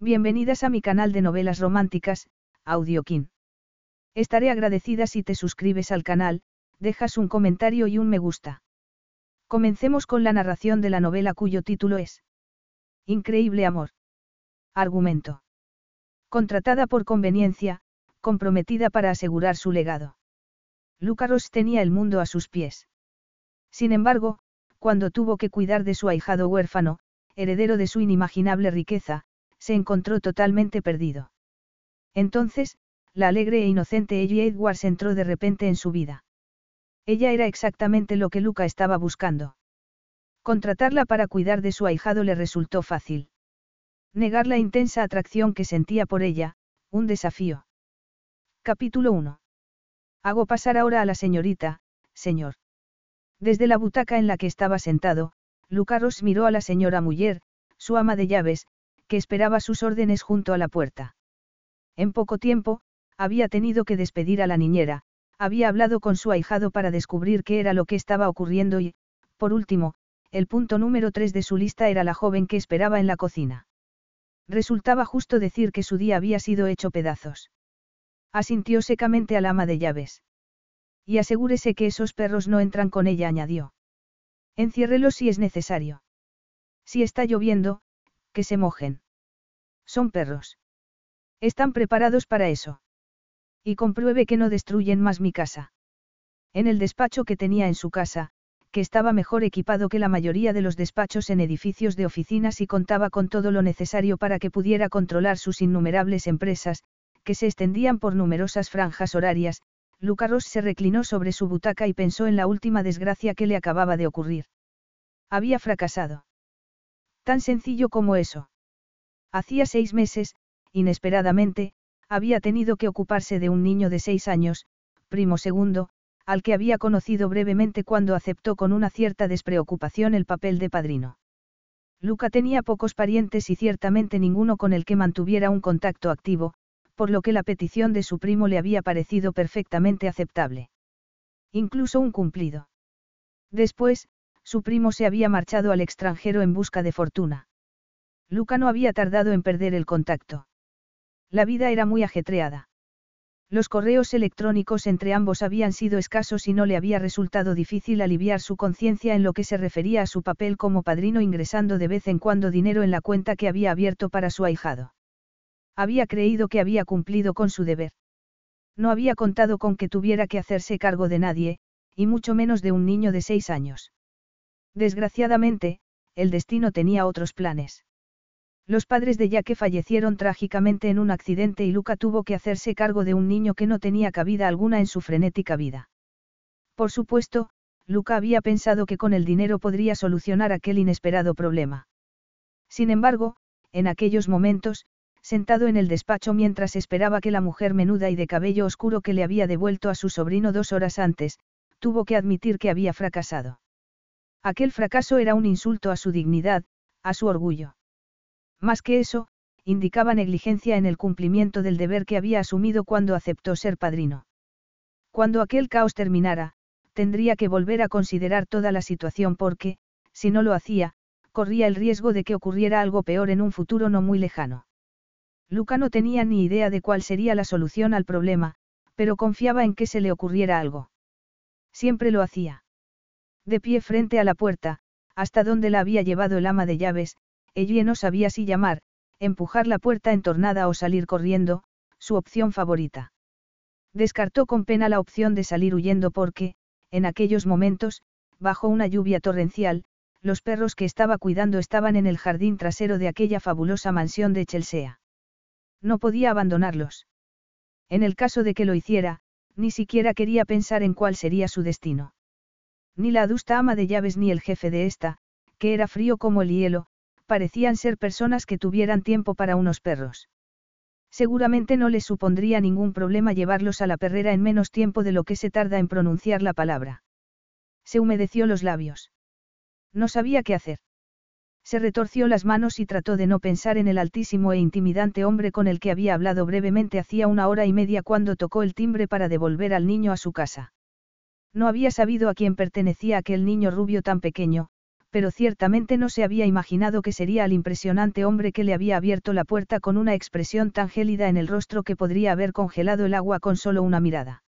Bienvenidas a mi canal de novelas románticas, Audiokin. Estaré agradecida si te suscribes al canal, dejas un comentario y un me gusta. Comencemos con la narración de la novela cuyo título es Increíble amor. Argumento. Contratada por conveniencia, comprometida para asegurar su legado. Luca Ross tenía el mundo a sus pies. Sin embargo, cuando tuvo que cuidar de su ahijado huérfano, heredero de su inimaginable riqueza, se encontró totalmente perdido. Entonces, la alegre e inocente Ellie Edwards entró de repente en su vida. Ella era exactamente lo que Luca estaba buscando. Contratarla para cuidar de su ahijado le resultó fácil. Negar la intensa atracción que sentía por ella, un desafío. Capítulo 1. Hago pasar ahora a la señorita, señor. Desde la butaca en la que estaba sentado, Luca Ross miró a la señora Muller, su ama de llaves, que esperaba sus órdenes junto a la puerta. En poco tiempo, había tenido que despedir a la niñera, había hablado con su ahijado para descubrir qué era lo que estaba ocurriendo y, por último, el punto número tres de su lista era la joven que esperaba en la cocina. Resultaba justo decir que su día había sido hecho pedazos. Asintió secamente al ama de llaves. Y asegúrese que esos perros no entran con ella, añadió. Enciérrelos si es necesario. Si está lloviendo, que se mojen. Son perros. Están preparados para eso. Y compruebe que no destruyen más mi casa. En el despacho que tenía en su casa, que estaba mejor equipado que la mayoría de los despachos en edificios de oficinas y contaba con todo lo necesario para que pudiera controlar sus innumerables empresas, que se extendían por numerosas franjas horarias, Lucaros se reclinó sobre su butaca y pensó en la última desgracia que le acababa de ocurrir. Había fracasado. Tan sencillo como eso. Hacía seis meses, inesperadamente, había tenido que ocuparse de un niño de seis años, primo segundo, al que había conocido brevemente cuando aceptó con una cierta despreocupación el papel de padrino. Luca tenía pocos parientes y ciertamente ninguno con el que mantuviera un contacto activo, por lo que la petición de su primo le había parecido perfectamente aceptable. Incluso un cumplido. Después, su primo se había marchado al extranjero en busca de fortuna. Luca no había tardado en perder el contacto. La vida era muy ajetreada. Los correos electrónicos entre ambos habían sido escasos y no le había resultado difícil aliviar su conciencia en lo que se refería a su papel como padrino ingresando de vez en cuando dinero en la cuenta que había abierto para su ahijado. Había creído que había cumplido con su deber. No había contado con que tuviera que hacerse cargo de nadie, y mucho menos de un niño de seis años. Desgraciadamente, el destino tenía otros planes. Los padres de Jaque fallecieron trágicamente en un accidente y Luca tuvo que hacerse cargo de un niño que no tenía cabida alguna en su frenética vida. Por supuesto, Luca había pensado que con el dinero podría solucionar aquel inesperado problema. Sin embargo, en aquellos momentos, sentado en el despacho mientras esperaba que la mujer menuda y de cabello oscuro que le había devuelto a su sobrino dos horas antes, tuvo que admitir que había fracasado. Aquel fracaso era un insulto a su dignidad, a su orgullo. Más que eso, indicaba negligencia en el cumplimiento del deber que había asumido cuando aceptó ser padrino. Cuando aquel caos terminara, tendría que volver a considerar toda la situación porque, si no lo hacía, corría el riesgo de que ocurriera algo peor en un futuro no muy lejano. Luca no tenía ni idea de cuál sería la solución al problema, pero confiaba en que se le ocurriera algo. Siempre lo hacía. De pie frente a la puerta, hasta donde la había llevado el ama de llaves, ella no sabía si llamar, empujar la puerta entornada o salir corriendo, su opción favorita. Descartó con pena la opción de salir huyendo porque, en aquellos momentos, bajo una lluvia torrencial, los perros que estaba cuidando estaban en el jardín trasero de aquella fabulosa mansión de Chelsea. No podía abandonarlos. En el caso de que lo hiciera, ni siquiera quería pensar en cuál sería su destino. Ni la adusta ama de llaves ni el jefe de esta, que era frío como el hielo, parecían ser personas que tuvieran tiempo para unos perros. Seguramente no les supondría ningún problema llevarlos a la perrera en menos tiempo de lo que se tarda en pronunciar la palabra. Se humedeció los labios. No sabía qué hacer. Se retorció las manos y trató de no pensar en el altísimo e intimidante hombre con el que había hablado brevemente hacía una hora y media cuando tocó el timbre para devolver al niño a su casa. No había sabido a quién pertenecía aquel niño rubio tan pequeño, pero ciertamente no se había imaginado que sería al impresionante hombre que le había abierto la puerta con una expresión tan gélida en el rostro que podría haber congelado el agua con solo una mirada.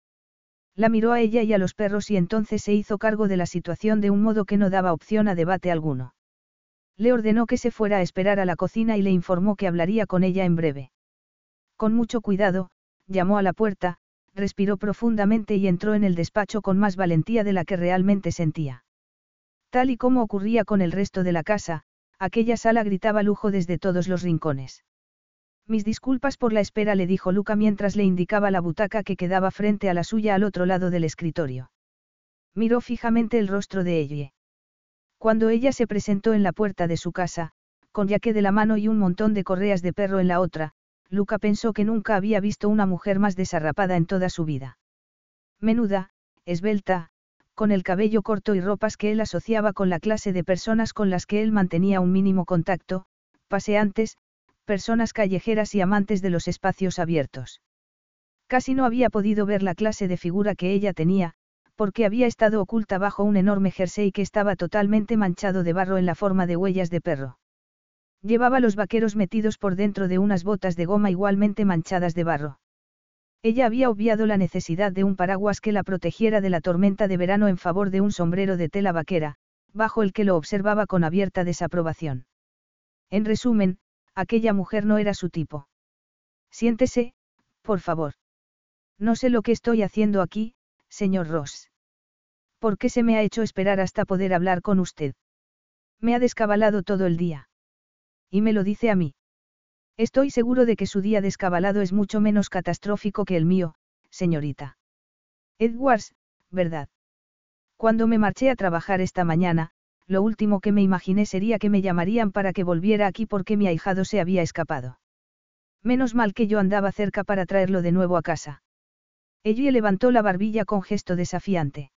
La miró a ella y a los perros y entonces se hizo cargo de la situación de un modo que no daba opción a debate alguno. Le ordenó que se fuera a esperar a la cocina y le informó que hablaría con ella en breve. Con mucho cuidado, llamó a la puerta, respiró profundamente y entró en el despacho con más valentía de la que realmente sentía. Tal y como ocurría con el resto de la casa, aquella sala gritaba lujo desde todos los rincones. Mis disculpas por la espera, le dijo Luca mientras le indicaba la butaca que quedaba frente a la suya al otro lado del escritorio. Miró fijamente el rostro de ella. Cuando ella se presentó en la puerta de su casa, con yaque de la mano y un montón de correas de perro en la otra, Luca pensó que nunca había visto una mujer más desarrapada en toda su vida. Menuda, esbelta, con el cabello corto y ropas que él asociaba con la clase de personas con las que él mantenía un mínimo contacto, paseantes, personas callejeras y amantes de los espacios abiertos. Casi no había podido ver la clase de figura que ella tenía, porque había estado oculta bajo un enorme jersey que estaba totalmente manchado de barro en la forma de huellas de perro. Llevaba los vaqueros metidos por dentro de unas botas de goma igualmente manchadas de barro. Ella había obviado la necesidad de un paraguas que la protegiera de la tormenta de verano en favor de un sombrero de tela vaquera, bajo el que lo observaba con abierta desaprobación. En resumen, aquella mujer no era su tipo. Siéntese, por favor. No sé lo que estoy haciendo aquí, señor Ross. ¿Por qué se me ha hecho esperar hasta poder hablar con usted? Me ha descabalado todo el día. Y me lo dice a mí. Estoy seguro de que su día descabalado es mucho menos catastrófico que el mío, señorita. Edwards, ¿verdad? Cuando me marché a trabajar esta mañana, lo último que me imaginé sería que me llamarían para que volviera aquí porque mi ahijado se había escapado. Menos mal que yo andaba cerca para traerlo de nuevo a casa. Ella levantó la barbilla con gesto desafiante.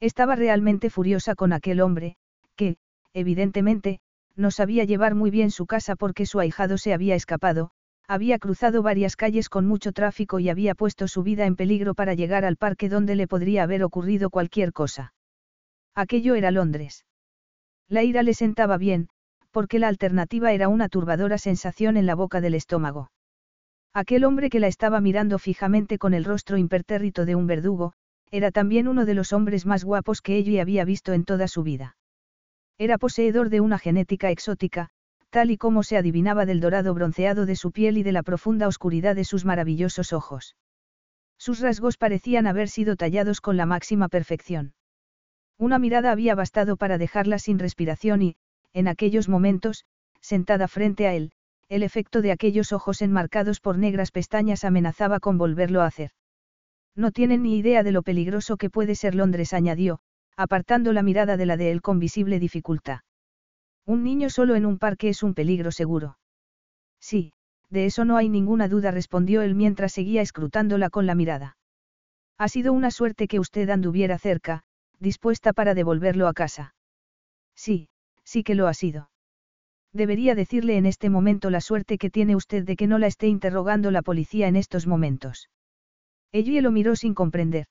Estaba realmente furiosa con aquel hombre, que, evidentemente, no sabía llevar muy bien su casa porque su ahijado se había escapado, había cruzado varias calles con mucho tráfico y había puesto su vida en peligro para llegar al parque donde le podría haber ocurrido cualquier cosa. Aquello era Londres. La ira le sentaba bien, porque la alternativa era una turbadora sensación en la boca del estómago. Aquel hombre que la estaba mirando fijamente con el rostro impertérrito de un verdugo, era también uno de los hombres más guapos que ella había visto en toda su vida. Era poseedor de una genética exótica, tal y como se adivinaba del dorado bronceado de su piel y de la profunda oscuridad de sus maravillosos ojos. Sus rasgos parecían haber sido tallados con la máxima perfección. Una mirada había bastado para dejarla sin respiración y, en aquellos momentos, sentada frente a él, el efecto de aquellos ojos enmarcados por negras pestañas amenazaba con volverlo a hacer. No tienen ni idea de lo peligroso que puede ser Londres, añadió, apartando la mirada de la de él con visible dificultad. Un niño solo en un parque es un peligro seguro. Sí, de eso no hay ninguna duda, respondió él mientras seguía escrutándola con la mirada. Ha sido una suerte que usted anduviera cerca, dispuesta para devolverlo a casa. Sí, sí que lo ha sido. Debería decirle en este momento la suerte que tiene usted de que no la esté interrogando la policía en estos momentos. Ella lo miró sin comprender.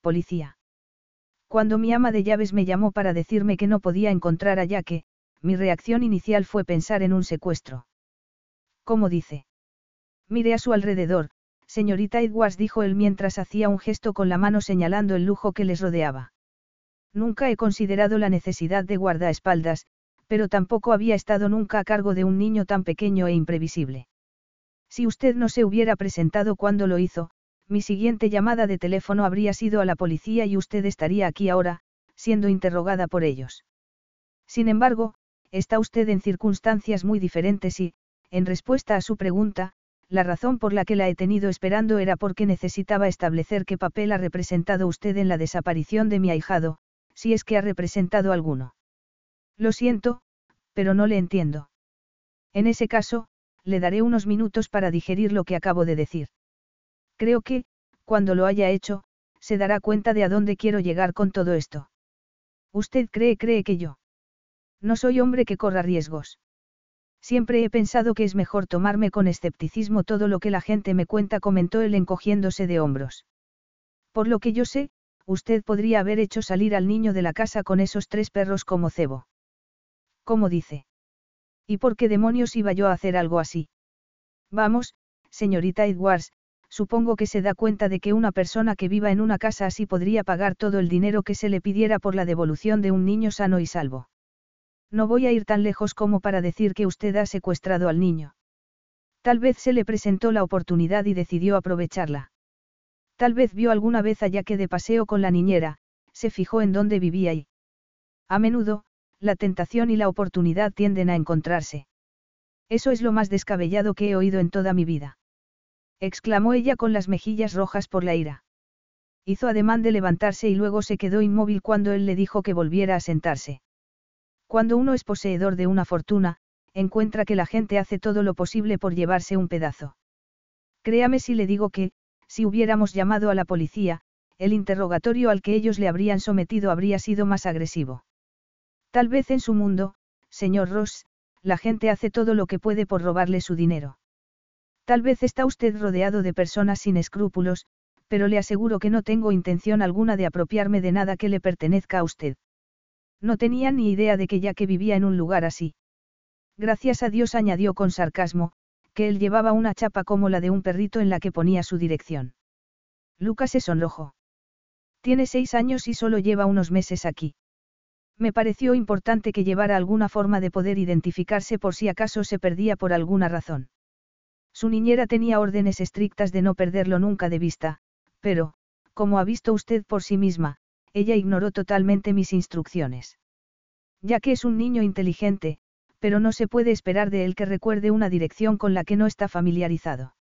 Policía. Cuando mi ama de llaves me llamó para decirme que no podía encontrar a Yaque, mi reacción inicial fue pensar en un secuestro. ¿Cómo dice? Mire a su alrededor, señorita Edwards dijo él mientras hacía un gesto con la mano señalando el lujo que les rodeaba. Nunca he considerado la necesidad de guardaespaldas, Pero tampoco había estado nunca a cargo de un niño tan pequeño e imprevisible. Si usted no se hubiera presentado cuando lo hizo, mi siguiente llamada de teléfono habría sido a la policía y usted estaría aquí ahora, siendo interrogada por ellos. Sin embargo, está usted en circunstancias muy diferentes y, en respuesta a su pregunta, la razón por la que la he tenido esperando era porque necesitaba establecer qué papel ha representado usted en la desaparición de mi ahijado, si es que ha representado alguno. Lo siento, pero no le entiendo. En ese caso, le daré unos minutos para digerir lo que acabo de decir. Creo que, cuando lo haya hecho, se dará cuenta de a dónde quiero llegar con todo esto. Usted cree, cree que yo. No soy hombre que corra riesgos. Siempre he pensado que es mejor tomarme con escepticismo todo lo que la gente me cuenta, comentó él encogiéndose de hombros. Por lo que yo sé, usted podría haber hecho salir al niño de la casa con esos tres perros como cebo. ¿Cómo dice? ¿Y por qué demonios iba yo a hacer algo así? Vamos, señorita Edwards, supongo que se da cuenta de que una persona que viva en una casa así podría pagar todo el dinero que se le pidiera por la devolución de un niño sano y salvo. No voy a ir tan lejos como para decir que usted ha secuestrado al niño. Tal vez se le presentó la oportunidad y decidió aprovecharla. Tal vez vio alguna vez a que de paseo con la niñera, se fijó en dónde vivía y... A menudo, la tentación y la oportunidad tienden a encontrarse. Eso es lo más descabellado que he oído en toda mi vida. Exclamó ella con las mejillas rojas por la ira. Hizo ademán de levantarse y luego se quedó inmóvil cuando él le dijo que volviera a sentarse. Cuando uno es poseedor de una fortuna, encuentra que la gente hace todo lo posible por llevarse un pedazo. Créame si le digo que, si hubiéramos llamado a la policía, el interrogatorio al que ellos le habrían sometido habría sido más agresivo. Tal vez en su mundo, señor Ross, la gente hace todo lo que puede por robarle su dinero. Tal vez está usted rodeado de personas sin escrúpulos, pero le aseguro que no tengo intención alguna de apropiarme de nada que le pertenezca a usted. No tenía ni idea de que ya que vivía en un lugar así. Gracias a Dios añadió con sarcasmo, que él llevaba una chapa como la de un perrito en la que ponía su dirección. Lucas se sonrojó. Tiene seis años y solo lleva unos meses aquí. Me pareció importante que llevara alguna forma de poder identificarse por si acaso se perdía por alguna razón. Su niñera tenía órdenes estrictas de no perderlo nunca de vista, pero, como ha visto usted por sí misma, ella ignoró totalmente mis instrucciones. Ya que es un niño inteligente, pero no se puede esperar de él que recuerde una dirección con la que no está familiarizado.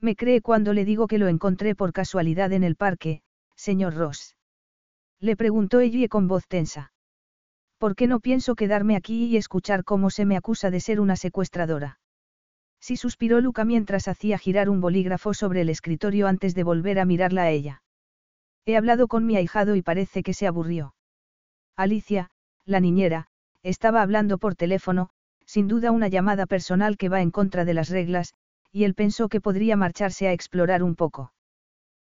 Me cree cuando le digo que lo encontré por casualidad en el parque, señor Ross. Le preguntó ella con voz tensa. ¿Por qué no pienso quedarme aquí y escuchar cómo se me acusa de ser una secuestradora? Sí suspiró Luca mientras hacía girar un bolígrafo sobre el escritorio antes de volver a mirarla a ella. He hablado con mi ahijado y parece que se aburrió. Alicia, la niñera, estaba hablando por teléfono, sin duda una llamada personal que va en contra de las reglas, y él pensó que podría marcharse a explorar un poco.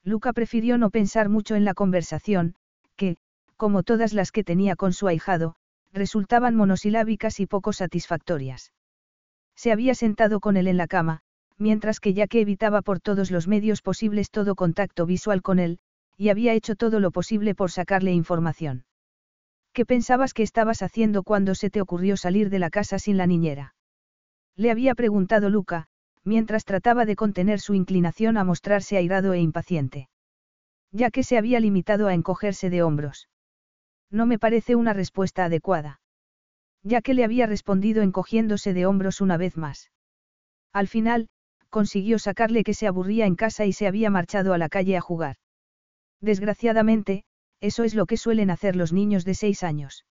Luca prefirió no pensar mucho en la conversación, que, como todas las que tenía con su ahijado, resultaban monosilábicas y poco satisfactorias. Se había sentado con él en la cama, mientras que ya que evitaba por todos los medios posibles todo contacto visual con él, y había hecho todo lo posible por sacarle información. ¿Qué pensabas que estabas haciendo cuando se te ocurrió salir de la casa sin la niñera? Le había preguntado Luca, mientras trataba de contener su inclinación a mostrarse airado e impaciente. Ya que se había limitado a encogerse de hombros. No me parece una respuesta adecuada. Ya que le había respondido encogiéndose de hombros una vez más. Al final, consiguió sacarle que se aburría en casa y se había marchado a la calle a jugar. Desgraciadamente, eso es lo que suelen hacer los niños de seis años.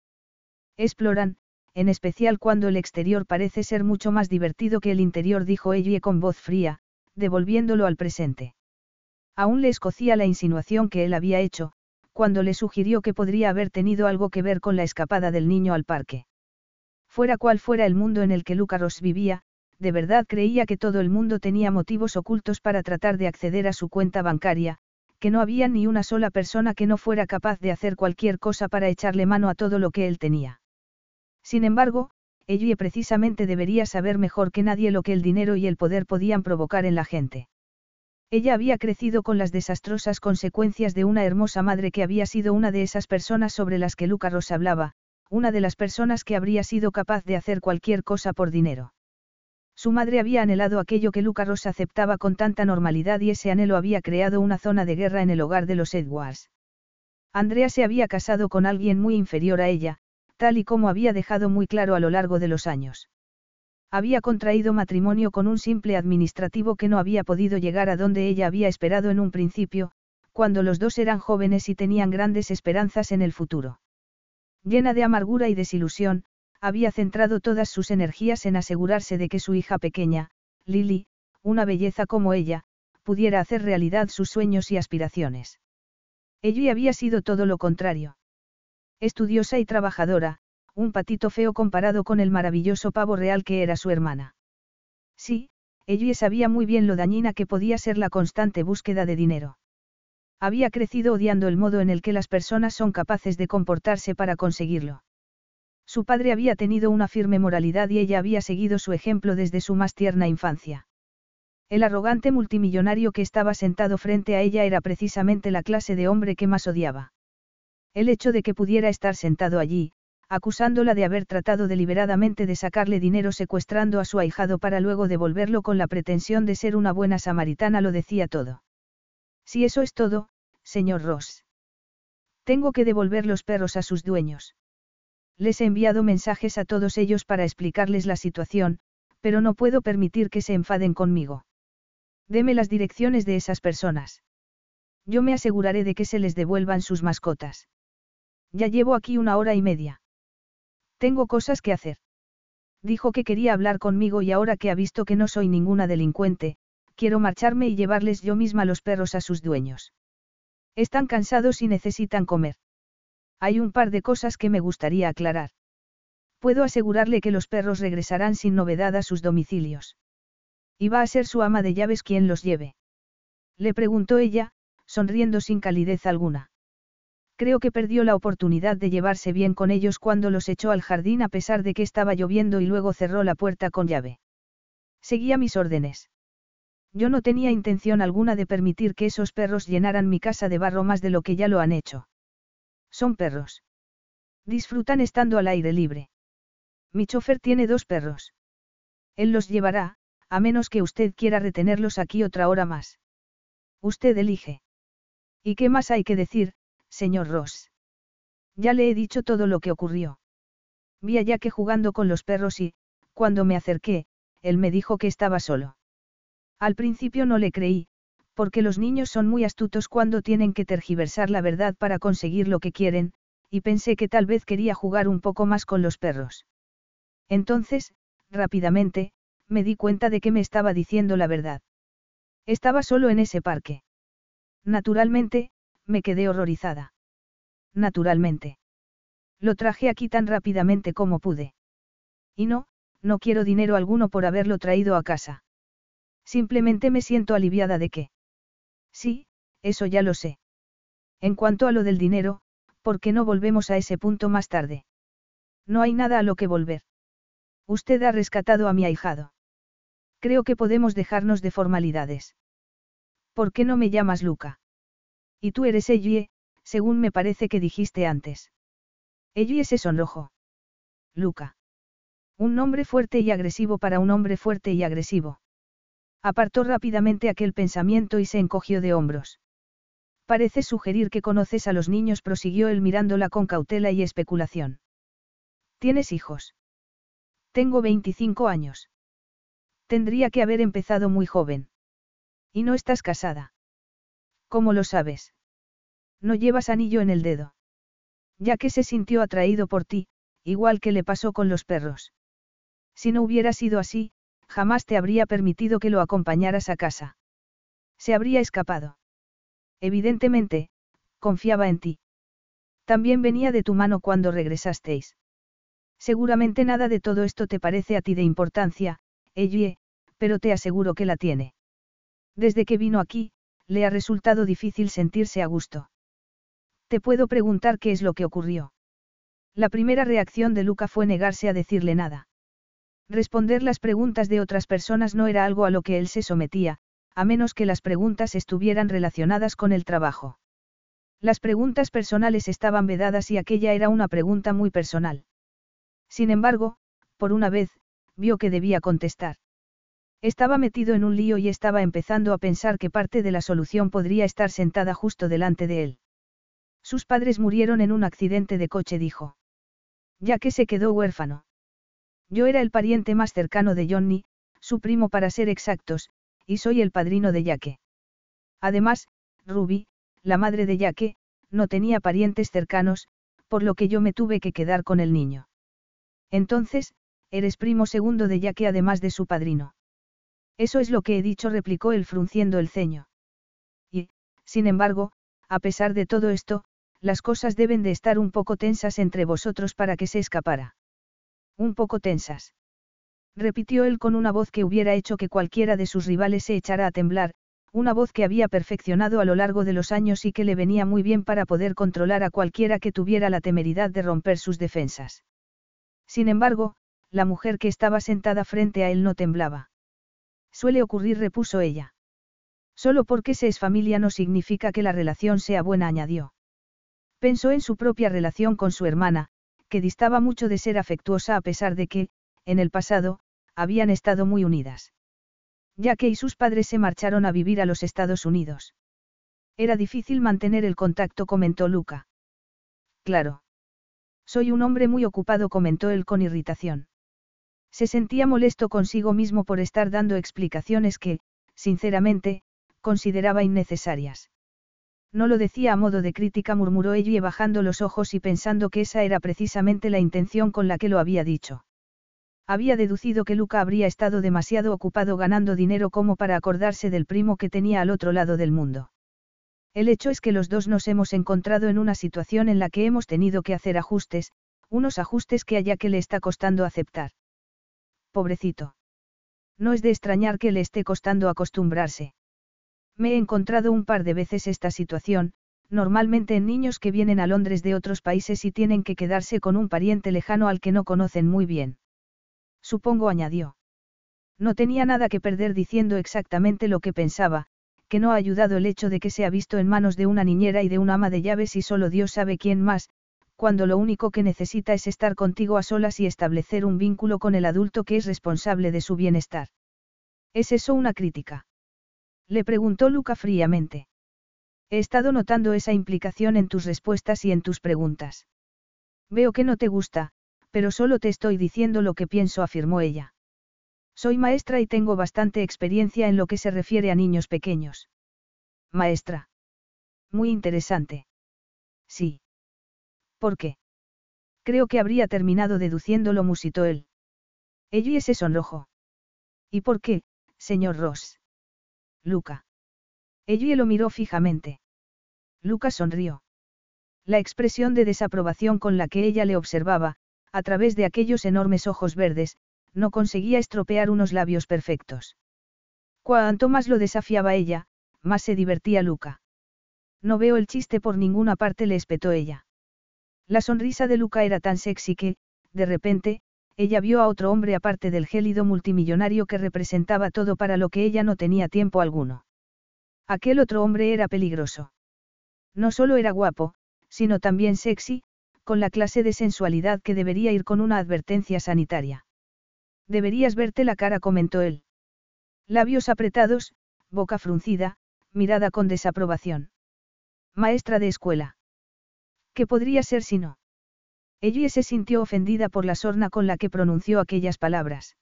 Exploran, en especial cuando el exterior parece ser mucho más divertido que el interior, dijo ella con voz fría, devolviéndolo al presente. Aún le escocía la insinuación que él había hecho, cuando le sugirió que podría haber tenido algo que ver con la escapada del niño al parque. Fuera cual fuera el mundo en el que Lucaros vivía, de verdad creía que todo el mundo tenía motivos ocultos para tratar de acceder a su cuenta bancaria, que no había ni una sola persona que no fuera capaz de hacer cualquier cosa para echarle mano a todo lo que él tenía. Sin embargo, ella precisamente debería saber mejor que nadie lo que el dinero y el poder podían provocar en la gente. Ella había crecido con las desastrosas consecuencias de una hermosa madre que había sido una de esas personas sobre las que Luca Ross hablaba, una de las personas que habría sido capaz de hacer cualquier cosa por dinero. Su madre había anhelado aquello que Luca Ross aceptaba con tanta normalidad y ese anhelo había creado una zona de guerra en el hogar de los Edwards. Andrea se había casado con alguien muy inferior a ella, tal y como había dejado muy claro a lo largo de los años. Había contraído matrimonio con un simple administrativo que no había podido llegar a donde ella había esperado en un principio, cuando los dos eran jóvenes y tenían grandes esperanzas en el futuro. Llena de amargura y desilusión, había centrado todas sus energías en asegurarse de que su hija pequeña, Lily, una belleza como ella, pudiera hacer realidad sus sueños y aspiraciones. Ella había sido todo lo contrario. Estudiosa y trabajadora, un patito feo comparado con el maravilloso pavo real que era su hermana. Sí, ella sabía muy bien lo dañina que podía ser la constante búsqueda de dinero. Había crecido odiando el modo en el que las personas son capaces de comportarse para conseguirlo. Su padre había tenido una firme moralidad y ella había seguido su ejemplo desde su más tierna infancia. El arrogante multimillonario que estaba sentado frente a ella era precisamente la clase de hombre que más odiaba. El hecho de que pudiera estar sentado allí, acusándola de haber tratado deliberadamente de sacarle dinero secuestrando a su ahijado para luego devolverlo con la pretensión de ser una buena samaritana lo decía todo. Si eso es todo, señor Ross. Tengo que devolver los perros a sus dueños. Les he enviado mensajes a todos ellos para explicarles la situación, pero no puedo permitir que se enfaden conmigo. Deme las direcciones de esas personas. Yo me aseguraré de que se les devuelvan sus mascotas. Ya llevo aquí una hora y media. Tengo cosas que hacer. Dijo que quería hablar conmigo y ahora que ha visto que no soy ninguna delincuente, quiero marcharme y llevarles yo misma los perros a sus dueños. Están cansados y necesitan comer. Hay un par de cosas que me gustaría aclarar. Puedo asegurarle que los perros regresarán sin novedad a sus domicilios. Y va a ser su ama de llaves quien los lleve. Le preguntó ella, sonriendo sin calidez alguna. Creo que perdió la oportunidad de llevarse bien con ellos cuando los echó al jardín a pesar de que estaba lloviendo y luego cerró la puerta con llave. Seguía mis órdenes. Yo no tenía intención alguna de permitir que esos perros llenaran mi casa de barro más de lo que ya lo han hecho. Son perros. Disfrutan estando al aire libre. Mi chofer tiene dos perros. Él los llevará, a menos que usted quiera retenerlos aquí otra hora más. Usted elige. ¿Y qué más hay que decir, señor Ross? Ya le he dicho todo lo que ocurrió. Vi a Jack jugando con los perros y, cuando me acerqué, él me dijo que estaba solo. Al principio no le creí, porque los niños son muy astutos cuando tienen que tergiversar la verdad para conseguir lo que quieren, y pensé que tal vez quería jugar un poco más con los perros. Entonces, rápidamente, me di cuenta de que me estaba diciendo la verdad. Estaba solo en ese parque. Naturalmente, me quedé horrorizada. Naturalmente. Lo traje aquí tan rápidamente como pude. Y no, no quiero dinero alguno por haberlo traído a casa. Simplemente me siento aliviada de que. Sí, eso ya lo sé. En cuanto a lo del dinero, ¿por qué no volvemos a ese punto más tarde? No hay nada a lo que volver. Usted ha rescatado a mi ahijado. Creo que podemos dejarnos de formalidades. ¿Por qué no me llamas Luca? Y tú eres Ellie, según me parece que dijiste antes. Ellie se sonrojó. Luca. Un nombre fuerte y agresivo para un hombre fuerte y agresivo. Apartó rápidamente aquel pensamiento y se encogió de hombros. Parece sugerir que conoces a los niños, prosiguió él mirándola con cautela y especulación. ¿Tienes hijos? Tengo 25 años. Tendría que haber empezado muy joven. ¿Y no estás casada? ¿Cómo lo sabes? No llevas anillo en el dedo. Ya que se sintió atraído por ti, igual que le pasó con los perros. Si no hubiera sido así, jamás te habría permitido que lo acompañaras a casa. Se habría escapado. Evidentemente, confiaba en ti. También venía de tu mano cuando regresasteis. Seguramente nada de todo esto te parece a ti de importancia, Ellie, pero te aseguro que la tiene. Desde que vino aquí, le ha resultado difícil sentirse a gusto. Te puedo preguntar qué es lo que ocurrió. La primera reacción de Luca fue negarse a decirle nada. Responder las preguntas de otras personas no era algo a lo que él se sometía, a menos que las preguntas estuvieran relacionadas con el trabajo. Las preguntas personales estaban vedadas y aquella era una pregunta muy personal. Sin embargo, por una vez, vio que debía contestar. Estaba metido en un lío y estaba empezando a pensar que parte de la solución podría estar sentada justo delante de él. Sus padres murieron en un accidente de coche, dijo. Ya que se quedó huérfano. Yo era el pariente más cercano de Johnny, su primo para ser exactos, y soy el padrino de Yaque. Además, Ruby, la madre de Yaque, no tenía parientes cercanos, por lo que yo me tuve que quedar con el niño. Entonces, eres primo segundo de Yaque además de su padrino. Eso es lo que he dicho, replicó él frunciendo el ceño. Y, sin embargo, a pesar de todo esto, las cosas deben de estar un poco tensas entre vosotros para que se escapara. Un poco tensas. Repitió él con una voz que hubiera hecho que cualquiera de sus rivales se echara a temblar, una voz que había perfeccionado a lo largo de los años y que le venía muy bien para poder controlar a cualquiera que tuviera la temeridad de romper sus defensas. Sin embargo, la mujer que estaba sentada frente a él no temblaba. Suele ocurrir, repuso ella. Solo porque se es familia no significa que la relación sea buena, añadió. Pensó en su propia relación con su hermana, que distaba mucho de ser afectuosa a pesar de que, en el pasado, habían estado muy unidas. Ya que y sus padres se marcharon a vivir a los Estados Unidos. Era difícil mantener el contacto, comentó Luca. Claro. Soy un hombre muy ocupado, comentó él con irritación. Se sentía molesto consigo mismo por estar dando explicaciones que, sinceramente, consideraba innecesarias. No lo decía a modo de crítica, murmuró ella bajando los ojos y pensando que esa era precisamente la intención con la que lo había dicho. Había deducido que Luca habría estado demasiado ocupado ganando dinero como para acordarse del primo que tenía al otro lado del mundo. El hecho es que los dos nos hemos encontrado en una situación en la que hemos tenido que hacer ajustes, unos ajustes que a que le está costando aceptar pobrecito. No es de extrañar que le esté costando acostumbrarse. Me he encontrado un par de veces esta situación, normalmente en niños que vienen a Londres de otros países y tienen que quedarse con un pariente lejano al que no conocen muy bien. Supongo añadió. No tenía nada que perder diciendo exactamente lo que pensaba, que no ha ayudado el hecho de que se ha visto en manos de una niñera y de un ama de llaves y solo Dios sabe quién más, cuando lo único que necesita es estar contigo a solas y establecer un vínculo con el adulto que es responsable de su bienestar. ¿Es eso una crítica? Le preguntó Luca fríamente. He estado notando esa implicación en tus respuestas y en tus preguntas. Veo que no te gusta, pero solo te estoy diciendo lo que pienso, afirmó ella. Soy maestra y tengo bastante experiencia en lo que se refiere a niños pequeños. Maestra. Muy interesante. Sí. ¿Por qué? Creo que habría terminado deduciéndolo, musitó él. Ellie se sonrojó. ¿Y por qué, señor Ross? Luca. Ellie lo miró fijamente. Luca sonrió. La expresión de desaprobación con la que ella le observaba, a través de aquellos enormes ojos verdes, no conseguía estropear unos labios perfectos. Cuanto más lo desafiaba ella, más se divertía Luca. No veo el chiste por ninguna parte, le espetó ella. La sonrisa de Luca era tan sexy que, de repente, ella vio a otro hombre aparte del gélido multimillonario que representaba todo para lo que ella no tenía tiempo alguno. Aquel otro hombre era peligroso. No solo era guapo, sino también sexy, con la clase de sensualidad que debería ir con una advertencia sanitaria. Deberías verte la cara, comentó él. Labios apretados, boca fruncida, mirada con desaprobación. Maestra de escuela. ¿Qué podría ser si no? Ella se sintió ofendida por la sorna con la que pronunció aquellas palabras.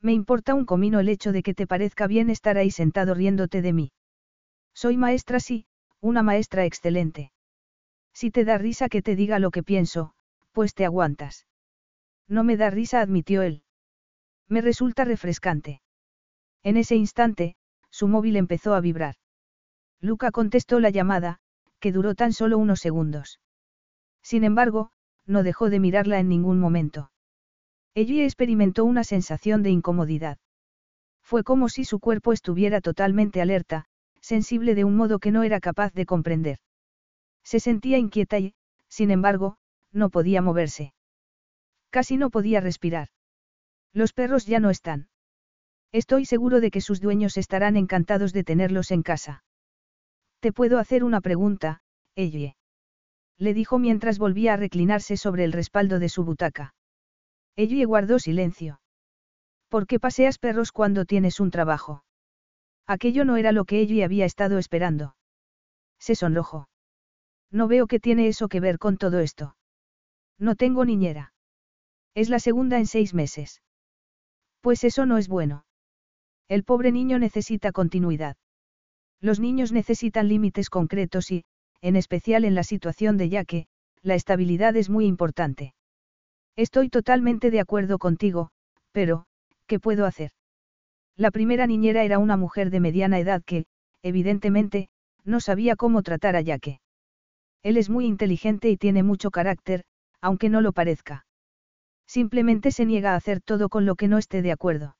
Me importa un comino el hecho de que te parezca bien estar ahí sentado riéndote de mí. Soy maestra, sí, una maestra excelente. Si te da risa que te diga lo que pienso, pues te aguantas. No me da risa, admitió él. Me resulta refrescante. En ese instante, su móvil empezó a vibrar. Luca contestó la llamada, que duró tan solo unos segundos. Sin embargo, no dejó de mirarla en ningún momento. Ella experimentó una sensación de incomodidad. Fue como si su cuerpo estuviera totalmente alerta, sensible de un modo que no era capaz de comprender. Se sentía inquieta y, sin embargo, no podía moverse. Casi no podía respirar. Los perros ya no están. Estoy seguro de que sus dueños estarán encantados de tenerlos en casa. Te puedo hacer una pregunta, Ellie. Le dijo mientras volvía a reclinarse sobre el respaldo de su butaca. Ellie guardó silencio. ¿Por qué paseas perros cuando tienes un trabajo? Aquello no era lo que Ellie había estado esperando. Se sonrojó. No veo que tiene eso que ver con todo esto. No tengo niñera. Es la segunda en seis meses. Pues eso no es bueno. El pobre niño necesita continuidad. Los niños necesitan límites concretos y, en especial en la situación de Yaque, la estabilidad es muy importante. Estoy totalmente de acuerdo contigo, pero, ¿qué puedo hacer? La primera niñera era una mujer de mediana edad que, evidentemente, no sabía cómo tratar a Yaque. Él es muy inteligente y tiene mucho carácter, aunque no lo parezca. Simplemente se niega a hacer todo con lo que no esté de acuerdo.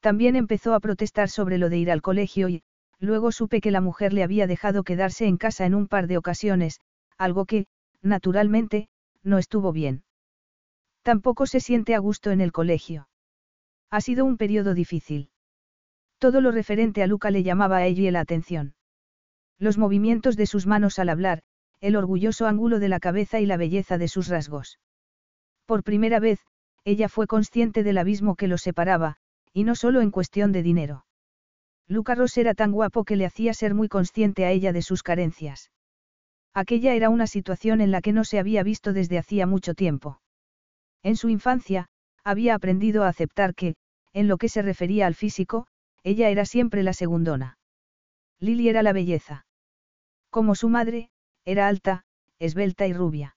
También empezó a protestar sobre lo de ir al colegio y, luego supe que la mujer le había dejado quedarse en casa en un par de ocasiones, algo que, naturalmente, no estuvo bien. Tampoco se siente a gusto en el colegio. Ha sido un periodo difícil. Todo lo referente a Luca le llamaba a ella la atención. Los movimientos de sus manos al hablar, el orgulloso ángulo de la cabeza y la belleza de sus rasgos. Por primera vez, ella fue consciente del abismo que los separaba, y no solo en cuestión de dinero. Luca Ross era tan guapo que le hacía ser muy consciente a ella de sus carencias. Aquella era una situación en la que no se había visto desde hacía mucho tiempo. En su infancia, había aprendido a aceptar que, en lo que se refería al físico, ella era siempre la segundona. Lily era la belleza. Como su madre, era alta, esbelta y rubia.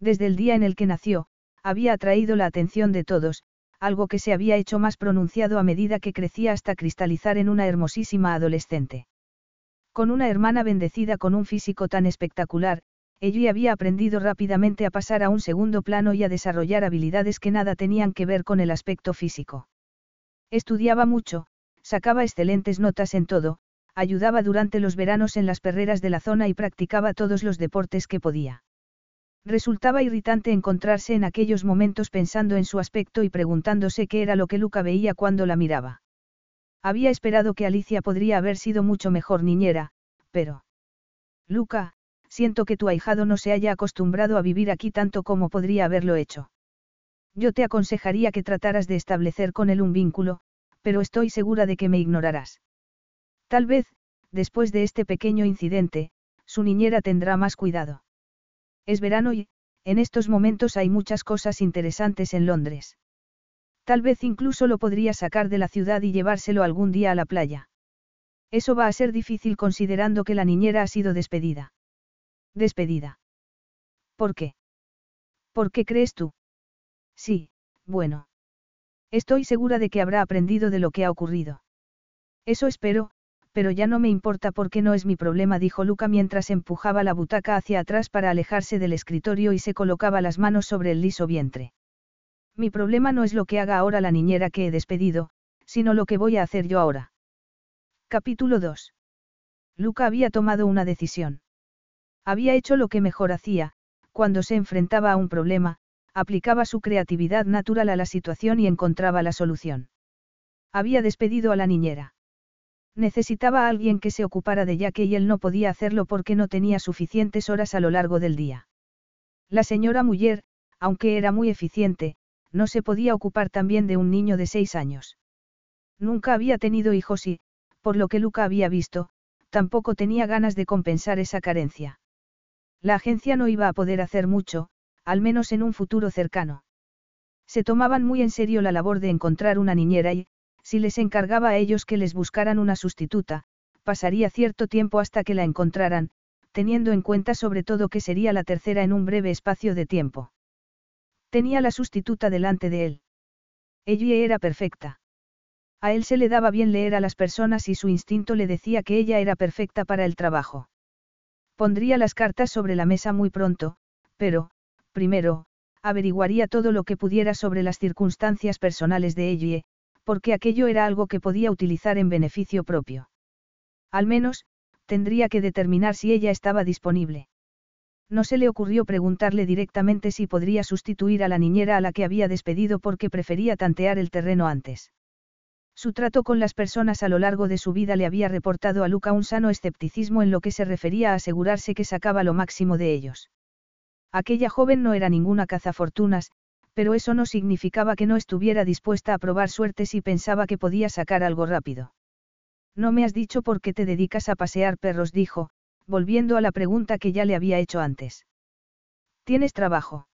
Desde el día en el que nació, había atraído la atención de todos, algo que se había hecho más pronunciado a medida que crecía hasta cristalizar en una hermosísima adolescente. Con una hermana bendecida con un físico tan espectacular, ella había aprendido rápidamente a pasar a un segundo plano y a desarrollar habilidades que nada tenían que ver con el aspecto físico. Estudiaba mucho, sacaba excelentes notas en todo, ayudaba durante los veranos en las perreras de la zona y practicaba todos los deportes que podía. Resultaba irritante encontrarse en aquellos momentos pensando en su aspecto y preguntándose qué era lo que Luca veía cuando la miraba. Había esperado que Alicia podría haber sido mucho mejor niñera, pero... Luca, siento que tu ahijado no se haya acostumbrado a vivir aquí tanto como podría haberlo hecho. Yo te aconsejaría que trataras de establecer con él un vínculo, pero estoy segura de que me ignorarás. Tal vez, después de este pequeño incidente, su niñera tendrá más cuidado. Es verano y, en estos momentos hay muchas cosas interesantes en Londres. Tal vez incluso lo podría sacar de la ciudad y llevárselo algún día a la playa. Eso va a ser difícil considerando que la niñera ha sido despedida. Despedida. ¿Por qué? ¿Por qué crees tú? Sí, bueno. Estoy segura de que habrá aprendido de lo que ha ocurrido. Eso espero, pero ya no me importa porque no es mi problema, dijo Luca mientras empujaba la butaca hacia atrás para alejarse del escritorio y se colocaba las manos sobre el liso vientre. Mi problema no es lo que haga ahora la niñera que he despedido, sino lo que voy a hacer yo ahora. Capítulo 2. Luca había tomado una decisión. Había hecho lo que mejor hacía, cuando se enfrentaba a un problema, aplicaba su creatividad natural a la situación y encontraba la solución. Había despedido a la niñera. Necesitaba a alguien que se ocupara de Jack y él no podía hacerlo porque no tenía suficientes horas a lo largo del día. La señora Muller, aunque era muy eficiente, no se podía ocupar también de un niño de seis años. Nunca había tenido hijos y, por lo que Luca había visto, tampoco tenía ganas de compensar esa carencia. La agencia no iba a poder hacer mucho, al menos en un futuro cercano. Se tomaban muy en serio la labor de encontrar una niñera y, si les encargaba a ellos que les buscaran una sustituta, pasaría cierto tiempo hasta que la encontraran, teniendo en cuenta sobre todo que sería la tercera en un breve espacio de tiempo. Tenía la sustituta delante de él. Ella era perfecta. A él se le daba bien leer a las personas y su instinto le decía que ella era perfecta para el trabajo. Pondría las cartas sobre la mesa muy pronto, pero, primero, averiguaría todo lo que pudiera sobre las circunstancias personales de ella, porque aquello era algo que podía utilizar en beneficio propio. Al menos, tendría que determinar si ella estaba disponible. No se le ocurrió preguntarle directamente si podría sustituir a la niñera a la que había despedido porque prefería tantear el terreno antes. Su trato con las personas a lo largo de su vida le había reportado a Luca un sano escepticismo en lo que se refería a asegurarse que sacaba lo máximo de ellos. Aquella joven no era ninguna cazafortunas, pero eso no significaba que no estuviera dispuesta a probar suerte si pensaba que podía sacar algo rápido. No me has dicho por qué te dedicas a pasear perros, dijo, volviendo a la pregunta que ya le había hecho antes. ¿Tienes trabajo?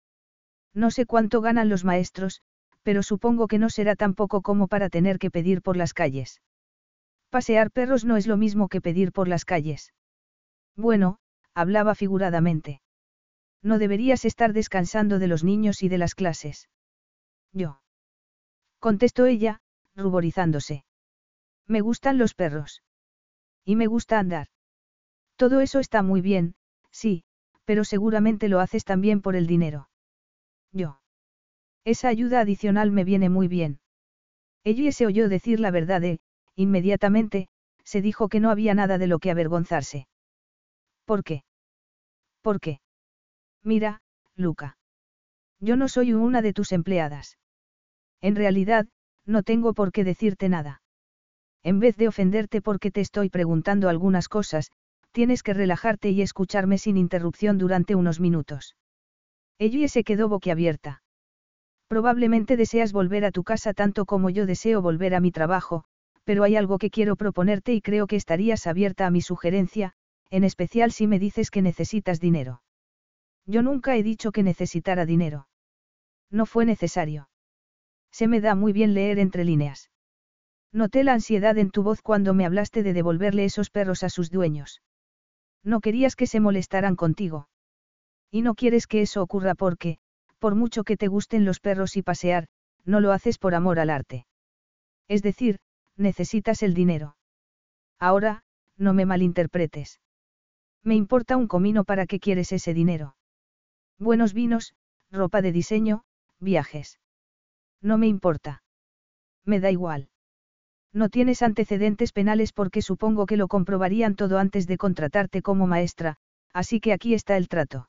No sé cuánto ganan los maestros, pero supongo que no será tan poco como para tener que pedir por las calles. Pasear perros no es lo mismo que pedir por las calles. Bueno, hablaba figuradamente. No deberías estar descansando de los niños y de las clases. Yo. Contestó ella, ruborizándose. Me gustan los perros. Y me gusta andar. Todo eso está muy bien, sí, pero seguramente lo haces también por el dinero. Yo. Esa ayuda adicional me viene muy bien. Ella se oyó decir la verdad e, inmediatamente, se dijo que no había nada de lo que avergonzarse. ¿Por qué? ¿Por qué? Mira, Luca. Yo no soy una de tus empleadas. En realidad, no tengo por qué decirte nada. En vez de ofenderte porque te estoy preguntando algunas cosas, tienes que relajarte y escucharme sin interrupción durante unos minutos. Ella se quedó boquiabierta. Probablemente deseas volver a tu casa tanto como yo deseo volver a mi trabajo, pero hay algo que quiero proponerte y creo que estarías abierta a mi sugerencia, en especial si me dices que necesitas dinero. Yo nunca he dicho que necesitara dinero. No fue necesario. Se me da muy bien leer entre líneas. Noté la ansiedad en tu voz cuando me hablaste de devolverle esos perros a sus dueños. No querías que se molestaran contigo. Y no quieres que eso ocurra porque, por mucho que te gusten los perros y pasear, no lo haces por amor al arte. Es decir, necesitas el dinero. Ahora, no me malinterpretes. Me importa un comino para qué quieres ese dinero. Buenos vinos, ropa de diseño, viajes. No me importa. Me da igual. No tienes antecedentes penales porque supongo que lo comprobarían todo antes de contratarte como maestra, así que aquí está el trato.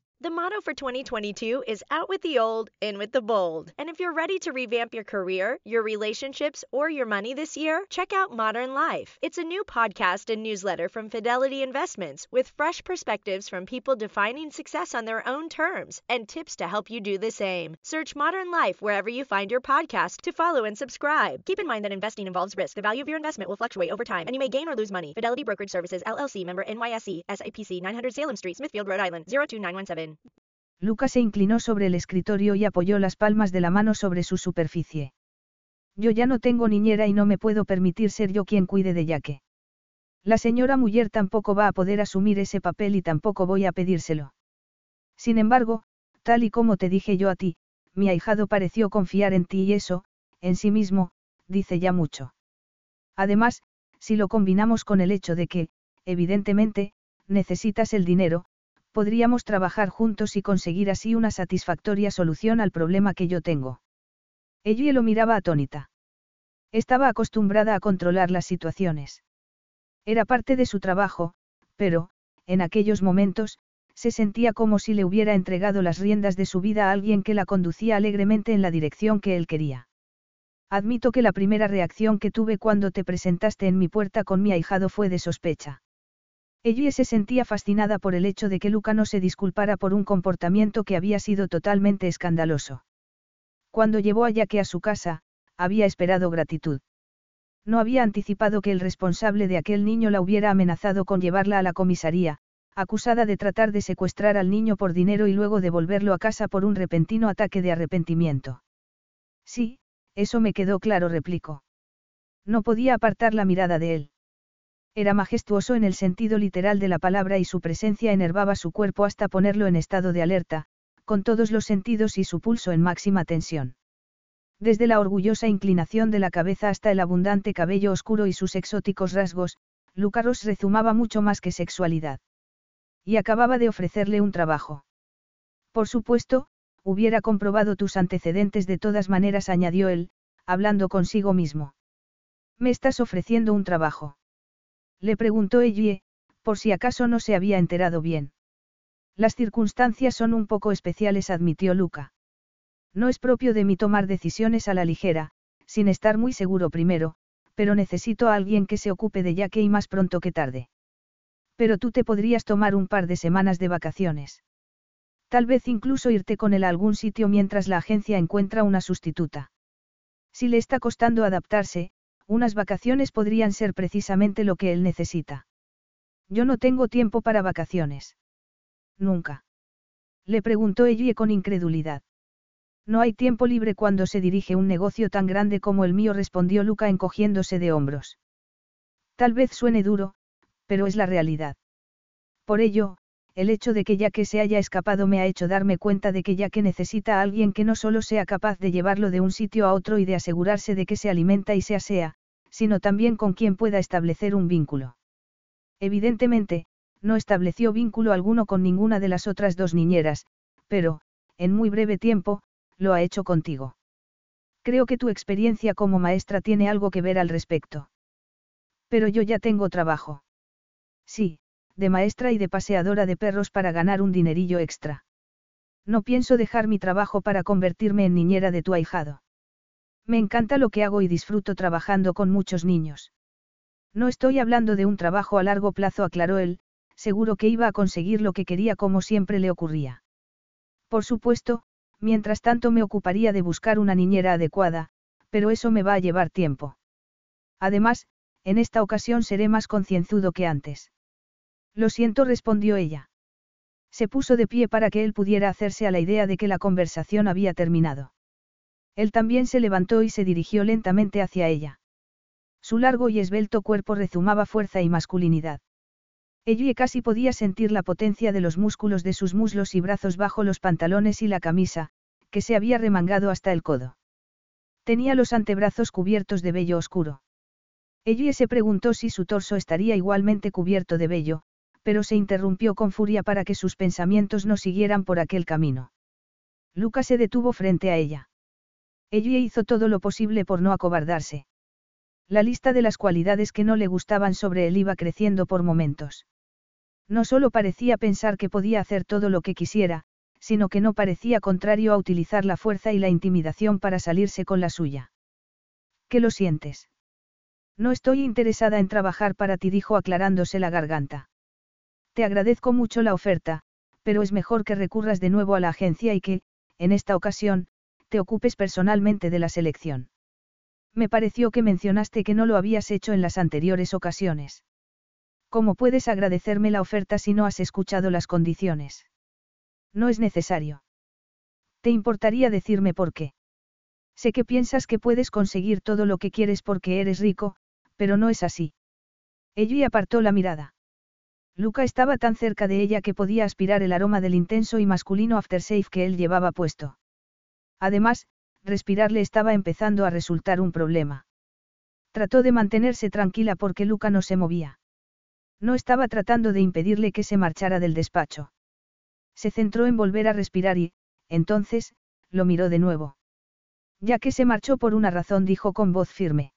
The motto for 2022 is out with the old, in with the bold. And if you're ready to revamp your career, your relationships, or your money this year, check out Modern Life. It's a new podcast and newsletter from Fidelity Investments with fresh perspectives from people defining success on their own terms and tips to help you do the same. Search Modern Life wherever you find your podcast to follow and subscribe. Keep in mind that investing involves risk. The value of your investment will fluctuate over time, and you may gain or lose money. Fidelity Brokerage Services, LLC member NYSE, SIPC 900 Salem Street, Smithfield, Rhode Island 02917. Lucas se inclinó sobre el escritorio y apoyó las palmas de la mano sobre su superficie. Yo ya no tengo niñera y no me puedo permitir ser yo quien cuide de Yaque. La señora Muller tampoco va a poder asumir ese papel y tampoco voy a pedírselo. Sin embargo, tal y como te dije yo a ti, mi ahijado pareció confiar en ti y eso, en sí mismo, dice ya mucho. Además, si lo combinamos con el hecho de que, evidentemente, necesitas el dinero, podríamos trabajar juntos y conseguir así una satisfactoria solución al problema que yo tengo. Ella lo miraba atónita. Estaba acostumbrada a controlar las situaciones. Era parte de su trabajo, pero, en aquellos momentos, se sentía como si le hubiera entregado las riendas de su vida a alguien que la conducía alegremente en la dirección que él quería. Admito que la primera reacción que tuve cuando te presentaste en mi puerta con mi ahijado fue de sospecha. Ella se sentía fascinada por el hecho de que Luca no se disculpara por un comportamiento que había sido totalmente escandaloso. Cuando llevó a Yaque a su casa, había esperado gratitud. No había anticipado que el responsable de aquel niño la hubiera amenazado con llevarla a la comisaría, acusada de tratar de secuestrar al niño por dinero y luego devolverlo a casa por un repentino ataque de arrepentimiento. Sí, eso me quedó claro, replicó. No podía apartar la mirada de él. Era majestuoso en el sentido literal de la palabra y su presencia enervaba su cuerpo hasta ponerlo en estado de alerta, con todos los sentidos y su pulso en máxima tensión. Desde la orgullosa inclinación de la cabeza hasta el abundante cabello oscuro y sus exóticos rasgos, Lucaros rezumaba mucho más que sexualidad. Y acababa de ofrecerle un trabajo. Por supuesto, hubiera comprobado tus antecedentes de todas maneras, añadió él, hablando consigo mismo. ¿Me estás ofreciendo un trabajo? Le preguntó Ellie, por si acaso no se había enterado bien. Las circunstancias son un poco especiales, admitió Luca. No es propio de mí tomar decisiones a la ligera, sin estar muy seguro primero, pero necesito a alguien que se ocupe de y más pronto que tarde. Pero tú te podrías tomar un par de semanas de vacaciones. Tal vez incluso irte con él a algún sitio mientras la agencia encuentra una sustituta. Si le está costando adaptarse, unas vacaciones podrían ser precisamente lo que él necesita. Yo no tengo tiempo para vacaciones. Nunca. Le preguntó Ellie con incredulidad. No hay tiempo libre cuando se dirige un negocio tan grande como el mío, respondió Luca encogiéndose de hombros. Tal vez suene duro, pero es la realidad. Por ello, el hecho de que ya que se haya escapado me ha hecho darme cuenta de que ya que necesita a alguien que no solo sea capaz de llevarlo de un sitio a otro y de asegurarse de que se alimenta y se asea, sino también con quien pueda establecer un vínculo. Evidentemente, no estableció vínculo alguno con ninguna de las otras dos niñeras, pero, en muy breve tiempo, lo ha hecho contigo. Creo que tu experiencia como maestra tiene algo que ver al respecto. Pero yo ya tengo trabajo. Sí, de maestra y de paseadora de perros para ganar un dinerillo extra. No pienso dejar mi trabajo para convertirme en niñera de tu ahijado. Me encanta lo que hago y disfruto trabajando con muchos niños. No estoy hablando de un trabajo a largo plazo, aclaró él, seguro que iba a conseguir lo que quería como siempre le ocurría. Por supuesto, mientras tanto me ocuparía de buscar una niñera adecuada, pero eso me va a llevar tiempo. Además, en esta ocasión seré más concienzudo que antes. Lo siento, respondió ella. Se puso de pie para que él pudiera hacerse a la idea de que la conversación había terminado. Él también se levantó y se dirigió lentamente hacia ella. Su largo y esbelto cuerpo rezumaba fuerza y masculinidad. Ellie casi podía sentir la potencia de los músculos de sus muslos y brazos bajo los pantalones y la camisa, que se había remangado hasta el codo. Tenía los antebrazos cubiertos de vello oscuro. Ellie se preguntó si su torso estaría igualmente cubierto de vello, pero se interrumpió con furia para que sus pensamientos no siguieran por aquel camino. Luca se detuvo frente a ella. Ellie hizo todo lo posible por no acobardarse. La lista de las cualidades que no le gustaban sobre él iba creciendo por momentos. No solo parecía pensar que podía hacer todo lo que quisiera, sino que no parecía contrario a utilizar la fuerza y la intimidación para salirse con la suya. ¿Qué lo sientes? No estoy interesada en trabajar para ti, dijo aclarándose la garganta. Te agradezco mucho la oferta, pero es mejor que recurras de nuevo a la agencia y que, en esta ocasión, te ocupes personalmente de la selección. Me pareció que mencionaste que no lo habías hecho en las anteriores ocasiones. ¿Cómo puedes agradecerme la oferta si no has escuchado las condiciones? No es necesario. ¿Te importaría decirme por qué? Sé que piensas que puedes conseguir todo lo que quieres porque eres rico, pero no es así. Ella apartó la mirada. Luca estaba tan cerca de ella que podía aspirar el aroma del intenso y masculino aftershave que él llevaba puesto. Además, respirarle estaba empezando a resultar un problema. Trató de mantenerse tranquila porque Luca no se movía. No estaba tratando de impedirle que se marchara del despacho. Se centró en volver a respirar y, entonces, lo miró de nuevo. Ya que se marchó por una razón, dijo con voz firme.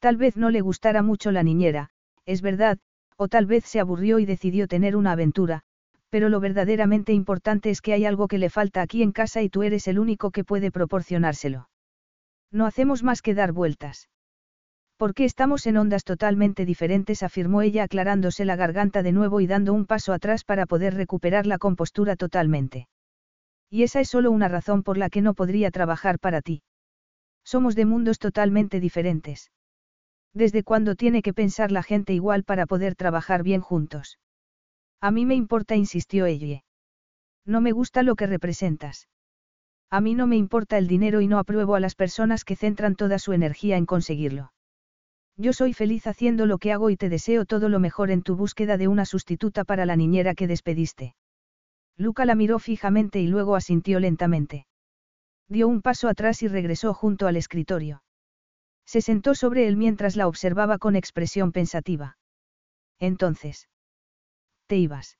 Tal vez no le gustara mucho la niñera, es verdad, o tal vez se aburrió y decidió tener una aventura, pero lo verdaderamente importante es que hay algo que le falta aquí en casa y tú eres el único que puede proporcionárselo. No hacemos más que dar vueltas. Porque estamos en ondas totalmente diferentes, afirmó ella aclarándose la garganta de nuevo y dando un paso atrás para poder recuperar la compostura totalmente. Y esa es solo una razón por la que no podría trabajar para ti. Somos de mundos totalmente diferentes. ¿Desde cuándo tiene que pensar la gente igual para poder trabajar bien juntos? A mí me importa, insistió ella. No me gusta lo que representas. A mí no me importa el dinero y no apruebo a las personas que centran toda su energía en conseguirlo. Yo soy feliz haciendo lo que hago y te deseo todo lo mejor en tu búsqueda de una sustituta para la niñera que despediste. Luca la miró fijamente y luego asintió lentamente. Dio un paso atrás y regresó junto al escritorio. Se sentó sobre él mientras la observaba con expresión pensativa. Entonces. ¿Te ibas?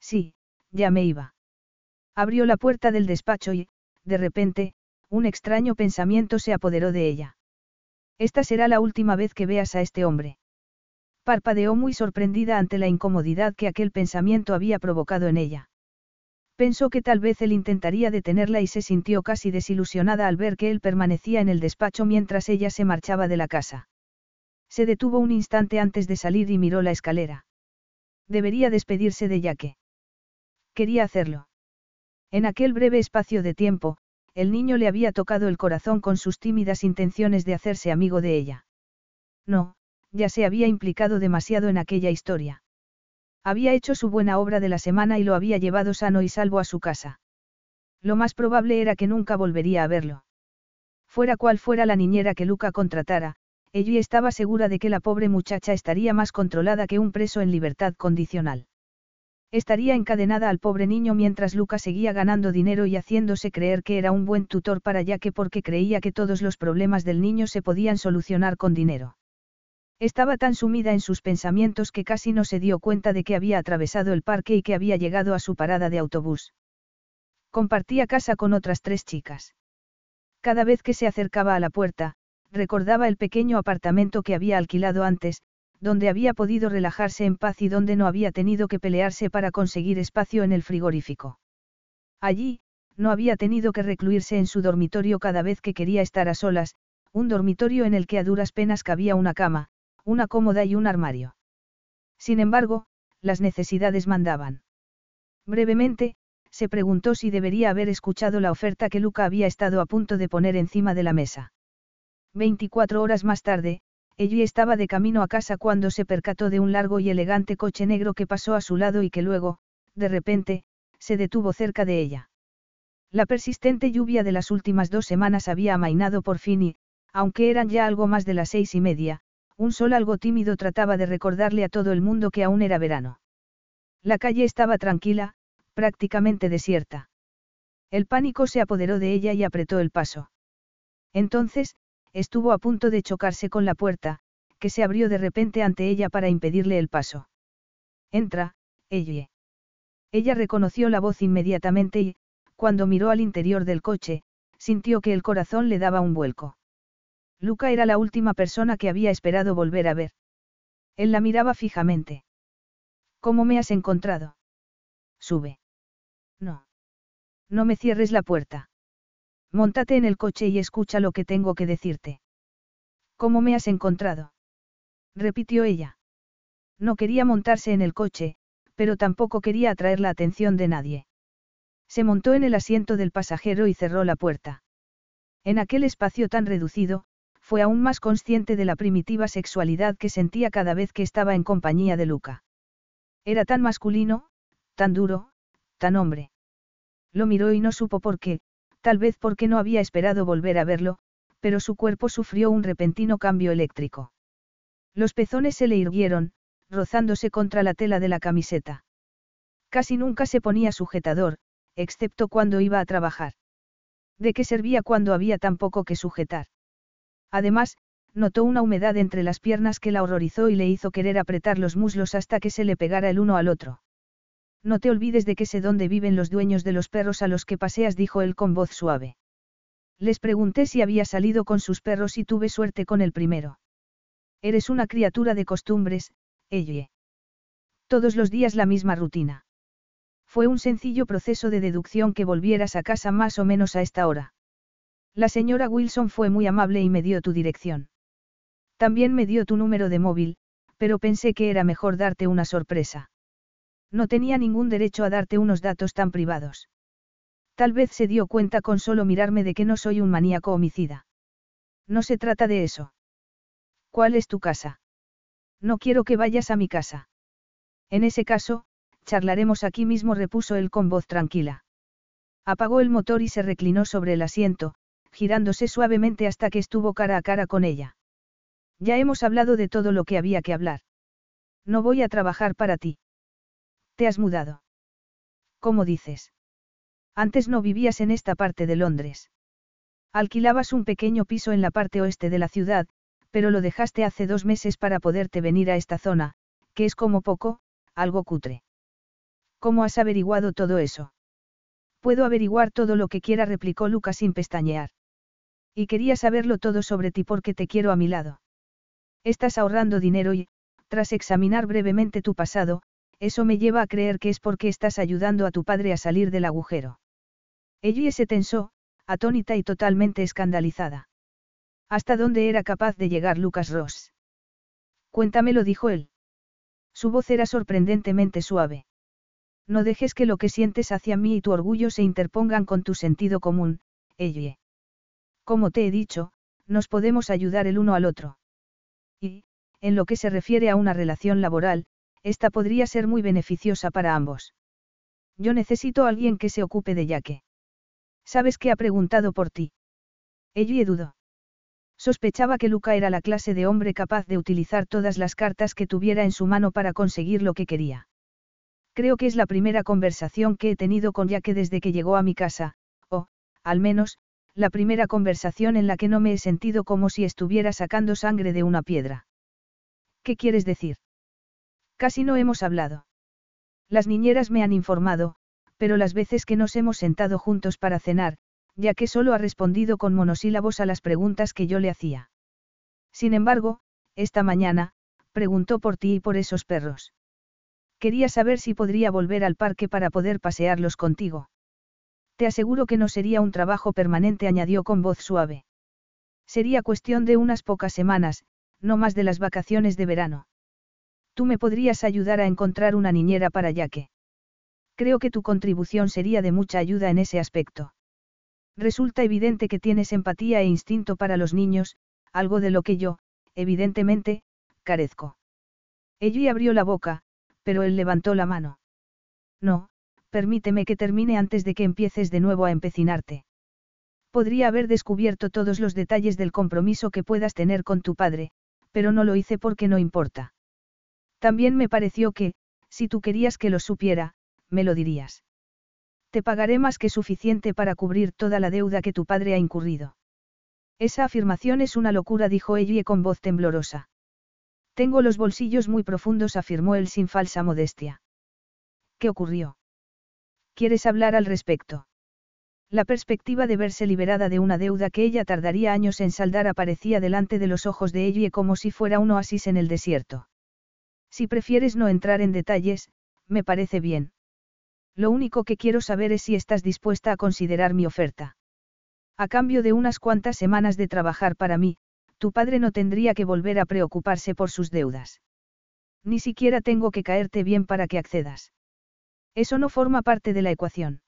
Sí, ya me iba. Abrió la puerta del despacho y, de repente, un extraño pensamiento se apoderó de ella. Esta será la última vez que veas a este hombre. Parpadeó muy sorprendida ante la incomodidad que aquel pensamiento había provocado en ella. Pensó que tal vez él intentaría detenerla y se sintió casi desilusionada al ver que él permanecía en el despacho mientras ella se marchaba de la casa. Se detuvo un instante antes de salir y miró la escalera. Debería despedirse de Yaque. Quería hacerlo. En aquel breve espacio de tiempo, el niño le había tocado el corazón con sus tímidas intenciones de hacerse amigo de ella. No, ya se había implicado demasiado en aquella historia. Había hecho su buena obra de la semana y lo había llevado sano y salvo a su casa. Lo más probable era que nunca volvería a verlo. Fuera cual fuera la niñera que Luca contratara, ella estaba segura de que la pobre muchacha estaría más controlada que un preso en libertad condicional. Estaría encadenada al pobre niño mientras Luca seguía ganando dinero y haciéndose creer que era un buen tutor para que porque creía que todos los problemas del niño se podían solucionar con dinero. Estaba tan sumida en sus pensamientos que casi no se dio cuenta de que había atravesado el parque y que había llegado a su parada de autobús. Compartía casa con otras tres chicas. Cada vez que se acercaba a la puerta, recordaba el pequeño apartamento que había alquilado antes, donde había podido relajarse en paz y donde no había tenido que pelearse para conseguir espacio en el frigorífico. Allí, no había tenido que recluirse en su dormitorio cada vez que quería estar a solas, un dormitorio en el que a duras penas cabía una cama, una cómoda y un armario. Sin embargo, las necesidades mandaban. Brevemente, se preguntó si debería haber escuchado la oferta que Luca había estado a punto de poner encima de la mesa. 24 horas más tarde, ella estaba de camino a casa cuando se percató de un largo y elegante coche negro que pasó a su lado y que luego, de repente, se detuvo cerca de ella. La persistente lluvia de las últimas dos semanas había amainado por fin y, aunque eran ya algo más de las seis y media, un sol algo tímido trataba de recordarle a todo el mundo que aún era verano. La calle estaba tranquila, prácticamente desierta. El pánico se apoderó de ella y apretó el paso. Entonces, estuvo a punto de chocarse con la puerta, que se abrió de repente ante ella para impedirle el paso. Entra, ella. Ella reconoció la voz inmediatamente y, cuando miró al interior del coche, sintió que el corazón le daba un vuelco. Luca era la última persona que había esperado volver a ver. Él la miraba fijamente. ¿Cómo me has encontrado? Sube. No. No me cierres la puerta. Móntate en el coche y escucha lo que tengo que decirte. ¿Cómo me has encontrado? repitió ella. No quería montarse en el coche, pero tampoco quería atraer la atención de nadie. Se montó en el asiento del pasajero y cerró la puerta. En aquel espacio tan reducido, fue aún más consciente de la primitiva sexualidad que sentía cada vez que estaba en compañía de Luca. Era tan masculino, tan duro, tan hombre. Lo miró y no supo por qué, tal vez porque no había esperado volver a verlo, pero su cuerpo sufrió un repentino cambio eléctrico. Los pezones se le irguieron, rozándose contra la tela de la camiseta. Casi nunca se ponía sujetador, excepto cuando iba a trabajar. ¿De qué servía cuando había tan poco que sujetar? Además, notó una humedad entre las piernas que la horrorizó y le hizo querer apretar los muslos hasta que se le pegara el uno al otro. No te olvides de que sé dónde viven los dueños de los perros a los que paseas, dijo él con voz suave. Les pregunté si había salido con sus perros y tuve suerte con el primero. Eres una criatura de costumbres, ella. Todos los días la misma rutina. Fue un sencillo proceso de deducción que volvieras a casa más o menos a esta hora. La señora Wilson fue muy amable y me dio tu dirección. También me dio tu número de móvil, pero pensé que era mejor darte una sorpresa. No tenía ningún derecho a darte unos datos tan privados. Tal vez se dio cuenta con solo mirarme de que no soy un maníaco homicida. No se trata de eso. ¿Cuál es tu casa? No quiero que vayas a mi casa. En ese caso, charlaremos aquí mismo, repuso él con voz tranquila. Apagó el motor y se reclinó sobre el asiento, girándose suavemente hasta que estuvo cara a cara con ella. Ya hemos hablado de todo lo que había que hablar. No voy a trabajar para ti. Te has mudado. ¿Cómo dices? Antes no vivías en esta parte de Londres. Alquilabas un pequeño piso en la parte oeste de la ciudad, pero lo dejaste hace dos meses para poderte venir a esta zona, que es como poco, algo cutre. ¿Cómo has averiguado todo eso? Puedo averiguar todo lo que quiera, replicó Lucas sin pestañear. Y quería saberlo todo sobre ti porque te quiero a mi lado. Estás ahorrando dinero y, tras examinar brevemente tu pasado, eso me lleva a creer que es porque estás ayudando a tu padre a salir del agujero. Ellie se tensó, atónita y totalmente escandalizada. ¿Hasta dónde era capaz de llegar Lucas Ross? Cuéntamelo, dijo él. Su voz era sorprendentemente suave. No dejes que lo que sientes hacia mí y tu orgullo se interpongan con tu sentido común, Ellie. Como te he dicho, nos podemos ayudar el uno al otro. Y, en lo que se refiere a una relación laboral, esta podría ser muy beneficiosa para ambos. Yo necesito a alguien que se ocupe de Yaque. ¿Sabes que ha preguntado por ti? Ellie dudó. Sospechaba que Luca era la clase de hombre capaz de utilizar todas las cartas que tuviera en su mano para conseguir lo que quería. Creo que es la primera conversación que he tenido con Yaque desde que llegó a mi casa, o, al menos, la primera conversación en la que no me he sentido como si estuviera sacando sangre de una piedra. ¿Qué quieres decir? Casi no hemos hablado. Las niñeras me han informado, pero las veces que nos hemos sentado juntos para cenar, ya que solo ha respondido con monosílabos a las preguntas que yo le hacía. Sin embargo, esta mañana, preguntó por ti y por esos perros. Quería saber si podría volver al parque para poder pasearlos contigo. Te aseguro que no sería un trabajo permanente, añadió con voz suave. Sería cuestión de unas pocas semanas, no más de las vacaciones de verano. Tú me podrías ayudar a encontrar una niñera para Yaque. Creo que tu contribución sería de mucha ayuda en ese aspecto. Resulta evidente que tienes empatía e instinto para los niños, algo de lo que yo, evidentemente, carezco. Ella abrió la boca, pero él levantó la mano. No, permíteme que termine antes de que empieces de nuevo a empecinarte. Podría haber descubierto todos los detalles del compromiso que puedas tener con tu padre, pero no lo hice porque no importa. También me pareció que, si tú querías que lo supiera, me lo dirías. Te pagaré más que suficiente para cubrir toda la deuda que tu padre ha incurrido. Esa afirmación es una locura, dijo ella con voz temblorosa. Tengo los bolsillos muy profundos, afirmó él sin falsa modestia. ¿Qué ocurrió? ¿Quieres hablar al respecto? La perspectiva de verse liberada de una deuda que ella tardaría años en saldar aparecía delante de los ojos de ella como si fuera un oasis en el desierto. Si prefieres no entrar en detalles, me parece bien. Lo único que quiero saber es si estás dispuesta a considerar mi oferta. A cambio de unas cuantas semanas de trabajar para mí, tu padre no tendría que volver a preocuparse por sus deudas. Ni siquiera tengo que caerte bien para que accedas. Eso no forma parte de la ecuación.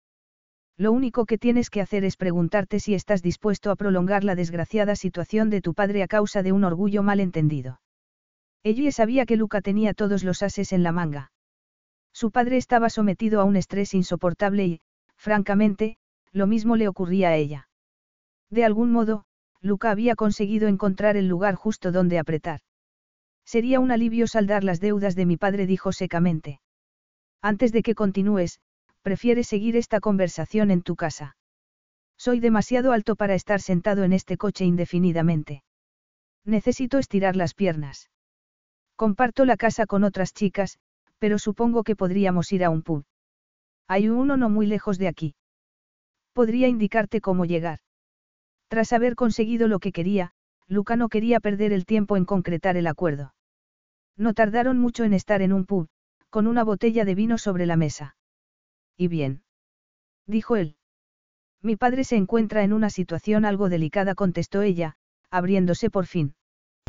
Lo único que tienes que hacer es preguntarte si estás dispuesto a prolongar la desgraciada situación de tu padre a causa de un orgullo mal Ella sabía que Luca tenía todos los ases en la manga. Su padre estaba sometido a un estrés insoportable y, francamente, lo mismo le ocurría a ella. De algún modo, Luca había conseguido encontrar el lugar justo donde apretar. Sería un alivio saldar las deudas de mi padre, dijo secamente. Antes de que continúes, prefieres seguir esta conversación en tu casa. Soy demasiado alto para estar sentado en este coche indefinidamente. Necesito estirar las piernas. Comparto la casa con otras chicas, pero supongo que podríamos ir a un pub. Hay uno no muy lejos de aquí. Podría indicarte cómo llegar. Tras haber conseguido lo que quería, Luca no quería perder el tiempo en concretar el acuerdo. No tardaron mucho en estar en un pub, con una botella de vino sobre la mesa. ¿Y bien? Dijo él. Mi padre se encuentra en una situación algo delicada, contestó ella, abriéndose por fin.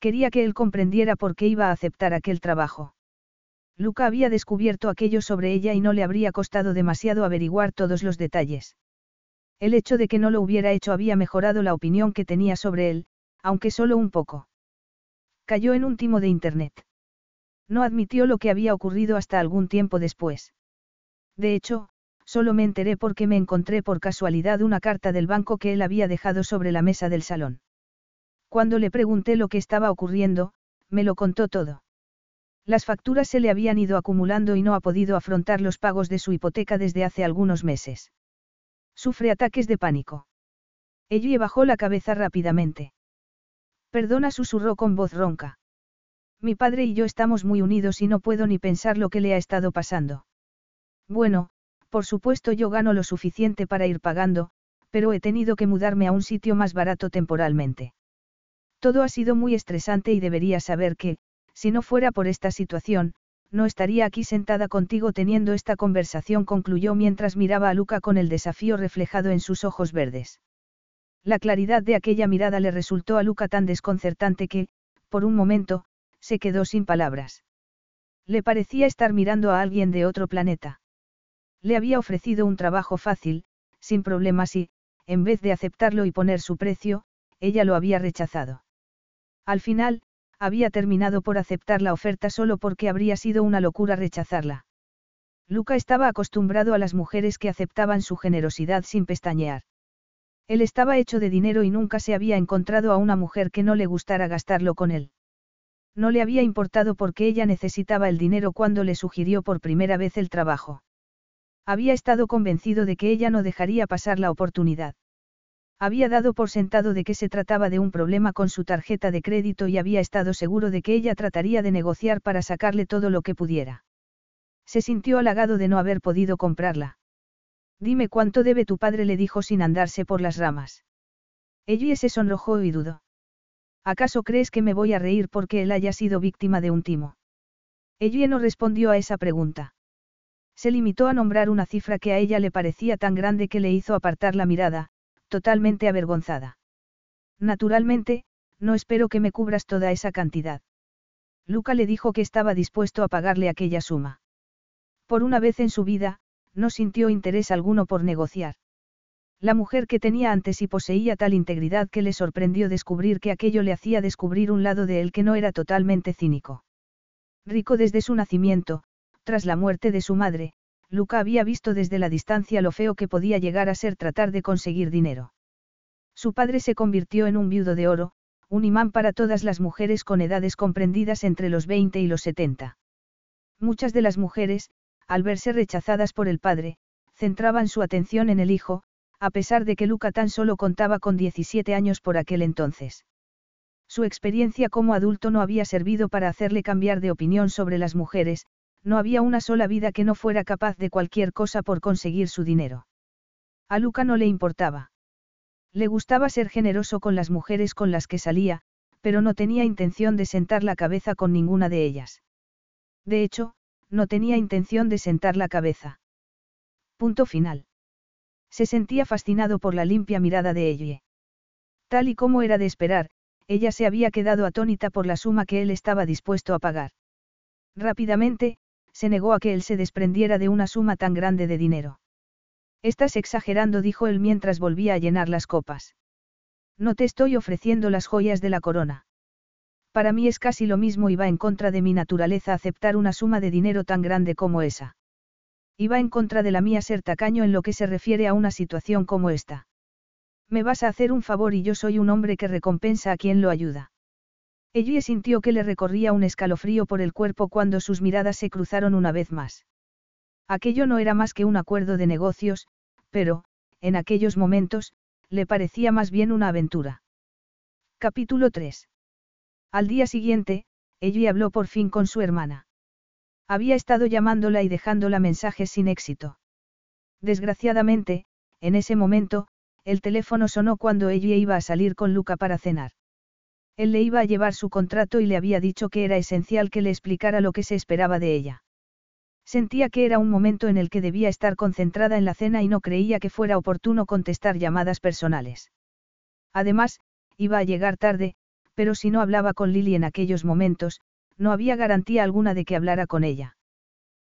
Quería que él comprendiera por qué iba a aceptar aquel trabajo. Luca había descubierto aquello sobre ella y no le habría costado demasiado averiguar todos los detalles. El hecho de que no lo hubiera hecho había mejorado la opinión que tenía sobre él, aunque solo un poco. Cayó en un timo de Internet. No admitió lo que había ocurrido hasta algún tiempo después. De hecho, solo me enteré porque me encontré por casualidad una carta del banco que él había dejado sobre la mesa del salón. Cuando le pregunté lo que estaba ocurriendo, me lo contó todo. Las facturas se le habían ido acumulando y no ha podido afrontar los pagos de su hipoteca desde hace algunos meses. Sufre ataques de pánico. Ella bajó la cabeza rápidamente. Perdona, susurró con voz ronca. Mi padre y yo estamos muy unidos y no puedo ni pensar lo que le ha estado pasando. Bueno, por supuesto yo gano lo suficiente para ir pagando, pero he tenido que mudarme a un sitio más barato temporalmente. Todo ha sido muy estresante y debería saber que, si no fuera por esta situación, no estaría aquí sentada contigo teniendo esta conversación, concluyó mientras miraba a Luca con el desafío reflejado en sus ojos verdes. La claridad de aquella mirada le resultó a Luca tan desconcertante que, por un momento, se quedó sin palabras. Le parecía estar mirando a alguien de otro planeta. Le había ofrecido un trabajo fácil, sin problemas y, en vez de aceptarlo y poner su precio, ella lo había rechazado. Al final, había terminado por aceptar la oferta solo porque habría sido una locura rechazarla. Luca estaba acostumbrado a las mujeres que aceptaban su generosidad sin pestañear. Él estaba hecho de dinero y nunca se había encontrado a una mujer que no le gustara gastarlo con él. No le había importado porque ella necesitaba el dinero cuando le sugirió por primera vez el trabajo. Había estado convencido de que ella no dejaría pasar la oportunidad. Había dado por sentado de que se trataba de un problema con su tarjeta de crédito y había estado seguro de que ella trataría de negociar para sacarle todo lo que pudiera. Se sintió halagado de no haber podido comprarla. Dime cuánto debe tu padre, le dijo sin andarse por las ramas. Ella se sonrojó y dudó. ¿Acaso crees que me voy a reír porque él haya sido víctima de un timo? Ella no respondió a esa pregunta. Se limitó a nombrar una cifra que a ella le parecía tan grande que le hizo apartar la mirada, totalmente avergonzada. Naturalmente, no espero que me cubras toda esa cantidad. Luca le dijo que estaba dispuesto a pagarle aquella suma. Por una vez en su vida, no sintió interés alguno por negociar. La mujer que tenía antes y poseía tal integridad que le sorprendió descubrir que aquello le hacía descubrir un lado de él que no era totalmente cínico. Rico desde su nacimiento, tras la muerte de su madre, Luca había visto desde la distancia lo feo que podía llegar a ser tratar de conseguir dinero. Su padre se convirtió en un viudo de oro, un imán para todas las mujeres con edades comprendidas entre los 20 y los 70. Muchas de las mujeres, al verse rechazadas por el padre, centraban su atención en el hijo, a pesar de que Luca tan solo contaba con 17 años por aquel entonces. Su experiencia como adulto no había servido para hacerle cambiar de opinión sobre las mujeres, no había una sola vida que no fuera capaz de cualquier cosa por conseguir su dinero. A Luca no le importaba. Le gustaba ser generoso con las mujeres con las que salía, pero no tenía intención de sentar la cabeza con ninguna de ellas. De hecho, no tenía intención de sentar la cabeza. Punto final. Se sentía fascinado por la limpia mirada de ella. Tal y como era de esperar, ella se había quedado atónita por la suma que él estaba dispuesto a pagar. Rápidamente, se negó a que él se desprendiera de una suma tan grande de dinero. Estás exagerando, dijo él mientras volvía a llenar las copas. No te estoy ofreciendo las joyas de la corona. Para mí es casi lo mismo y va en contra de mi naturaleza aceptar una suma de dinero tan grande como esa. Y va en contra de la mía ser tacaño en lo que se refiere a una situación como esta. Me vas a hacer un favor y yo soy un hombre que recompensa a quien lo ayuda. Ellie sintió que le recorría un escalofrío por el cuerpo cuando sus miradas se cruzaron una vez más. Aquello no era más que un acuerdo de negocios, pero, en aquellos momentos, le parecía más bien una aventura. Capítulo 3. Al día siguiente, ella habló por fin con su hermana. Había estado llamándola y dejándola mensajes sin éxito. Desgraciadamente, en ese momento, el teléfono sonó cuando ella iba a salir con Luca para cenar. Él le iba a llevar su contrato y le había dicho que era esencial que le explicara lo que se esperaba de ella. Sentía que era un momento en el que debía estar concentrada en la cena y no creía que fuera oportuno contestar llamadas personales. Además, iba a llegar tarde, pero si no hablaba con Lily en aquellos momentos, no había garantía alguna de que hablara con ella.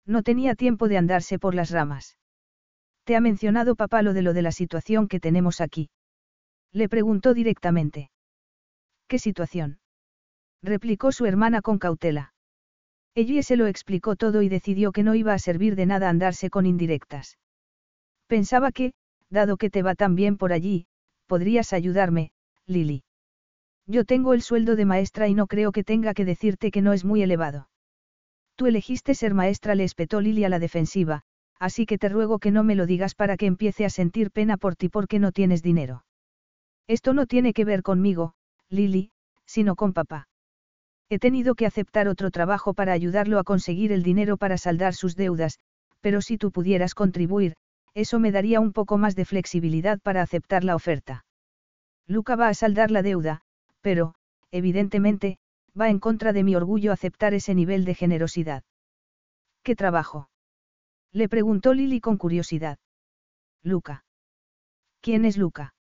No tenía tiempo de andarse por las ramas. ¿Te ha mencionado papá lo de lo de la situación que tenemos aquí? Le preguntó directamente. ¿Qué situación? replicó su hermana con cautela. Ella se lo explicó todo y decidió que no iba a servir de nada andarse con indirectas. Pensaba que, dado que te va tan bien por allí, podrías ayudarme, Lily. Yo tengo el sueldo de maestra y no creo que tenga que decirte que no es muy elevado. Tú elegiste ser maestra, le espetó Lily a la defensiva, así que te ruego que no me lo digas para que empiece a sentir pena por ti porque no tienes dinero. Esto no tiene que ver conmigo, Lily, sino con papá. He tenido que aceptar otro trabajo para ayudarlo a conseguir el dinero para saldar sus deudas, pero si tú pudieras contribuir, eso me daría un poco más de flexibilidad para aceptar la oferta. Luca va a saldar la deuda, pero, evidentemente, va en contra de mi orgullo aceptar ese nivel de generosidad. ¿Qué trabajo? Le preguntó Lily con curiosidad. Luca. ¿Quién es Luca?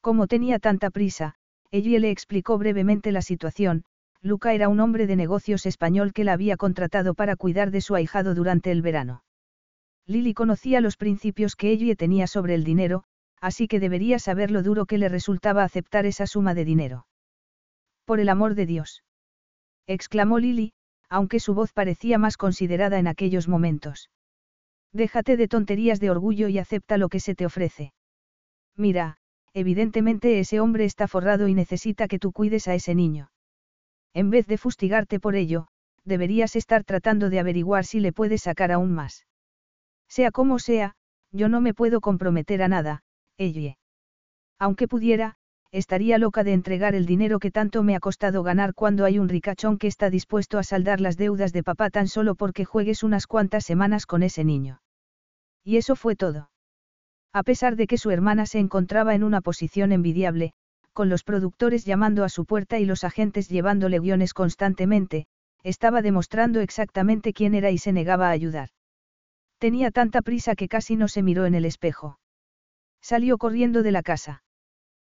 Como tenía tanta prisa, ella le explicó brevemente la situación, Luca era un hombre de negocios español que la había contratado para cuidar de su ahijado durante el verano. Lily conocía los principios que ella tenía sobre el dinero, así que debería saber lo duro que le resultaba aceptar esa suma de dinero. Por el amor de Dios. exclamó Lily, aunque su voz parecía más considerada en aquellos momentos. Déjate de tonterías de orgullo y acepta lo que se te ofrece. Mira, evidentemente ese hombre está forrado y necesita que tú cuides a ese niño. En vez de fustigarte por ello, deberías estar tratando de averiguar si le puedes sacar aún más. Sea como sea, yo no me puedo comprometer a nada, ella. Aunque pudiera, estaría loca de entregar el dinero que tanto me ha costado ganar cuando hay un ricachón que está dispuesto a saldar las deudas de papá tan solo porque juegues unas cuantas semanas con ese niño. Y eso fue todo. A pesar de que su hermana se encontraba en una posición envidiable, con los productores llamando a su puerta y los agentes llevándole guiones constantemente, estaba demostrando exactamente quién era y se negaba a ayudar. Tenía tanta prisa que casi no se miró en el espejo. Salió corriendo de la casa.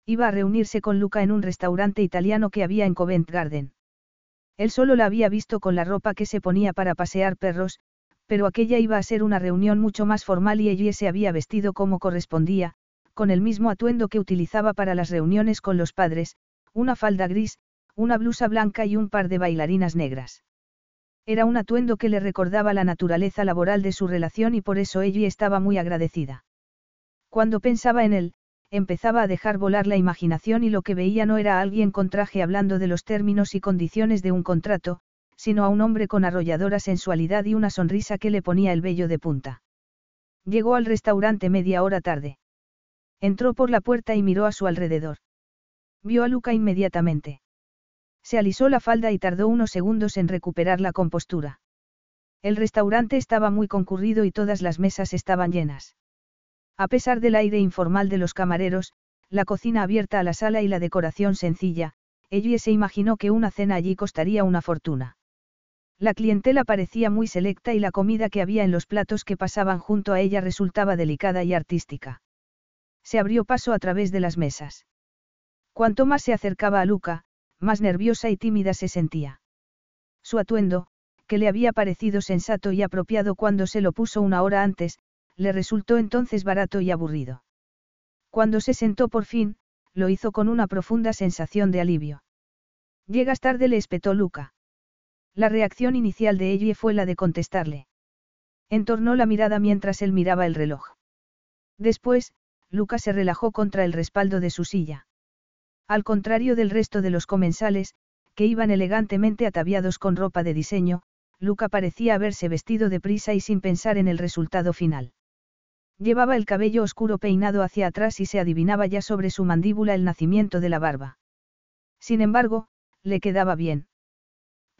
Iba a reunirse con Luca en un restaurante italiano que había en Covent Garden. Él solo la había visto con la ropa que se ponía para pasear perros, pero aquella iba a ser una reunión mucho más formal y ella se había vestido como correspondía, con el mismo atuendo que utilizaba para las reuniones con los padres, una falda gris, una blusa blanca y un par de bailarinas negras. Era un atuendo que le recordaba la naturaleza laboral de su relación y por eso ella estaba muy agradecida. Cuando pensaba en él, empezaba a dejar volar la imaginación y lo que veía no era alguien con traje hablando de los términos y condiciones de un contrato, sino a un hombre con arrolladora sensualidad y una sonrisa que le ponía el vello de punta. Llegó al restaurante media hora tarde. Entró por la puerta y miró a su alrededor. Vio a Luca inmediatamente. Se alisó la falda y tardó unos segundos en recuperar la compostura. El restaurante estaba muy concurrido y todas las mesas estaban llenas. A pesar del aire informal de los camareros, la cocina abierta a la sala y la decoración sencilla, ella se imaginó que una cena allí costaría una fortuna. La clientela parecía muy selecta y la comida que había en los platos que pasaban junto a ella resultaba delicada y artística. Se abrió paso a través de las mesas. Cuanto más se acercaba a Luca, más nerviosa y tímida se sentía. Su atuendo, que le había parecido sensato y apropiado cuando se lo puso una hora antes, le resultó entonces barato y aburrido. Cuando se sentó por fin, lo hizo con una profunda sensación de alivio. Llegas tarde, le espetó Luca. La reacción inicial de ella fue la de contestarle. Entornó la mirada mientras él miraba el reloj. Después, Luca se relajó contra el respaldo de su silla. Al contrario del resto de los comensales, que iban elegantemente ataviados con ropa de diseño, Luca parecía haberse vestido deprisa y sin pensar en el resultado final. Llevaba el cabello oscuro peinado hacia atrás y se adivinaba ya sobre su mandíbula el nacimiento de la barba. Sin embargo, le quedaba bien.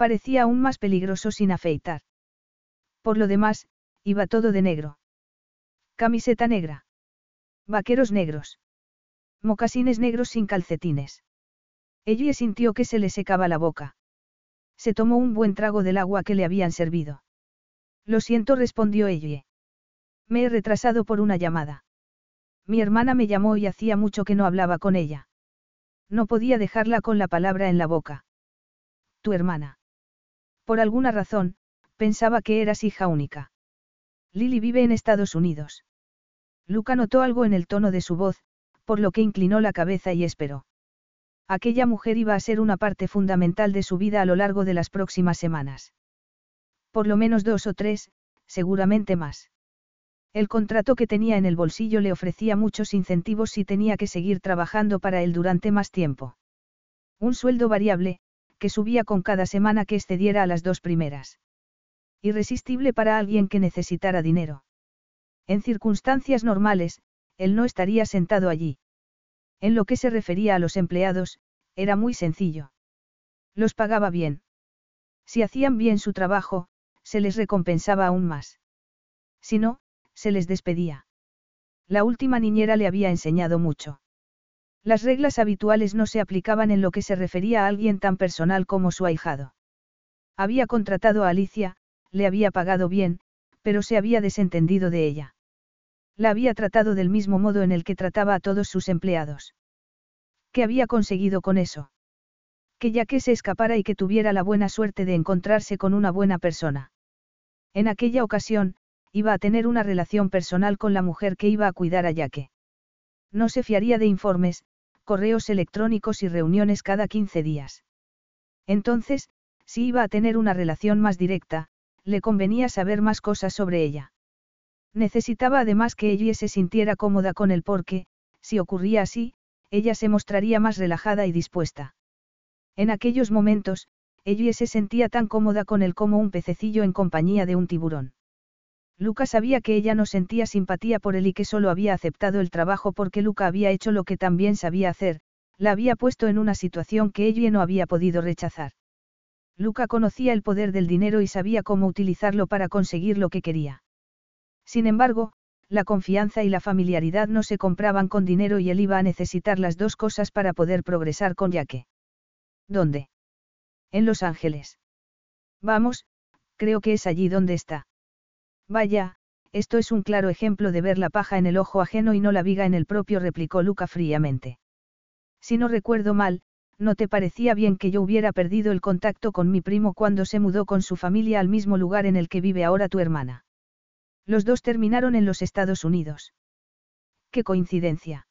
Parecía aún más peligroso sin afeitar. Por lo demás, iba todo de negro. Camiseta negra. Vaqueros negros. Mocasines negros sin calcetines. Ella sintió que se le secaba la boca. Se tomó un buen trago del agua que le habían servido. Lo siento, respondió ella. Me he retrasado por una llamada. Mi hermana me llamó y hacía mucho que no hablaba con ella. No podía dejarla con la palabra en la boca. Tu hermana. Por alguna razón, pensaba que eras hija única. Lily vive en Estados Unidos. Luca notó algo en el tono de su voz, por lo que inclinó la cabeza y esperó. Aquella mujer iba a ser una parte fundamental de su vida a lo largo de las próximas semanas. Por lo menos dos o tres, seguramente más. El contrato que tenía en el bolsillo le ofrecía muchos incentivos si tenía que seguir trabajando para él durante más tiempo. Un sueldo variable, que subía con cada semana que excediera a las dos primeras. Irresistible para alguien que necesitara dinero. En circunstancias normales, él no estaría sentado allí. En lo que se refería a los empleados, era muy sencillo. Los pagaba bien. Si hacían bien su trabajo, se les recompensaba aún más. Si no, se les despedía. La última niñera le había enseñado mucho. Las reglas habituales no se aplicaban en lo que se refería a alguien tan personal como su ahijado. Había contratado a Alicia, le había pagado bien, pero se había desentendido de ella. La había tratado del mismo modo en el que trataba a todos sus empleados. ¿Qué había conseguido con eso? Que ya que se escapara y que tuviera la buena suerte de encontrarse con una buena persona. En aquella ocasión, iba a tener una relación personal con la mujer que iba a cuidar a Yaque. No se fiaría de informes, correos electrónicos y reuniones cada 15 días. Entonces, si iba a tener una relación más directa, le convenía saber más cosas sobre ella. Necesitaba además que ella se sintiera cómoda con él porque, si ocurría así, ella se mostraría más relajada y dispuesta. En aquellos momentos, ella se sentía tan cómoda con él como un pececillo en compañía de un tiburón. Luca sabía que ella no sentía simpatía por él y que solo había aceptado el trabajo porque Luca había hecho lo que también sabía hacer, la había puesto en una situación que ella no había podido rechazar. Luca conocía el poder del dinero y sabía cómo utilizarlo para conseguir lo que quería. Sin embargo, la confianza y la familiaridad no se compraban con dinero y él iba a necesitar las dos cosas para poder progresar con Yaque. ¿Dónde? En Los Ángeles. Vamos, creo que es allí donde está. Vaya, esto es un claro ejemplo de ver la paja en el ojo ajeno y no la viga en el propio, replicó Luca fríamente. Si no recuerdo mal, ¿no te parecía bien que yo hubiera perdido el contacto con mi primo cuando se mudó con su familia al mismo lugar en el que vive ahora tu hermana? Los dos terminaron en los Estados Unidos. ¡Qué coincidencia!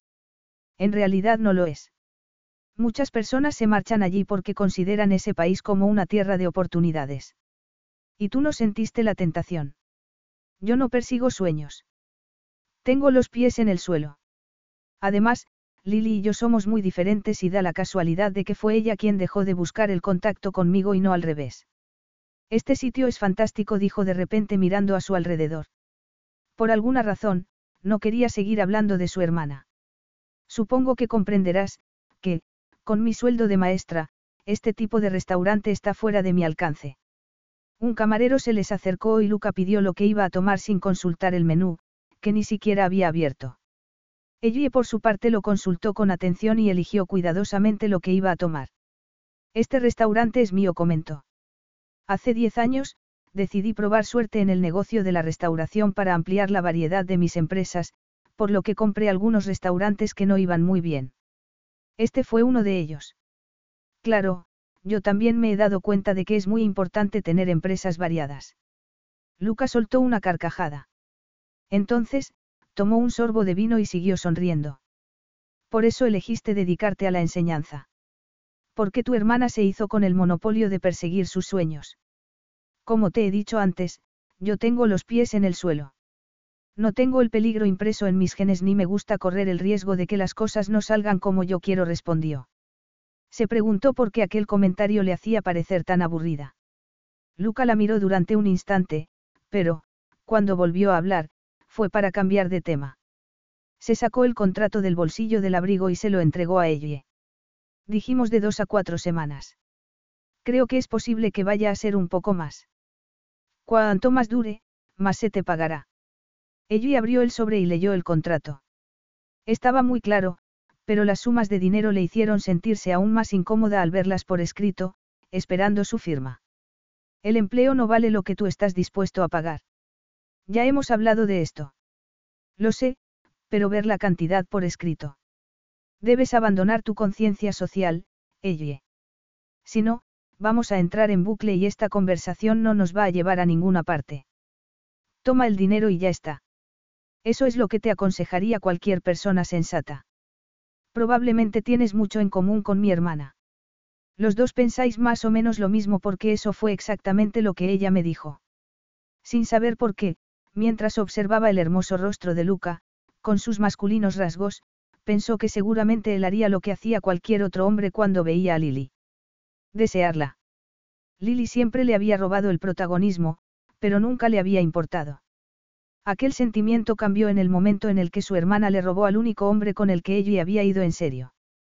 En realidad no lo es. Muchas personas se marchan allí porque consideran ese país como una tierra de oportunidades. ¿Y tú no sentiste la tentación? Yo no persigo sueños. Tengo los pies en el suelo. Además, Lily y yo somos muy diferentes y da la casualidad de que fue ella quien dejó de buscar el contacto conmigo y no al revés. Este sitio es fantástico, dijo de repente mirando a su alrededor. Por alguna razón, no quería seguir hablando de su hermana. Supongo que comprenderás, que, con mi sueldo de maestra, este tipo de restaurante está fuera de mi alcance. Un camarero se les acercó y Luca pidió lo que iba a tomar sin consultar el menú, que ni siquiera había abierto. Ellie por su parte lo consultó con atención y eligió cuidadosamente lo que iba a tomar. Este restaurante es mío, comentó. Hace diez años, decidí probar suerte en el negocio de la restauración para ampliar la variedad de mis empresas, por lo que compré algunos restaurantes que no iban muy bien. Este fue uno de ellos. Claro, yo también me he dado cuenta de que es muy importante tener empresas variadas. Luca soltó una carcajada. Entonces, tomó un sorbo de vino y siguió sonriendo. Por eso elegiste dedicarte a la enseñanza. Porque tu hermana se hizo con el monopolio de perseguir sus sueños. Como te he dicho antes, yo tengo los pies en el suelo. No tengo el peligro impreso en mis genes ni me gusta correr el riesgo de que las cosas no salgan como yo quiero, respondió. Se preguntó por qué aquel comentario le hacía parecer tan aburrida. Luca la miró durante un instante, pero, cuando volvió a hablar, fue para cambiar de tema. Se sacó el contrato del bolsillo del abrigo y se lo entregó a ella. Dijimos de dos a cuatro semanas. Creo que es posible que vaya a ser un poco más. Cuanto más dure, más se te pagará. Ella abrió el sobre y leyó el contrato. Estaba muy claro, pero las sumas de dinero le hicieron sentirse aún más incómoda al verlas por escrito, esperando su firma. El empleo no vale lo que tú estás dispuesto a pagar. Ya hemos hablado de esto. Lo sé, pero ver la cantidad por escrito. Debes abandonar tu conciencia social, ella. Si no, vamos a entrar en bucle y esta conversación no nos va a llevar a ninguna parte. Toma el dinero y ya está. Eso es lo que te aconsejaría cualquier persona sensata. Probablemente tienes mucho en común con mi hermana. Los dos pensáis más o menos lo mismo porque eso fue exactamente lo que ella me dijo. Sin saber por qué, mientras observaba el hermoso rostro de Luca, con sus masculinos rasgos, pensó que seguramente él haría lo que hacía cualquier otro hombre cuando veía a Lily. Desearla. Lily siempre le había robado el protagonismo, pero nunca le había importado. Aquel sentimiento cambió en el momento en el que su hermana le robó al único hombre con el que ella había ido en serio.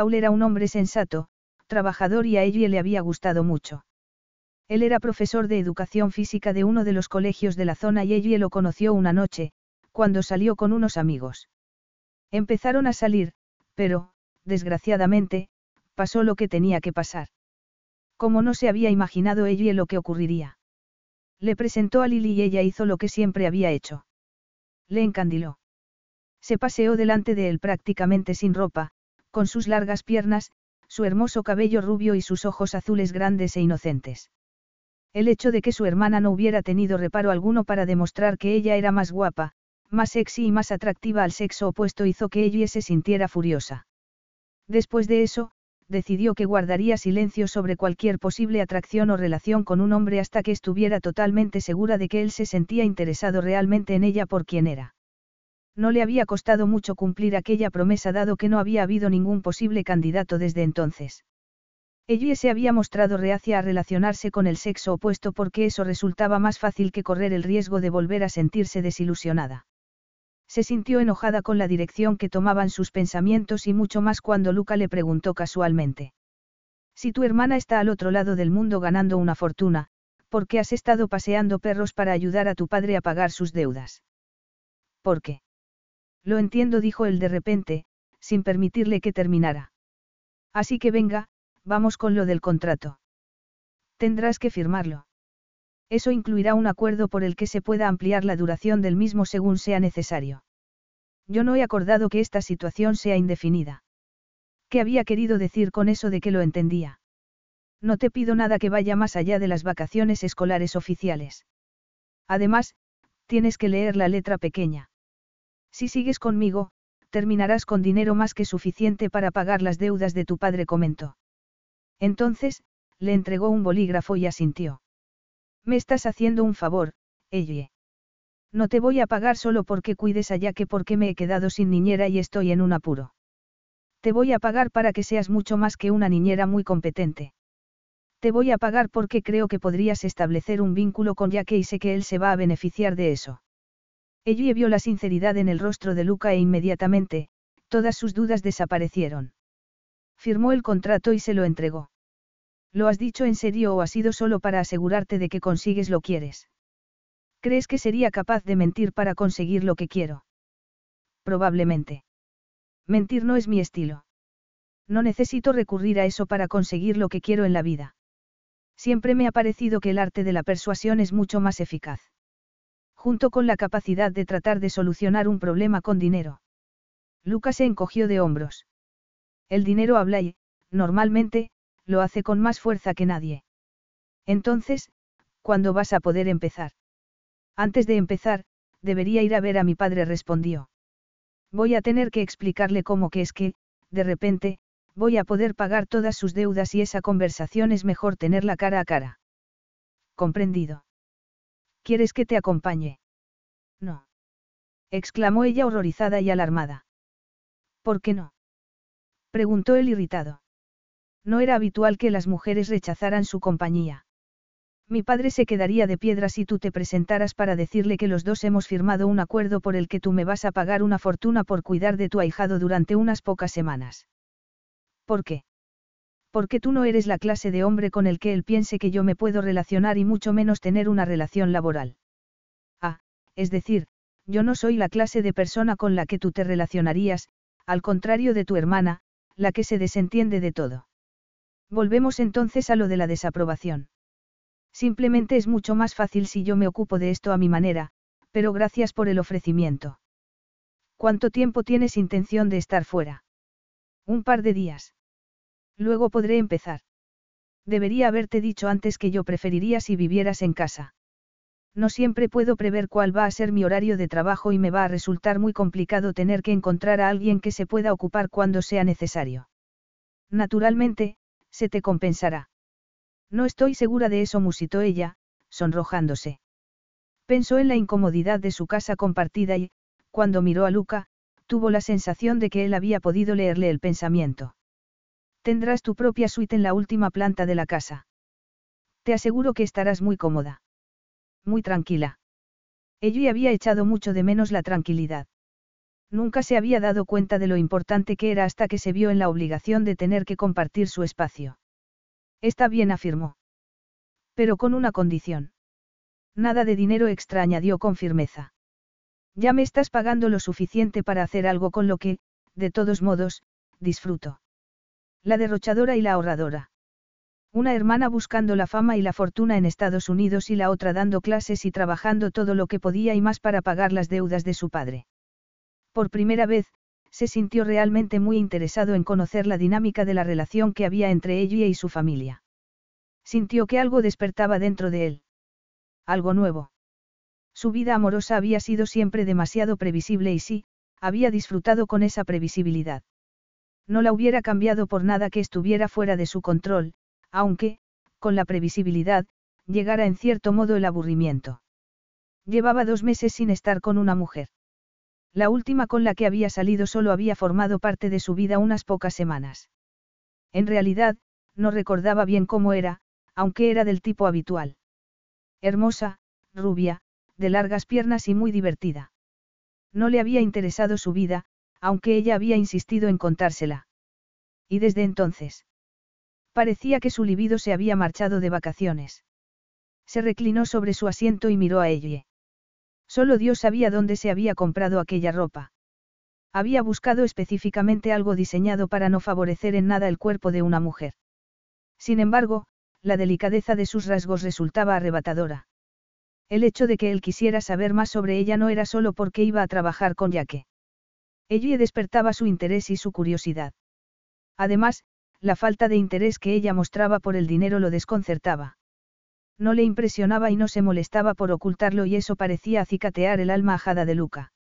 Paul era un hombre sensato, trabajador y a ella le había gustado mucho. Él era profesor de educación física de uno de los colegios de la zona y ella lo conoció una noche, cuando salió con unos amigos. Empezaron a salir, pero, desgraciadamente, pasó lo que tenía que pasar. Como no se había imaginado ella lo que ocurriría. Le presentó a Lily y ella hizo lo que siempre había hecho. Le encandiló. Se paseó delante de él prácticamente sin ropa, con sus largas piernas, su hermoso cabello rubio y sus ojos azules grandes e inocentes. El hecho de que su hermana no hubiera tenido reparo alguno para demostrar que ella era más guapa, más sexy y más atractiva al sexo opuesto hizo que ella se sintiera furiosa. Después de eso, decidió que guardaría silencio sobre cualquier posible atracción o relación con un hombre hasta que estuviera totalmente segura de que él se sentía interesado realmente en ella por quien era. No le había costado mucho cumplir aquella promesa dado que no había habido ningún posible candidato desde entonces. Ella se había mostrado reacia a relacionarse con el sexo opuesto porque eso resultaba más fácil que correr el riesgo de volver a sentirse desilusionada. Se sintió enojada con la dirección que tomaban sus pensamientos y mucho más cuando Luca le preguntó casualmente. Si tu hermana está al otro lado del mundo ganando una fortuna, ¿por qué has estado paseando perros para ayudar a tu padre a pagar sus deudas? ¿Por qué? Lo entiendo, dijo él de repente, sin permitirle que terminara. Así que venga, vamos con lo del contrato. Tendrás que firmarlo. Eso incluirá un acuerdo por el que se pueda ampliar la duración del mismo según sea necesario. Yo no he acordado que esta situación sea indefinida. ¿Qué había querido decir con eso de que lo entendía? No te pido nada que vaya más allá de las vacaciones escolares oficiales. Además, tienes que leer la letra pequeña. Si sigues conmigo, terminarás con dinero más que suficiente para pagar las deudas de tu padre, comentó. Entonces, le entregó un bolígrafo y asintió. Me estás haciendo un favor, Elle. No te voy a pagar solo porque cuides allá que porque me he quedado sin niñera y estoy en un apuro. Te voy a pagar para que seas mucho más que una niñera muy competente. Te voy a pagar porque creo que podrías establecer un vínculo con Jaque y sé que él se va a beneficiar de eso. Ellie vio la sinceridad en el rostro de Luca e inmediatamente, todas sus dudas desaparecieron. Firmó el contrato y se lo entregó. ¿Lo has dicho en serio o ha sido solo para asegurarte de que consigues lo quieres? ¿Crees que sería capaz de mentir para conseguir lo que quiero? Probablemente. Mentir no es mi estilo. No necesito recurrir a eso para conseguir lo que quiero en la vida. Siempre me ha parecido que el arte de la persuasión es mucho más eficaz. Junto con la capacidad de tratar de solucionar un problema con dinero. Lucas se encogió de hombros. El dinero habla y, normalmente, lo hace con más fuerza que nadie. Entonces, ¿cuándo vas a poder empezar? Antes de empezar, debería ir a ver a mi padre, respondió. Voy a tener que explicarle cómo que es que, de repente, voy a poder pagar todas sus deudas y esa conversación es mejor tenerla cara a cara. Comprendido. ¿Quieres que te acompañe? No. exclamó ella horrorizada y alarmada. ¿Por qué no? preguntó él irritado. No era habitual que las mujeres rechazaran su compañía. Mi padre se quedaría de piedra si tú te presentaras para decirle que los dos hemos firmado un acuerdo por el que tú me vas a pagar una fortuna por cuidar de tu ahijado durante unas pocas semanas. ¿Por qué? Porque tú no eres la clase de hombre con el que él piense que yo me puedo relacionar y mucho menos tener una relación laboral. Ah, es decir, yo no soy la clase de persona con la que tú te relacionarías, al contrario de tu hermana, la que se desentiende de todo. Volvemos entonces a lo de la desaprobación. Simplemente es mucho más fácil si yo me ocupo de esto a mi manera, pero gracias por el ofrecimiento. ¿Cuánto tiempo tienes intención de estar fuera? Un par de días. Luego podré empezar. Debería haberte dicho antes que yo preferiría si vivieras en casa. No siempre puedo prever cuál va a ser mi horario de trabajo y me va a resultar muy complicado tener que encontrar a alguien que se pueda ocupar cuando sea necesario. Naturalmente, se te compensará. No estoy segura de eso, musitó ella, sonrojándose. Pensó en la incomodidad de su casa compartida y, cuando miró a Luca, tuvo la sensación de que él había podido leerle el pensamiento. Tendrás tu propia suite en la última planta de la casa. Te aseguro que estarás muy cómoda. Muy tranquila. Ella había echado mucho de menos la tranquilidad. Nunca se había dado cuenta de lo importante que era hasta que se vio en la obligación de tener que compartir su espacio. Está bien, afirmó. Pero con una condición. Nada de dinero extra, añadió con firmeza. Ya me estás pagando lo suficiente para hacer algo con lo que, de todos modos, disfruto. La derrochadora y la ahorradora. Una hermana buscando la fama y la fortuna en Estados Unidos y la otra dando clases y trabajando todo lo que podía y más para pagar las deudas de su padre. Por primera vez, se sintió realmente muy interesado en conocer la dinámica de la relación que había entre ella y su familia. Sintió que algo despertaba dentro de él. Algo nuevo. Su vida amorosa había sido siempre demasiado previsible y sí, había disfrutado con esa previsibilidad. No la hubiera cambiado por nada que estuviera fuera de su control, aunque, con la previsibilidad, llegara en cierto modo el aburrimiento. Llevaba dos meses sin estar con una mujer. La última con la que había salido solo había formado parte de su vida unas pocas semanas. En realidad, no recordaba bien cómo era, aunque era del tipo habitual. Hermosa, rubia, de largas piernas y muy divertida. No le había interesado su vida, aunque ella había insistido en contársela. Y desde entonces. Parecía que su libido se había marchado de vacaciones. Se reclinó sobre su asiento y miró a ella. Solo Dios sabía dónde se había comprado aquella ropa. Había buscado específicamente algo diseñado para no favorecer en nada el cuerpo de una mujer. Sin embargo, la delicadeza de sus rasgos resultaba arrebatadora. El hecho de que él quisiera saber más sobre ella no era solo porque iba a trabajar con Yaque. Ella despertaba su interés y su curiosidad. Además, la falta de interés que ella mostraba por el dinero lo desconcertaba. No le impresionaba y no se molestaba por ocultarlo y eso parecía acicatear el alma ajada de Luca.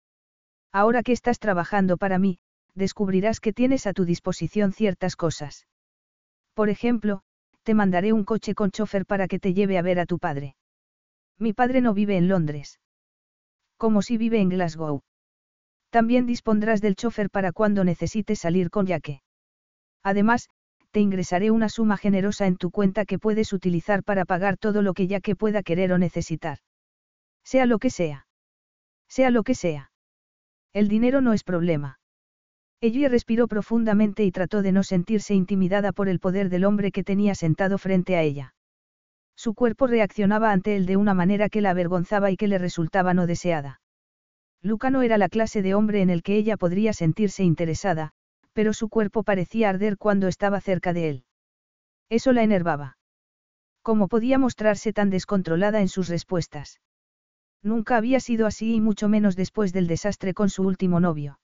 Ahora que estás trabajando para mí, descubrirás que tienes a tu disposición ciertas cosas. Por ejemplo, te mandaré un coche con chofer para que te lleve a ver a tu padre. Mi padre no vive en Londres. Como si vive en Glasgow. También dispondrás del chofer para cuando necesites salir con Yaque. Además, te ingresaré una suma generosa en tu cuenta que puedes utilizar para pagar todo lo que ya que pueda querer o necesitar. Sea lo que sea. Sea lo que sea. El dinero no es problema. Ella respiró profundamente y trató de no sentirse intimidada por el poder del hombre que tenía sentado frente a ella. Su cuerpo reaccionaba ante él de una manera que la avergonzaba y que le resultaba no deseada. Luca no era la clase de hombre en el que ella podría sentirse interesada, pero su cuerpo parecía arder cuando estaba cerca de él. Eso la enervaba. ¿Cómo podía mostrarse tan descontrolada en sus respuestas? Nunca había sido así y mucho menos después del desastre con su último novio.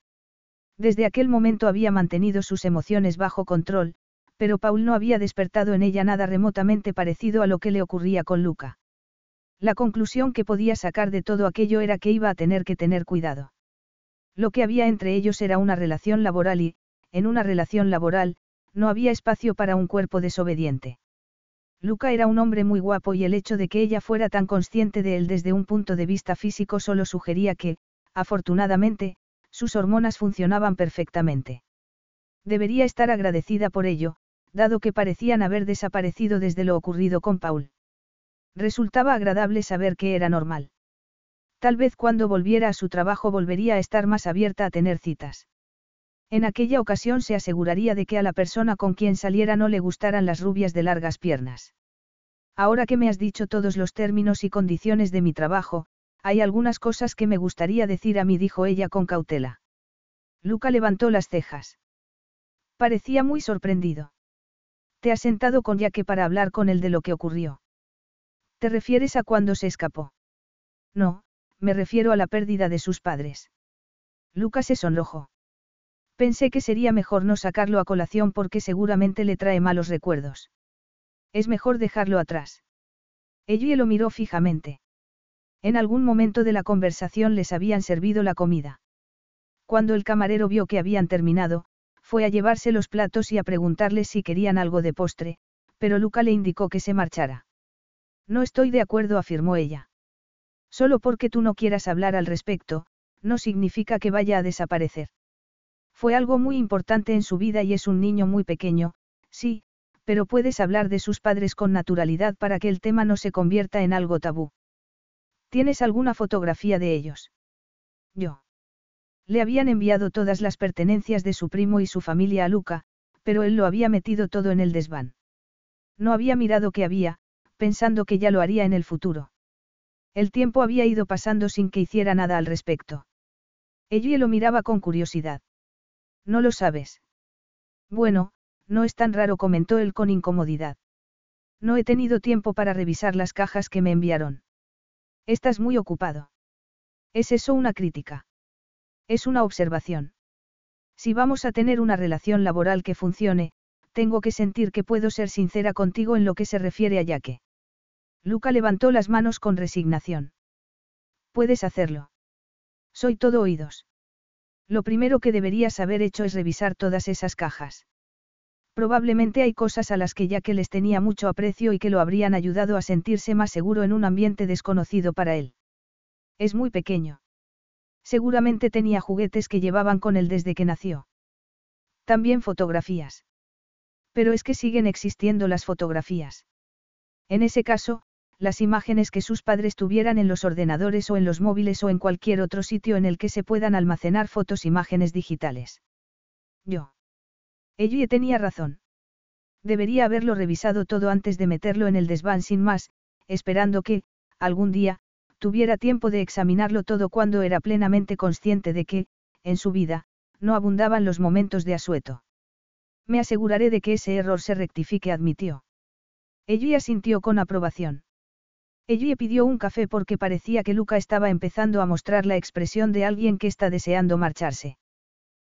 Desde aquel momento había mantenido sus emociones bajo control, pero Paul no había despertado en ella nada remotamente parecido a lo que le ocurría con Luca. La conclusión que podía sacar de todo aquello era que iba a tener que tener cuidado. Lo que había entre ellos era una relación laboral y, en una relación laboral, no había espacio para un cuerpo desobediente. Luca era un hombre muy guapo y el hecho de que ella fuera tan consciente de él desde un punto de vista físico solo sugería que, afortunadamente, sus hormonas funcionaban perfectamente. Debería estar agradecida por ello, dado que parecían haber desaparecido desde lo ocurrido con Paul. Resultaba agradable saber que era normal. Tal vez cuando volviera a su trabajo volvería a estar más abierta a tener citas. En aquella ocasión se aseguraría de que a la persona con quien saliera no le gustaran las rubias de largas piernas. Ahora que me has dicho todos los términos y condiciones de mi trabajo, hay algunas cosas que me gustaría decir a mí, dijo ella con cautela. Luca levantó las cejas. Parecía muy sorprendido. Te has sentado con Yaque para hablar con él de lo que ocurrió. ¿Te refieres a cuando se escapó? No, me refiero a la pérdida de sus padres. Luca se sonrojó. Pensé que sería mejor no sacarlo a colación porque seguramente le trae malos recuerdos. Es mejor dejarlo atrás. Ella lo miró fijamente. En algún momento de la conversación les habían servido la comida. Cuando el camarero vio que habían terminado, fue a llevarse los platos y a preguntarles si querían algo de postre, pero Luca le indicó que se marchara. No estoy de acuerdo, afirmó ella. Solo porque tú no quieras hablar al respecto, no significa que vaya a desaparecer. Fue algo muy importante en su vida y es un niño muy pequeño, sí, pero puedes hablar de sus padres con naturalidad para que el tema no se convierta en algo tabú. ¿Tienes alguna fotografía de ellos? Yo. Le habían enviado todas las pertenencias de su primo y su familia a Luca, pero él lo había metido todo en el desván. No había mirado qué había, pensando que ya lo haría en el futuro. El tiempo había ido pasando sin que hiciera nada al respecto. Ella lo miraba con curiosidad. No lo sabes. Bueno, no es tan raro, comentó él con incomodidad. No he tenido tiempo para revisar las cajas que me enviaron. Estás muy ocupado. ¿Es eso una crítica? Es una observación. Si vamos a tener una relación laboral que funcione, tengo que sentir que puedo ser sincera contigo en lo que se refiere a Yaque. Luca levantó las manos con resignación. Puedes hacerlo. Soy todo oídos. Lo primero que deberías haber hecho es revisar todas esas cajas. Probablemente hay cosas a las que ya que les tenía mucho aprecio y que lo habrían ayudado a sentirse más seguro en un ambiente desconocido para él. Es muy pequeño. Seguramente tenía juguetes que llevaban con él desde que nació. También fotografías. Pero es que siguen existiendo las fotografías. En ese caso, las imágenes que sus padres tuvieran en los ordenadores o en los móviles o en cualquier otro sitio en el que se puedan almacenar fotos imágenes digitales. Yo. Ella tenía razón. Debería haberlo revisado todo antes de meterlo en el desván sin más, esperando que, algún día, tuviera tiempo de examinarlo todo cuando era plenamente consciente de que, en su vida, no abundaban los momentos de asueto. Me aseguraré de que ese error se rectifique, admitió. Ella sintió con aprobación. Ella pidió un café porque parecía que Luca estaba empezando a mostrar la expresión de alguien que está deseando marcharse.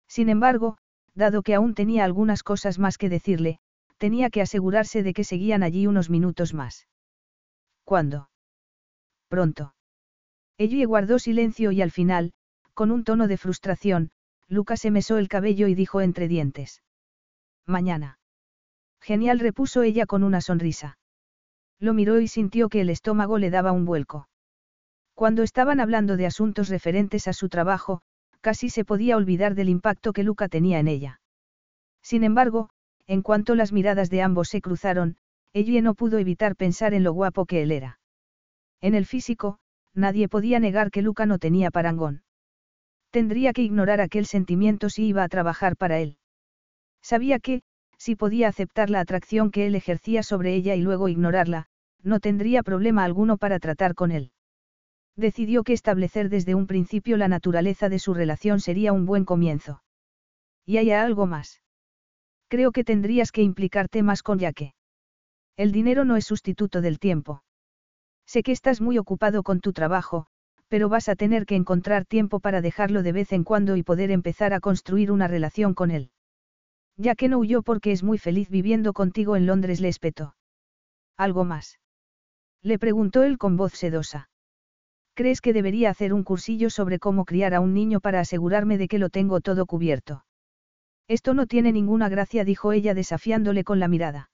Sin embargo, dado que aún tenía algunas cosas más que decirle, tenía que asegurarse de que seguían allí unos minutos más. ¿Cuándo? Pronto. Ellie guardó silencio y al final, con un tono de frustración, Lucas se mesó el cabello y dijo entre dientes. Mañana. Genial, repuso ella con una sonrisa. Lo miró y sintió que el estómago le daba un vuelco. Cuando estaban hablando de asuntos referentes a su trabajo, casi se podía olvidar del impacto que Luca tenía en ella. Sin embargo, en cuanto las miradas de ambos se cruzaron, ella no pudo evitar pensar en lo guapo que él era. En el físico, nadie podía negar que Luca no tenía parangón. Tendría que ignorar aquel sentimiento si iba a trabajar para él. Sabía que, si podía aceptar la atracción que él ejercía sobre ella y luego ignorarla, no tendría problema alguno para tratar con él. Decidió que establecer desde un principio la naturaleza de su relación sería un buen comienzo. Y hay algo más. Creo que tendrías que implicarte más con Yaque. El dinero no es sustituto del tiempo. Sé que estás muy ocupado con tu trabajo, pero vas a tener que encontrar tiempo para dejarlo de vez en cuando y poder empezar a construir una relación con él. Ya que no huyó porque es muy feliz viviendo contigo en Londres, le espetó. ¿Algo más? Le preguntó él con voz sedosa. ¿Crees que debería hacer un cursillo sobre cómo criar a un niño para asegurarme de que lo tengo todo cubierto? Esto no tiene ninguna gracia, dijo ella desafiándole con la mirada.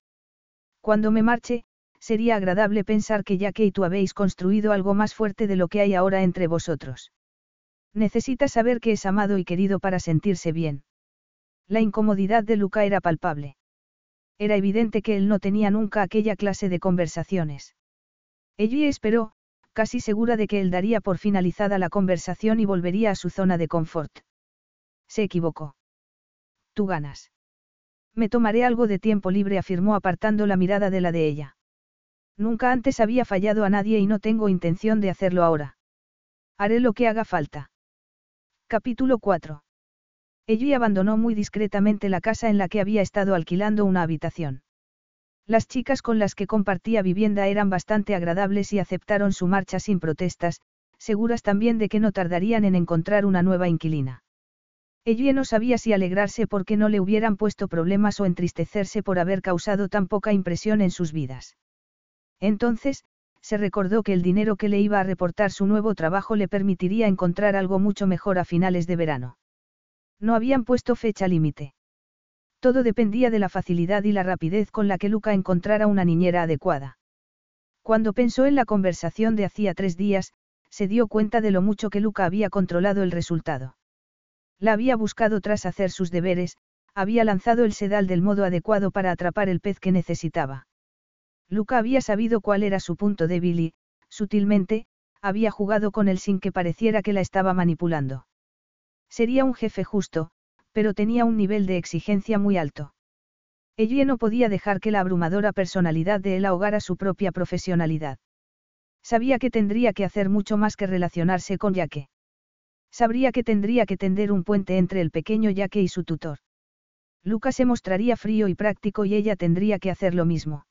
Cuando me marche, sería agradable pensar que ya que y tú habéis construido algo más fuerte de lo que hay ahora entre vosotros. Necesitas saber que es amado y querido para sentirse bien. La incomodidad de Luca era palpable. Era evidente que él no tenía nunca aquella clase de conversaciones. Ella esperó, casi segura de que él daría por finalizada la conversación y volvería a su zona de confort. Se equivocó. Tú ganas. Me tomaré algo de tiempo libre, afirmó apartando la mirada de la de ella. Nunca antes había fallado a nadie y no tengo intención de hacerlo ahora. Haré lo que haga falta. Capítulo 4. Ella abandonó muy discretamente la casa en la que había estado alquilando una habitación. Las chicas con las que compartía vivienda eran bastante agradables y aceptaron su marcha sin protestas, seguras también de que no tardarían en encontrar una nueva inquilina. Ella no sabía si alegrarse porque no le hubieran puesto problemas o entristecerse por haber causado tan poca impresión en sus vidas. Entonces, se recordó que el dinero que le iba a reportar su nuevo trabajo le permitiría encontrar algo mucho mejor a finales de verano. No habían puesto fecha límite. Todo dependía de la facilidad y la rapidez con la que Luca encontrara una niñera adecuada. Cuando pensó en la conversación de hacía tres días, se dio cuenta de lo mucho que Luca había controlado el resultado. La había buscado tras hacer sus deberes, había lanzado el sedal del modo adecuado para atrapar el pez que necesitaba. Luca había sabido cuál era su punto débil y, sutilmente, había jugado con él sin que pareciera que la estaba manipulando. Sería un jefe justo, pero tenía un nivel de exigencia muy alto. Ella no podía dejar que la abrumadora personalidad de él ahogara su propia profesionalidad. Sabía que tendría que hacer mucho más que relacionarse con Yaque. Sabría que tendría que tender un puente entre el pequeño Yaque y su tutor. Luca se mostraría frío y práctico y ella tendría que hacer lo mismo.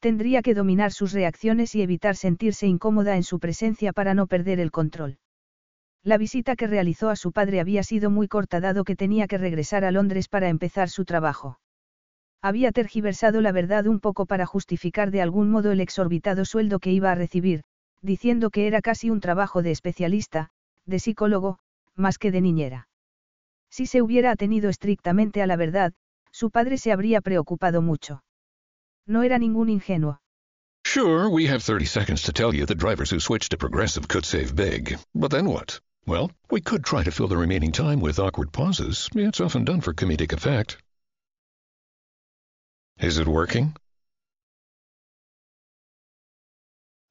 Tendría que dominar sus reacciones y evitar sentirse incómoda en su presencia para no perder el control. La visita que realizó a su padre había sido muy corta dado que tenía que regresar a Londres para empezar su trabajo. Había tergiversado la verdad un poco para justificar de algún modo el exorbitado sueldo que iba a recibir, diciendo que era casi un trabajo de especialista, de psicólogo, más que de niñera. Si se hubiera atenido estrictamente a la verdad, su padre se habría preocupado mucho. No era ningún ingenuo. Sure, we have 30 seconds to tell you that drivers who switch to Progressive could save big. But then what? Well, we could try to fill the remaining time with awkward pauses. It's often done for comedic effect. Is it working?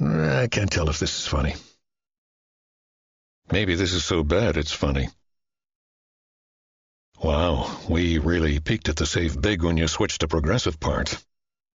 Eh, I can't tell if this is funny. Maybe this is so bad it's funny. Wow, we really peaked at the save big when you switched to Progressive part.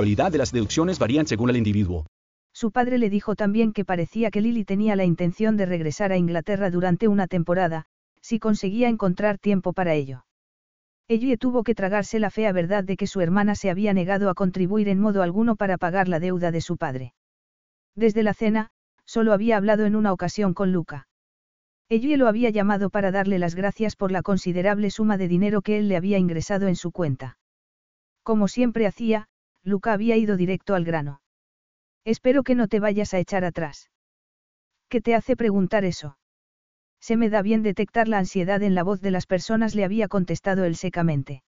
de las deducciones varían según el individuo. Su padre le dijo también que parecía que Lily tenía la intención de regresar a Inglaterra durante una temporada, si conseguía encontrar tiempo para ello. Ellie tuvo que tragarse la fea verdad de que su hermana se había negado a contribuir en modo alguno para pagar la deuda de su padre. Desde la cena, solo había hablado en una ocasión con Luca. Ellie lo había llamado para darle las gracias por la considerable suma de dinero que él le había ingresado en su cuenta. Como siempre hacía, Luca había ido directo al grano. Espero que no te vayas a echar atrás. ¿Qué te hace preguntar eso? Se me da bien detectar la ansiedad en la voz de las personas, le había contestado él secamente.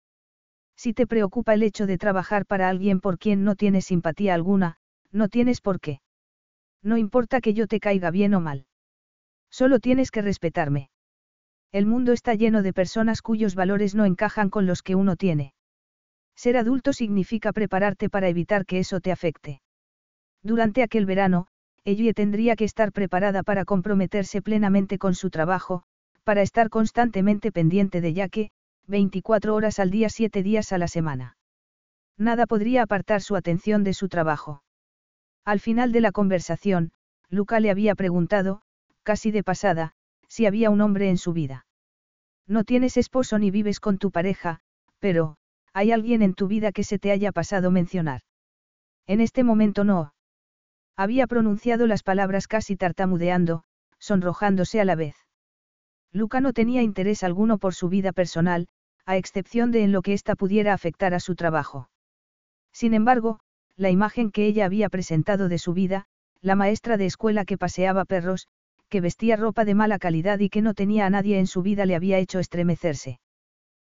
Si te preocupa el hecho de trabajar para alguien por quien no tienes simpatía alguna, no tienes por qué. No importa que yo te caiga bien o mal. Solo tienes que respetarme. El mundo está lleno de personas cuyos valores no encajan con los que uno tiene. Ser adulto significa prepararte para evitar que eso te afecte. Durante aquel verano, Ellie tendría que estar preparada para comprometerse plenamente con su trabajo, para estar constantemente pendiente de Yaque, 24 horas al día 7 días a la semana. Nada podría apartar su atención de su trabajo. Al final de la conversación, Luca le había preguntado, casi de pasada, si había un hombre en su vida. No tienes esposo ni vives con tu pareja, pero, ¿hay alguien en tu vida que se te haya pasado mencionar? En este momento no. Había pronunciado las palabras casi tartamudeando, sonrojándose a la vez. Luca no tenía interés alguno por su vida personal, a excepción de en lo que ésta pudiera afectar a su trabajo. Sin embargo, la imagen que ella había presentado de su vida, la maestra de escuela que paseaba perros, que vestía ropa de mala calidad y que no tenía a nadie en su vida le había hecho estremecerse.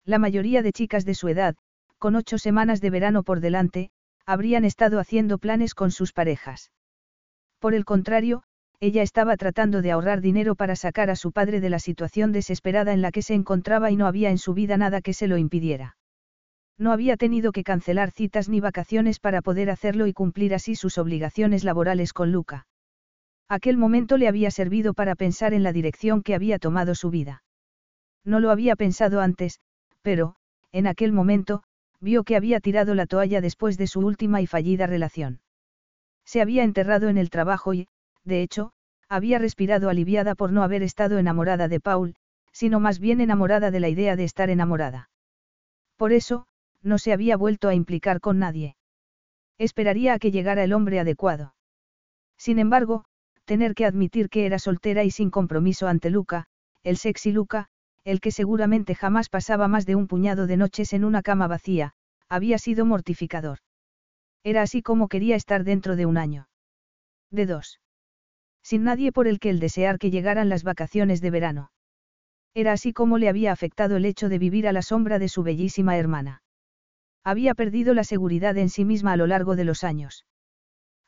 La mayoría de chicas de su edad, con ocho semanas de verano por delante, habrían estado haciendo planes con sus parejas. Por el contrario, ella estaba tratando de ahorrar dinero para sacar a su padre de la situación desesperada en la que se encontraba y no había en su vida nada que se lo impidiera. No había tenido que cancelar citas ni vacaciones para poder hacerlo y cumplir así sus obligaciones laborales con Luca. Aquel momento le había servido para pensar en la dirección que había tomado su vida. No lo había pensado antes, pero, en aquel momento, vio que había tirado la toalla después de su última y fallida relación. Se había enterrado en el trabajo y, de hecho, había respirado aliviada por no haber estado enamorada de Paul, sino más bien enamorada de la idea de estar enamorada. Por eso, no se había vuelto a implicar con nadie. Esperaría a que llegara el hombre adecuado. Sin embargo, tener que admitir que era soltera y sin compromiso ante Luca, el sexy Luca, el que seguramente jamás pasaba más de un puñado de noches en una cama vacía, había sido mortificador. Era así como quería estar dentro de un año. De dos sin nadie por el que el desear que llegaran las vacaciones de verano. Era así como le había afectado el hecho de vivir a la sombra de su bellísima hermana. Había perdido la seguridad en sí misma a lo largo de los años.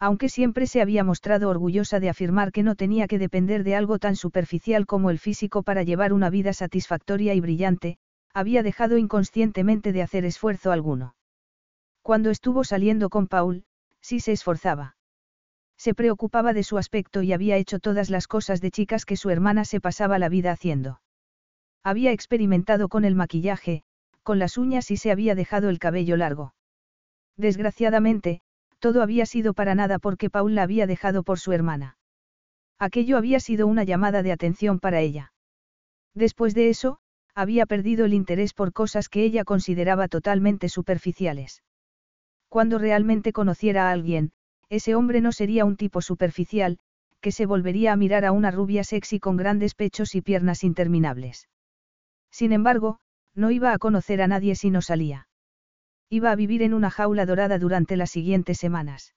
Aunque siempre se había mostrado orgullosa de afirmar que no tenía que depender de algo tan superficial como el físico para llevar una vida satisfactoria y brillante, había dejado inconscientemente de hacer esfuerzo alguno. Cuando estuvo saliendo con Paul, sí se esforzaba. Se preocupaba de su aspecto y había hecho todas las cosas de chicas que su hermana se pasaba la vida haciendo. Había experimentado con el maquillaje, con las uñas y se había dejado el cabello largo. Desgraciadamente, todo había sido para nada porque Paul la había dejado por su hermana. Aquello había sido una llamada de atención para ella. Después de eso, había perdido el interés por cosas que ella consideraba totalmente superficiales. Cuando realmente conociera a alguien, ese hombre no sería un tipo superficial, que se volvería a mirar a una rubia sexy con grandes pechos y piernas interminables. Sin embargo, no iba a conocer a nadie si no salía. Iba a vivir en una jaula dorada durante las siguientes semanas.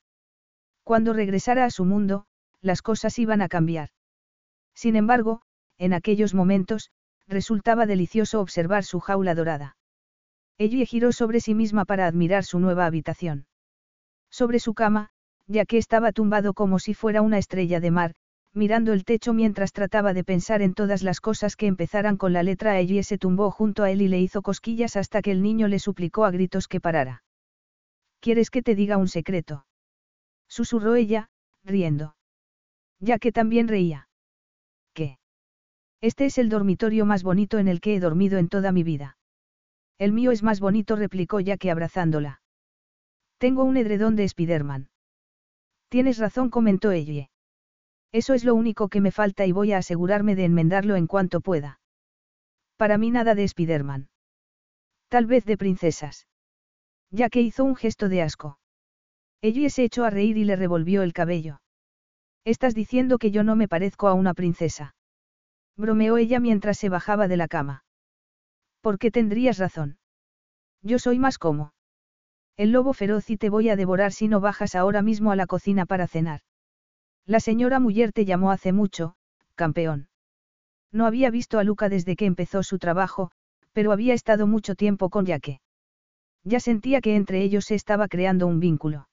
Cuando regresara a su mundo, las cosas iban a cambiar. Sin embargo, en aquellos momentos, resultaba delicioso observar su jaula dorada. Ella giró sobre sí misma para admirar su nueva habitación. Sobre su cama, ya que estaba tumbado como si fuera una estrella de mar, mirando el techo mientras trataba de pensar en todas las cosas que empezaran con la letra E y se tumbó junto a él y le hizo cosquillas hasta que el niño le suplicó a gritos que parara. ¿Quieres que te diga un secreto? Susurró ella, riendo. Ya que también reía. ¿Qué? Este es el dormitorio más bonito en el que he dormido en toda mi vida. El mío es más bonito, replicó ya que abrazándola. Tengo un edredón de Spiderman. Tienes razón, comentó ella. Eso es lo único que me falta y voy a asegurarme de enmendarlo en cuanto pueda. Para mí nada de Spiderman. Tal vez de princesas. Ya que hizo un gesto de asco. Ella se echó a reír y le revolvió el cabello. Estás diciendo que yo no me parezco a una princesa. Bromeó ella mientras se bajaba de la cama. ¿Por qué tendrías razón? Yo soy más como. El lobo feroz y te voy a devorar si no bajas ahora mismo a la cocina para cenar. La señora Muller te llamó hace mucho, campeón. No había visto a Luca desde que empezó su trabajo, pero había estado mucho tiempo con Yaque. Ya sentía que entre ellos se estaba creando un vínculo.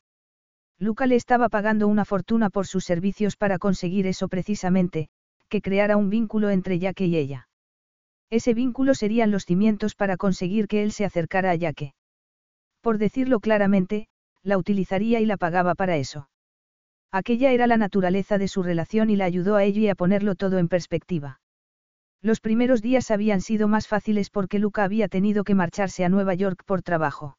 Luca le estaba pagando una fortuna por sus servicios para conseguir eso precisamente, que creara un vínculo entre Yaque y ella. Ese vínculo serían los cimientos para conseguir que él se acercara a Yaque. Por decirlo claramente, la utilizaría y la pagaba para eso. Aquella era la naturaleza de su relación y la ayudó a ella a ponerlo todo en perspectiva. Los primeros días habían sido más fáciles porque Luca había tenido que marcharse a Nueva York por trabajo.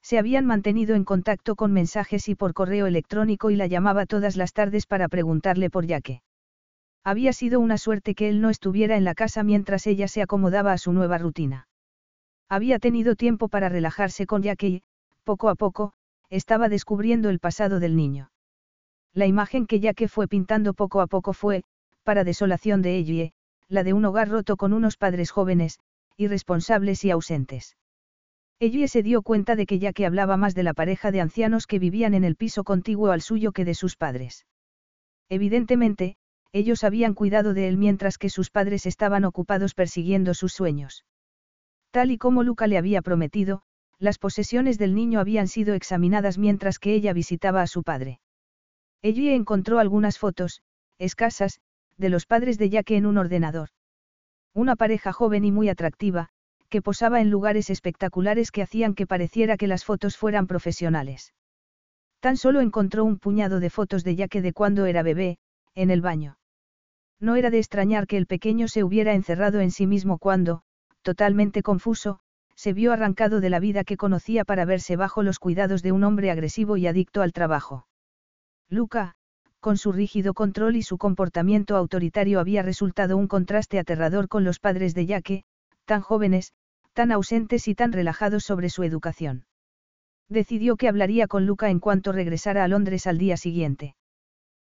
Se habían mantenido en contacto con mensajes y por correo electrónico y la llamaba todas las tardes para preguntarle por Yaque. Había sido una suerte que él no estuviera en la casa mientras ella se acomodaba a su nueva rutina. Había tenido tiempo para relajarse con Yaque y, poco a poco, estaba descubriendo el pasado del niño. La imagen que Yaque fue pintando poco a poco fue, para desolación de ella, la de un hogar roto con unos padres jóvenes, irresponsables y ausentes. Ellie se dio cuenta de que ya que hablaba más de la pareja de ancianos que vivían en el piso contiguo al suyo que de sus padres. Evidentemente, ellos habían cuidado de él mientras que sus padres estaban ocupados persiguiendo sus sueños. Tal y como Luca le había prometido, las posesiones del niño habían sido examinadas mientras que ella visitaba a su padre. Ellie encontró algunas fotos, escasas, de los padres de Jack en un ordenador. Una pareja joven y muy atractiva, que posaba en lugares espectaculares que hacían que pareciera que las fotos fueran profesionales. Tan solo encontró un puñado de fotos de Yaque de cuando era bebé, en el baño. No era de extrañar que el pequeño se hubiera encerrado en sí mismo cuando, totalmente confuso, se vio arrancado de la vida que conocía para verse bajo los cuidados de un hombre agresivo y adicto al trabajo. Luca, con su rígido control y su comportamiento autoritario había resultado un contraste aterrador con los padres de Yaque, tan jóvenes, tan ausentes y tan relajados sobre su educación. Decidió que hablaría con Luca en cuanto regresara a Londres al día siguiente.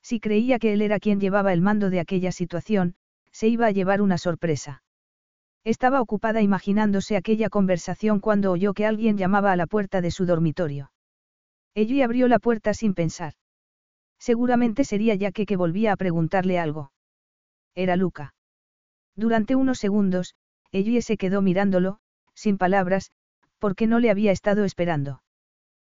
Si creía que él era quien llevaba el mando de aquella situación, se iba a llevar una sorpresa. Estaba ocupada imaginándose aquella conversación cuando oyó que alguien llamaba a la puerta de su dormitorio. Ella abrió la puerta sin pensar. Seguramente sería ya que volvía a preguntarle algo. Era Luca. Durante unos segundos, Ellie se quedó mirándolo, sin palabras, porque no le había estado esperando.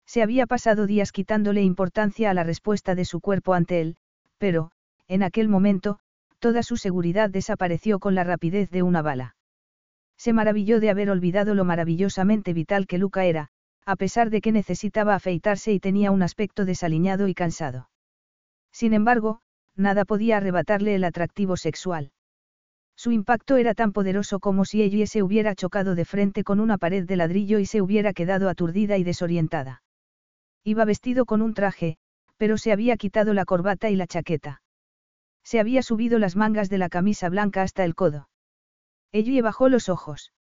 Se había pasado días quitándole importancia a la respuesta de su cuerpo ante él, pero, en aquel momento, toda su seguridad desapareció con la rapidez de una bala. Se maravilló de haber olvidado lo maravillosamente vital que Luca era, a pesar de que necesitaba afeitarse y tenía un aspecto desaliñado y cansado. Sin embargo, nada podía arrebatarle el atractivo sexual. Su impacto era tan poderoso como si ella se hubiera chocado de frente con una pared de ladrillo y se hubiera quedado aturdida y desorientada. Iba vestido con un traje, pero se había quitado la corbata y la chaqueta. Se había subido las mangas de la camisa blanca hasta el codo. Ella bajó los ojos.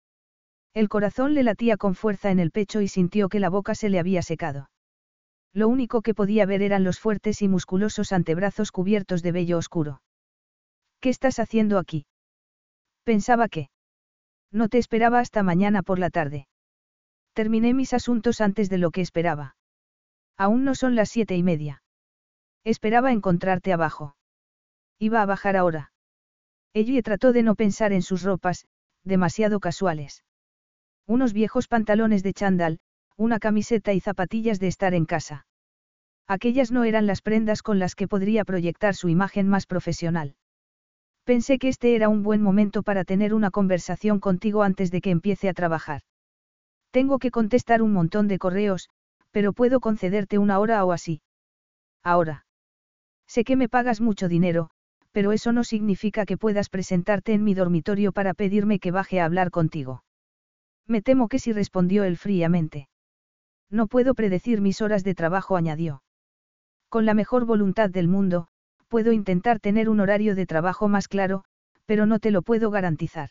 El corazón le latía con fuerza en el pecho y sintió que la boca se le había secado. Lo único que podía ver eran los fuertes y musculosos antebrazos cubiertos de vello oscuro. ¿Qué estás haciendo aquí? Pensaba que... No te esperaba hasta mañana por la tarde. Terminé mis asuntos antes de lo que esperaba. Aún no son las siete y media. Esperaba encontrarte abajo. Iba a bajar ahora. Ella trató de no pensar en sus ropas, demasiado casuales. Unos viejos pantalones de chándal, una camiseta y zapatillas de estar en casa. Aquellas no eran las prendas con las que podría proyectar su imagen más profesional. Pensé que este era un buen momento para tener una conversación contigo antes de que empiece a trabajar. Tengo que contestar un montón de correos, pero puedo concederte una hora o así. Ahora. Sé que me pagas mucho dinero, pero eso no significa que puedas presentarte en mi dormitorio para pedirme que baje a hablar contigo. Me temo que sí respondió él fríamente. No puedo predecir mis horas de trabajo, añadió. Con la mejor voluntad del mundo, puedo intentar tener un horario de trabajo más claro, pero no te lo puedo garantizar.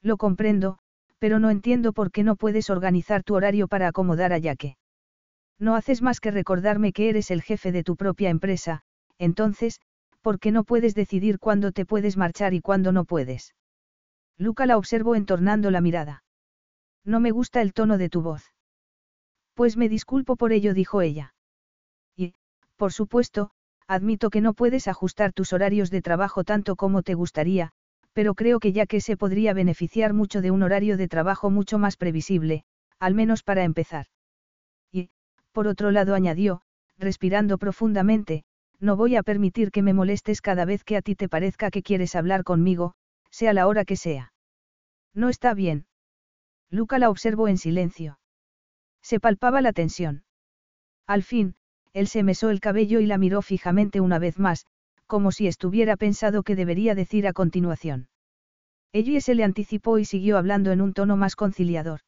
Lo comprendo, pero no entiendo por qué no puedes organizar tu horario para acomodar a Yaque. No haces más que recordarme que eres el jefe de tu propia empresa, entonces, ¿por qué no puedes decidir cuándo te puedes marchar y cuándo no puedes? Luca la observó entornando la mirada. No me gusta el tono de tu voz. Pues me disculpo por ello, dijo ella. Y, por supuesto, Admito que no puedes ajustar tus horarios de trabajo tanto como te gustaría, pero creo que ya que se podría beneficiar mucho de un horario de trabajo mucho más previsible, al menos para empezar. Y, por otro lado añadió, respirando profundamente, no voy a permitir que me molestes cada vez que a ti te parezca que quieres hablar conmigo, sea la hora que sea. No está bien. Luca la observó en silencio. Se palpaba la tensión. Al fin, él se mesó el cabello y la miró fijamente una vez más, como si estuviera pensado que debería decir a continuación. Ella se le anticipó y siguió hablando en un tono más conciliador.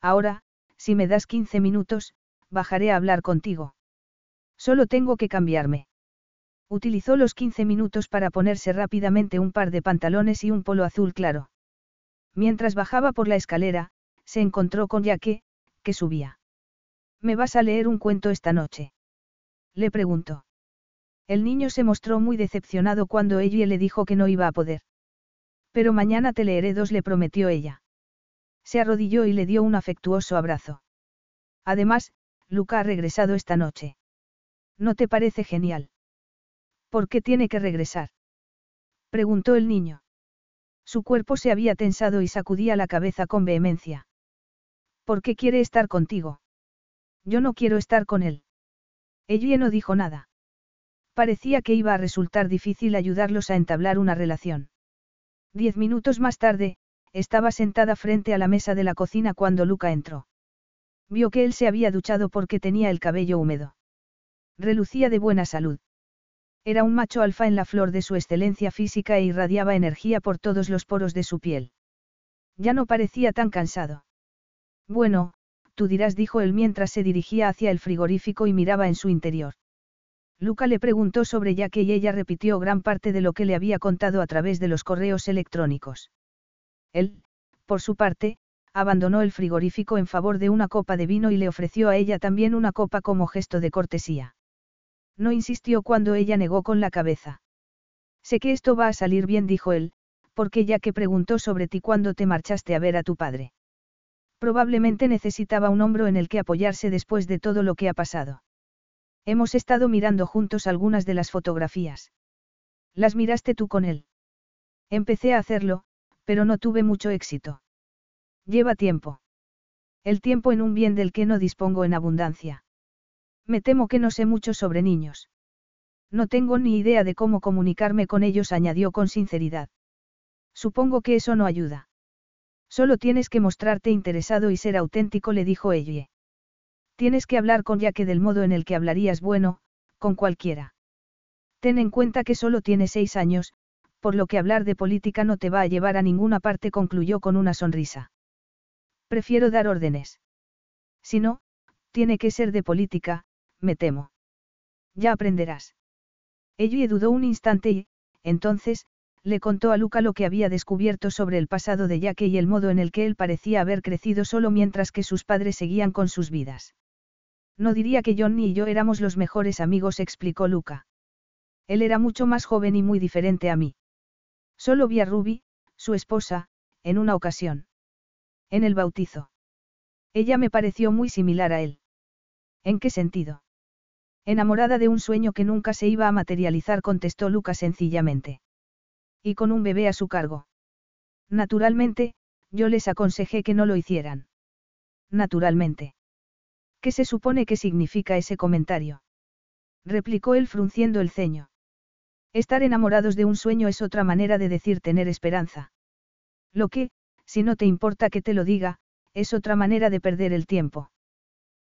Ahora, si me das 15 minutos, bajaré a hablar contigo. Solo tengo que cambiarme. Utilizó los 15 minutos para ponerse rápidamente un par de pantalones y un polo azul claro. Mientras bajaba por la escalera, se encontró con Yaque, que subía. ¿Me vas a leer un cuento esta noche? Le preguntó. El niño se mostró muy decepcionado cuando ella le dijo que no iba a poder. Pero mañana te leeré dos, le prometió ella. Se arrodilló y le dio un afectuoso abrazo. Además, Luca ha regresado esta noche. ¿No te parece genial? ¿Por qué tiene que regresar? preguntó el niño. Su cuerpo se había tensado y sacudía la cabeza con vehemencia. ¿Por qué quiere estar contigo? Yo no quiero estar con él. Ella no dijo nada. Parecía que iba a resultar difícil ayudarlos a entablar una relación. Diez minutos más tarde, estaba sentada frente a la mesa de la cocina cuando Luca entró. Vio que él se había duchado porque tenía el cabello húmedo. Relucía de buena salud. Era un macho alfa en la flor de su excelencia física e irradiaba energía por todos los poros de su piel. Ya no parecía tan cansado. Bueno, tú dirás, dijo él mientras se dirigía hacia el frigorífico y miraba en su interior. Luca le preguntó sobre Jack y ella repitió gran parte de lo que le había contado a través de los correos electrónicos. Él, por su parte, abandonó el frigorífico en favor de una copa de vino y le ofreció a ella también una copa como gesto de cortesía. No insistió cuando ella negó con la cabeza. Sé que esto va a salir bien, dijo él, porque ya que preguntó sobre ti cuando te marchaste a ver a tu padre. Probablemente necesitaba un hombro en el que apoyarse después de todo lo que ha pasado. Hemos estado mirando juntos algunas de las fotografías. ¿Las miraste tú con él? Empecé a hacerlo, pero no tuve mucho éxito. Lleva tiempo. El tiempo en un bien del que no dispongo en abundancia. Me temo que no sé mucho sobre niños. No tengo ni idea de cómo comunicarme con ellos, añadió con sinceridad. Supongo que eso no ayuda. Solo tienes que mostrarte interesado y ser auténtico, le dijo ella. Tienes que hablar con Yaque del modo en el que hablarías bueno, con cualquiera. Ten en cuenta que solo tienes seis años, por lo que hablar de política no te va a llevar a ninguna parte, concluyó con una sonrisa. Prefiero dar órdenes. Si no, tiene que ser de política, me temo. Ya aprenderás. Ella dudó un instante y, entonces, le contó a Luca lo que había descubierto sobre el pasado de Jaque y el modo en el que él parecía haber crecido solo mientras que sus padres seguían con sus vidas. No diría que John y yo éramos los mejores amigos, explicó Luca. Él era mucho más joven y muy diferente a mí. Solo vi a Ruby, su esposa, en una ocasión. En el bautizo. Ella me pareció muy similar a él. ¿En qué sentido? Enamorada de un sueño que nunca se iba a materializar, contestó Luca sencillamente. Y con un bebé a su cargo. Naturalmente, yo les aconsejé que no lo hicieran. Naturalmente. ¿Qué se supone que significa ese comentario? replicó él frunciendo el ceño. Estar enamorados de un sueño es otra manera de decir tener esperanza. Lo que, si no te importa que te lo diga, es otra manera de perder el tiempo.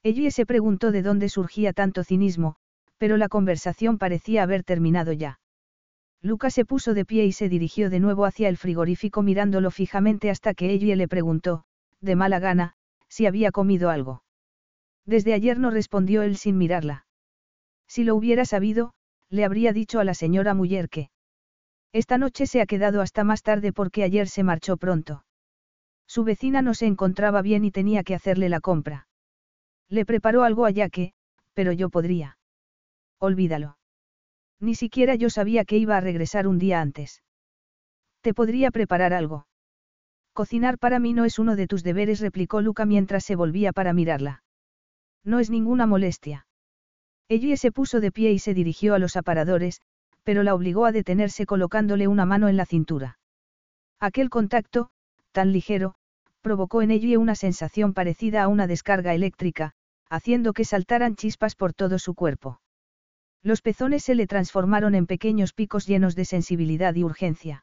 Ellie se preguntó de dónde surgía tanto cinismo, pero la conversación parecía haber terminado ya. Lucas se puso de pie y se dirigió de nuevo hacia el frigorífico mirándolo fijamente hasta que ella le preguntó, de mala gana, si había comido algo. Desde ayer no respondió él sin mirarla. Si lo hubiera sabido, le habría dicho a la señora Muller que. Esta noche se ha quedado hasta más tarde porque ayer se marchó pronto. Su vecina no se encontraba bien y tenía que hacerle la compra. Le preparó algo a que, pero yo podría. Olvídalo. Ni siquiera yo sabía que iba a regresar un día antes. Te podría preparar algo. Cocinar para mí no es uno de tus deberes, replicó Luca mientras se volvía para mirarla. No es ninguna molestia. Ella se puso de pie y se dirigió a los aparadores, pero la obligó a detenerse colocándole una mano en la cintura. Aquel contacto, tan ligero, provocó en ella una sensación parecida a una descarga eléctrica, haciendo que saltaran chispas por todo su cuerpo. Los pezones se le transformaron en pequeños picos llenos de sensibilidad y urgencia.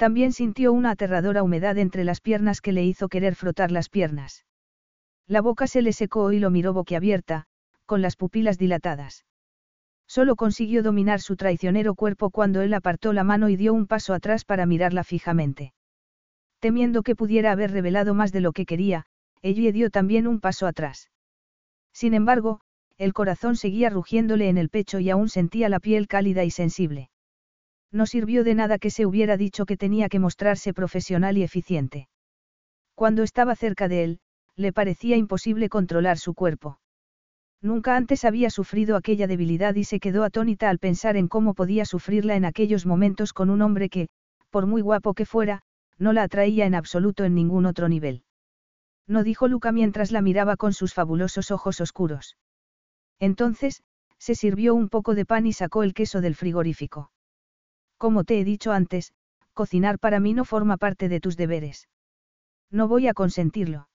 También sintió una aterradora humedad entre las piernas que le hizo querer frotar las piernas. La boca se le secó y lo miró boquiabierta, con las pupilas dilatadas. Solo consiguió dominar su traicionero cuerpo cuando él apartó la mano y dio un paso atrás para mirarla fijamente. Temiendo que pudiera haber revelado más de lo que quería, ella dio también un paso atrás. Sin embargo, el corazón seguía rugiéndole en el pecho y aún sentía la piel cálida y sensible. No sirvió de nada que se hubiera dicho que tenía que mostrarse profesional y eficiente. Cuando estaba cerca de él, le parecía imposible controlar su cuerpo. Nunca antes había sufrido aquella debilidad y se quedó atónita al pensar en cómo podía sufrirla en aquellos momentos con un hombre que, por muy guapo que fuera, no la atraía en absoluto en ningún otro nivel. No dijo Luca mientras la miraba con sus fabulosos ojos oscuros. Entonces, se sirvió un poco de pan y sacó el queso del frigorífico. Como te he dicho antes, cocinar para mí no forma parte de tus deberes. No voy a consentirlo.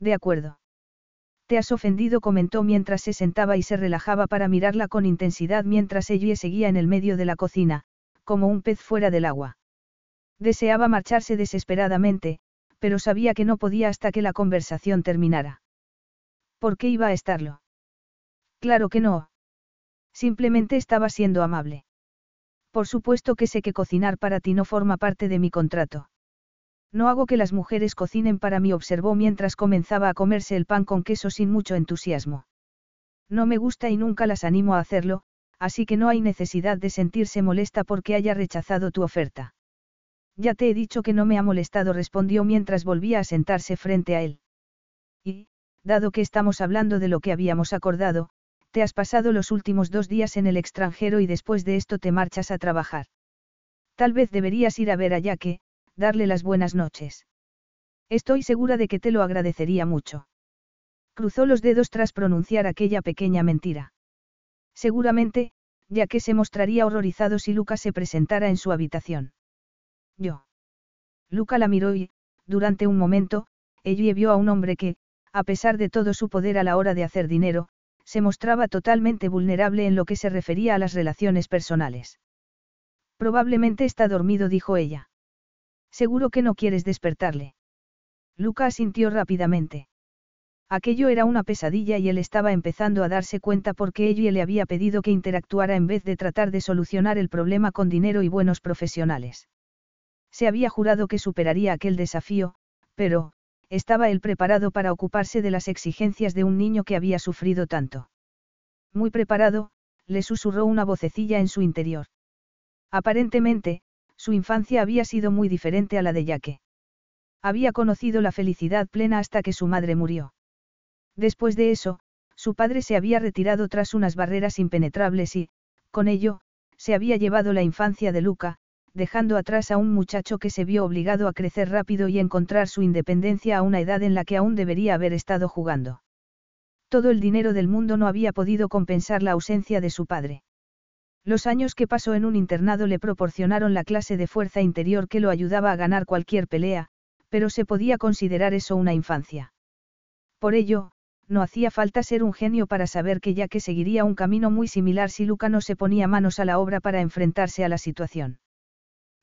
De acuerdo. Te has ofendido, comentó mientras se sentaba y se relajaba para mirarla con intensidad mientras ella seguía en el medio de la cocina, como un pez fuera del agua. Deseaba marcharse desesperadamente, pero sabía que no podía hasta que la conversación terminara. ¿Por qué iba a estarlo? Claro que no. Simplemente estaba siendo amable. Por supuesto que sé que cocinar para ti no forma parte de mi contrato. No hago que las mujeres cocinen para mí, observó mientras comenzaba a comerse el pan con queso sin mucho entusiasmo. No me gusta y nunca las animo a hacerlo, así que no hay necesidad de sentirse molesta porque haya rechazado tu oferta. Ya te he dicho que no me ha molestado, respondió mientras volvía a sentarse frente a él. Y, dado que estamos hablando de lo que habíamos acordado, te has pasado los últimos dos días en el extranjero y después de esto te marchas a trabajar. Tal vez deberías ir a ver a Yaque, darle las buenas noches. Estoy segura de que te lo agradecería mucho. Cruzó los dedos tras pronunciar aquella pequeña mentira. Seguramente, ya que se mostraría horrorizado si Luca se presentara en su habitación. Yo. Luca la miró y, durante un momento, ella vio a un hombre que, a pesar de todo su poder a la hora de hacer dinero, se mostraba totalmente vulnerable en lo que se refería a las relaciones personales. Probablemente está dormido, dijo ella. Seguro que no quieres despertarle. Luca asintió rápidamente. Aquello era una pesadilla y él estaba empezando a darse cuenta porque ella le había pedido que interactuara en vez de tratar de solucionar el problema con dinero y buenos profesionales. Se había jurado que superaría aquel desafío, pero, estaba él preparado para ocuparse de las exigencias de un niño que había sufrido tanto. Muy preparado, le susurró una vocecilla en su interior. Aparentemente, su infancia había sido muy diferente a la de Yaque. Había conocido la felicidad plena hasta que su madre murió. Después de eso, su padre se había retirado tras unas barreras impenetrables y, con ello, se había llevado la infancia de Luca, dejando atrás a un muchacho que se vio obligado a crecer rápido y encontrar su independencia a una edad en la que aún debería haber estado jugando. Todo el dinero del mundo no había podido compensar la ausencia de su padre. Los años que pasó en un internado le proporcionaron la clase de fuerza interior que lo ayudaba a ganar cualquier pelea, pero se podía considerar eso una infancia. Por ello, no hacía falta ser un genio para saber que ya que seguiría un camino muy similar si Luca no se ponía manos a la obra para enfrentarse a la situación.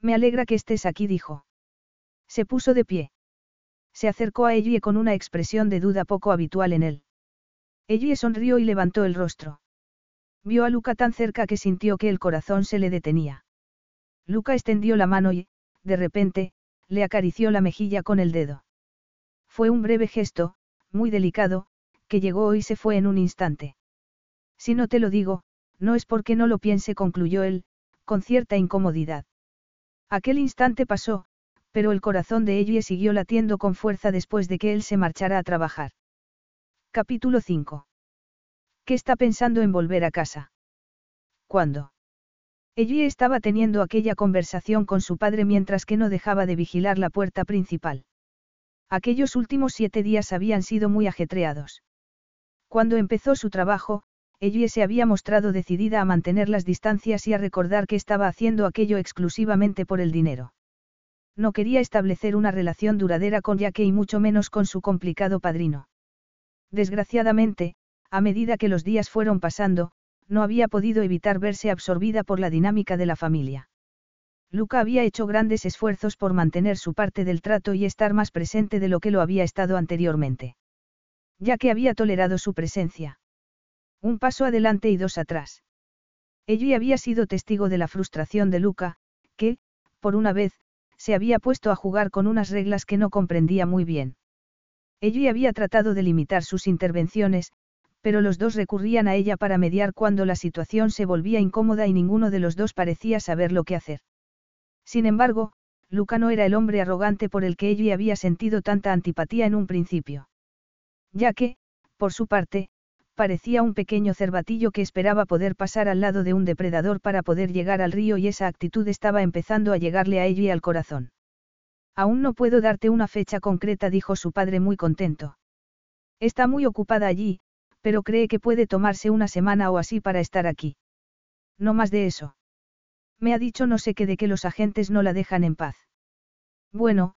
Me alegra que estés aquí, dijo. Se puso de pie. Se acercó a Ellie con una expresión de duda poco habitual en él. Ellie sonrió y levantó el rostro. Vio a Luca tan cerca que sintió que el corazón se le detenía. Luca extendió la mano y, de repente, le acarició la mejilla con el dedo. Fue un breve gesto, muy delicado, que llegó y se fue en un instante. Si no te lo digo, no es porque no lo piense, concluyó él, con cierta incomodidad. Aquel instante pasó, pero el corazón de Ellie siguió latiendo con fuerza después de que él se marchara a trabajar. Capítulo 5. ¿Qué está pensando en volver a casa? ¿Cuándo? Ellie estaba teniendo aquella conversación con su padre mientras que no dejaba de vigilar la puerta principal. Aquellos últimos siete días habían sido muy ajetreados. Cuando empezó su trabajo, Ellie se había mostrado decidida a mantener las distancias y a recordar que estaba haciendo aquello exclusivamente por el dinero. No quería establecer una relación duradera con Jaque y mucho menos con su complicado padrino. Desgraciadamente, a medida que los días fueron pasando, no había podido evitar verse absorbida por la dinámica de la familia. Luca había hecho grandes esfuerzos por mantener su parte del trato y estar más presente de lo que lo había estado anteriormente. Ya que había tolerado su presencia. Un paso adelante y dos atrás. Ella había sido testigo de la frustración de Luca, que, por una vez, se había puesto a jugar con unas reglas que no comprendía muy bien. Ella había tratado de limitar sus intervenciones, pero los dos recurrían a ella para mediar cuando la situación se volvía incómoda y ninguno de los dos parecía saber lo que hacer. Sin embargo, Luca no era el hombre arrogante por el que ella había sentido tanta antipatía en un principio. Ya que, por su parte, parecía un pequeño cervatillo que esperaba poder pasar al lado de un depredador para poder llegar al río y esa actitud estaba empezando a llegarle a ella al corazón. Aún no puedo darte una fecha concreta, dijo su padre muy contento. Está muy ocupada allí, pero cree que puede tomarse una semana o así para estar aquí. No más de eso. Me ha dicho no sé qué de que los agentes no la dejan en paz. Bueno,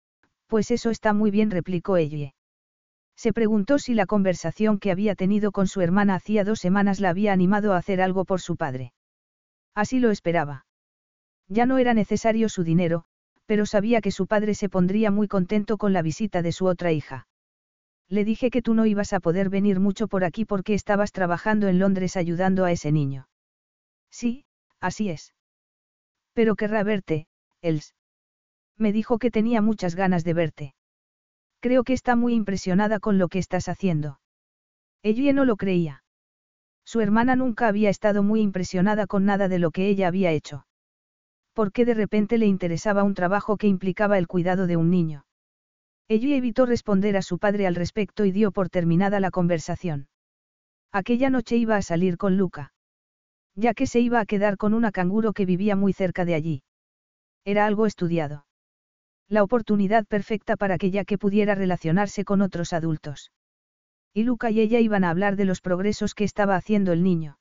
pues eso está muy bien, replicó ella. Se preguntó si la conversación que había tenido con su hermana hacía dos semanas la había animado a hacer algo por su padre. Así lo esperaba. Ya no era necesario su dinero, pero sabía que su padre se pondría muy contento con la visita de su otra hija. Le dije que tú no ibas a poder venir mucho por aquí porque estabas trabajando en Londres ayudando a ese niño. Sí, así es. Pero querrá verte, Els. Me dijo que tenía muchas ganas de verte. Creo que está muy impresionada con lo que estás haciendo. Ella no lo creía. Su hermana nunca había estado muy impresionada con nada de lo que ella había hecho. ¿Por qué de repente le interesaba un trabajo que implicaba el cuidado de un niño? Ella evitó responder a su padre al respecto y dio por terminada la conversación. Aquella noche iba a salir con Luca. Ya que se iba a quedar con una canguro que vivía muy cerca de allí. Era algo estudiado. La oportunidad perfecta para que ya que pudiera relacionarse con otros adultos. Y Luca y ella iban a hablar de los progresos que estaba haciendo el niño.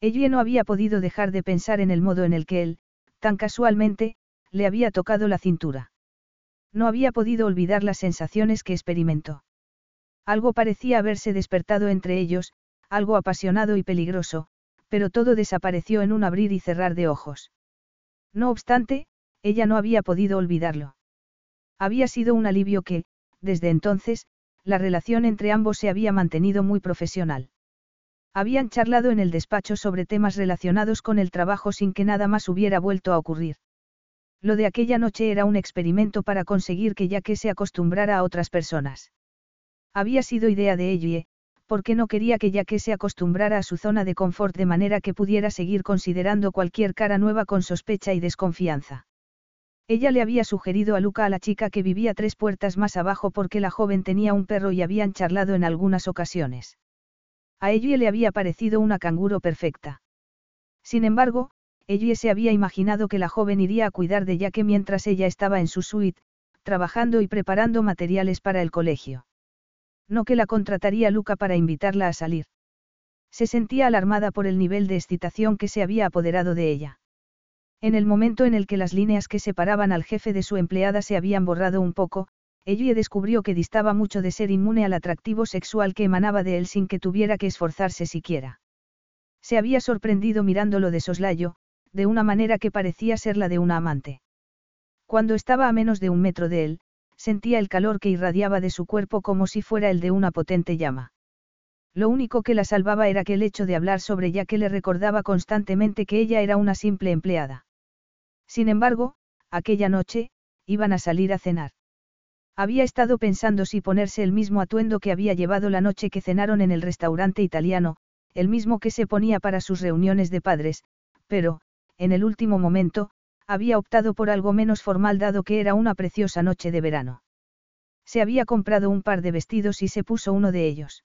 Ella no había podido dejar de pensar en el modo en el que él, tan casualmente, le había tocado la cintura. No había podido olvidar las sensaciones que experimentó. Algo parecía haberse despertado entre ellos, algo apasionado y peligroso, pero todo desapareció en un abrir y cerrar de ojos. No obstante, ella no había podido olvidarlo. Había sido un alivio que, desde entonces, la relación entre ambos se había mantenido muy profesional. Habían charlado en el despacho sobre temas relacionados con el trabajo sin que nada más hubiera vuelto a ocurrir. Lo de aquella noche era un experimento para conseguir que ya que se acostumbrara a otras personas. Había sido idea de Ellie, porque no quería que ya que se acostumbrara a su zona de confort de manera que pudiera seguir considerando cualquier cara nueva con sospecha y desconfianza. Ella le había sugerido a Luca a la chica que vivía tres puertas más abajo porque la joven tenía un perro y habían charlado en algunas ocasiones. A ella le había parecido una canguro perfecta. Sin embargo, ella se había imaginado que la joven iría a cuidar de Yaque mientras ella estaba en su suite, trabajando y preparando materiales para el colegio. No que la contrataría Luca para invitarla a salir. Se sentía alarmada por el nivel de excitación que se había apoderado de ella. En el momento en el que las líneas que separaban al jefe de su empleada se habían borrado un poco, Ellie descubrió que distaba mucho de ser inmune al atractivo sexual que emanaba de él sin que tuviera que esforzarse siquiera. Se había sorprendido mirándolo de soslayo, de una manera que parecía ser la de una amante. Cuando estaba a menos de un metro de él, sentía el calor que irradiaba de su cuerpo como si fuera el de una potente llama. Lo único que la salvaba era que el hecho de hablar sobre ella que le recordaba constantemente que ella era una simple empleada. Sin embargo, aquella noche, iban a salir a cenar. Había estado pensando si ponerse el mismo atuendo que había llevado la noche que cenaron en el restaurante italiano, el mismo que se ponía para sus reuniones de padres, pero, en el último momento, había optado por algo menos formal dado que era una preciosa noche de verano. Se había comprado un par de vestidos y se puso uno de ellos.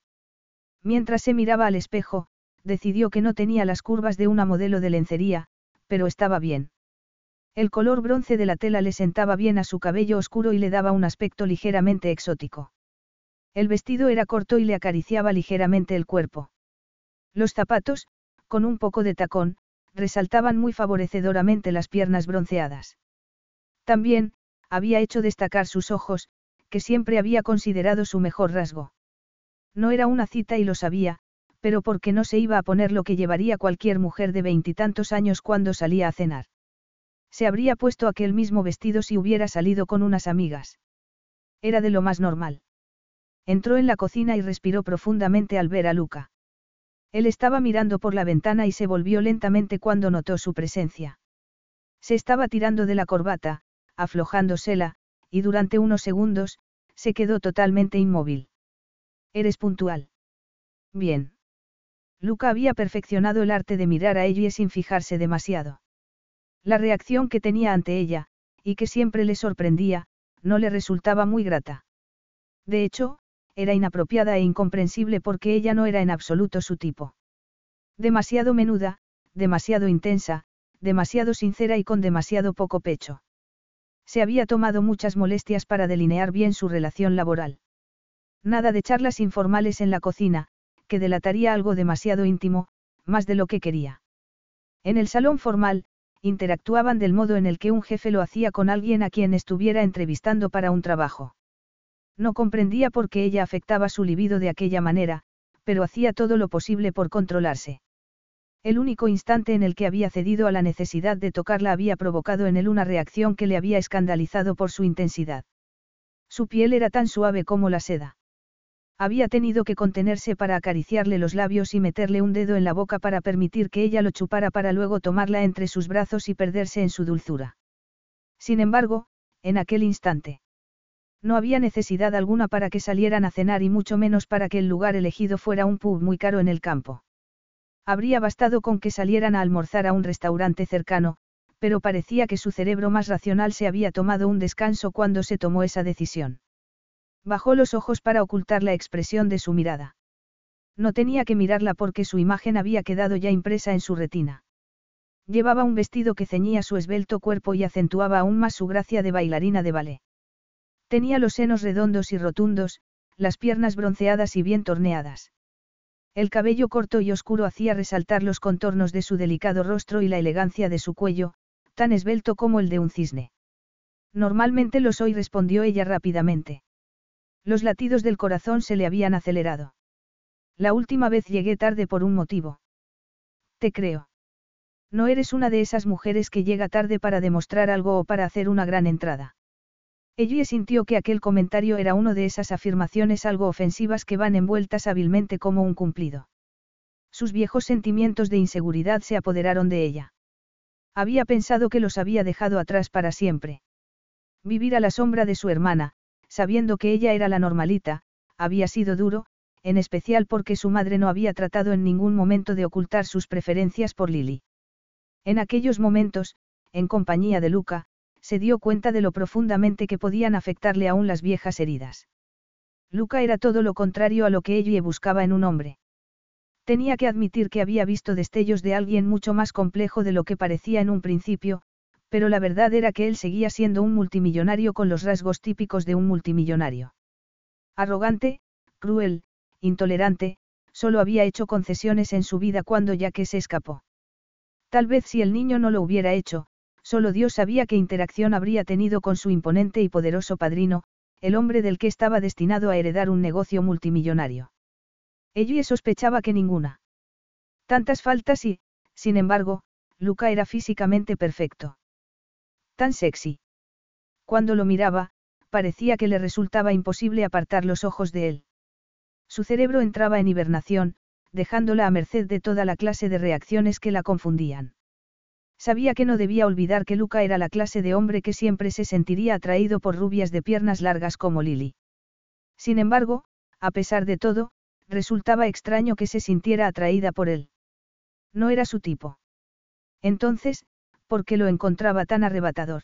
Mientras se miraba al espejo, decidió que no tenía las curvas de una modelo de lencería, pero estaba bien. El color bronce de la tela le sentaba bien a su cabello oscuro y le daba un aspecto ligeramente exótico. El vestido era corto y le acariciaba ligeramente el cuerpo. Los zapatos, con un poco de tacón, resaltaban muy favorecedoramente las piernas bronceadas. También, había hecho destacar sus ojos, que siempre había considerado su mejor rasgo. No era una cita y lo sabía, pero porque no se iba a poner lo que llevaría cualquier mujer de veintitantos años cuando salía a cenar. Se habría puesto aquel mismo vestido si hubiera salido con unas amigas. Era de lo más normal. Entró en la cocina y respiró profundamente al ver a Luca. Él estaba mirando por la ventana y se volvió lentamente cuando notó su presencia. Se estaba tirando de la corbata, aflojándosela, y durante unos segundos, se quedó totalmente inmóvil. Eres puntual. Bien. Luca había perfeccionado el arte de mirar a ella sin fijarse demasiado. La reacción que tenía ante ella, y que siempre le sorprendía, no le resultaba muy grata. De hecho, era inapropiada e incomprensible porque ella no era en absoluto su tipo. Demasiado menuda, demasiado intensa, demasiado sincera y con demasiado poco pecho. Se había tomado muchas molestias para delinear bien su relación laboral. Nada de charlas informales en la cocina, que delataría algo demasiado íntimo, más de lo que quería. En el salón formal, interactuaban del modo en el que un jefe lo hacía con alguien a quien estuviera entrevistando para un trabajo. No comprendía por qué ella afectaba su libido de aquella manera, pero hacía todo lo posible por controlarse. El único instante en el que había cedido a la necesidad de tocarla había provocado en él una reacción que le había escandalizado por su intensidad. Su piel era tan suave como la seda. Había tenido que contenerse para acariciarle los labios y meterle un dedo en la boca para permitir que ella lo chupara para luego tomarla entre sus brazos y perderse en su dulzura. Sin embargo, en aquel instante. No había necesidad alguna para que salieran a cenar y mucho menos para que el lugar elegido fuera un pub muy caro en el campo. Habría bastado con que salieran a almorzar a un restaurante cercano, pero parecía que su cerebro más racional se había tomado un descanso cuando se tomó esa decisión. Bajó los ojos para ocultar la expresión de su mirada. No tenía que mirarla porque su imagen había quedado ya impresa en su retina. Llevaba un vestido que ceñía su esbelto cuerpo y acentuaba aún más su gracia de bailarina de ballet. Tenía los senos redondos y rotundos, las piernas bronceadas y bien torneadas. El cabello corto y oscuro hacía resaltar los contornos de su delicado rostro y la elegancia de su cuello, tan esbelto como el de un cisne. Normalmente lo soy, respondió ella rápidamente. Los latidos del corazón se le habían acelerado. La última vez llegué tarde por un motivo. Te creo. No eres una de esas mujeres que llega tarde para demostrar algo o para hacer una gran entrada. Ellie sintió que aquel comentario era uno de esas afirmaciones algo ofensivas que van envueltas hábilmente como un cumplido. Sus viejos sentimientos de inseguridad se apoderaron de ella. Había pensado que los había dejado atrás para siempre. Vivir a la sombra de su hermana, sabiendo que ella era la normalita, había sido duro, en especial porque su madre no había tratado en ningún momento de ocultar sus preferencias por Lily. En aquellos momentos, en compañía de Luca, se dio cuenta de lo profundamente que podían afectarle aún las viejas heridas. Luca era todo lo contrario a lo que ella buscaba en un hombre. Tenía que admitir que había visto destellos de alguien mucho más complejo de lo que parecía en un principio, pero la verdad era que él seguía siendo un multimillonario con los rasgos típicos de un multimillonario. Arrogante, cruel, intolerante, solo había hecho concesiones en su vida cuando ya que se escapó. Tal vez si el niño no lo hubiera hecho, solo Dios sabía qué interacción habría tenido con su imponente y poderoso padrino, el hombre del que estaba destinado a heredar un negocio multimillonario. Ella sospechaba que ninguna. Tantas faltas y, sin embargo, Luca era físicamente perfecto. Tan sexy. Cuando lo miraba, parecía que le resultaba imposible apartar los ojos de él. Su cerebro entraba en hibernación, dejándola a merced de toda la clase de reacciones que la confundían. Sabía que no debía olvidar que Luca era la clase de hombre que siempre se sentiría atraído por rubias de piernas largas como Lily. Sin embargo, a pesar de todo, resultaba extraño que se sintiera atraída por él. No era su tipo. Entonces, ¿por qué lo encontraba tan arrebatador?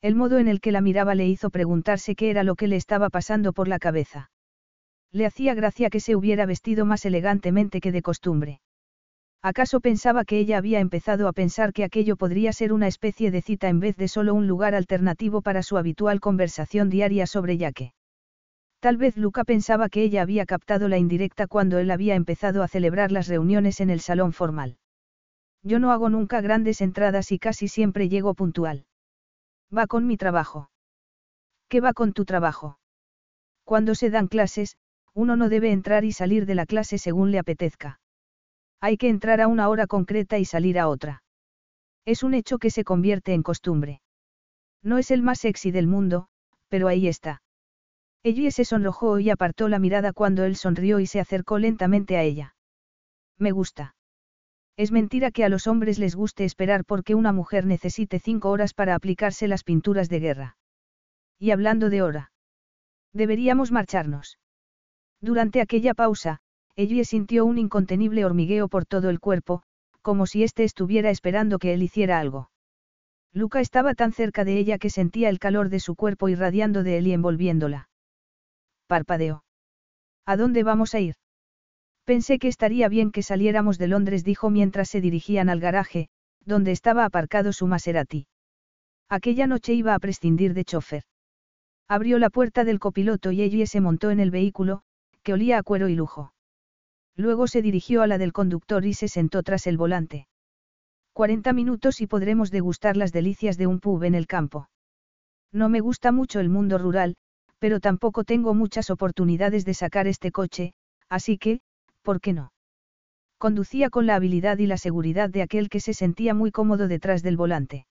El modo en el que la miraba le hizo preguntarse qué era lo que le estaba pasando por la cabeza. Le hacía gracia que se hubiera vestido más elegantemente que de costumbre. ¿Acaso pensaba que ella había empezado a pensar que aquello podría ser una especie de cita en vez de solo un lugar alternativo para su habitual conversación diaria sobre Yaque? Tal vez Luca pensaba que ella había captado la indirecta cuando él había empezado a celebrar las reuniones en el salón formal. Yo no hago nunca grandes entradas y casi siempre llego puntual. Va con mi trabajo. ¿Qué va con tu trabajo? Cuando se dan clases, uno no debe entrar y salir de la clase según le apetezca. Hay que entrar a una hora concreta y salir a otra. Es un hecho que se convierte en costumbre. No es el más sexy del mundo, pero ahí está. Ella se sonrojó y apartó la mirada cuando él sonrió y se acercó lentamente a ella. Me gusta. Es mentira que a los hombres les guste esperar porque una mujer necesite cinco horas para aplicarse las pinturas de guerra. Y hablando de hora. Deberíamos marcharnos. Durante aquella pausa, Ellie sintió un incontenible hormigueo por todo el cuerpo, como si éste estuviera esperando que él hiciera algo. Luca estaba tan cerca de ella que sentía el calor de su cuerpo irradiando de él y envolviéndola. Parpadeó. ¿A dónde vamos a ir? Pensé que estaría bien que saliéramos de Londres, dijo mientras se dirigían al garaje, donde estaba aparcado su Maserati. Aquella noche iba a prescindir de chofer. Abrió la puerta del copiloto y Ellie se montó en el vehículo, que olía a cuero y lujo. Luego se dirigió a la del conductor y se sentó tras el volante. Cuarenta minutos y podremos degustar las delicias de un pub en el campo. No me gusta mucho el mundo rural, pero tampoco tengo muchas oportunidades de sacar este coche, así que, ¿por qué no? Conducía con la habilidad y la seguridad de aquel que se sentía muy cómodo detrás del volante.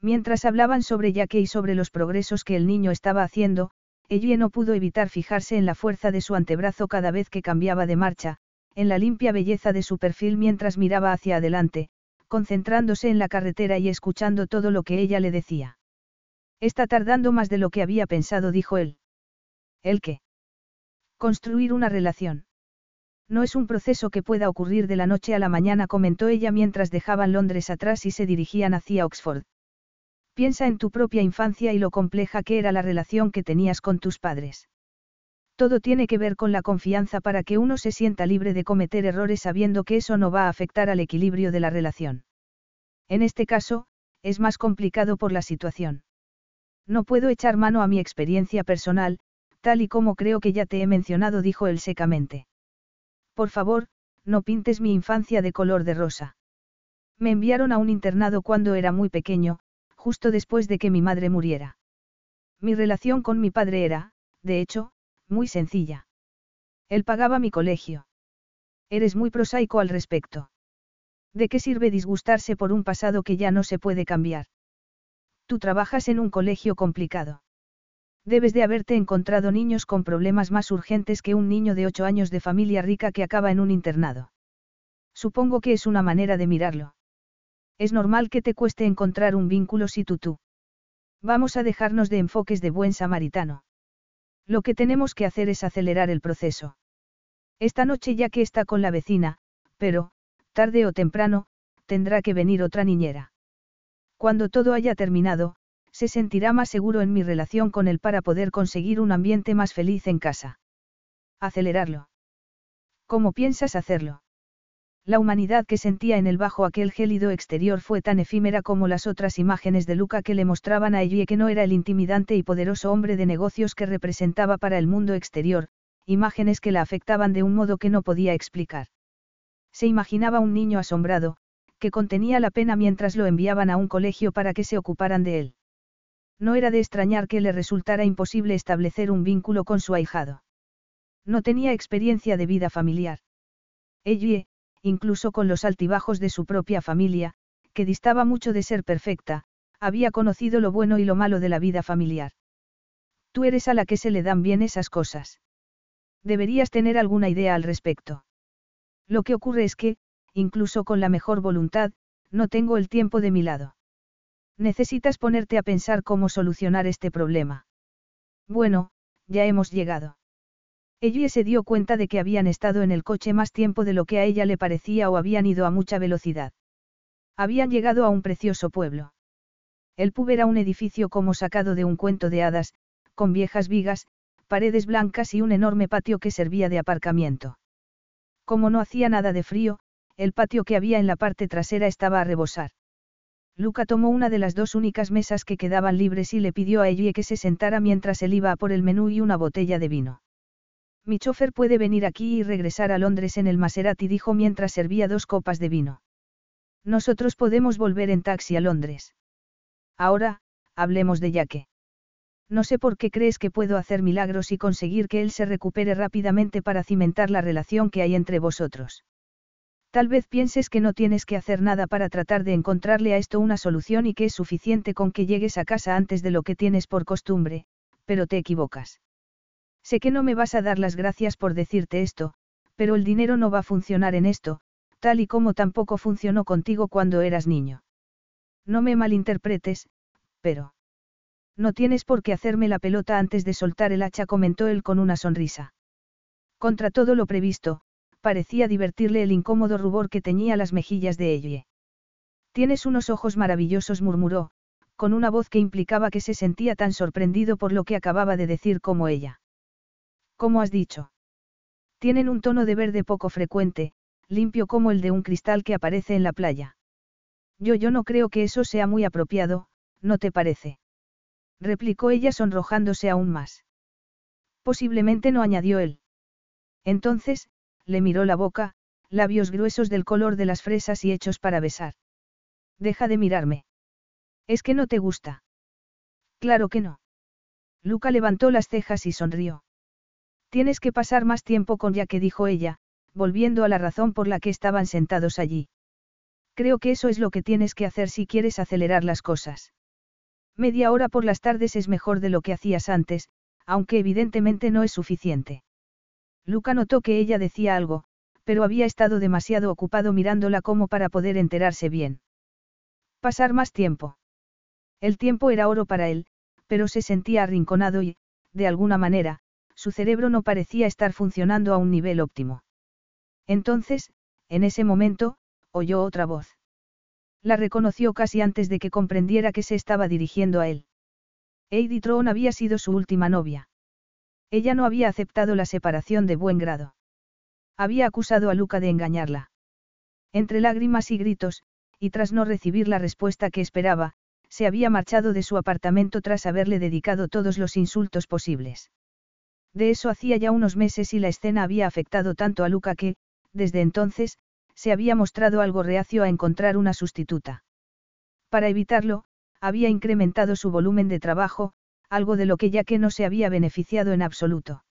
Mientras hablaban sobre Yaque y sobre los progresos que el niño estaba haciendo, ella no pudo evitar fijarse en la fuerza de su antebrazo cada vez que cambiaba de marcha, en la limpia belleza de su perfil mientras miraba hacia adelante, concentrándose en la carretera y escuchando todo lo que ella le decía. Está tardando más de lo que había pensado, dijo él. ¿El qué? Construir una relación. No es un proceso que pueda ocurrir de la noche a la mañana, comentó ella mientras dejaban Londres atrás y se dirigían hacia Oxford. Piensa en tu propia infancia y lo compleja que era la relación que tenías con tus padres. Todo tiene que ver con la confianza para que uno se sienta libre de cometer errores sabiendo que eso no va a afectar al equilibrio de la relación. En este caso, es más complicado por la situación. No puedo echar mano a mi experiencia personal, tal y como creo que ya te he mencionado, dijo él secamente. Por favor, no pintes mi infancia de color de rosa. Me enviaron a un internado cuando era muy pequeño, justo después de que mi madre muriera. Mi relación con mi padre era, de hecho, muy sencilla. Él pagaba mi colegio. Eres muy prosaico al respecto. ¿De qué sirve disgustarse por un pasado que ya no se puede cambiar? Tú trabajas en un colegio complicado. Debes de haberte encontrado niños con problemas más urgentes que un niño de ocho años de familia rica que acaba en un internado. Supongo que es una manera de mirarlo. Es normal que te cueste encontrar un vínculo si tú tú. Vamos a dejarnos de enfoques de buen samaritano. Lo que tenemos que hacer es acelerar el proceso. Esta noche ya que está con la vecina, pero, tarde o temprano, tendrá que venir otra niñera. Cuando todo haya terminado, se sentirá más seguro en mi relación con él para poder conseguir un ambiente más feliz en casa. Acelerarlo. ¿Cómo piensas hacerlo? La humanidad que sentía en el bajo aquel gélido exterior fue tan efímera como las otras imágenes de Luca que le mostraban a Ellie que no era el intimidante y poderoso hombre de negocios que representaba para el mundo exterior, imágenes que la afectaban de un modo que no podía explicar. Se imaginaba un niño asombrado, que contenía la pena mientras lo enviaban a un colegio para que se ocuparan de él. No era de extrañar que le resultara imposible establecer un vínculo con su ahijado. No tenía experiencia de vida familiar. Ellie, incluso con los altibajos de su propia familia, que distaba mucho de ser perfecta, había conocido lo bueno y lo malo de la vida familiar. Tú eres a la que se le dan bien esas cosas. Deberías tener alguna idea al respecto. Lo que ocurre es que, incluso con la mejor voluntad, no tengo el tiempo de mi lado. Necesitas ponerte a pensar cómo solucionar este problema. Bueno, ya hemos llegado. Ellie se dio cuenta de que habían estado en el coche más tiempo de lo que a ella le parecía o habían ido a mucha velocidad. Habían llegado a un precioso pueblo. El pub era un edificio como sacado de un cuento de hadas, con viejas vigas, paredes blancas y un enorme patio que servía de aparcamiento. Como no hacía nada de frío, el patio que había en la parte trasera estaba a rebosar. Luca tomó una de las dos únicas mesas que quedaban libres y le pidió a Ellie que se sentara mientras él iba a por el menú y una botella de vino. Mi chofer puede venir aquí y regresar a Londres en el Maserati, dijo mientras servía dos copas de vino. Nosotros podemos volver en taxi a Londres. Ahora, hablemos de Yaque. No sé por qué crees que puedo hacer milagros y conseguir que él se recupere rápidamente para cimentar la relación que hay entre vosotros. Tal vez pienses que no tienes que hacer nada para tratar de encontrarle a esto una solución y que es suficiente con que llegues a casa antes de lo que tienes por costumbre, pero te equivocas. Sé que no me vas a dar las gracias por decirte esto, pero el dinero no va a funcionar en esto, tal y como tampoco funcionó contigo cuando eras niño. No me malinterpretes, pero... No tienes por qué hacerme la pelota antes de soltar el hacha, comentó él con una sonrisa. Contra todo lo previsto, parecía divertirle el incómodo rubor que teñía las mejillas de ella. Tienes unos ojos maravillosos, murmuró, con una voz que implicaba que se sentía tan sorprendido por lo que acababa de decir como ella. ¿Cómo has dicho? Tienen un tono de verde poco frecuente, limpio como el de un cristal que aparece en la playa. Yo yo no creo que eso sea muy apropiado, ¿no te parece? replicó ella sonrojándose aún más. Posiblemente no añadió él. Entonces, le miró la boca, labios gruesos del color de las fresas y hechos para besar. Deja de mirarme. ¿Es que no te gusta? Claro que no. Luca levantó las cejas y sonrió. Tienes que pasar más tiempo con ya que dijo ella, volviendo a la razón por la que estaban sentados allí. Creo que eso es lo que tienes que hacer si quieres acelerar las cosas. Media hora por las tardes es mejor de lo que hacías antes, aunque evidentemente no es suficiente. Luca notó que ella decía algo, pero había estado demasiado ocupado mirándola como para poder enterarse bien. Pasar más tiempo. El tiempo era oro para él, pero se sentía arrinconado y, de alguna manera, su cerebro no parecía estar funcionando a un nivel óptimo. Entonces, en ese momento, oyó otra voz. La reconoció casi antes de que comprendiera que se estaba dirigiendo a él. Heidi Tron había sido su última novia. Ella no había aceptado la separación de buen grado. Había acusado a Luca de engañarla. Entre lágrimas y gritos, y tras no recibir la respuesta que esperaba, se había marchado de su apartamento tras haberle dedicado todos los insultos posibles. De eso hacía ya unos meses y la escena había afectado tanto a Luca que, desde entonces, se había mostrado algo reacio a encontrar una sustituta. Para evitarlo, había incrementado su volumen de trabajo, algo de lo que ya que no se había beneficiado en absoluto.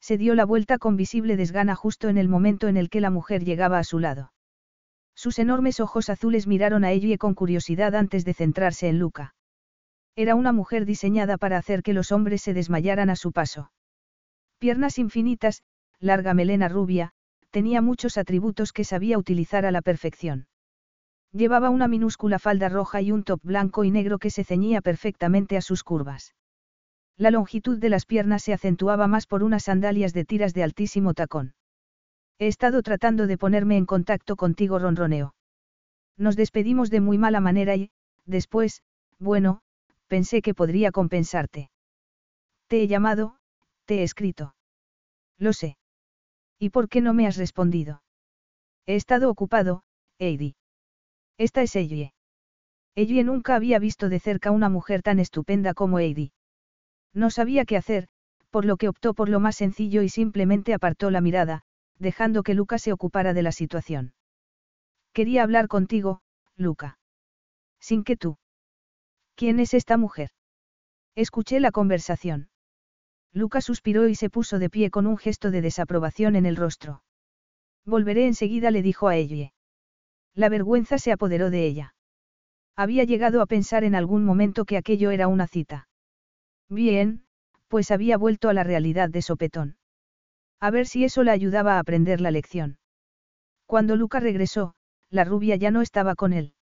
Se dio la vuelta con visible desgana justo en el momento en el que la mujer llegaba a su lado. Sus enormes ojos azules miraron a ella con curiosidad antes de centrarse en Luca. Era una mujer diseñada para hacer que los hombres se desmayaran a su paso. Piernas infinitas, larga melena rubia, tenía muchos atributos que sabía utilizar a la perfección. Llevaba una minúscula falda roja y un top blanco y negro que se ceñía perfectamente a sus curvas. La longitud de las piernas se acentuaba más por unas sandalias de tiras de altísimo tacón. He estado tratando de ponerme en contacto contigo, ronroneo. Nos despedimos de muy mala manera y, después, bueno, pensé que podría compensarte. Te he llamado, te he escrito. Lo sé. ¿Y por qué no me has respondido? He estado ocupado, Heidi. Esta es Ellie. Ellie nunca había visto de cerca una mujer tan estupenda como Heidi. No sabía qué hacer, por lo que optó por lo más sencillo y simplemente apartó la mirada, dejando que Luca se ocupara de la situación. Quería hablar contigo, Luca. Sin que tú. ¿Quién es esta mujer? Escuché la conversación. Luca suspiró y se puso de pie con un gesto de desaprobación en el rostro. Volveré enseguida, le dijo a Ellie. La vergüenza se apoderó de ella. Había llegado a pensar en algún momento que aquello era una cita. Bien, pues había vuelto a la realidad de sopetón. A ver si eso la ayudaba a aprender la lección. Cuando Luca regresó, la rubia ya no estaba con él.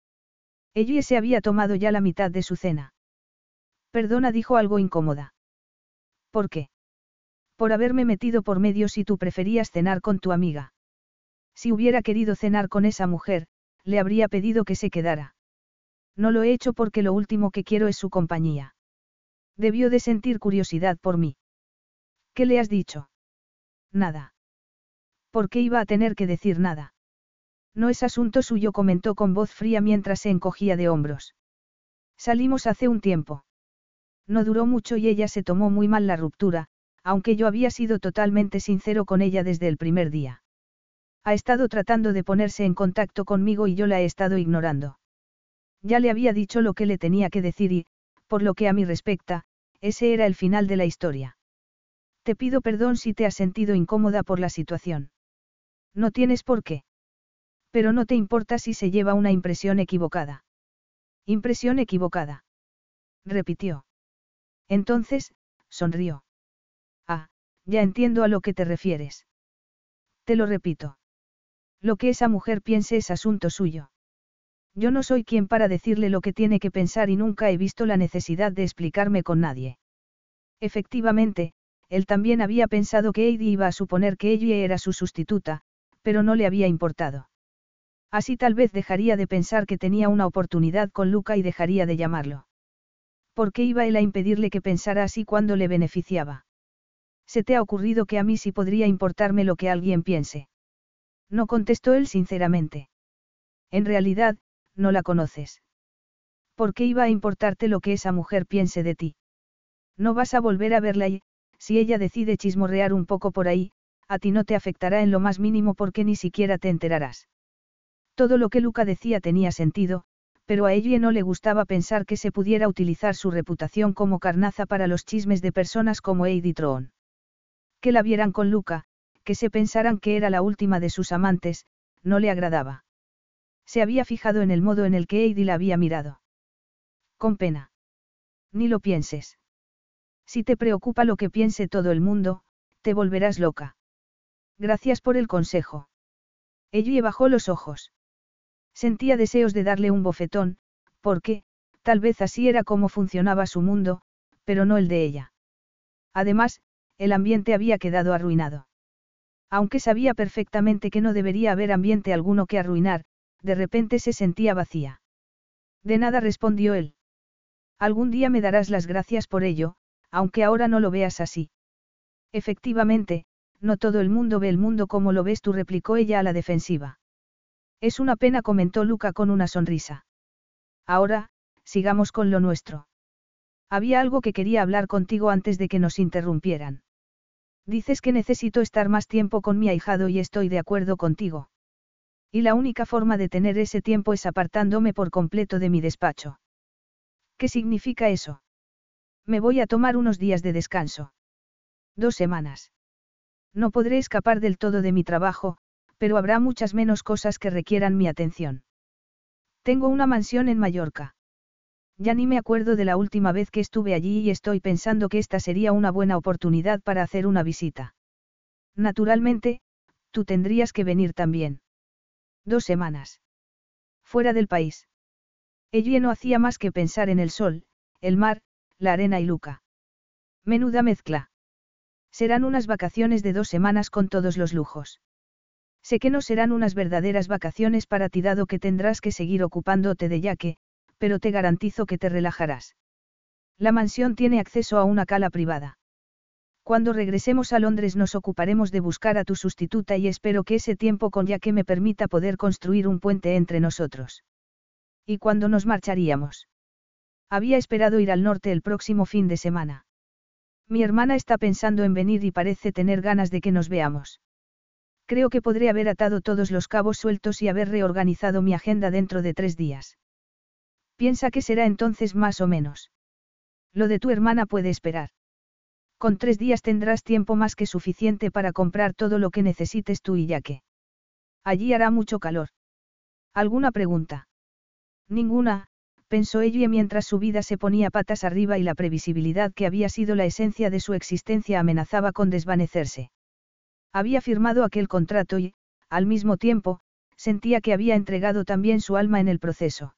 Ella se había tomado ya la mitad de su cena. Perdona, dijo algo incómoda. ¿Por qué? Por haberme metido por medio si tú preferías cenar con tu amiga. Si hubiera querido cenar con esa mujer, le habría pedido que se quedara. No lo he hecho porque lo último que quiero es su compañía. Debió de sentir curiosidad por mí. ¿Qué le has dicho? Nada. ¿Por qué iba a tener que decir nada? No es asunto suyo, comentó con voz fría mientras se encogía de hombros. Salimos hace un tiempo. No duró mucho y ella se tomó muy mal la ruptura, aunque yo había sido totalmente sincero con ella desde el primer día. Ha estado tratando de ponerse en contacto conmigo y yo la he estado ignorando. Ya le había dicho lo que le tenía que decir y, por lo que a mí respecta, ese era el final de la historia. Te pido perdón si te has sentido incómoda por la situación. No tienes por qué. Pero no te importa si se lleva una impresión equivocada. Impresión equivocada. Repitió. Entonces, sonrió. Ah, ya entiendo a lo que te refieres. Te lo repito. Lo que esa mujer piense es asunto suyo. Yo no soy quien para decirle lo que tiene que pensar y nunca he visto la necesidad de explicarme con nadie. Efectivamente, él también había pensado que Heidi iba a suponer que ella era su sustituta, pero no le había importado. Así tal vez dejaría de pensar que tenía una oportunidad con Luca y dejaría de llamarlo. ¿Por qué iba él a impedirle que pensara así cuando le beneficiaba? ¿Se te ha ocurrido que a mí sí podría importarme lo que alguien piense? No contestó él sinceramente. En realidad, no la conoces. ¿Por qué iba a importarte lo que esa mujer piense de ti? No vas a volver a verla y, si ella decide chismorrear un poco por ahí, a ti no te afectará en lo más mínimo porque ni siquiera te enterarás. Todo lo que Luca decía tenía sentido, pero a ella no le gustaba pensar que se pudiera utilizar su reputación como carnaza para los chismes de personas como Heidi Tron. Que la vieran con Luca, que se pensaran que era la última de sus amantes, no le agradaba. Se había fijado en el modo en el que Heidi la había mirado. Con pena. Ni lo pienses. Si te preocupa lo que piense todo el mundo, te volverás loca. Gracias por el consejo. Ella bajó los ojos. Sentía deseos de darle un bofetón, porque, tal vez así era como funcionaba su mundo, pero no el de ella. Además, el ambiente había quedado arruinado. Aunque sabía perfectamente que no debería haber ambiente alguno que arruinar, de repente se sentía vacía. De nada respondió él. Algún día me darás las gracias por ello, aunque ahora no lo veas así. Efectivamente, no todo el mundo ve el mundo como lo ves tú, replicó ella a la defensiva. Es una pena, comentó Luca con una sonrisa. Ahora, sigamos con lo nuestro. Había algo que quería hablar contigo antes de que nos interrumpieran. Dices que necesito estar más tiempo con mi ahijado y estoy de acuerdo contigo. Y la única forma de tener ese tiempo es apartándome por completo de mi despacho. ¿Qué significa eso? Me voy a tomar unos días de descanso. Dos semanas. No podré escapar del todo de mi trabajo, pero habrá muchas menos cosas que requieran mi atención. Tengo una mansión en Mallorca. Ya ni me acuerdo de la última vez que estuve allí y estoy pensando que esta sería una buena oportunidad para hacer una visita. Naturalmente, tú tendrías que venir también. Dos semanas. Fuera del país. Ella no hacía más que pensar en el sol, el mar, la arena y Luca. Menuda mezcla. Serán unas vacaciones de dos semanas con todos los lujos. Sé que no serán unas verdaderas vacaciones para ti dado que tendrás que seguir ocupándote de yaque, pero te garantizo que te relajarás. La mansión tiene acceso a una cala privada. Cuando regresemos a Londres nos ocuparemos de buscar a tu sustituta y espero que ese tiempo con yaque me permita poder construir un puente entre nosotros. ¿Y cuándo nos marcharíamos? Había esperado ir al norte el próximo fin de semana. Mi hermana está pensando en venir y parece tener ganas de que nos veamos. Creo que podré haber atado todos los cabos sueltos y haber reorganizado mi agenda dentro de tres días. Piensa que será entonces más o menos. Lo de tu hermana puede esperar. Con tres días tendrás tiempo más que suficiente para comprar todo lo que necesites tú y ya que. Allí hará mucho calor. ¿Alguna pregunta? Ninguna, pensó ella mientras su vida se ponía patas arriba y la previsibilidad que había sido la esencia de su existencia amenazaba con desvanecerse. Había firmado aquel contrato y, al mismo tiempo, sentía que había entregado también su alma en el proceso.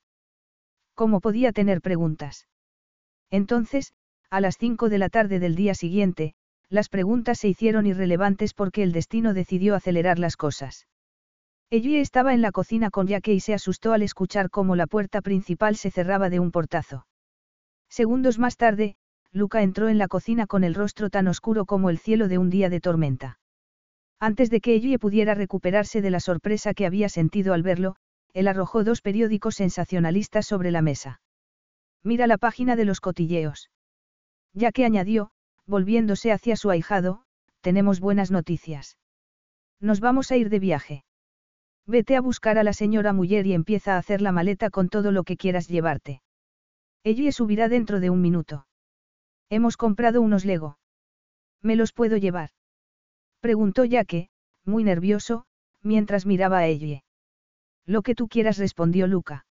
¿Cómo podía tener preguntas? Entonces, a las cinco de la tarde del día siguiente, las preguntas se hicieron irrelevantes porque el destino decidió acelerar las cosas. Ellie estaba en la cocina con Jaque y se asustó al escuchar cómo la puerta principal se cerraba de un portazo. Segundos más tarde, Luca entró en la cocina con el rostro tan oscuro como el cielo de un día de tormenta. Antes de que Ellie pudiera recuperarse de la sorpresa que había sentido al verlo, él arrojó dos periódicos sensacionalistas sobre la mesa. Mira la página de los cotilleos. Ya que añadió, volviéndose hacia su ahijado, tenemos buenas noticias. Nos vamos a ir de viaje. Vete a buscar a la señora Muller y empieza a hacer la maleta con todo lo que quieras llevarte. Ellie subirá dentro de un minuto. Hemos comprado unos Lego. ¿Me los puedo llevar? Preguntó Jaque, muy nervioso, mientras miraba a Ellie. Lo que tú quieras respondió Luca.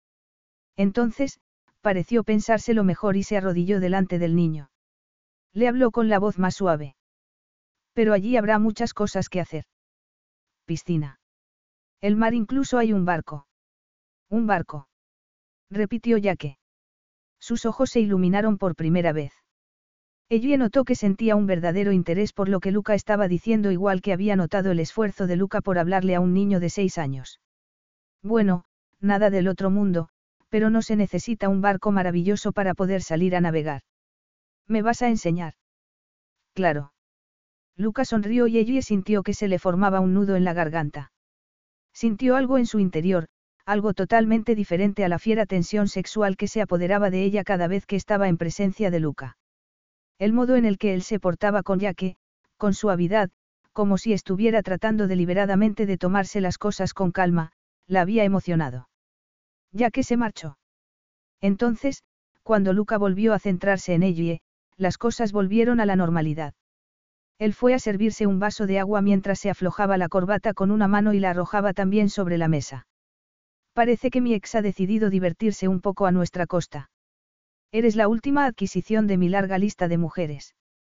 Entonces, pareció pensárselo mejor y se arrodilló delante del niño. Le habló con la voz más suave. Pero allí habrá muchas cosas que hacer. Piscina. El mar incluso hay un barco. Un barco. Repitió Jaque. Sus ojos se iluminaron por primera vez. Ella notó que sentía un verdadero interés por lo que Luca estaba diciendo igual que había notado el esfuerzo de Luca por hablarle a un niño de seis años. Bueno, nada del otro mundo, pero no se necesita un barco maravilloso para poder salir a navegar. ¿Me vas a enseñar? Claro. Luca sonrió y ella sintió que se le formaba un nudo en la garganta. Sintió algo en su interior, algo totalmente diferente a la fiera tensión sexual que se apoderaba de ella cada vez que estaba en presencia de Luca. El modo en el que él se portaba con Yaque, con suavidad, como si estuviera tratando deliberadamente de tomarse las cosas con calma, la había emocionado. Yaque se marchó. Entonces, cuando Luca volvió a centrarse en ella, las cosas volvieron a la normalidad. Él fue a servirse un vaso de agua mientras se aflojaba la corbata con una mano y la arrojaba también sobre la mesa. Parece que mi ex ha decidido divertirse un poco a nuestra costa. Eres la última adquisición de mi larga lista de mujeres.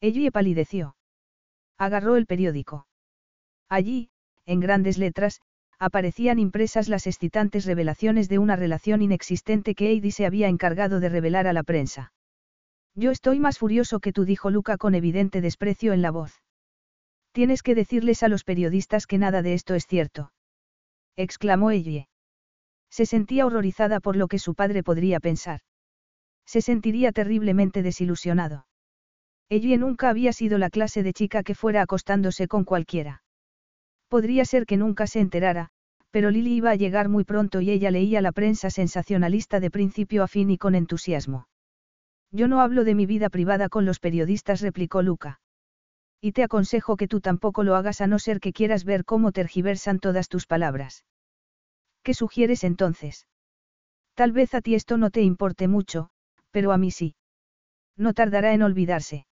Ellie palideció. Agarró el periódico. Allí, en grandes letras, aparecían impresas las excitantes revelaciones de una relación inexistente que Heidi se había encargado de revelar a la prensa. Yo estoy más furioso que tú, dijo Luca con evidente desprecio en la voz. Tienes que decirles a los periodistas que nada de esto es cierto. exclamó Ellie. Se sentía horrorizada por lo que su padre podría pensar. Se sentiría terriblemente desilusionado. Ellie nunca había sido la clase de chica que fuera acostándose con cualquiera. Podría ser que nunca se enterara, pero Lily iba a llegar muy pronto y ella leía la prensa sensacionalista de principio a fin y con entusiasmo. Yo no hablo de mi vida privada con los periodistas, replicó Luca. Y te aconsejo que tú tampoco lo hagas a no ser que quieras ver cómo tergiversan todas tus palabras. ¿Qué sugieres entonces? Tal vez a ti esto no te importe mucho, pero a mí sí. No tardará en olvidarse.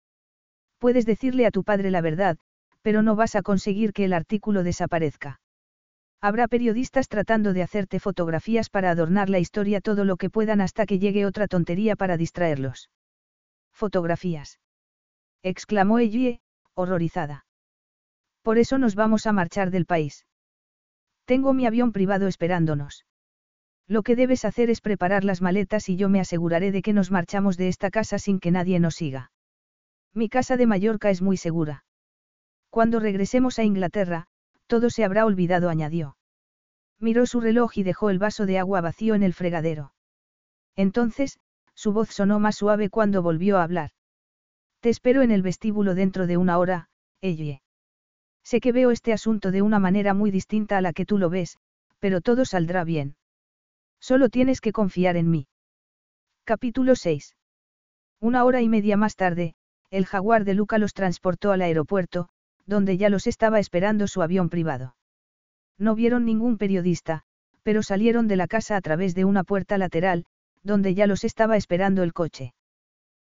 Puedes decirle a tu padre la verdad, pero no vas a conseguir que el artículo desaparezca. Habrá periodistas tratando de hacerte fotografías para adornar la historia todo lo que puedan hasta que llegue otra tontería para distraerlos. Fotografías. exclamó Ellie, horrorizada. Por eso nos vamos a marchar del país. Tengo mi avión privado esperándonos. Lo que debes hacer es preparar las maletas y yo me aseguraré de que nos marchamos de esta casa sin que nadie nos siga. Mi casa de Mallorca es muy segura. Cuando regresemos a Inglaterra, todo se habrá olvidado, añadió. Miró su reloj y dejó el vaso de agua vacío en el fregadero. Entonces, su voz sonó más suave cuando volvió a hablar. Te espero en el vestíbulo dentro de una hora, Ellie. Sé que veo este asunto de una manera muy distinta a la que tú lo ves, pero todo saldrá bien. Solo tienes que confiar en mí. Capítulo 6. Una hora y media más tarde, el jaguar de Luca los transportó al aeropuerto, donde ya los estaba esperando su avión privado. No vieron ningún periodista, pero salieron de la casa a través de una puerta lateral, donde ya los estaba esperando el coche.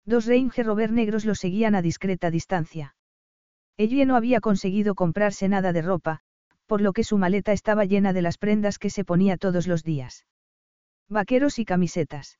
Dos Range Rover negros los seguían a discreta distancia. Ella no había conseguido comprarse nada de ropa, por lo que su maleta estaba llena de las prendas que se ponía todos los días. Vaqueros y camisetas.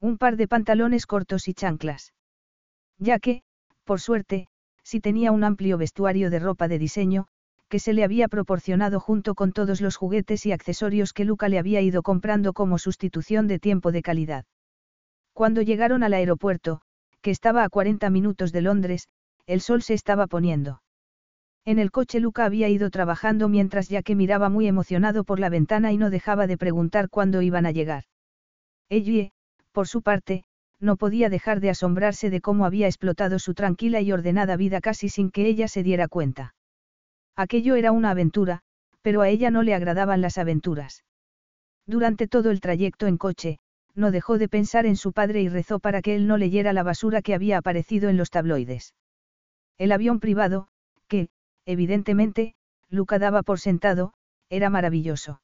Un par de pantalones cortos y chanclas. Ya que, por suerte, si tenía un amplio vestuario de ropa de diseño, que se le había proporcionado junto con todos los juguetes y accesorios que Luca le había ido comprando como sustitución de tiempo de calidad. Cuando llegaron al aeropuerto, que estaba a 40 minutos de Londres, el sol se estaba poniendo. En el coche Luca había ido trabajando mientras ya que miraba muy emocionado por la ventana y no dejaba de preguntar cuándo iban a llegar. Ellie, por su parte, no podía dejar de asombrarse de cómo había explotado su tranquila y ordenada vida casi sin que ella se diera cuenta. Aquello era una aventura, pero a ella no le agradaban las aventuras. Durante todo el trayecto en coche, no dejó de pensar en su padre y rezó para que él no leyera la basura que había aparecido en los tabloides. El avión privado, que, evidentemente, Luca daba por sentado, era maravilloso.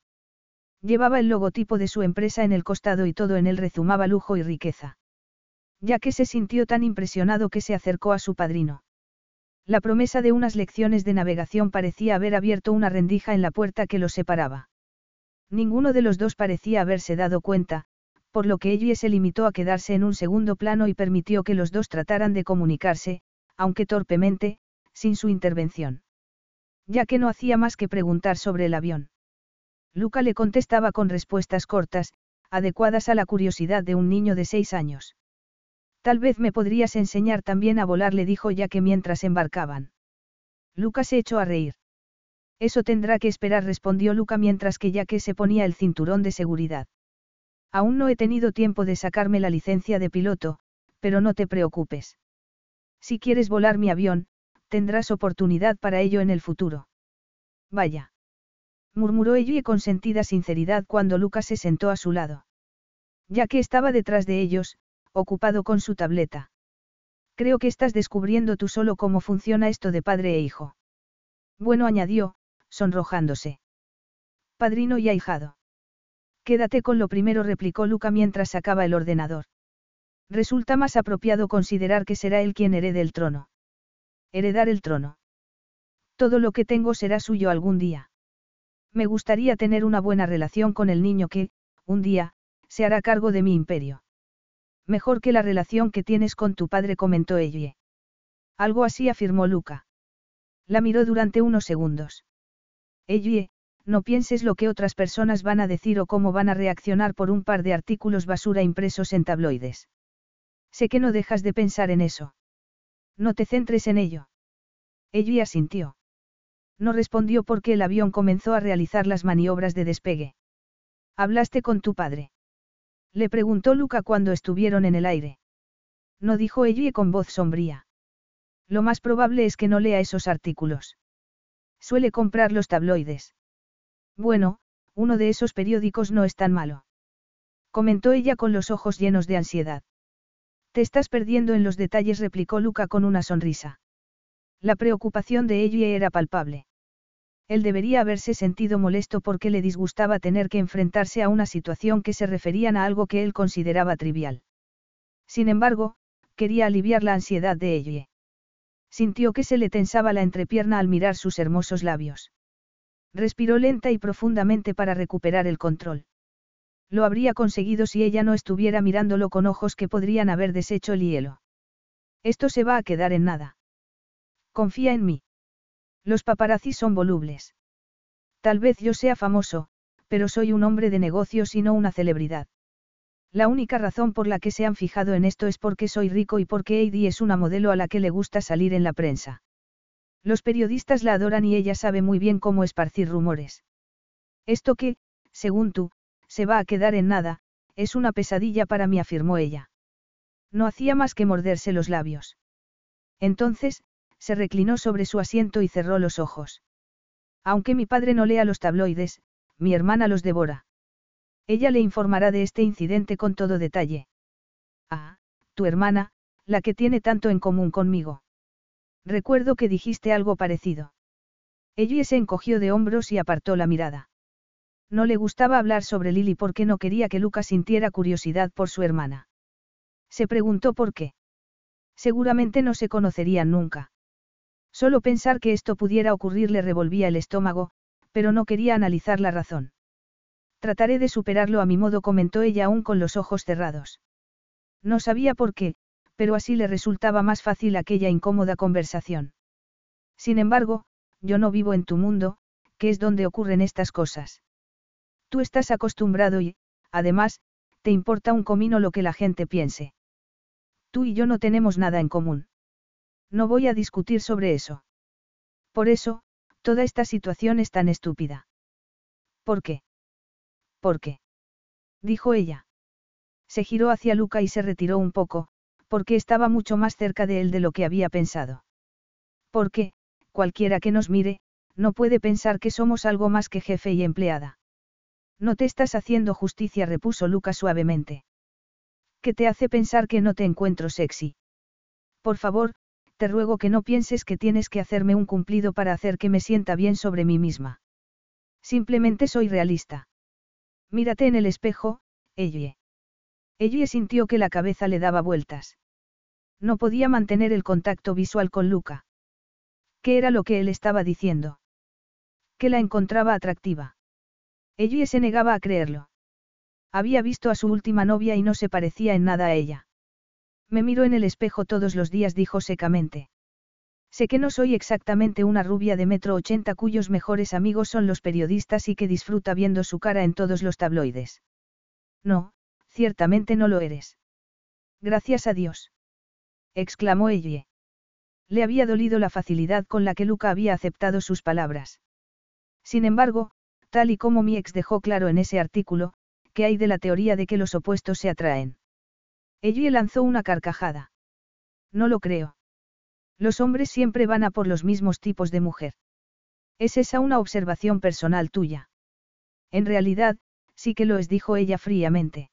Llevaba el logotipo de su empresa en el costado y todo en él rezumaba lujo y riqueza. Ya que se sintió tan impresionado que se acercó a su padrino. La promesa de unas lecciones de navegación parecía haber abierto una rendija en la puerta que los separaba. Ninguno de los dos parecía haberse dado cuenta, por lo que ella se limitó a quedarse en un segundo plano y permitió que los dos trataran de comunicarse, aunque torpemente, sin su intervención. Ya que no hacía más que preguntar sobre el avión. Luca le contestaba con respuestas cortas, adecuadas a la curiosidad de un niño de seis años. Tal vez me podrías enseñar también a volar, le dijo ya que mientras embarcaban. Luca se echó a reír. Eso tendrá que esperar, respondió Luca mientras que ya que se ponía el cinturón de seguridad. Aún no he tenido tiempo de sacarme la licencia de piloto, pero no te preocupes. Si quieres volar mi avión, tendrás oportunidad para ello en el futuro. Vaya murmuró ella con sentida sinceridad cuando Lucas se sentó a su lado. Ya que estaba detrás de ellos, ocupado con su tableta. Creo que estás descubriendo tú solo cómo funciona esto de padre e hijo. Bueno, añadió, sonrojándose. Padrino y ahijado. Quédate con lo primero, replicó Luca mientras sacaba el ordenador. Resulta más apropiado considerar que será él quien herede el trono. Heredar el trono. Todo lo que tengo será suyo algún día. Me gustaría tener una buena relación con el niño que, un día, se hará cargo de mi imperio. Mejor que la relación que tienes con tu padre, comentó ella. Algo así afirmó Luca. La miró durante unos segundos. Ellie, no pienses lo que otras personas van a decir o cómo van a reaccionar por un par de artículos basura impresos en tabloides. Sé que no dejas de pensar en eso. No te centres en ello. Ellie asintió. No respondió porque el avión comenzó a realizar las maniobras de despegue. ¿Hablaste con tu padre? Le preguntó Luca cuando estuvieron en el aire. No dijo ella con voz sombría. Lo más probable es que no lea esos artículos. Suele comprar los tabloides. Bueno, uno de esos periódicos no es tan malo. Comentó ella con los ojos llenos de ansiedad. Te estás perdiendo en los detalles, replicó Luca con una sonrisa. La preocupación de ella era palpable. Él debería haberse sentido molesto porque le disgustaba tener que enfrentarse a una situación que se referían a algo que él consideraba trivial. Sin embargo, quería aliviar la ansiedad de ella. Sintió que se le tensaba la entrepierna al mirar sus hermosos labios. Respiró lenta y profundamente para recuperar el control. Lo habría conseguido si ella no estuviera mirándolo con ojos que podrían haber deshecho el hielo. Esto se va a quedar en nada. Confía en mí. Los paparazzi son volubles. Tal vez yo sea famoso, pero soy un hombre de negocios y no una celebridad. La única razón por la que se han fijado en esto es porque soy rico y porque Heidi es una modelo a la que le gusta salir en la prensa. Los periodistas la adoran y ella sabe muy bien cómo esparcir rumores. Esto que, según tú, se va a quedar en nada, es una pesadilla para mí, afirmó ella. No hacía más que morderse los labios. Entonces, se reclinó sobre su asiento y cerró los ojos. Aunque mi padre no lea los tabloides, mi hermana los devora. Ella le informará de este incidente con todo detalle. Ah, tu hermana, la que tiene tanto en común conmigo. Recuerdo que dijiste algo parecido. Ella se encogió de hombros y apartó la mirada. No le gustaba hablar sobre Lily porque no quería que Lucas sintiera curiosidad por su hermana. Se preguntó por qué. Seguramente no se conocerían nunca. Solo pensar que esto pudiera ocurrir le revolvía el estómago, pero no quería analizar la razón. Trataré de superarlo a mi modo, comentó ella aún con los ojos cerrados. No sabía por qué, pero así le resultaba más fácil aquella incómoda conversación. Sin embargo, yo no vivo en tu mundo, que es donde ocurren estas cosas. Tú estás acostumbrado y, además, te importa un comino lo que la gente piense. Tú y yo no tenemos nada en común. No voy a discutir sobre eso. Por eso, toda esta situación es tan estúpida. ¿Por qué? ¿Por qué? dijo ella. Se giró hacia Luca y se retiró un poco, porque estaba mucho más cerca de él de lo que había pensado. Porque, cualquiera que nos mire, no puede pensar que somos algo más que jefe y empleada. No te estás haciendo justicia, repuso Luca suavemente. ¿Qué te hace pensar que no te encuentro sexy? Por favor, te ruego que no pienses que tienes que hacerme un cumplido para hacer que me sienta bien sobre mí misma. Simplemente soy realista. Mírate en el espejo, Ellie. Ellie sintió que la cabeza le daba vueltas. No podía mantener el contacto visual con Luca. ¿Qué era lo que él estaba diciendo? Que la encontraba atractiva. Ellie se negaba a creerlo. Había visto a su última novia y no se parecía en nada a ella. Me miro en el espejo todos los días, dijo secamente. Sé que no soy exactamente una rubia de metro ochenta cuyos mejores amigos son los periodistas y que disfruta viendo su cara en todos los tabloides. No, ciertamente no lo eres. Gracias a Dios. exclamó Ellie. Le había dolido la facilidad con la que Luca había aceptado sus palabras. Sin embargo, tal y como mi ex dejó claro en ese artículo, que hay de la teoría de que los opuestos se atraen. Ellie lanzó una carcajada. No lo creo. Los hombres siempre van a por los mismos tipos de mujer. ¿Es esa una observación personal tuya? En realidad, sí que lo es, dijo ella fríamente.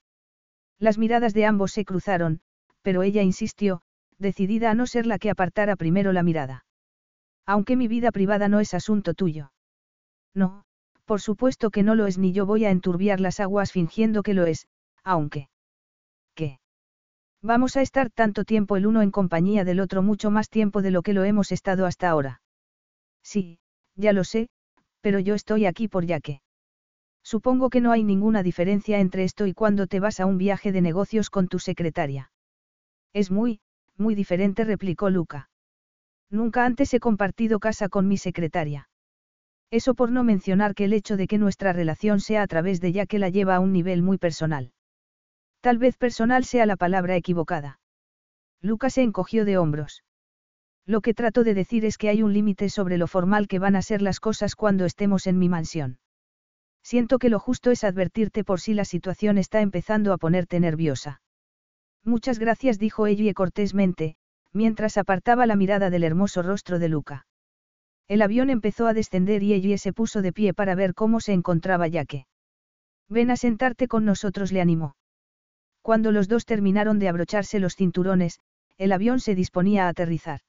Las miradas de ambos se cruzaron, pero ella insistió, decidida a no ser la que apartara primero la mirada. Aunque mi vida privada no es asunto tuyo. No, por supuesto que no lo es ni yo voy a enturbiar las aguas fingiendo que lo es, aunque. ¿Qué? Vamos a estar tanto tiempo el uno en compañía del otro mucho más tiempo de lo que lo hemos estado hasta ahora. Sí, ya lo sé, pero yo estoy aquí por ya que. Supongo que no hay ninguna diferencia entre esto y cuando te vas a un viaje de negocios con tu secretaria. Es muy, muy diferente, replicó Luca. Nunca antes he compartido casa con mi secretaria. Eso por no mencionar que el hecho de que nuestra relación sea a través de ella que la lleva a un nivel muy personal. Tal vez personal sea la palabra equivocada. Lucas se encogió de hombros. Lo que trato de decir es que hay un límite sobre lo formal que van a ser las cosas cuando estemos en mi mansión. Siento que lo justo es advertirte por si la situación está empezando a ponerte nerviosa. Muchas gracias, dijo ella cortésmente, mientras apartaba la mirada del hermoso rostro de Luca. El avión empezó a descender y ella se puso de pie para ver cómo se encontraba Yaque. Ven a sentarte con nosotros, le animó. Cuando los dos terminaron de abrocharse los cinturones, el avión se disponía a aterrizar.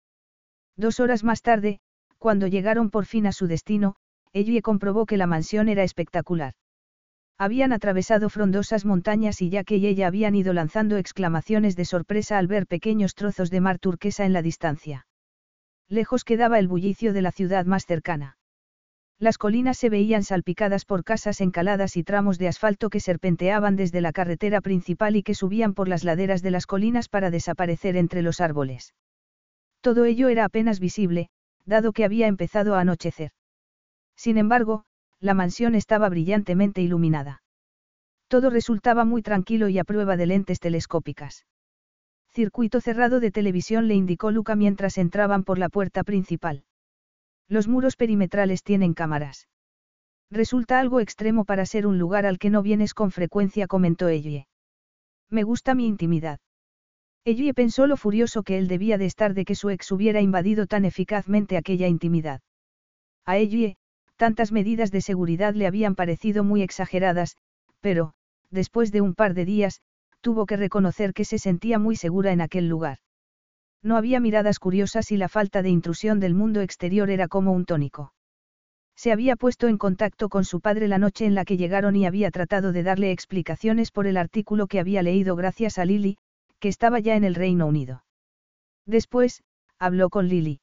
Dos horas más tarde, cuando llegaron por fin a su destino, ella comprobó que la mansión era espectacular. Habían atravesado frondosas montañas y Yaque y ella habían ido lanzando exclamaciones de sorpresa al ver pequeños trozos de mar turquesa en la distancia. Lejos quedaba el bullicio de la ciudad más cercana. Las colinas se veían salpicadas por casas encaladas y tramos de asfalto que serpenteaban desde la carretera principal y que subían por las laderas de las colinas para desaparecer entre los árboles. Todo ello era apenas visible, dado que había empezado a anochecer. Sin embargo, la mansión estaba brillantemente iluminada. Todo resultaba muy tranquilo y a prueba de lentes telescópicas. Circuito cerrado de televisión le indicó Luca mientras entraban por la puerta principal. Los muros perimetrales tienen cámaras. Resulta algo extremo para ser un lugar al que no vienes con frecuencia, comentó Ellie. Me gusta mi intimidad. Ellie pensó lo furioso que él debía de estar de que su ex hubiera invadido tan eficazmente aquella intimidad. A Ellie, tantas medidas de seguridad le habían parecido muy exageradas, pero, después de un par de días, tuvo que reconocer que se sentía muy segura en aquel lugar. No había miradas curiosas y la falta de intrusión del mundo exterior era como un tónico. Se había puesto en contacto con su padre la noche en la que llegaron y había tratado de darle explicaciones por el artículo que había leído gracias a Lily, que estaba ya en el Reino Unido. Después, habló con Lily.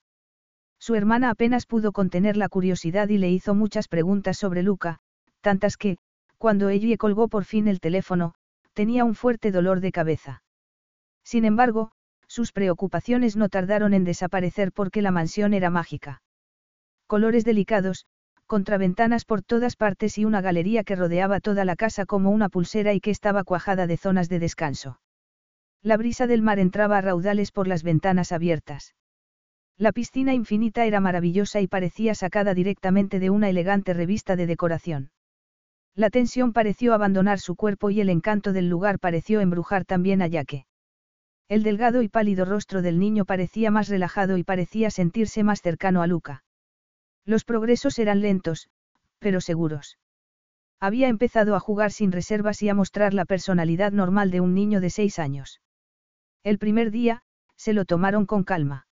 Su hermana apenas pudo contener la curiosidad y le hizo muchas preguntas sobre Luca, tantas que, cuando ella colgó por fin el teléfono, tenía un fuerte dolor de cabeza. Sin embargo, sus preocupaciones no tardaron en desaparecer porque la mansión era mágica. Colores delicados, contraventanas por todas partes y una galería que rodeaba toda la casa como una pulsera y que estaba cuajada de zonas de descanso. La brisa del mar entraba a raudales por las ventanas abiertas. La piscina infinita era maravillosa y parecía sacada directamente de una elegante revista de decoración. La tensión pareció abandonar su cuerpo y el encanto del lugar pareció embrujar también a Yaque. El delgado y pálido rostro del niño parecía más relajado y parecía sentirse más cercano a Luca. Los progresos eran lentos, pero seguros. Había empezado a jugar sin reservas y a mostrar la personalidad normal de un niño de seis años. El primer día, se lo tomaron con calma.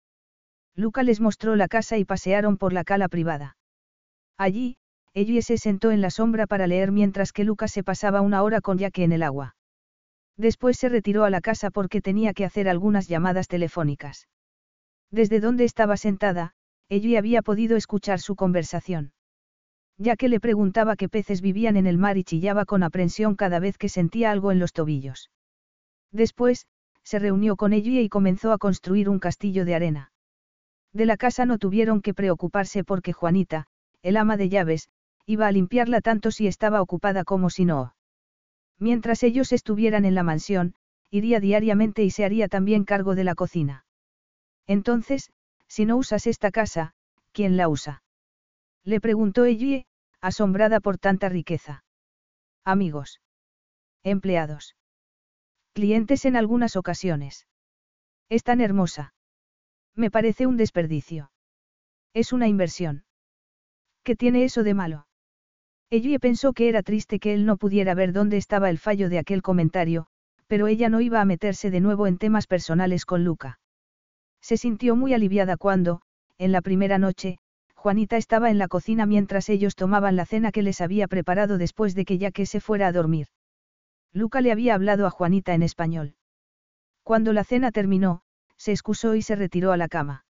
Luca les mostró la casa y pasearon por la cala privada. Allí, Ellie se sentó en la sombra para leer mientras que Luca se pasaba una hora con Yaque en el agua. Después se retiró a la casa porque tenía que hacer algunas llamadas telefónicas. Desde donde estaba sentada, ella había podido escuchar su conversación. Ya que le preguntaba qué peces vivían en el mar y chillaba con aprensión cada vez que sentía algo en los tobillos. Después, se reunió con ella y comenzó a construir un castillo de arena. De la casa no tuvieron que preocuparse porque Juanita, el ama de llaves, iba a limpiarla tanto si estaba ocupada como si no. Mientras ellos estuvieran en la mansión, iría diariamente y se haría también cargo de la cocina. Entonces, si no usas esta casa, ¿quién la usa? Le preguntó Ellie, asombrada por tanta riqueza. Amigos. Empleados. Clientes en algunas ocasiones. Es tan hermosa. Me parece un desperdicio. Es una inversión. ¿Qué tiene eso de malo? Ellie pensó que era triste que él no pudiera ver dónde estaba el fallo de aquel comentario, pero ella no iba a meterse de nuevo en temas personales con Luca. Se sintió muy aliviada cuando, en la primera noche, Juanita estaba en la cocina mientras ellos tomaban la cena que les había preparado después de que ya que se fuera a dormir. Luca le había hablado a Juanita en español. Cuando la cena terminó, se excusó y se retiró a la cama.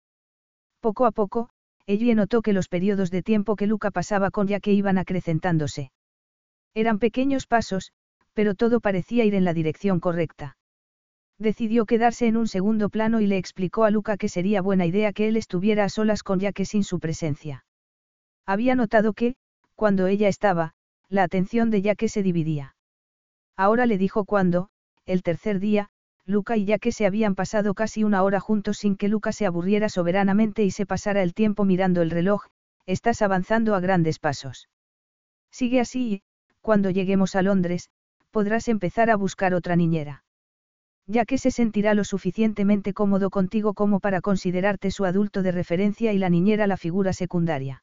Poco a poco, Ellie notó que los periodos de tiempo que Luca pasaba con que iban acrecentándose. Eran pequeños pasos, pero todo parecía ir en la dirección correcta. Decidió quedarse en un segundo plano y le explicó a Luca que sería buena idea que él estuviera a solas con Jaque sin su presencia. Había notado que, cuando ella estaba, la atención de Jaque se dividía. Ahora le dijo cuando, el tercer día, Luca y Jaque se habían pasado casi una hora juntos sin que Luca se aburriera soberanamente y se pasara el tiempo mirando el reloj, estás avanzando a grandes pasos. Sigue así y, cuando lleguemos a Londres, podrás empezar a buscar otra niñera. Ya que se sentirá lo suficientemente cómodo contigo como para considerarte su adulto de referencia y la niñera la figura secundaria.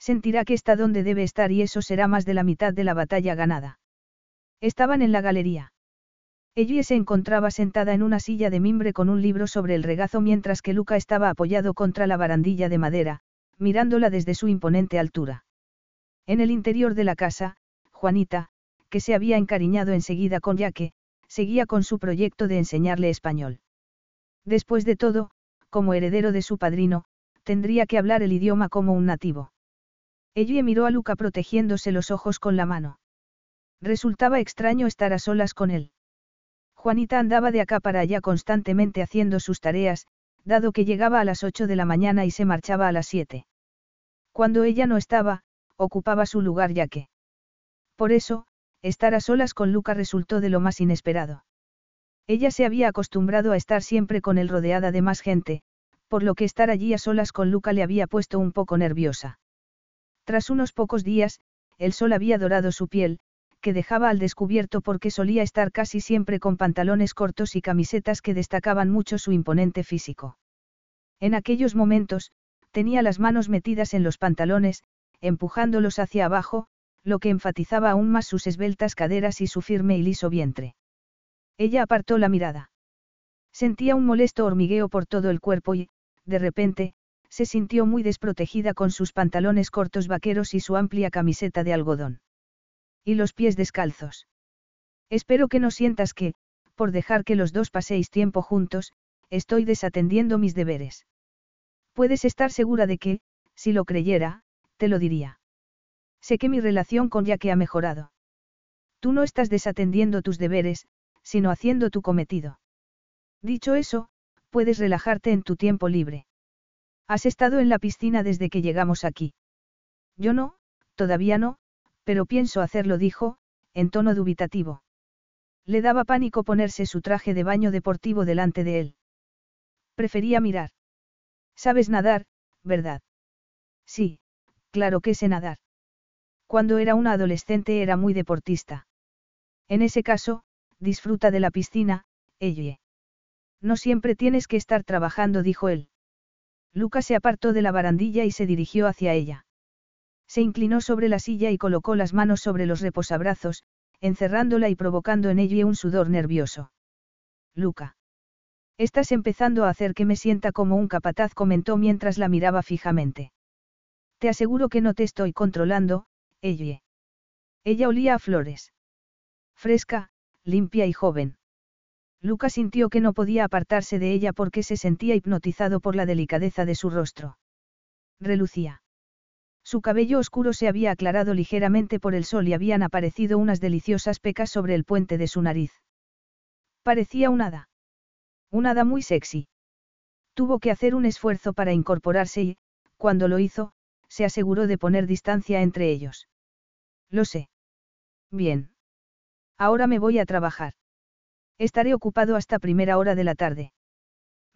Sentirá que está donde debe estar y eso será más de la mitad de la batalla ganada. Estaban en la galería. Ellie se encontraba sentada en una silla de mimbre con un libro sobre el regazo mientras que Luca estaba apoyado contra la barandilla de madera, mirándola desde su imponente altura. En el interior de la casa, Juanita, que se había encariñado enseguida con Yaque, seguía con su proyecto de enseñarle español. Después de todo, como heredero de su padrino, tendría que hablar el idioma como un nativo. Ellie miró a Luca protegiéndose los ojos con la mano. Resultaba extraño estar a solas con él. Juanita andaba de acá para allá constantemente haciendo sus tareas, dado que llegaba a las 8 de la mañana y se marchaba a las 7. Cuando ella no estaba, ocupaba su lugar ya que. Por eso, estar a solas con Luca resultó de lo más inesperado. Ella se había acostumbrado a estar siempre con él rodeada de más gente, por lo que estar allí a solas con Luca le había puesto un poco nerviosa. Tras unos pocos días, el sol había dorado su piel, que dejaba al descubierto porque solía estar casi siempre con pantalones cortos y camisetas que destacaban mucho su imponente físico. En aquellos momentos, tenía las manos metidas en los pantalones, empujándolos hacia abajo, lo que enfatizaba aún más sus esbeltas caderas y su firme y liso vientre. Ella apartó la mirada. Sentía un molesto hormigueo por todo el cuerpo y, de repente, se sintió muy desprotegida con sus pantalones cortos vaqueros y su amplia camiseta de algodón. Y los pies descalzos. Espero que no sientas que, por dejar que los dos paséis tiempo juntos, estoy desatendiendo mis deberes. Puedes estar segura de que, si lo creyera, te lo diría. Sé que mi relación con Yaque ha mejorado. Tú no estás desatendiendo tus deberes, sino haciendo tu cometido. Dicho eso, puedes relajarte en tu tiempo libre. Has estado en la piscina desde que llegamos aquí. Yo no, todavía no, pero pienso hacerlo, dijo, en tono dubitativo. Le daba pánico ponerse su traje de baño deportivo delante de él. Prefería mirar. Sabes nadar, ¿verdad? Sí, claro que sé nadar. Cuando era una adolescente era muy deportista. En ese caso, disfruta de la piscina, ella. No siempre tienes que estar trabajando, dijo él. Lucas se apartó de la barandilla y se dirigió hacia ella. Se inclinó sobre la silla y colocó las manos sobre los reposabrazos, encerrándola y provocando en ella un sudor nervioso. Luca. Estás empezando a hacer que me sienta como un capataz, comentó mientras la miraba fijamente. Te aseguro que no te estoy controlando, ella. Ella olía a flores. Fresca, limpia y joven. Luca sintió que no podía apartarse de ella porque se sentía hipnotizado por la delicadeza de su rostro. Relucía. Su cabello oscuro se había aclarado ligeramente por el sol y habían aparecido unas deliciosas pecas sobre el puente de su nariz. Parecía un hada. Un hada muy sexy. Tuvo que hacer un esfuerzo para incorporarse y, cuando lo hizo, se aseguró de poner distancia entre ellos. Lo sé. Bien. Ahora me voy a trabajar. Estaré ocupado hasta primera hora de la tarde.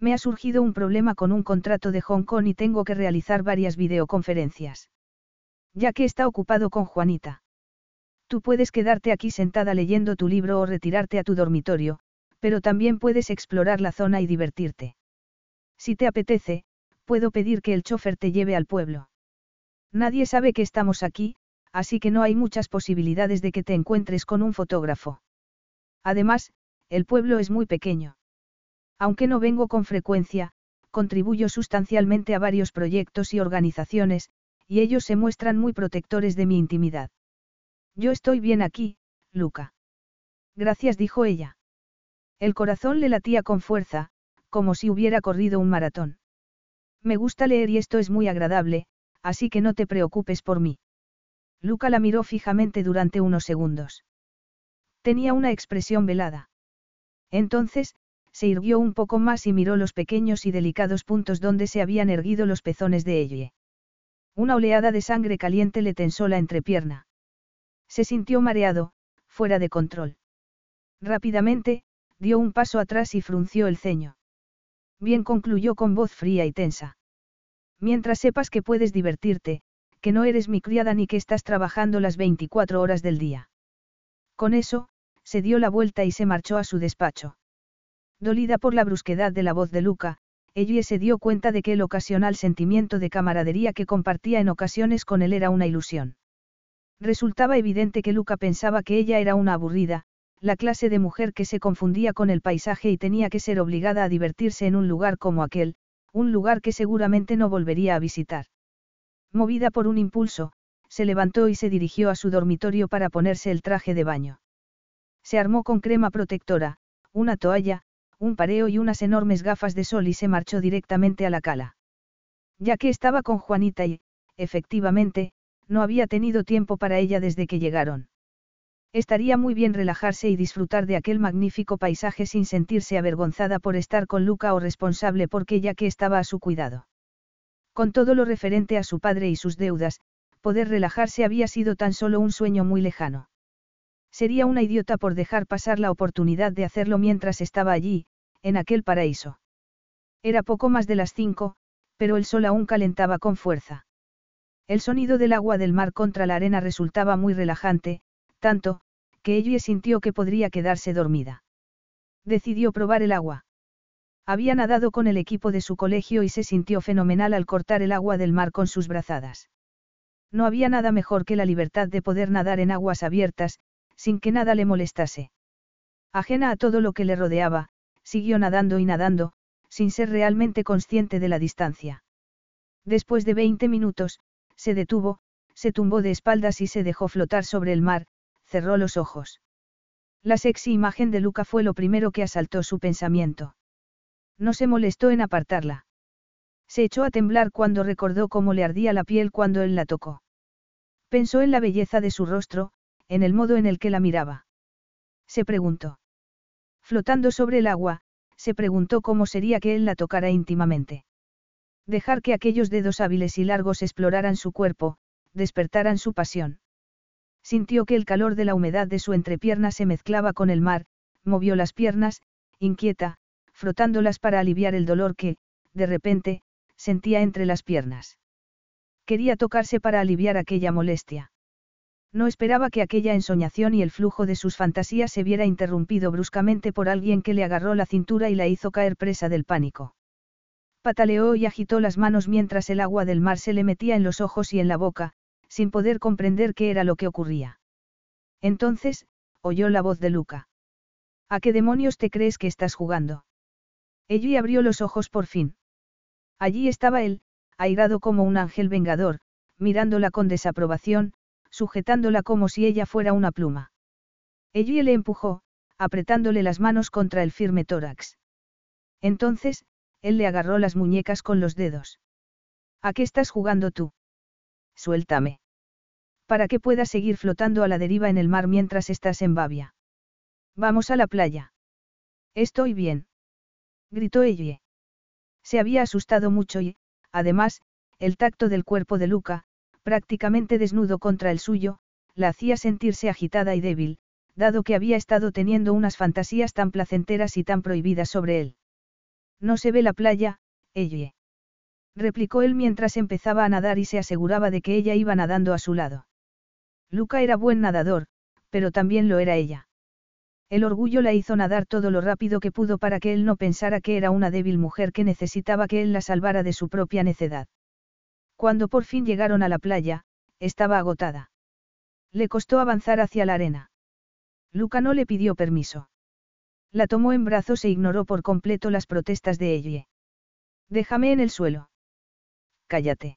Me ha surgido un problema con un contrato de Hong Kong y tengo que realizar varias videoconferencias. Ya que está ocupado con Juanita. Tú puedes quedarte aquí sentada leyendo tu libro o retirarte a tu dormitorio, pero también puedes explorar la zona y divertirte. Si te apetece, puedo pedir que el chofer te lleve al pueblo. Nadie sabe que estamos aquí, así que no hay muchas posibilidades de que te encuentres con un fotógrafo. Además, el pueblo es muy pequeño. Aunque no vengo con frecuencia, contribuyo sustancialmente a varios proyectos y organizaciones, y ellos se muestran muy protectores de mi intimidad. Yo estoy bien aquí, Luca. Gracias, dijo ella. El corazón le latía con fuerza, como si hubiera corrido un maratón. Me gusta leer y esto es muy agradable, así que no te preocupes por mí. Luca la miró fijamente durante unos segundos. Tenía una expresión velada. Entonces, se irguió un poco más y miró los pequeños y delicados puntos donde se habían erguido los pezones de ella. Una oleada de sangre caliente le tensó la entrepierna. Se sintió mareado, fuera de control. Rápidamente, dio un paso atrás y frunció el ceño. Bien concluyó con voz fría y tensa. Mientras sepas que puedes divertirte, que no eres mi criada ni que estás trabajando las 24 horas del día. Con eso, se dio la vuelta y se marchó a su despacho. Dolida por la brusquedad de la voz de Luca, ella se dio cuenta de que el ocasional sentimiento de camaradería que compartía en ocasiones con él era una ilusión. Resultaba evidente que Luca pensaba que ella era una aburrida, la clase de mujer que se confundía con el paisaje y tenía que ser obligada a divertirse en un lugar como aquel, un lugar que seguramente no volvería a visitar. Movida por un impulso, se levantó y se dirigió a su dormitorio para ponerse el traje de baño. Se armó con crema protectora, una toalla, un pareo y unas enormes gafas de sol y se marchó directamente a la cala. Ya que estaba con Juanita y, efectivamente, no había tenido tiempo para ella desde que llegaron. Estaría muy bien relajarse y disfrutar de aquel magnífico paisaje sin sentirse avergonzada por estar con Luca o responsable porque ya que estaba a su cuidado. Con todo lo referente a su padre y sus deudas, poder relajarse había sido tan solo un sueño muy lejano. Sería una idiota por dejar pasar la oportunidad de hacerlo mientras estaba allí, en aquel paraíso. Era poco más de las cinco, pero el sol aún calentaba con fuerza. El sonido del agua del mar contra la arena resultaba muy relajante, tanto, que ella sintió que podría quedarse dormida. Decidió probar el agua. Había nadado con el equipo de su colegio y se sintió fenomenal al cortar el agua del mar con sus brazadas. No había nada mejor que la libertad de poder nadar en aguas abiertas, sin que nada le molestase. Ajena a todo lo que le rodeaba, siguió nadando y nadando, sin ser realmente consciente de la distancia. Después de 20 minutos, se detuvo, se tumbó de espaldas y se dejó flotar sobre el mar, cerró los ojos. La sexy imagen de Luca fue lo primero que asaltó su pensamiento. No se molestó en apartarla. Se echó a temblar cuando recordó cómo le ardía la piel cuando él la tocó. Pensó en la belleza de su rostro, en el modo en el que la miraba. Se preguntó. Flotando sobre el agua, se preguntó cómo sería que él la tocara íntimamente. Dejar que aquellos dedos hábiles y largos exploraran su cuerpo, despertaran su pasión. Sintió que el calor de la humedad de su entrepierna se mezclaba con el mar, movió las piernas, inquieta, frotándolas para aliviar el dolor que, de repente, sentía entre las piernas. Quería tocarse para aliviar aquella molestia. No esperaba que aquella ensoñación y el flujo de sus fantasías se viera interrumpido bruscamente por alguien que le agarró la cintura y la hizo caer presa del pánico. Pataleó y agitó las manos mientras el agua del mar se le metía en los ojos y en la boca, sin poder comprender qué era lo que ocurría. Entonces, oyó la voz de Luca. ¿A qué demonios te crees que estás jugando? Ella abrió los ojos por fin. Allí estaba él, airado como un ángel vengador, mirándola con desaprobación, sujetándola como si ella fuera una pluma. Ella le empujó, apretándole las manos contra el firme tórax. Entonces, él le agarró las muñecas con los dedos. ¿A qué estás jugando tú? Suéltame. Para que puedas seguir flotando a la deriva en el mar mientras estás en Babia. Vamos a la playa. Estoy bien. Gritó ella. Se había asustado mucho y, además, el tacto del cuerpo de Luca, prácticamente desnudo contra el suyo, la hacía sentirse agitada y débil, dado que había estado teniendo unas fantasías tan placenteras y tan prohibidas sobre él. No se ve la playa, ella. Replicó él mientras empezaba a nadar y se aseguraba de que ella iba nadando a su lado. Luca era buen nadador, pero también lo era ella. El orgullo la hizo nadar todo lo rápido que pudo para que él no pensara que era una débil mujer que necesitaba que él la salvara de su propia necedad. Cuando por fin llegaron a la playa, estaba agotada. Le costó avanzar hacia la arena. Luca no le pidió permiso. La tomó en brazos e ignoró por completo las protestas de ella. Déjame en el suelo. Cállate.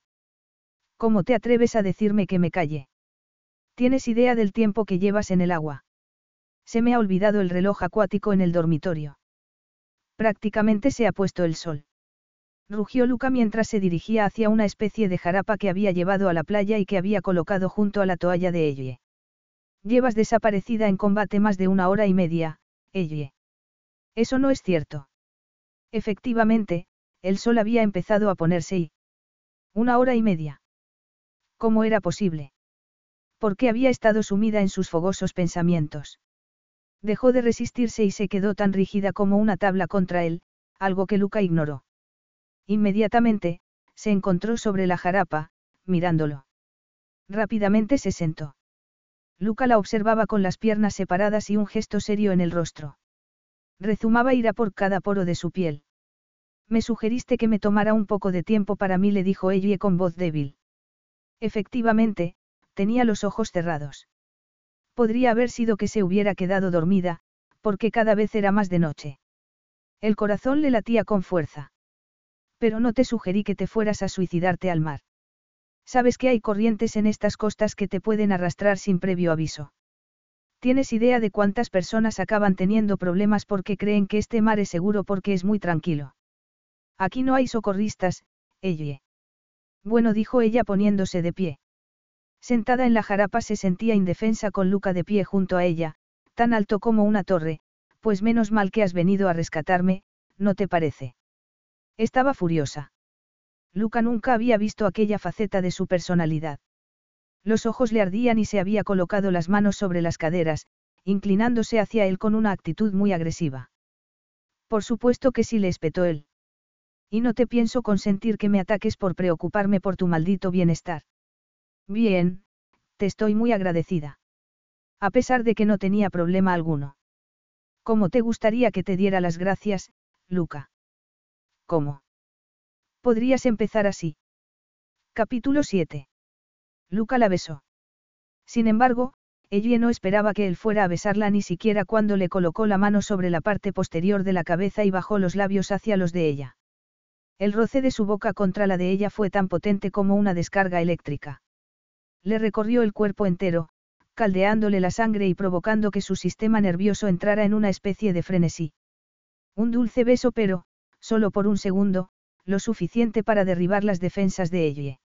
¿Cómo te atreves a decirme que me calle? ¿Tienes idea del tiempo que llevas en el agua? Se me ha olvidado el reloj acuático en el dormitorio. Prácticamente se ha puesto el sol rugió Luca mientras se dirigía hacia una especie de jarapa que había llevado a la playa y que había colocado junto a la toalla de Elle. Llevas desaparecida en combate más de una hora y media, Elle. Eso no es cierto. Efectivamente, el sol había empezado a ponerse y... Una hora y media. ¿Cómo era posible? ¿Por qué había estado sumida en sus fogosos pensamientos? Dejó de resistirse y se quedó tan rígida como una tabla contra él, algo que Luca ignoró. Inmediatamente, se encontró sobre la jarapa, mirándolo. Rápidamente se sentó. Luca la observaba con las piernas separadas y un gesto serio en el rostro. Rezumaba ira por cada poro de su piel. Me sugeriste que me tomara un poco de tiempo para mí, le dijo ella con voz débil. Efectivamente, tenía los ojos cerrados. Podría haber sido que se hubiera quedado dormida, porque cada vez era más de noche. El corazón le latía con fuerza. Pero no te sugerí que te fueras a suicidarte al mar. Sabes que hay corrientes en estas costas que te pueden arrastrar sin previo aviso. ¿Tienes idea de cuántas personas acaban teniendo problemas porque creen que este mar es seguro porque es muy tranquilo? Aquí no hay socorristas, ella. Bueno, dijo ella poniéndose de pie. Sentada en la jarapa se sentía indefensa con Luca de pie junto a ella, tan alto como una torre, pues menos mal que has venido a rescatarme, ¿no te parece? Estaba furiosa. Luca nunca había visto aquella faceta de su personalidad. Los ojos le ardían y se había colocado las manos sobre las caderas, inclinándose hacia él con una actitud muy agresiva. Por supuesto que sí le espetó él. Y no te pienso consentir que me ataques por preocuparme por tu maldito bienestar. Bien, te estoy muy agradecida. A pesar de que no tenía problema alguno. ¿Cómo te gustaría que te diera las gracias, Luca? ¿Cómo? Podrías empezar así. Capítulo 7. Luca la besó. Sin embargo, ella no esperaba que él fuera a besarla ni siquiera cuando le colocó la mano sobre la parte posterior de la cabeza y bajó los labios hacia los de ella. El roce de su boca contra la de ella fue tan potente como una descarga eléctrica. Le recorrió el cuerpo entero, caldeándole la sangre y provocando que su sistema nervioso entrara en una especie de frenesí. Un dulce beso pero, solo por un segundo, lo suficiente para derribar las defensas de ella.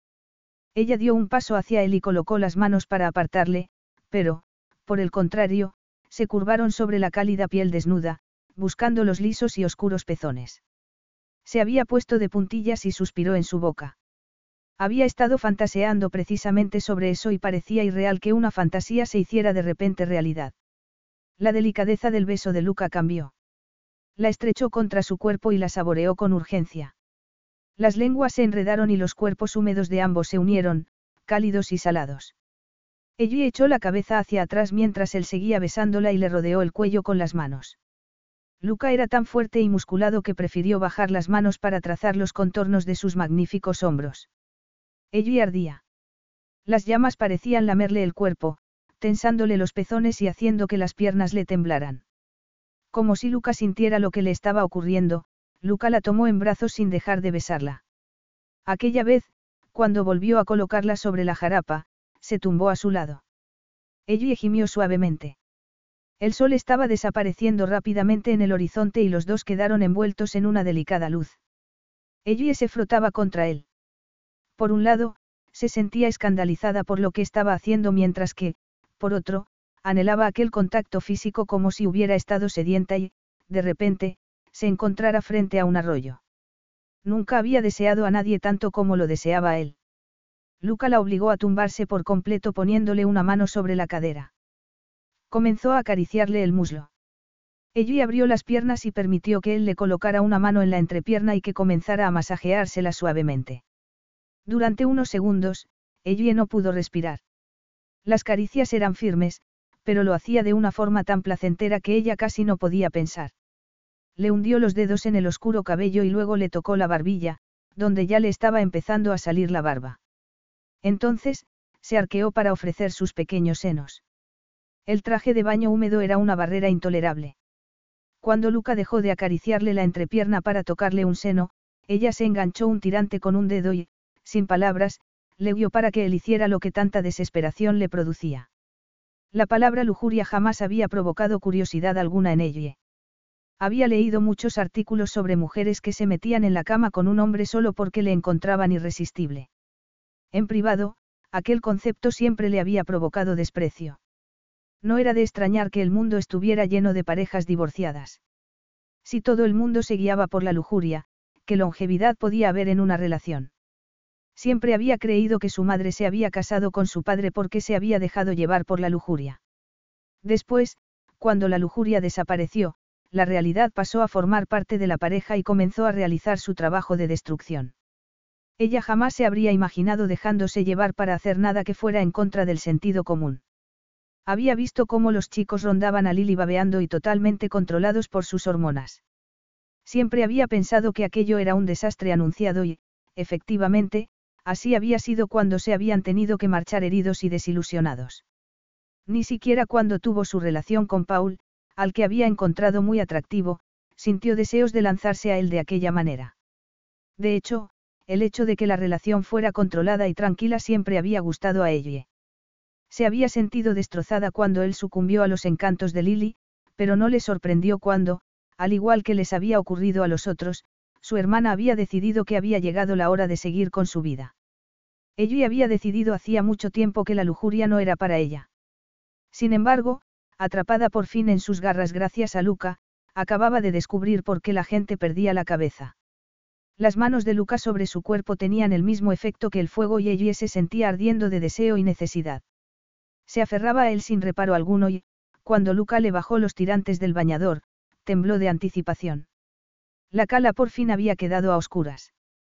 Ella dio un paso hacia él y colocó las manos para apartarle, pero, por el contrario, se curvaron sobre la cálida piel desnuda, buscando los lisos y oscuros pezones. Se había puesto de puntillas y suspiró en su boca. Había estado fantaseando precisamente sobre eso y parecía irreal que una fantasía se hiciera de repente realidad. La delicadeza del beso de Luca cambió. La estrechó contra su cuerpo y la saboreó con urgencia. Las lenguas se enredaron y los cuerpos húmedos de ambos se unieron, cálidos y salados. Ella echó la cabeza hacia atrás mientras él seguía besándola y le rodeó el cuello con las manos. Luca era tan fuerte y musculado que prefirió bajar las manos para trazar los contornos de sus magníficos hombros. Ella ardía. Las llamas parecían lamerle el cuerpo, tensándole los pezones y haciendo que las piernas le temblaran. Como si Luca sintiera lo que le estaba ocurriendo, Luca la tomó en brazos sin dejar de besarla. Aquella vez, cuando volvió a colocarla sobre la jarapa, se tumbó a su lado. Ella gimió suavemente. El sol estaba desapareciendo rápidamente en el horizonte y los dos quedaron envueltos en una delicada luz. Ella se frotaba contra él. Por un lado, se sentía escandalizada por lo que estaba haciendo mientras que, por otro, anhelaba aquel contacto físico como si hubiera estado sedienta y, de repente, se encontrara frente a un arroyo. Nunca había deseado a nadie tanto como lo deseaba él. Luca la obligó a tumbarse por completo poniéndole una mano sobre la cadera. Comenzó a acariciarle el muslo. Ella abrió las piernas y permitió que él le colocara una mano en la entrepierna y que comenzara a masajeársela suavemente. Durante unos segundos, ella no pudo respirar. Las caricias eran firmes, pero lo hacía de una forma tan placentera que ella casi no podía pensar. Le hundió los dedos en el oscuro cabello y luego le tocó la barbilla, donde ya le estaba empezando a salir la barba. Entonces, se arqueó para ofrecer sus pequeños senos. El traje de baño húmedo era una barrera intolerable. Cuando Luca dejó de acariciarle la entrepierna para tocarle un seno, ella se enganchó un tirante con un dedo y, sin palabras, le guió para que él hiciera lo que tanta desesperación le producía. La palabra lujuria jamás había provocado curiosidad alguna en ella. Había leído muchos artículos sobre mujeres que se metían en la cama con un hombre solo porque le encontraban irresistible. En privado, aquel concepto siempre le había provocado desprecio. No era de extrañar que el mundo estuviera lleno de parejas divorciadas. Si todo el mundo se guiaba por la lujuria, ¿qué longevidad podía haber en una relación? Siempre había creído que su madre se había casado con su padre porque se había dejado llevar por la lujuria. Después, cuando la lujuria desapareció, la realidad pasó a formar parte de la pareja y comenzó a realizar su trabajo de destrucción. Ella jamás se habría imaginado dejándose llevar para hacer nada que fuera en contra del sentido común. Había visto cómo los chicos rondaban a Lily babeando y totalmente controlados por sus hormonas. Siempre había pensado que aquello era un desastre anunciado y, efectivamente, así había sido cuando se habían tenido que marchar heridos y desilusionados. Ni siquiera cuando tuvo su relación con Paul, al que había encontrado muy atractivo, sintió deseos de lanzarse a él de aquella manera. De hecho, el hecho de que la relación fuera controlada y tranquila siempre había gustado a ella. Se había sentido destrozada cuando él sucumbió a los encantos de Lily, pero no le sorprendió cuando, al igual que les había ocurrido a los otros, su hermana había decidido que había llegado la hora de seguir con su vida. Ella había decidido hacía mucho tiempo que la lujuria no era para ella. Sin embargo, atrapada por fin en sus garras gracias a Luca, acababa de descubrir por qué la gente perdía la cabeza. Las manos de Luca sobre su cuerpo tenían el mismo efecto que el fuego y ella se sentía ardiendo de deseo y necesidad. Se aferraba a él sin reparo alguno y, cuando Luca le bajó los tirantes del bañador, tembló de anticipación. La cala por fin había quedado a oscuras.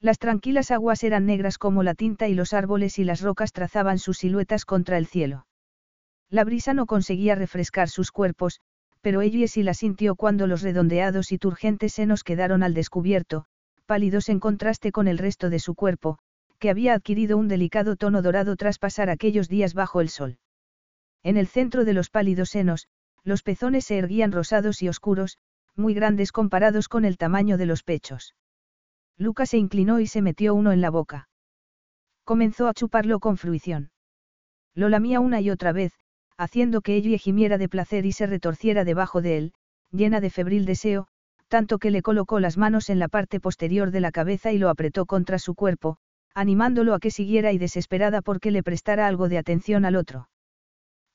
Las tranquilas aguas eran negras como la tinta y los árboles y las rocas trazaban sus siluetas contra el cielo. La brisa no conseguía refrescar sus cuerpos, pero ella sí la sintió cuando los redondeados y turgentes senos quedaron al descubierto, pálidos en contraste con el resto de su cuerpo, que había adquirido un delicado tono dorado tras pasar aquellos días bajo el sol. En el centro de los pálidos senos, los pezones se erguían rosados y oscuros, muy grandes comparados con el tamaño de los pechos. Luca se inclinó y se metió uno en la boca. Comenzó a chuparlo con fruición. Lo lamía una y otra vez, haciendo que ella gimiera de placer y se retorciera debajo de él, llena de febril deseo, tanto que le colocó las manos en la parte posterior de la cabeza y lo apretó contra su cuerpo, animándolo a que siguiera y desesperada porque le prestara algo de atención al otro.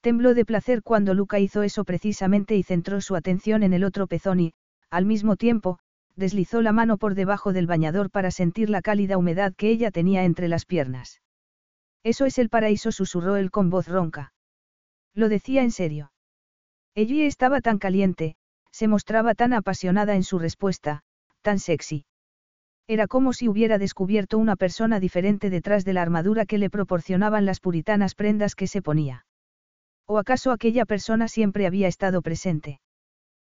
Tembló de placer cuando Luca hizo eso precisamente y centró su atención en el otro pezón y, al mismo tiempo, deslizó la mano por debajo del bañador para sentir la cálida humedad que ella tenía entre las piernas. Eso es el paraíso, susurró él con voz ronca. Lo decía en serio. Ella estaba tan caliente, se mostraba tan apasionada en su respuesta, tan sexy. Era como si hubiera descubierto una persona diferente detrás de la armadura que le proporcionaban las puritanas prendas que se ponía. ¿O acaso aquella persona siempre había estado presente?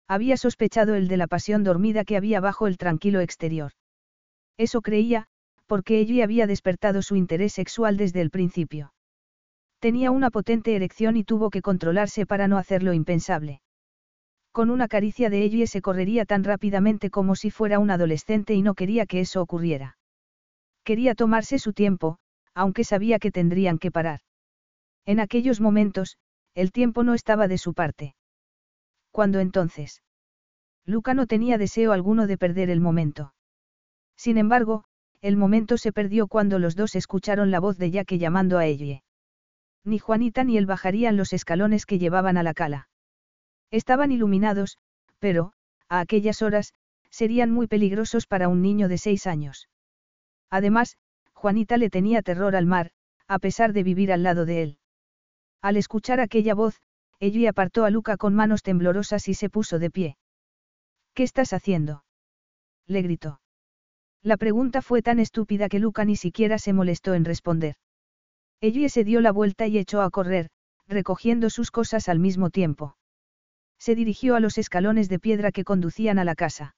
Había sospechado el de la pasión dormida que había bajo el tranquilo exterior. Eso creía, porque ella había despertado su interés sexual desde el principio. Tenía una potente erección y tuvo que controlarse para no hacerlo impensable. Con una caricia de ella se correría tan rápidamente como si fuera un adolescente y no quería que eso ocurriera. Quería tomarse su tiempo, aunque sabía que tendrían que parar. En aquellos momentos, el tiempo no estaba de su parte. ¿Cuándo entonces? Luca no tenía deseo alguno de perder el momento. Sin embargo, el momento se perdió cuando los dos escucharon la voz de Yaque llamando a ella. Ni Juanita ni él bajarían los escalones que llevaban a la cala. Estaban iluminados, pero, a aquellas horas, serían muy peligrosos para un niño de seis años. Además, Juanita le tenía terror al mar, a pesar de vivir al lado de él. Al escuchar aquella voz, ella apartó a Luca con manos temblorosas y se puso de pie. ¿Qué estás haciendo? le gritó. La pregunta fue tan estúpida que Luca ni siquiera se molestó en responder. Ellie se dio la vuelta y echó a correr, recogiendo sus cosas al mismo tiempo. Se dirigió a los escalones de piedra que conducían a la casa.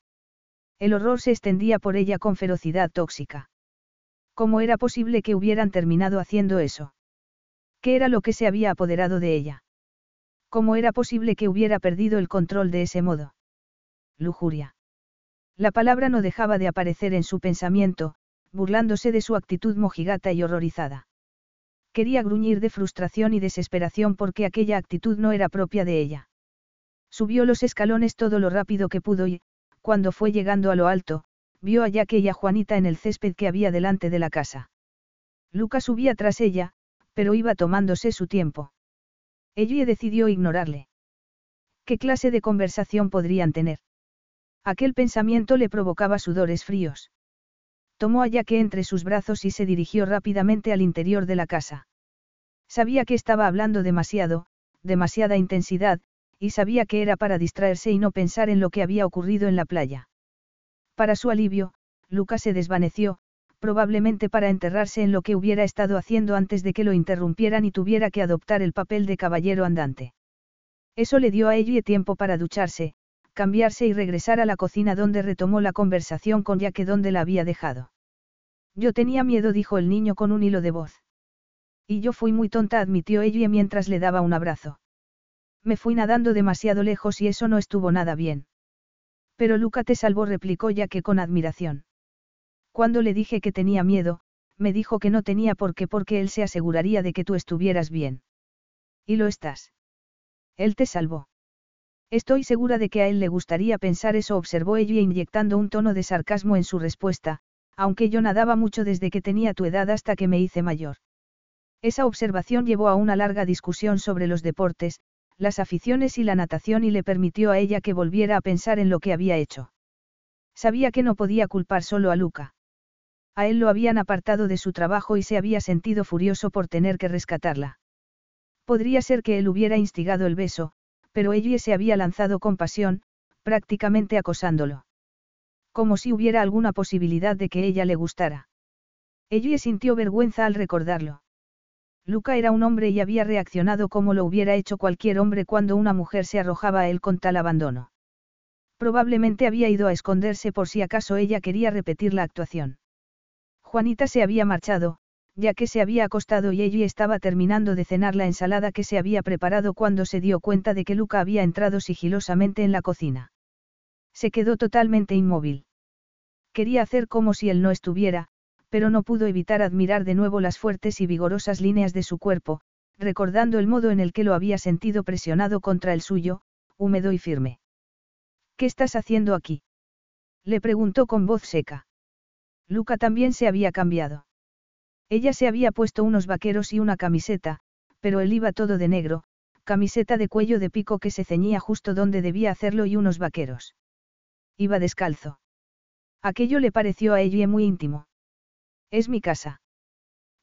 El horror se extendía por ella con ferocidad tóxica. ¿Cómo era posible que hubieran terminado haciendo eso? ¿Qué era lo que se había apoderado de ella? ¿Cómo era posible que hubiera perdido el control de ese modo? Lujuria. La palabra no dejaba de aparecer en su pensamiento, burlándose de su actitud mojigata y horrorizada. Quería gruñir de frustración y desesperación porque aquella actitud no era propia de ella. Subió los escalones todo lo rápido que pudo y, cuando fue llegando a lo alto, vio a Jaque y a Juanita en el césped que había delante de la casa. Lucas subía tras ella, pero iba tomándose su tiempo. Ellie decidió ignorarle. ¿Qué clase de conversación podrían tener? Aquel pensamiento le provocaba sudores fríos. Tomó a Jaque entre sus brazos y se dirigió rápidamente al interior de la casa. Sabía que estaba hablando demasiado, demasiada intensidad, y sabía que era para distraerse y no pensar en lo que había ocurrido en la playa. Para su alivio, Lucas se desvaneció, probablemente para enterrarse en lo que hubiera estado haciendo antes de que lo interrumpieran y tuviera que adoptar el papel de caballero andante. Eso le dio a Ellie tiempo para ducharse, cambiarse y regresar a la cocina donde retomó la conversación con Jaque donde la había dejado. Yo tenía miedo, dijo el niño con un hilo de voz. Y yo fui muy tonta, admitió Ellie mientras le daba un abrazo. Me fui nadando demasiado lejos y eso no estuvo nada bien. Pero Luca te salvó, replicó ya que con admiración. Cuando le dije que tenía miedo, me dijo que no tenía por qué porque él se aseguraría de que tú estuvieras bien. Y lo estás. Él te salvó. Estoy segura de que a él le gustaría pensar eso, observó ella inyectando un tono de sarcasmo en su respuesta, aunque yo nadaba mucho desde que tenía tu edad hasta que me hice mayor. Esa observación llevó a una larga discusión sobre los deportes, las aficiones y la natación y le permitió a ella que volviera a pensar en lo que había hecho. Sabía que no podía culpar solo a Luca. A él lo habían apartado de su trabajo y se había sentido furioso por tener que rescatarla. Podría ser que él hubiera instigado el beso, pero ella se había lanzado con pasión, prácticamente acosándolo. Como si hubiera alguna posibilidad de que ella le gustara. Ella sintió vergüenza al recordarlo. Luca era un hombre y había reaccionado como lo hubiera hecho cualquier hombre cuando una mujer se arrojaba a él con tal abandono. Probablemente había ido a esconderse por si acaso ella quería repetir la actuación. Juanita se había marchado, ya que se había acostado y ella estaba terminando de cenar la ensalada que se había preparado cuando se dio cuenta de que Luca había entrado sigilosamente en la cocina. Se quedó totalmente inmóvil. Quería hacer como si él no estuviera, pero no pudo evitar admirar de nuevo las fuertes y vigorosas líneas de su cuerpo, recordando el modo en el que lo había sentido presionado contra el suyo, húmedo y firme. ¿Qué estás haciendo aquí? Le preguntó con voz seca. Luca también se había cambiado. Ella se había puesto unos vaqueros y una camiseta, pero él iba todo de negro, camiseta de cuello de pico que se ceñía justo donde debía hacerlo y unos vaqueros. Iba descalzo. Aquello le pareció a ella muy íntimo. Es mi casa.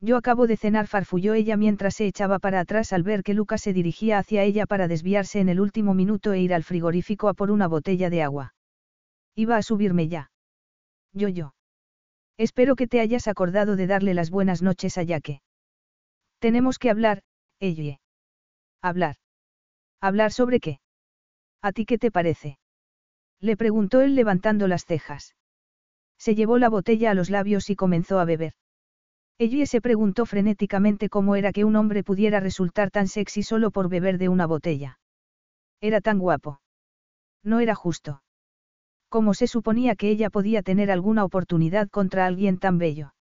Yo acabo de cenar, farfulló ella mientras se echaba para atrás al ver que Lucas se dirigía hacia ella para desviarse en el último minuto e ir al frigorífico a por una botella de agua. Iba a subirme ya. Yo, yo. Espero que te hayas acordado de darle las buenas noches a Yaque. Tenemos que hablar, ella. Hablar. ¿Hablar sobre qué? ¿A ti qué te parece? Le preguntó él levantando las cejas. Se llevó la botella a los labios y comenzó a beber. Ellie se preguntó frenéticamente cómo era que un hombre pudiera resultar tan sexy solo por beber de una botella. Era tan guapo. No era justo. ¿Cómo se suponía que ella podía tener alguna oportunidad contra alguien tan bello?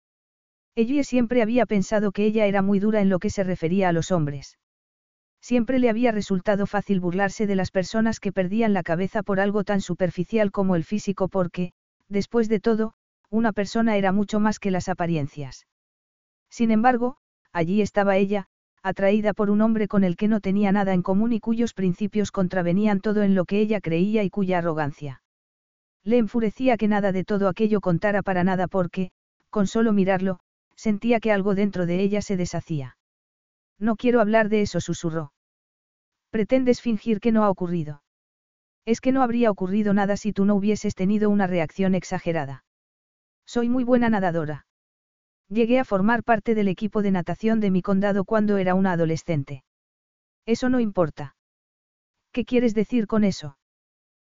Ellie siempre había pensado que ella era muy dura en lo que se refería a los hombres. Siempre le había resultado fácil burlarse de las personas que perdían la cabeza por algo tan superficial como el físico porque, después de todo, una persona era mucho más que las apariencias. Sin embargo, allí estaba ella, atraída por un hombre con el que no tenía nada en común y cuyos principios contravenían todo en lo que ella creía y cuya arrogancia. Le enfurecía que nada de todo aquello contara para nada porque, con solo mirarlo, sentía que algo dentro de ella se deshacía. No quiero hablar de eso, susurró. Pretendes fingir que no ha ocurrido. Es que no habría ocurrido nada si tú no hubieses tenido una reacción exagerada. Soy muy buena nadadora. Llegué a formar parte del equipo de natación de mi condado cuando era una adolescente. Eso no importa. ¿Qué quieres decir con eso?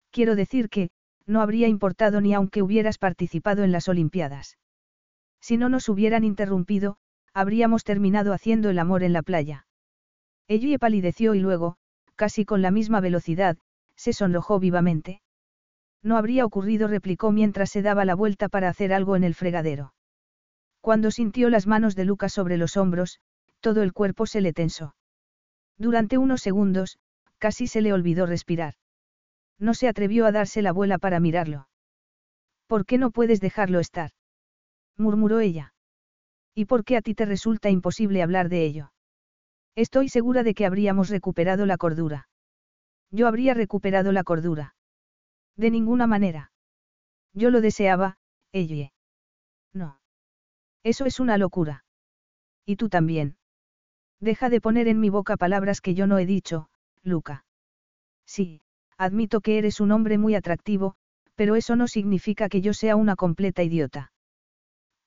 Quiero decir que, no habría importado ni aunque hubieras participado en las Olimpiadas. Si no nos hubieran interrumpido, habríamos terminado haciendo el amor en la playa. Ellie palideció y luego, casi con la misma velocidad, se sonrojó vivamente. No habría ocurrido, replicó mientras se daba la vuelta para hacer algo en el fregadero. Cuando sintió las manos de Lucas sobre los hombros, todo el cuerpo se le tensó. Durante unos segundos, casi se le olvidó respirar. No se atrevió a darse la vuela para mirarlo. ¿Por qué no puedes dejarlo estar? murmuró ella. ¿Y por qué a ti te resulta imposible hablar de ello? Estoy segura de que habríamos recuperado la cordura. Yo habría recuperado la cordura. De ninguna manera. Yo lo deseaba, ella. No. Eso es una locura. Y tú también. Deja de poner en mi boca palabras que yo no he dicho, Luca. Sí, admito que eres un hombre muy atractivo, pero eso no significa que yo sea una completa idiota.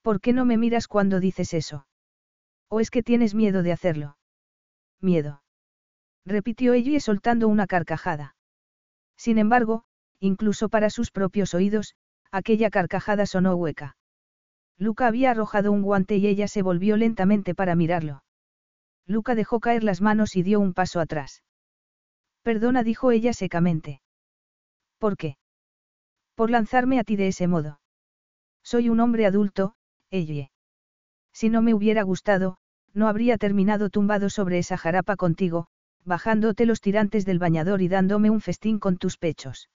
¿Por qué no me miras cuando dices eso? ¿O es que tienes miedo de hacerlo? Miedo. Repitió ella soltando una carcajada. Sin embargo, incluso para sus propios oídos, aquella carcajada sonó hueca. Luca había arrojado un guante y ella se volvió lentamente para mirarlo. Luca dejó caer las manos y dio un paso atrás. Perdona, dijo ella secamente. ¿Por qué? Por lanzarme a ti de ese modo. Soy un hombre adulto, ella. Si no me hubiera gustado, no habría terminado tumbado sobre esa jarapa contigo, bajándote los tirantes del bañador y dándome un festín con tus pechos.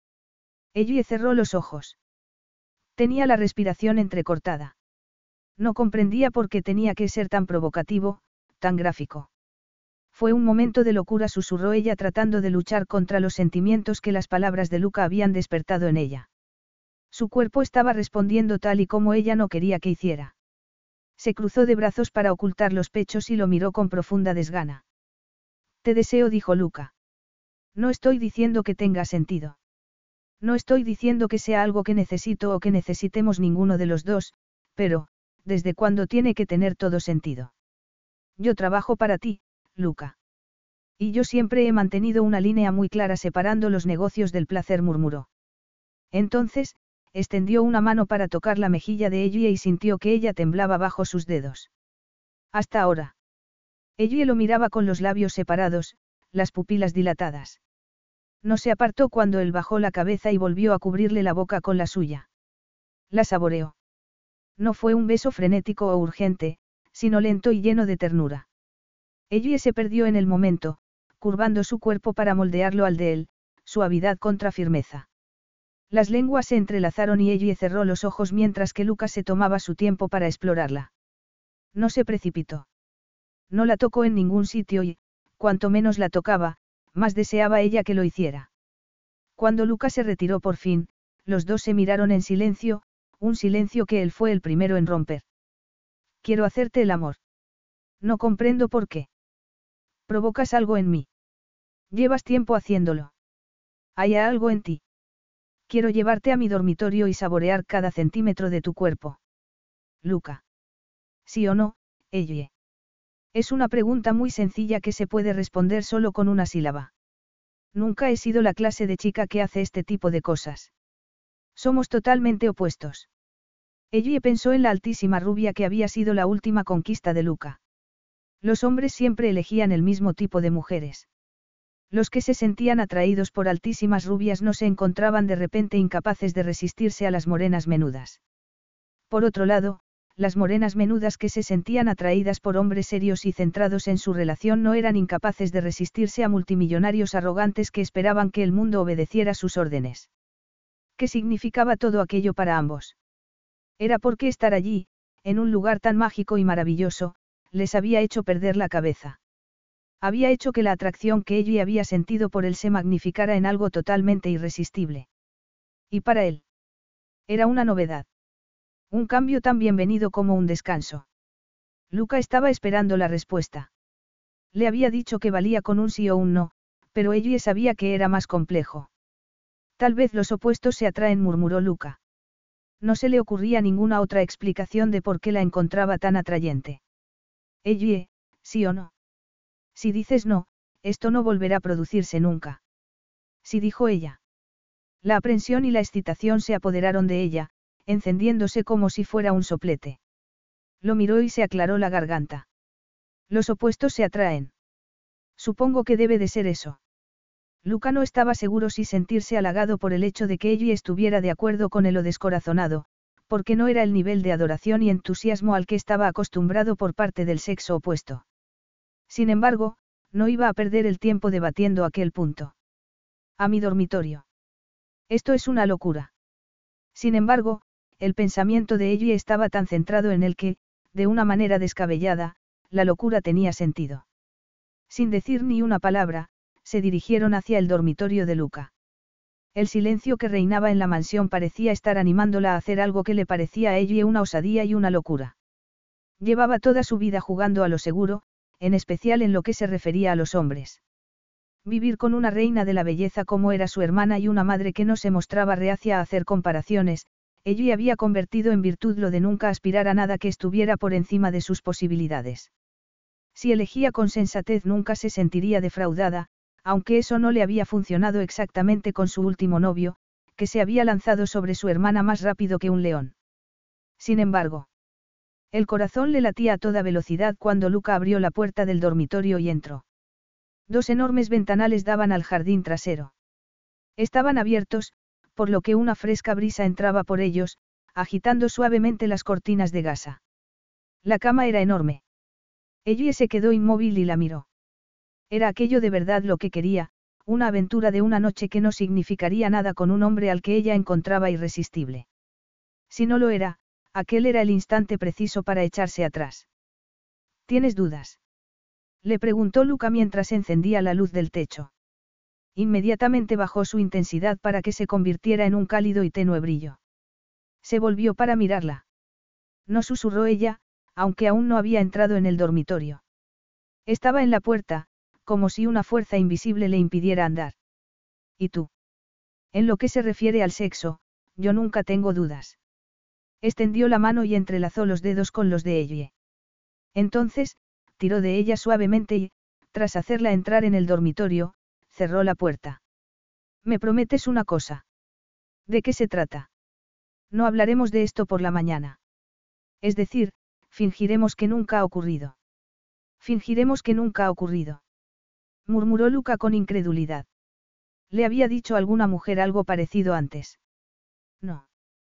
Ella cerró los ojos. Tenía la respiración entrecortada. No comprendía por qué tenía que ser tan provocativo, tan gráfico. Fue un momento de locura, susurró ella tratando de luchar contra los sentimientos que las palabras de Luca habían despertado en ella. Su cuerpo estaba respondiendo tal y como ella no quería que hiciera. Se cruzó de brazos para ocultar los pechos y lo miró con profunda desgana. Te deseo, dijo Luca. No estoy diciendo que tenga sentido. No estoy diciendo que sea algo que necesito o que necesitemos ninguno de los dos, pero, ¿desde cuándo tiene que tener todo sentido? Yo trabajo para ti, Luca. Y yo siempre he mantenido una línea muy clara separando los negocios del placer, murmuró. Entonces, extendió una mano para tocar la mejilla de ella y sintió que ella temblaba bajo sus dedos. Hasta ahora. Ella lo miraba con los labios separados, las pupilas dilatadas. No se apartó cuando él bajó la cabeza y volvió a cubrirle la boca con la suya. La saboreó. No fue un beso frenético o urgente, sino lento y lleno de ternura. Ella se perdió en el momento, curvando su cuerpo para moldearlo al de él, suavidad contra firmeza. Las lenguas se entrelazaron y ella cerró los ojos mientras que Lucas se tomaba su tiempo para explorarla. No se precipitó. No la tocó en ningún sitio y, cuanto menos la tocaba, más deseaba ella que lo hiciera. Cuando Lucas se retiró por fin, los dos se miraron en silencio, un silencio que él fue el primero en romper. Quiero hacerte el amor. No comprendo por qué. Provocas algo en mí. Llevas tiempo haciéndolo. Hay algo en ti. Quiero llevarte a mi dormitorio y saborear cada centímetro de tu cuerpo. Luca. ¿Sí o no, ella? Es una pregunta muy sencilla que se puede responder solo con una sílaba. Nunca he sido la clase de chica que hace este tipo de cosas. Somos totalmente opuestos. Ella pensó en la altísima rubia que había sido la última conquista de Luca. Los hombres siempre elegían el mismo tipo de mujeres. Los que se sentían atraídos por altísimas rubias no se encontraban de repente incapaces de resistirse a las morenas menudas. Por otro lado, las morenas menudas que se sentían atraídas por hombres serios y centrados en su relación no eran incapaces de resistirse a multimillonarios arrogantes que esperaban que el mundo obedeciera sus órdenes. ¿Qué significaba todo aquello para ambos? Era porque estar allí, en un lugar tan mágico y maravilloso, les había hecho perder la cabeza. Había hecho que la atracción que ella había sentido por él se magnificara en algo totalmente irresistible. Y para él. Era una novedad. Un cambio tan bienvenido como un descanso. Luca estaba esperando la respuesta. Le había dicho que valía con un sí o un no, pero ella sabía que era más complejo. Tal vez los opuestos se atraen, murmuró Luca. No se le ocurría ninguna otra explicación de por qué la encontraba tan atrayente. Ellie, sí o no. Si dices no, esto no volverá a producirse nunca. Sí dijo ella. La aprensión y la excitación se apoderaron de ella, encendiéndose como si fuera un soplete. Lo miró y se aclaró la garganta. Los opuestos se atraen. Supongo que debe de ser eso. Luca no estaba seguro si sentirse halagado por el hecho de que ella estuviera de acuerdo con él o descorazonado, porque no era el nivel de adoración y entusiasmo al que estaba acostumbrado por parte del sexo opuesto. Sin embargo, no iba a perder el tiempo debatiendo aquel punto. A mi dormitorio. Esto es una locura. Sin embargo, el pensamiento de ella estaba tan centrado en el que, de una manera descabellada, la locura tenía sentido. Sin decir ni una palabra, se dirigieron hacia el dormitorio de Luca. El silencio que reinaba en la mansión parecía estar animándola a hacer algo que le parecía a ella una osadía y una locura. Llevaba toda su vida jugando a lo seguro, en especial en lo que se refería a los hombres. Vivir con una reina de la belleza como era su hermana y una madre que no se mostraba reacia a hacer comparaciones, ella había convertido en virtud lo de nunca aspirar a nada que estuviera por encima de sus posibilidades. Si elegía con sensatez nunca se sentiría defraudada, aunque eso no le había funcionado exactamente con su último novio, que se había lanzado sobre su hermana más rápido que un león. Sin embargo, el corazón le latía a toda velocidad cuando Luca abrió la puerta del dormitorio y entró. Dos enormes ventanales daban al jardín trasero. Estaban abiertos, por lo que una fresca brisa entraba por ellos, agitando suavemente las cortinas de gasa. La cama era enorme. Ellie se quedó inmóvil y la miró. Era aquello de verdad lo que quería, una aventura de una noche que no significaría nada con un hombre al que ella encontraba irresistible. Si no lo era, aquel era el instante preciso para echarse atrás. ¿Tienes dudas? Le preguntó Luca mientras encendía la luz del techo. Inmediatamente bajó su intensidad para que se convirtiera en un cálido y tenue brillo. Se volvió para mirarla. No susurró ella, aunque aún no había entrado en el dormitorio. Estaba en la puerta, como si una fuerza invisible le impidiera andar. ¿Y tú? En lo que se refiere al sexo, yo nunca tengo dudas. Extendió la mano y entrelazó los dedos con los de ella. Entonces, tiró de ella suavemente y, tras hacerla entrar en el dormitorio, cerró la puerta. ¿Me prometes una cosa? ¿De qué se trata? No hablaremos de esto por la mañana. Es decir, fingiremos que nunca ha ocurrido. Fingiremos que nunca ha ocurrido. Murmuró Luca con incredulidad. ¿Le había dicho alguna mujer algo parecido antes? No.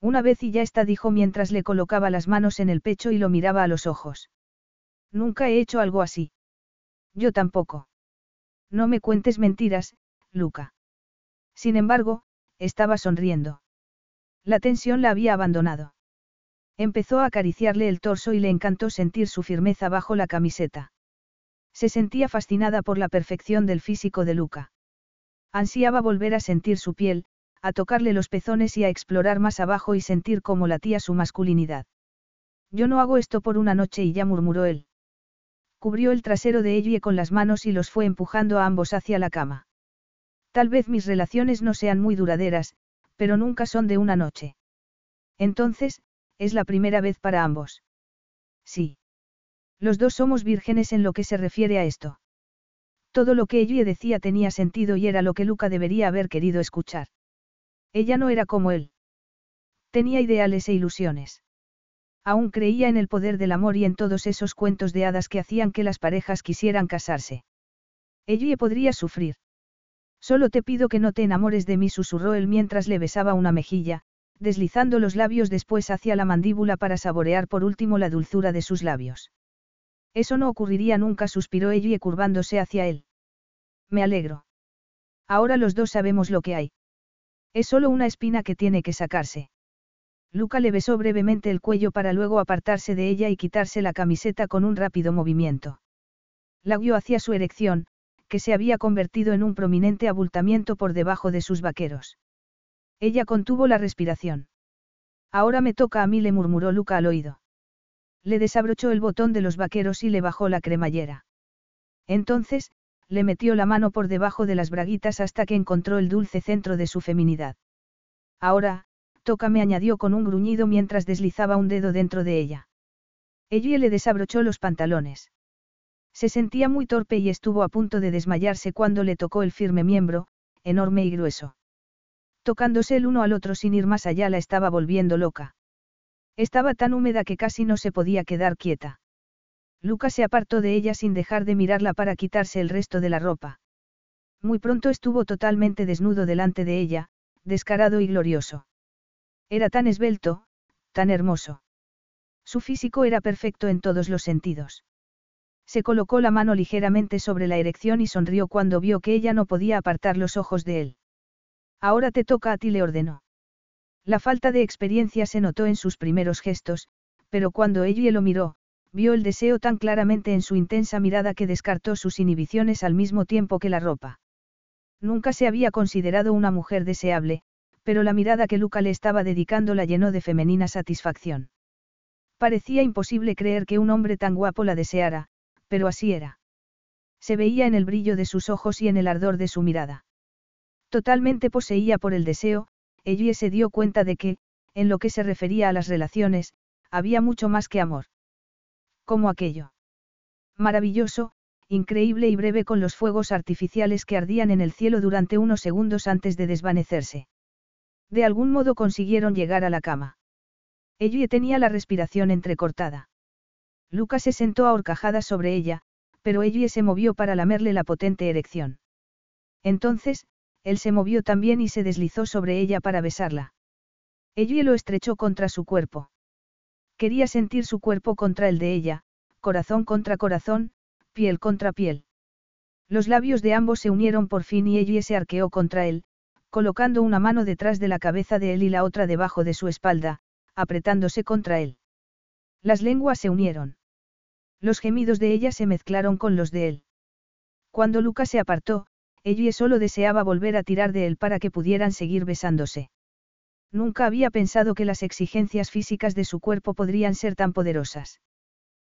Una vez y ya está, dijo mientras le colocaba las manos en el pecho y lo miraba a los ojos. Nunca he hecho algo así. Yo tampoco. No me cuentes mentiras, Luca. Sin embargo, estaba sonriendo. La tensión la había abandonado. Empezó a acariciarle el torso y le encantó sentir su firmeza bajo la camiseta. Se sentía fascinada por la perfección del físico de Luca. Ansiaba volver a sentir su piel, a tocarle los pezones y a explorar más abajo y sentir cómo latía su masculinidad. Yo no hago esto por una noche y ya murmuró él. Cubrió el trasero de Ellie con las manos y los fue empujando a ambos hacia la cama. Tal vez mis relaciones no sean muy duraderas, pero nunca son de una noche. Entonces, es la primera vez para ambos. Sí. Los dos somos vírgenes en lo que se refiere a esto. Todo lo que Ellie decía tenía sentido y era lo que Luca debería haber querido escuchar. Ella no era como él. Tenía ideales e ilusiones. Aún creía en el poder del amor y en todos esos cuentos de hadas que hacían que las parejas quisieran casarse. Ella podría sufrir. Solo te pido que no te enamores de mí, susurró él mientras le besaba una mejilla, deslizando los labios después hacia la mandíbula para saborear por último la dulzura de sus labios. Eso no ocurriría nunca, suspiró ella curvándose hacia él. Me alegro. Ahora los dos sabemos lo que hay. Es solo una espina que tiene que sacarse. Luca le besó brevemente el cuello para luego apartarse de ella y quitarse la camiseta con un rápido movimiento. La guió hacia su erección, que se había convertido en un prominente abultamiento por debajo de sus vaqueros. Ella contuvo la respiración. Ahora me toca a mí, le murmuró Luca al oído. Le desabrochó el botón de los vaqueros y le bajó la cremallera. Entonces, le metió la mano por debajo de las braguitas hasta que encontró el dulce centro de su feminidad. Ahora, tócame, añadió con un gruñido mientras deslizaba un dedo dentro de ella. Ella le desabrochó los pantalones. Se sentía muy torpe y estuvo a punto de desmayarse cuando le tocó el firme miembro, enorme y grueso. Tocándose el uno al otro sin ir más allá la estaba volviendo loca. Estaba tan húmeda que casi no se podía quedar quieta. Lucas se apartó de ella sin dejar de mirarla para quitarse el resto de la ropa. Muy pronto estuvo totalmente desnudo delante de ella, descarado y glorioso. Era tan esbelto, tan hermoso. Su físico era perfecto en todos los sentidos. Se colocó la mano ligeramente sobre la erección y sonrió cuando vio que ella no podía apartar los ojos de él. Ahora te toca a ti, le ordenó. La falta de experiencia se notó en sus primeros gestos, pero cuando ella lo miró, vio el deseo tan claramente en su intensa mirada que descartó sus inhibiciones al mismo tiempo que la ropa. Nunca se había considerado una mujer deseable, pero la mirada que Luca le estaba dedicando la llenó de femenina satisfacción. Parecía imposible creer que un hombre tan guapo la deseara, pero así era. Se veía en el brillo de sus ojos y en el ardor de su mirada. Totalmente poseía por el deseo, ella se dio cuenta de que, en lo que se refería a las relaciones, había mucho más que amor. Como aquello. Maravilloso, increíble y breve con los fuegos artificiales que ardían en el cielo durante unos segundos antes de desvanecerse. De algún modo consiguieron llegar a la cama. Ella tenía la respiración entrecortada. Lucas se sentó ahorcajada sobre ella, pero ella se movió para lamerle la potente erección. Entonces, él se movió también y se deslizó sobre ella para besarla. Ella lo estrechó contra su cuerpo. Quería sentir su cuerpo contra el de ella, corazón contra corazón, piel contra piel. Los labios de ambos se unieron por fin y ella se arqueó contra él, colocando una mano detrás de la cabeza de él y la otra debajo de su espalda, apretándose contra él. Las lenguas se unieron. Los gemidos de ella se mezclaron con los de él. Cuando Lucas se apartó, ella solo deseaba volver a tirar de él para que pudieran seguir besándose. Nunca había pensado que las exigencias físicas de su cuerpo podrían ser tan poderosas.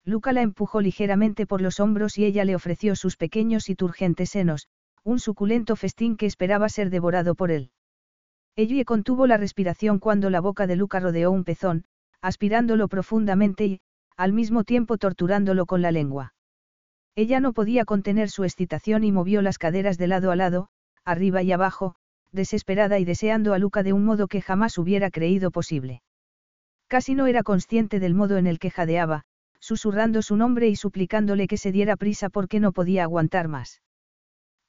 Luca la empujó ligeramente por los hombros y ella le ofreció sus pequeños y turgentes senos, un suculento festín que esperaba ser devorado por él. Ella contuvo la respiración cuando la boca de Luca rodeó un pezón, aspirándolo profundamente y, al mismo tiempo torturándolo con la lengua. Ella no podía contener su excitación y movió las caderas de lado a lado, arriba y abajo, desesperada y deseando a Luca de un modo que jamás hubiera creído posible. Casi no era consciente del modo en el que jadeaba, susurrando su nombre y suplicándole que se diera prisa porque no podía aguantar más.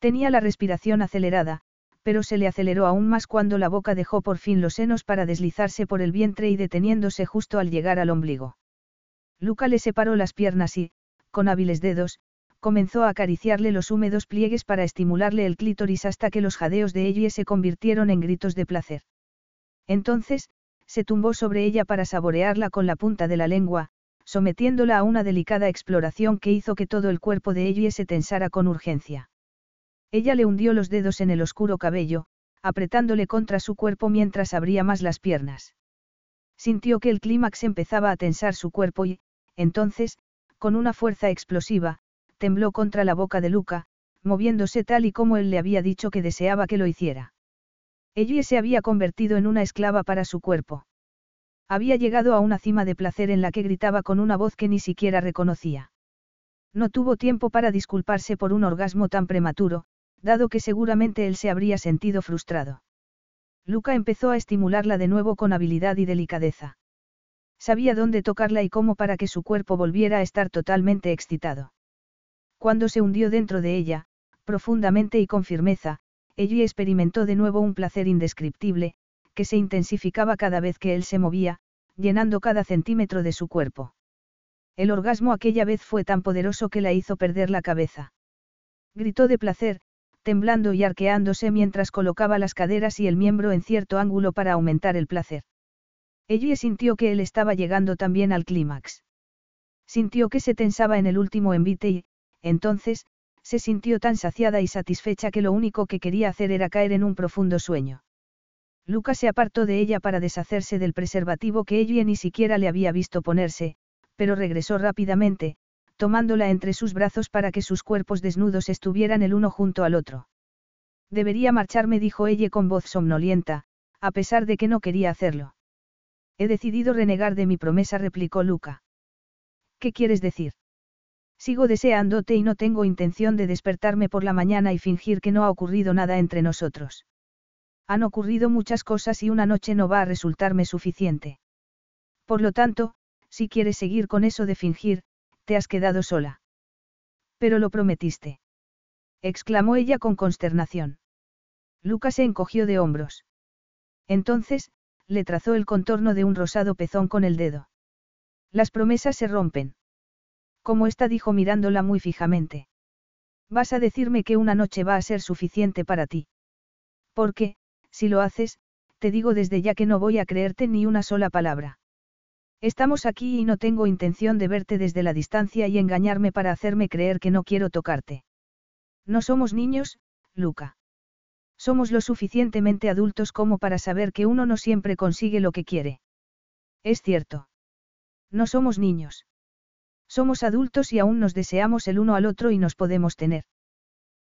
Tenía la respiración acelerada, pero se le aceleró aún más cuando la boca dejó por fin los senos para deslizarse por el vientre y deteniéndose justo al llegar al ombligo. Luca le separó las piernas y, con hábiles dedos, comenzó a acariciarle los húmedos pliegues para estimularle el clítoris hasta que los jadeos de ella se convirtieron en gritos de placer. Entonces, se tumbó sobre ella para saborearla con la punta de la lengua, sometiéndola a una delicada exploración que hizo que todo el cuerpo de ella se tensara con urgencia. Ella le hundió los dedos en el oscuro cabello, apretándole contra su cuerpo mientras abría más las piernas. Sintió que el clímax empezaba a tensar su cuerpo y, entonces, con una fuerza explosiva, tembló contra la boca de Luca, moviéndose tal y como él le había dicho que deseaba que lo hiciera. Ella se había convertido en una esclava para su cuerpo. Había llegado a una cima de placer en la que gritaba con una voz que ni siquiera reconocía. No tuvo tiempo para disculparse por un orgasmo tan prematuro, dado que seguramente él se habría sentido frustrado. Luca empezó a estimularla de nuevo con habilidad y delicadeza. Sabía dónde tocarla y cómo para que su cuerpo volviera a estar totalmente excitado. Cuando se hundió dentro de ella, profundamente y con firmeza, ella experimentó de nuevo un placer indescriptible, que se intensificaba cada vez que él se movía, llenando cada centímetro de su cuerpo. El orgasmo aquella vez fue tan poderoso que la hizo perder la cabeza. Gritó de placer, temblando y arqueándose mientras colocaba las caderas y el miembro en cierto ángulo para aumentar el placer. Ella sintió que él estaba llegando también al clímax. Sintió que se tensaba en el último envite y, entonces, se sintió tan saciada y satisfecha que lo único que quería hacer era caer en un profundo sueño. Luca se apartó de ella para deshacerse del preservativo que ella ni siquiera le había visto ponerse, pero regresó rápidamente, tomándola entre sus brazos para que sus cuerpos desnudos estuvieran el uno junto al otro. Debería marcharme, dijo ella con voz somnolienta, a pesar de que no quería hacerlo. He decidido renegar de mi promesa, replicó Luca. ¿Qué quieres decir? Sigo deseándote y no tengo intención de despertarme por la mañana y fingir que no ha ocurrido nada entre nosotros. Han ocurrido muchas cosas y una noche no va a resultarme suficiente. Por lo tanto, si quieres seguir con eso de fingir, te has quedado sola. Pero lo prometiste. exclamó ella con consternación. Luca se encogió de hombros. Entonces, le trazó el contorno de un rosado pezón con el dedo. Las promesas se rompen. Como esta dijo mirándola muy fijamente. Vas a decirme que una noche va a ser suficiente para ti. Porque, si lo haces, te digo desde ya que no voy a creerte ni una sola palabra. Estamos aquí y no tengo intención de verte desde la distancia y engañarme para hacerme creer que no quiero tocarte. No somos niños, Luca. Somos lo suficientemente adultos como para saber que uno no siempre consigue lo que quiere. Es cierto. No somos niños. Somos adultos y aún nos deseamos el uno al otro y nos podemos tener.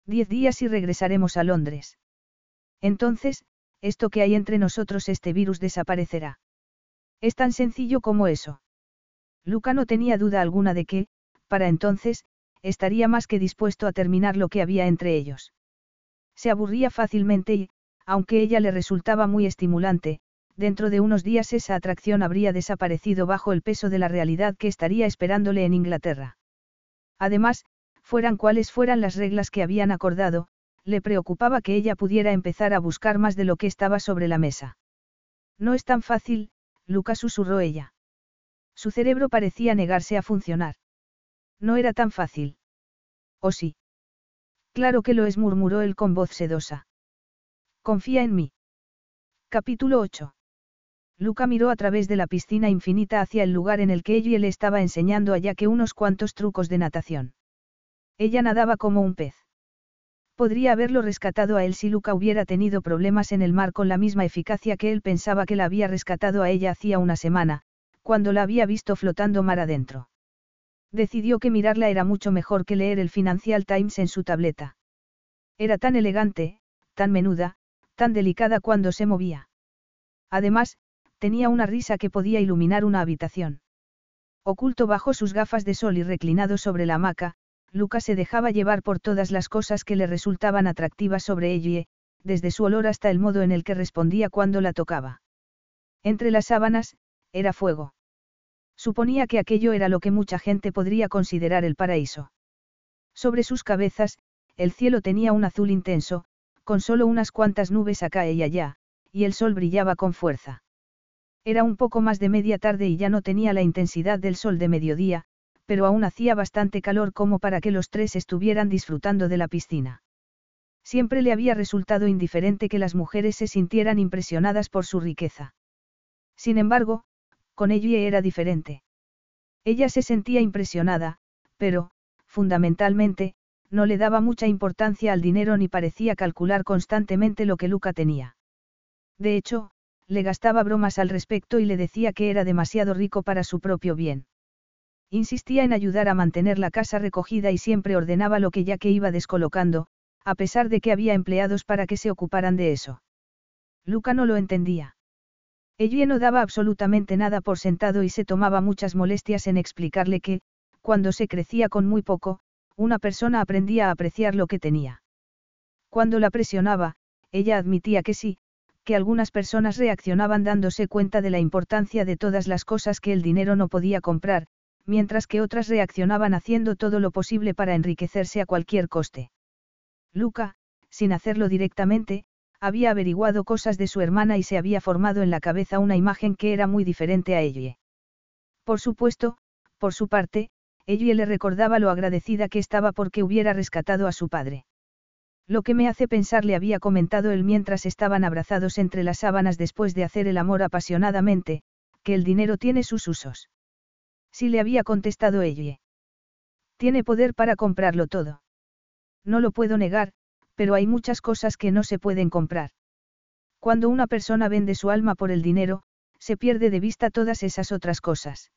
Diez días y regresaremos a Londres. Entonces, esto que hay entre nosotros, este virus desaparecerá. Es tan sencillo como eso. Luca no tenía duda alguna de que, para entonces, estaría más que dispuesto a terminar lo que había entre ellos. Se aburría fácilmente y, aunque ella le resultaba muy estimulante, dentro de unos días esa atracción habría desaparecido bajo el peso de la realidad que estaría esperándole en Inglaterra. Además, fueran cuales fueran las reglas que habían acordado, le preocupaba que ella pudiera empezar a buscar más de lo que estaba sobre la mesa. No es tan fácil, Lucas susurró ella. Su cerebro parecía negarse a funcionar. No era tan fácil. ¿O sí? Claro que lo es, murmuró él con voz sedosa. Confía en mí. Capítulo 8. Luca miró a través de la piscina infinita hacia el lugar en el que ella le estaba enseñando allá que unos cuantos trucos de natación. Ella nadaba como un pez. Podría haberlo rescatado a él si Luca hubiera tenido problemas en el mar con la misma eficacia que él pensaba que la había rescatado a ella hacía una semana, cuando la había visto flotando mar adentro. Decidió que mirarla era mucho mejor que leer el Financial Times en su tableta. Era tan elegante, tan menuda, tan delicada cuando se movía. Además, tenía una risa que podía iluminar una habitación. Oculto bajo sus gafas de sol y reclinado sobre la hamaca, Lucas se dejaba llevar por todas las cosas que le resultaban atractivas sobre ella, desde su olor hasta el modo en el que respondía cuando la tocaba. Entre las sábanas, era fuego. Suponía que aquello era lo que mucha gente podría considerar el paraíso. Sobre sus cabezas, el cielo tenía un azul intenso, con solo unas cuantas nubes acá y allá, y el sol brillaba con fuerza. Era un poco más de media tarde y ya no tenía la intensidad del sol de mediodía, pero aún hacía bastante calor como para que los tres estuvieran disfrutando de la piscina. Siempre le había resultado indiferente que las mujeres se sintieran impresionadas por su riqueza. Sin embargo, con ella era diferente. Ella se sentía impresionada, pero, fundamentalmente, no le daba mucha importancia al dinero ni parecía calcular constantemente lo que Luca tenía. De hecho, le gastaba bromas al respecto y le decía que era demasiado rico para su propio bien. Insistía en ayudar a mantener la casa recogida y siempre ordenaba lo que ya que iba descolocando, a pesar de que había empleados para que se ocuparan de eso. Luca no lo entendía. Ella no daba absolutamente nada por sentado y se tomaba muchas molestias en explicarle que, cuando se crecía con muy poco, una persona aprendía a apreciar lo que tenía. Cuando la presionaba, ella admitía que sí, que algunas personas reaccionaban dándose cuenta de la importancia de todas las cosas que el dinero no podía comprar, mientras que otras reaccionaban haciendo todo lo posible para enriquecerse a cualquier coste. Luca, sin hacerlo directamente, había averiguado cosas de su hermana y se había formado en la cabeza una imagen que era muy diferente a ella. Por supuesto, por su parte, ella le recordaba lo agradecida que estaba porque hubiera rescatado a su padre. Lo que me hace pensar le había comentado él mientras estaban abrazados entre las sábanas después de hacer el amor apasionadamente, que el dinero tiene sus usos. Si le había contestado ella. Tiene poder para comprarlo todo. No lo puedo negar, pero hay muchas cosas que no se pueden comprar. Cuando una persona vende su alma por el dinero, se pierde de vista todas esas otras cosas.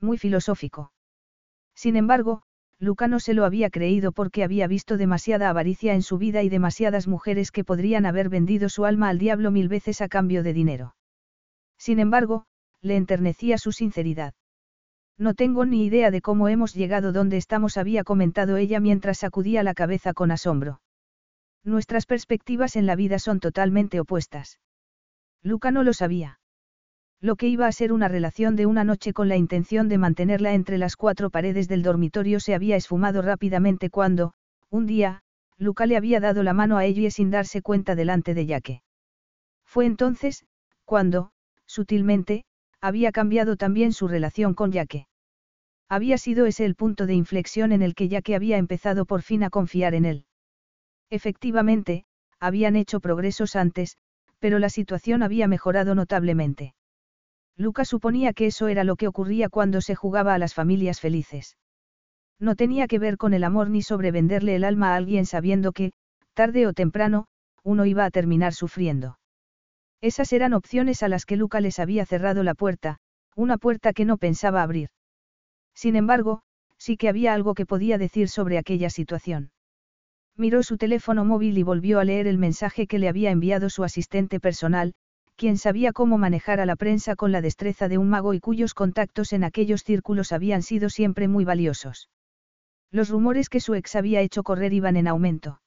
Muy filosófico. Sin embargo, Luca no se lo había creído porque había visto demasiada avaricia en su vida y demasiadas mujeres que podrían haber vendido su alma al diablo mil veces a cambio de dinero. Sin embargo, le enternecía su sinceridad. No tengo ni idea de cómo hemos llegado donde estamos, había comentado ella mientras sacudía la cabeza con asombro. Nuestras perspectivas en la vida son totalmente opuestas. Luca no lo sabía. Lo que iba a ser una relación de una noche con la intención de mantenerla entre las cuatro paredes del dormitorio se había esfumado rápidamente cuando, un día, Luca le había dado la mano a ella sin darse cuenta delante de Yaque. Fue entonces, cuando, sutilmente, había cambiado también su relación con Yaque. Había sido ese el punto de inflexión en el que Yaque había empezado por fin a confiar en él. Efectivamente, habían hecho progresos antes, pero la situación había mejorado notablemente. Luca suponía que eso era lo que ocurría cuando se jugaba a las familias felices. No tenía que ver con el amor ni sobre venderle el alma a alguien sabiendo que, tarde o temprano, uno iba a terminar sufriendo. Esas eran opciones a las que Luca les había cerrado la puerta, una puerta que no pensaba abrir. Sin embargo, sí que había algo que podía decir sobre aquella situación. Miró su teléfono móvil y volvió a leer el mensaje que le había enviado su asistente personal, quien sabía cómo manejar a la prensa con la destreza de un mago y cuyos contactos en aquellos círculos habían sido siempre muy valiosos. Los rumores que su ex había hecho correr iban en aumento.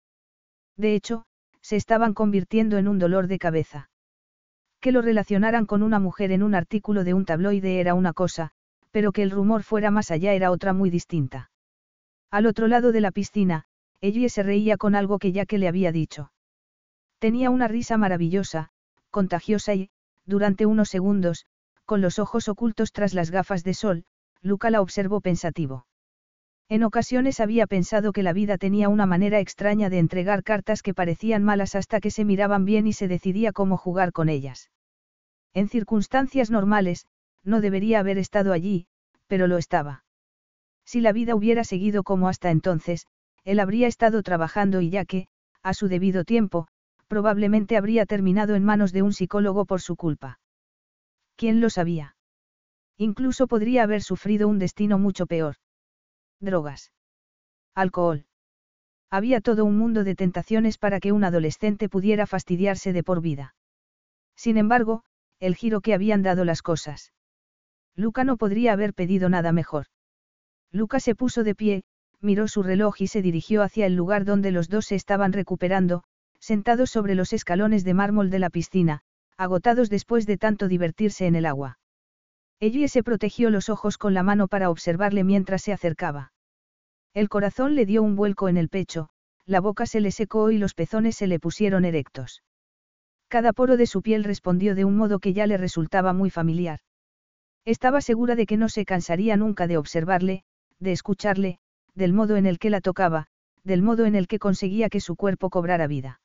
De hecho, se estaban convirtiendo en un dolor de cabeza. Que lo relacionaran con una mujer en un artículo de un tabloide era una cosa, pero que el rumor fuera más allá era otra muy distinta. Al otro lado de la piscina, ella se reía con algo que ya que le había dicho. Tenía una risa maravillosa, contagiosa y, durante unos segundos, con los ojos ocultos tras las gafas de sol, Luca la observó pensativo. En ocasiones había pensado que la vida tenía una manera extraña de entregar cartas que parecían malas hasta que se miraban bien y se decidía cómo jugar con ellas. En circunstancias normales, no debería haber estado allí, pero lo estaba. Si la vida hubiera seguido como hasta entonces, él habría estado trabajando y ya que, a su debido tiempo, probablemente habría terminado en manos de un psicólogo por su culpa. ¿Quién lo sabía? Incluso podría haber sufrido un destino mucho peor. Drogas. Alcohol. Había todo un mundo de tentaciones para que un adolescente pudiera fastidiarse de por vida. Sin embargo, el giro que habían dado las cosas. Luca no podría haber pedido nada mejor. Luca se puso de pie, miró su reloj y se dirigió hacia el lugar donde los dos se estaban recuperando, sentados sobre los escalones de mármol de la piscina, agotados después de tanto divertirse en el agua. Ellie se protegió los ojos con la mano para observarle mientras se acercaba. El corazón le dio un vuelco en el pecho, la boca se le secó y los pezones se le pusieron erectos. Cada poro de su piel respondió de un modo que ya le resultaba muy familiar. Estaba segura de que no se cansaría nunca de observarle, de escucharle, del modo en el que la tocaba, del modo en el que conseguía que su cuerpo cobrara vida.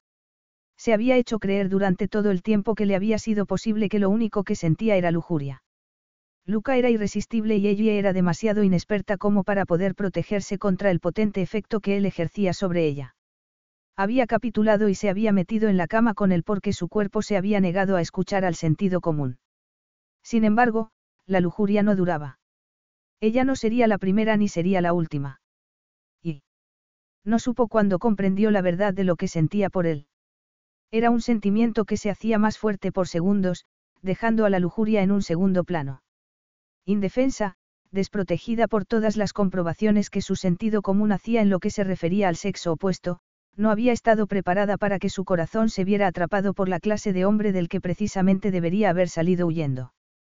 Se había hecho creer durante todo el tiempo que le había sido posible que lo único que sentía era lujuria. Luca era irresistible y ella era demasiado inexperta como para poder protegerse contra el potente efecto que él ejercía sobre ella. Había capitulado y se había metido en la cama con él porque su cuerpo se había negado a escuchar al sentido común. Sin embargo, la lujuria no duraba. Ella no sería la primera ni sería la última. Y no supo cuándo comprendió la verdad de lo que sentía por él. Era un sentimiento que se hacía más fuerte por segundos, dejando a la lujuria en un segundo plano. Indefensa, desprotegida por todas las comprobaciones que su sentido común hacía en lo que se refería al sexo opuesto, no había estado preparada para que su corazón se viera atrapado por la clase de hombre del que precisamente debería haber salido huyendo.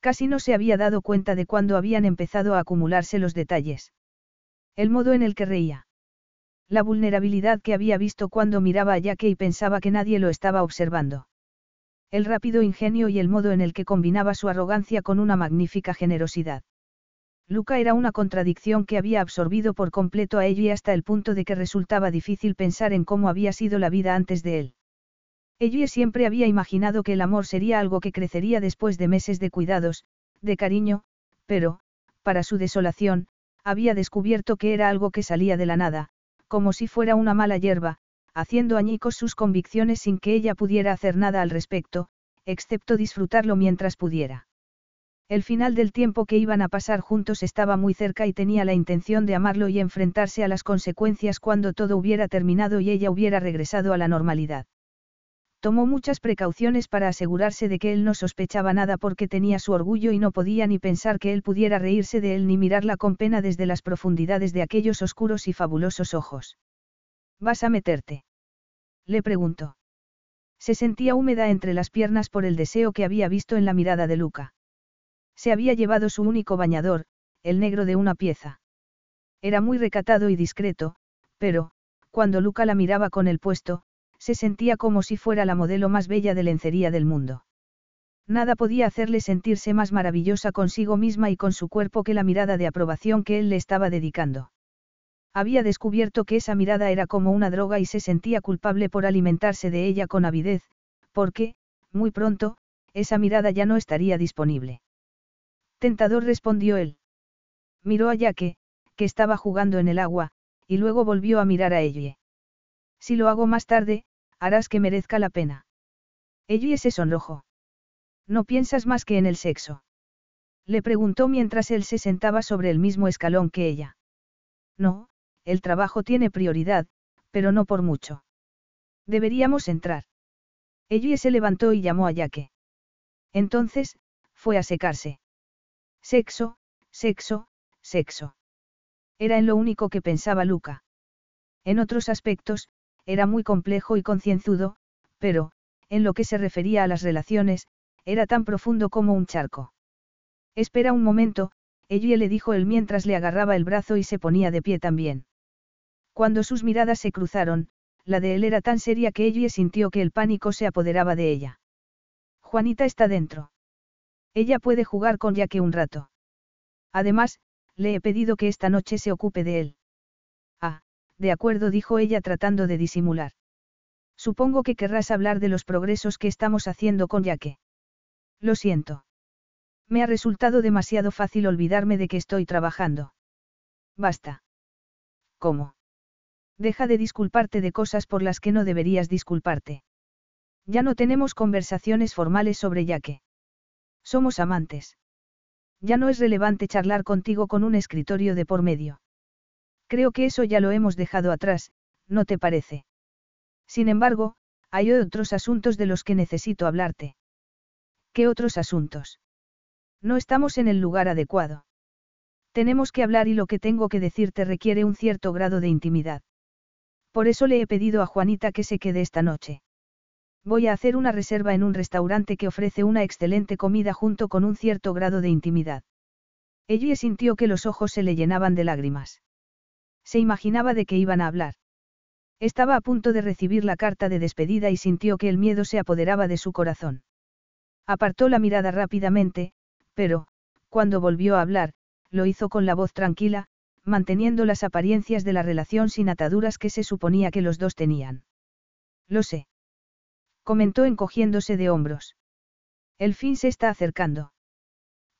Casi no se había dado cuenta de cuándo habían empezado a acumularse los detalles. El modo en el que reía. La vulnerabilidad que había visto cuando miraba a Jaque y pensaba que nadie lo estaba observando. El rápido ingenio y el modo en el que combinaba su arrogancia con una magnífica generosidad. Luca era una contradicción que había absorbido por completo a ella hasta el punto de que resultaba difícil pensar en cómo había sido la vida antes de él. Ella siempre había imaginado que el amor sería algo que crecería después de meses de cuidados, de cariño, pero, para su desolación, había descubierto que era algo que salía de la nada, como si fuera una mala hierba, haciendo añicos sus convicciones sin que ella pudiera hacer nada al respecto, excepto disfrutarlo mientras pudiera. El final del tiempo que iban a pasar juntos estaba muy cerca y tenía la intención de amarlo y enfrentarse a las consecuencias cuando todo hubiera terminado y ella hubiera regresado a la normalidad. Tomó muchas precauciones para asegurarse de que él no sospechaba nada porque tenía su orgullo y no podía ni pensar que él pudiera reírse de él ni mirarla con pena desde las profundidades de aquellos oscuros y fabulosos ojos. ¿Vas a meterte? Le preguntó. Se sentía húmeda entre las piernas por el deseo que había visto en la mirada de Luca. Se había llevado su único bañador, el negro de una pieza. Era muy recatado y discreto, pero, cuando Luca la miraba con el puesto, se sentía como si fuera la modelo más bella de lencería del mundo. Nada podía hacerle sentirse más maravillosa consigo misma y con su cuerpo que la mirada de aprobación que él le estaba dedicando. Había descubierto que esa mirada era como una droga y se sentía culpable por alimentarse de ella con avidez, porque, muy pronto, esa mirada ya no estaría disponible. Tentador respondió él. Miró a Yaque, que estaba jugando en el agua, y luego volvió a mirar a ella. Si lo hago más tarde, harás que merezca la pena. Ellie se sonrojó. ¿No piensas más que en el sexo? Le preguntó mientras él se sentaba sobre el mismo escalón que ella. No, el trabajo tiene prioridad, pero no por mucho. Deberíamos entrar. Ellie se levantó y llamó a Yaque. Entonces, fue a secarse. Sexo, sexo, sexo. Era en lo único que pensaba Luca. En otros aspectos, era muy complejo y concienzudo, pero, en lo que se refería a las relaciones, era tan profundo como un charco. Espera un momento, ella le dijo él mientras le agarraba el brazo y se ponía de pie también. Cuando sus miradas se cruzaron, la de él era tan seria que ella sintió que el pánico se apoderaba de ella. Juanita está dentro. Ella puede jugar con ya que un rato. Además, le he pedido que esta noche se ocupe de él. De acuerdo, dijo ella tratando de disimular. Supongo que querrás hablar de los progresos que estamos haciendo con Yaque. Lo siento. Me ha resultado demasiado fácil olvidarme de que estoy trabajando. Basta. ¿Cómo? Deja de disculparte de cosas por las que no deberías disculparte. Ya no tenemos conversaciones formales sobre Yaque. Somos amantes. Ya no es relevante charlar contigo con un escritorio de por medio. Creo que eso ya lo hemos dejado atrás, ¿no te parece? Sin embargo, hay otros asuntos de los que necesito hablarte. ¿Qué otros asuntos? No estamos en el lugar adecuado. Tenemos que hablar y lo que tengo que decirte requiere un cierto grado de intimidad. Por eso le he pedido a Juanita que se quede esta noche. Voy a hacer una reserva en un restaurante que ofrece una excelente comida junto con un cierto grado de intimidad. Ella sintió que los ojos se le llenaban de lágrimas. Se imaginaba de qué iban a hablar. Estaba a punto de recibir la carta de despedida y sintió que el miedo se apoderaba de su corazón. Apartó la mirada rápidamente, pero, cuando volvió a hablar, lo hizo con la voz tranquila, manteniendo las apariencias de la relación sin ataduras que se suponía que los dos tenían. Lo sé. Comentó encogiéndose de hombros. El fin se está acercando.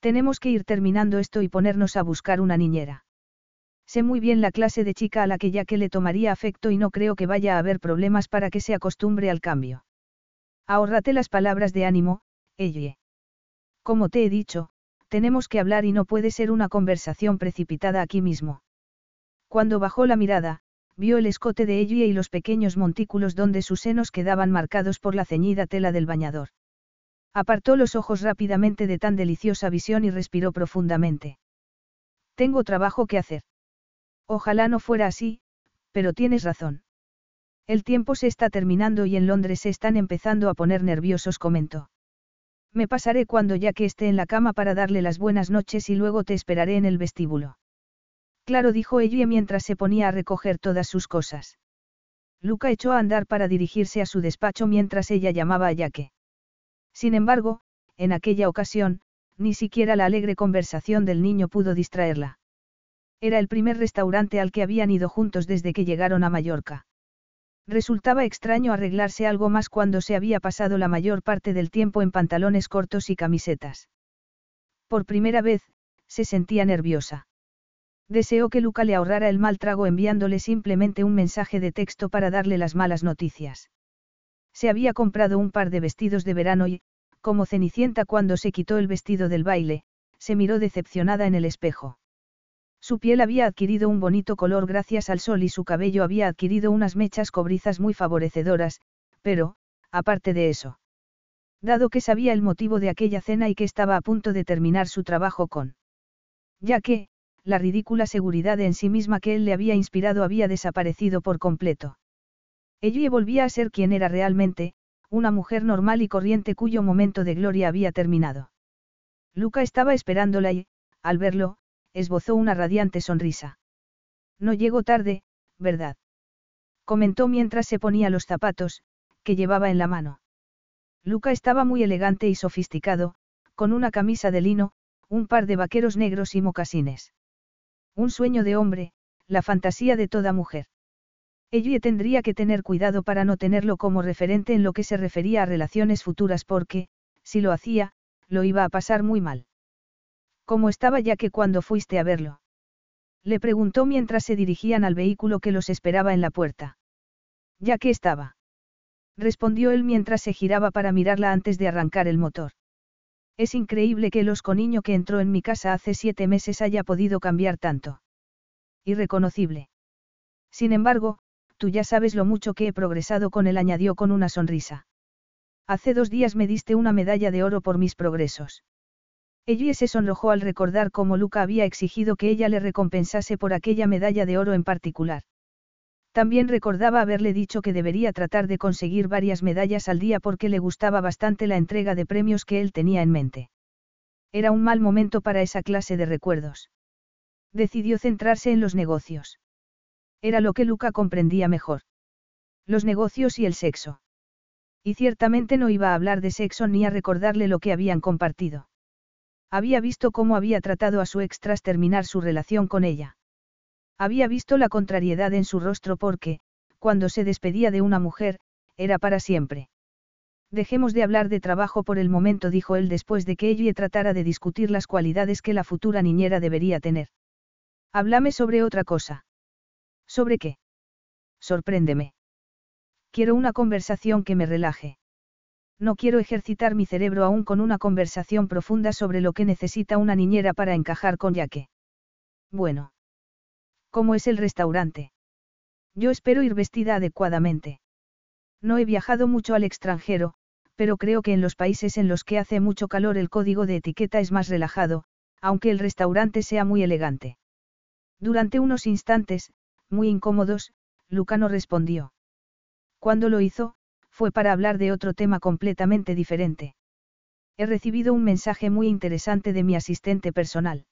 Tenemos que ir terminando esto y ponernos a buscar una niñera. Sé muy bien la clase de chica a la que ya que le tomaría afecto y no creo que vaya a haber problemas para que se acostumbre al cambio. Ahórrate las palabras de ánimo, Elle. Como te he dicho, tenemos que hablar y no puede ser una conversación precipitada aquí mismo. Cuando bajó la mirada, vio el escote de ella y los pequeños montículos donde sus senos quedaban marcados por la ceñida tela del bañador. Apartó los ojos rápidamente de tan deliciosa visión y respiró profundamente. Tengo trabajo que hacer. Ojalá no fuera así, pero tienes razón. El tiempo se está terminando y en Londres se están empezando a poner nerviosos, comentó. Me pasaré cuando ya que esté en la cama para darle las buenas noches y luego te esperaré en el vestíbulo. Claro, dijo ella mientras se ponía a recoger todas sus cosas. Luca echó a andar para dirigirse a su despacho mientras ella llamaba a Yaque. Sin embargo, en aquella ocasión, ni siquiera la alegre conversación del niño pudo distraerla. Era el primer restaurante al que habían ido juntos desde que llegaron a Mallorca. Resultaba extraño arreglarse algo más cuando se había pasado la mayor parte del tiempo en pantalones cortos y camisetas. Por primera vez, se sentía nerviosa. Deseó que Luca le ahorrara el mal trago enviándole simplemente un mensaje de texto para darle las malas noticias. Se había comprado un par de vestidos de verano y, como Cenicienta cuando se quitó el vestido del baile, se miró decepcionada en el espejo. Su piel había adquirido un bonito color gracias al sol y su cabello había adquirido unas mechas cobrizas muy favorecedoras, pero, aparte de eso. Dado que sabía el motivo de aquella cena y que estaba a punto de terminar su trabajo con. Ya que, la ridícula seguridad en sí misma que él le había inspirado había desaparecido por completo. Ella volvía a ser quien era realmente, una mujer normal y corriente cuyo momento de gloria había terminado. Luca estaba esperándola y, al verlo, esbozó una radiante sonrisa. No llegó tarde, ¿verdad? Comentó mientras se ponía los zapatos, que llevaba en la mano. Luca estaba muy elegante y sofisticado, con una camisa de lino, un par de vaqueros negros y mocasines. Un sueño de hombre, la fantasía de toda mujer. Ella tendría que tener cuidado para no tenerlo como referente en lo que se refería a relaciones futuras porque, si lo hacía, lo iba a pasar muy mal. ¿Cómo estaba ya que cuando fuiste a verlo? Le preguntó mientras se dirigían al vehículo que los esperaba en la puerta. Ya que estaba. Respondió él mientras se giraba para mirarla antes de arrancar el motor. Es increíble que el osconiño que entró en mi casa hace siete meses haya podido cambiar tanto. Irreconocible. Sin embargo, tú ya sabes lo mucho que he progresado con él, añadió con una sonrisa. Hace dos días me diste una medalla de oro por mis progresos. Ellie se sonrojó al recordar cómo Luca había exigido que ella le recompensase por aquella medalla de oro en particular. También recordaba haberle dicho que debería tratar de conseguir varias medallas al día porque le gustaba bastante la entrega de premios que él tenía en mente. Era un mal momento para esa clase de recuerdos. Decidió centrarse en los negocios. Era lo que Luca comprendía mejor. Los negocios y el sexo. Y ciertamente no iba a hablar de sexo ni a recordarle lo que habían compartido. Había visto cómo había tratado a su ex tras terminar su relación con ella. Había visto la contrariedad en su rostro porque, cuando se despedía de una mujer, era para siempre. Dejemos de hablar de trabajo por el momento, dijo él después de que ella tratara de discutir las cualidades que la futura niñera debería tener. Háblame sobre otra cosa. ¿Sobre qué? Sorpréndeme. Quiero una conversación que me relaje. No quiero ejercitar mi cerebro aún con una conversación profunda sobre lo que necesita una niñera para encajar con Yaque. Bueno. ¿Cómo es el restaurante? Yo espero ir vestida adecuadamente. No he viajado mucho al extranjero, pero creo que en los países en los que hace mucho calor el código de etiqueta es más relajado, aunque el restaurante sea muy elegante. Durante unos instantes, muy incómodos, Lucano respondió. Cuando lo hizo, fue para hablar de otro tema completamente diferente. He recibido un mensaje muy interesante de mi asistente personal.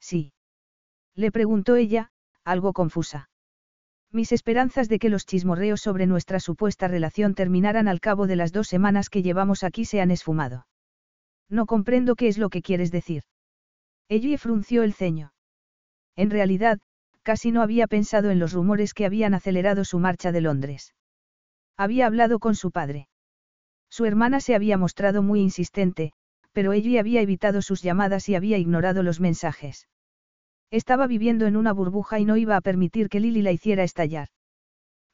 Sí. Le preguntó ella, algo confusa. Mis esperanzas de que los chismorreos sobre nuestra supuesta relación terminaran al cabo de las dos semanas que llevamos aquí se han esfumado. No comprendo qué es lo que quieres decir. Ella frunció el ceño. En realidad, casi no había pensado en los rumores que habían acelerado su marcha de Londres. Había hablado con su padre. Su hermana se había mostrado muy insistente, pero ella había evitado sus llamadas y había ignorado los mensajes. Estaba viviendo en una burbuja y no iba a permitir que Lily la hiciera estallar.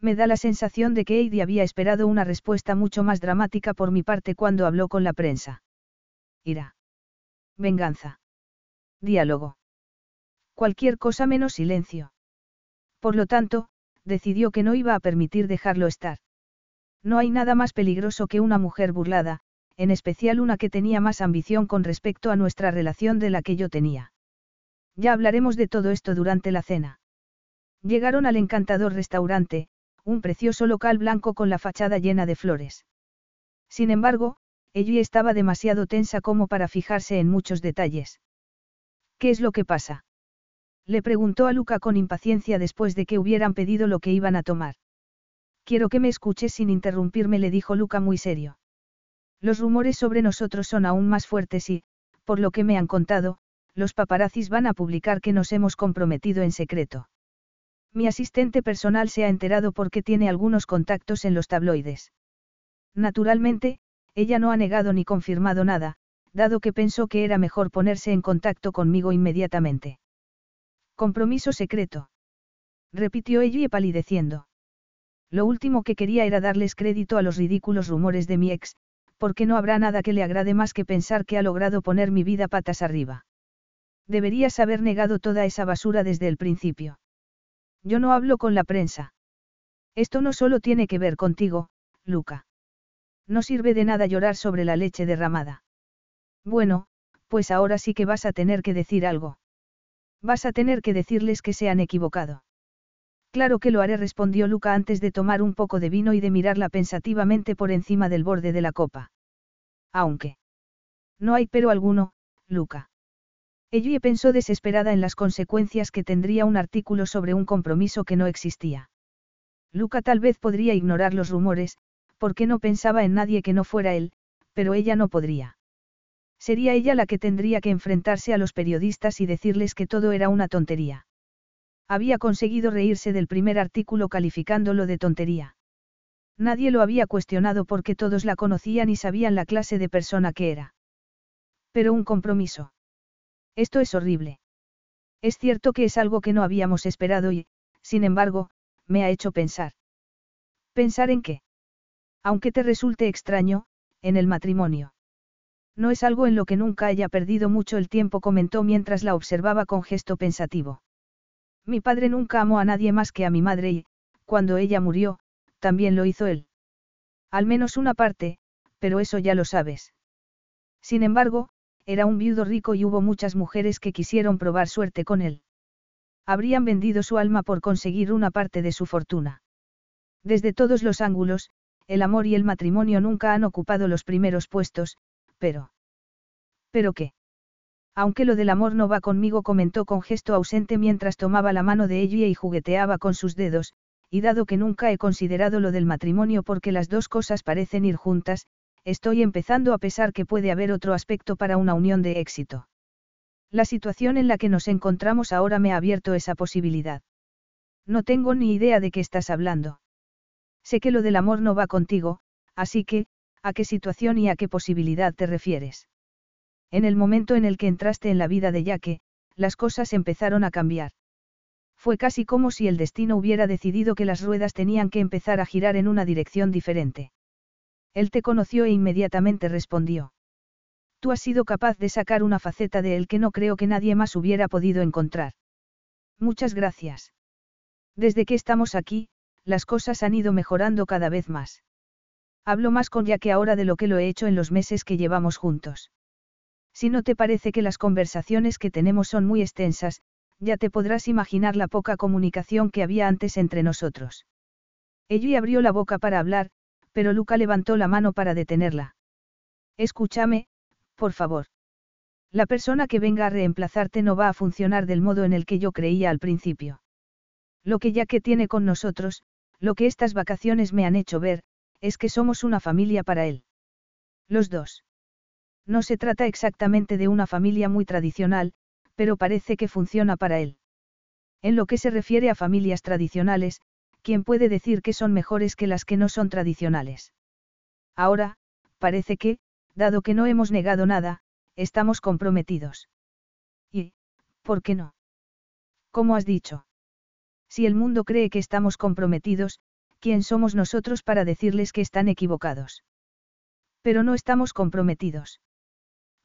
Me da la sensación de que Heidi había esperado una respuesta mucho más dramática por mi parte cuando habló con la prensa. Ira. Venganza. Diálogo. Cualquier cosa menos silencio. Por lo tanto, decidió que no iba a permitir dejarlo estar. No hay nada más peligroso que una mujer burlada, en especial una que tenía más ambición con respecto a nuestra relación de la que yo tenía. Ya hablaremos de todo esto durante la cena. Llegaron al encantador restaurante, un precioso local blanco con la fachada llena de flores. Sin embargo, ella estaba demasiado tensa como para fijarse en muchos detalles. ¿Qué es lo que pasa? Le preguntó a Luca con impaciencia después de que hubieran pedido lo que iban a tomar. Quiero que me escuches sin interrumpirme, le dijo Luca muy serio. Los rumores sobre nosotros son aún más fuertes y, por lo que me han contado, los paparazzis van a publicar que nos hemos comprometido en secreto. Mi asistente personal se ha enterado porque tiene algunos contactos en los tabloides. Naturalmente, ella no ha negado ni confirmado nada, dado que pensó que era mejor ponerse en contacto conmigo inmediatamente. Compromiso secreto. Repitió ella palideciendo. Lo último que quería era darles crédito a los ridículos rumores de mi ex, porque no habrá nada que le agrade más que pensar que ha logrado poner mi vida patas arriba. Deberías haber negado toda esa basura desde el principio. Yo no hablo con la prensa. Esto no solo tiene que ver contigo, Luca. No sirve de nada llorar sobre la leche derramada. Bueno, pues ahora sí que vas a tener que decir algo. Vas a tener que decirles que se han equivocado. Claro que lo haré, respondió Luca antes de tomar un poco de vino y de mirarla pensativamente por encima del borde de la copa. Aunque. No hay pero alguno, Luca. Ella pensó desesperada en las consecuencias que tendría un artículo sobre un compromiso que no existía. Luca tal vez podría ignorar los rumores, porque no pensaba en nadie que no fuera él, pero ella no podría. Sería ella la que tendría que enfrentarse a los periodistas y decirles que todo era una tontería. Había conseguido reírse del primer artículo calificándolo de tontería. Nadie lo había cuestionado porque todos la conocían y sabían la clase de persona que era. Pero un compromiso. Esto es horrible. Es cierto que es algo que no habíamos esperado y, sin embargo, me ha hecho pensar. ¿Pensar en qué? Aunque te resulte extraño, en el matrimonio. No es algo en lo que nunca haya perdido mucho el tiempo, comentó mientras la observaba con gesto pensativo. Mi padre nunca amó a nadie más que a mi madre y, cuando ella murió, también lo hizo él. Al menos una parte, pero eso ya lo sabes. Sin embargo, era un viudo rico y hubo muchas mujeres que quisieron probar suerte con él. Habrían vendido su alma por conseguir una parte de su fortuna. Desde todos los ángulos, el amor y el matrimonio nunca han ocupado los primeros puestos, pero... ¿Pero qué? Aunque lo del amor no va conmigo, comentó con gesto ausente mientras tomaba la mano de ella y jugueteaba con sus dedos, y dado que nunca he considerado lo del matrimonio porque las dos cosas parecen ir juntas, estoy empezando a pesar que puede haber otro aspecto para una unión de éxito. La situación en la que nos encontramos ahora me ha abierto esa posibilidad. No tengo ni idea de qué estás hablando. Sé que lo del amor no va contigo, así que, ¿A qué situación y a qué posibilidad te refieres? En el momento en el que entraste en la vida de Yaque, las cosas empezaron a cambiar. Fue casi como si el destino hubiera decidido que las ruedas tenían que empezar a girar en una dirección diferente. Él te conoció e inmediatamente respondió. Tú has sido capaz de sacar una faceta de él que no creo que nadie más hubiera podido encontrar. Muchas gracias. Desde que estamos aquí, las cosas han ido mejorando cada vez más. Hablo más con ya que ahora de lo que lo he hecho en los meses que llevamos juntos. Si no te parece que las conversaciones que tenemos son muy extensas, ya te podrás imaginar la poca comunicación que había antes entre nosotros. Ella abrió la boca para hablar, pero Luca levantó la mano para detenerla. Escúchame, por favor. La persona que venga a reemplazarte no va a funcionar del modo en el que yo creía al principio. Lo que ya que tiene con nosotros, lo que estas vacaciones me han hecho ver, es que somos una familia para él. Los dos. No se trata exactamente de una familia muy tradicional, pero parece que funciona para él. En lo que se refiere a familias tradicionales, ¿quién puede decir que son mejores que las que no son tradicionales? Ahora, parece que, dado que no hemos negado nada, estamos comprometidos. ¿Y, por qué no? ¿Cómo has dicho? Si el mundo cree que estamos comprometidos, ¿quién somos nosotros para decirles que están equivocados? Pero no estamos comprometidos.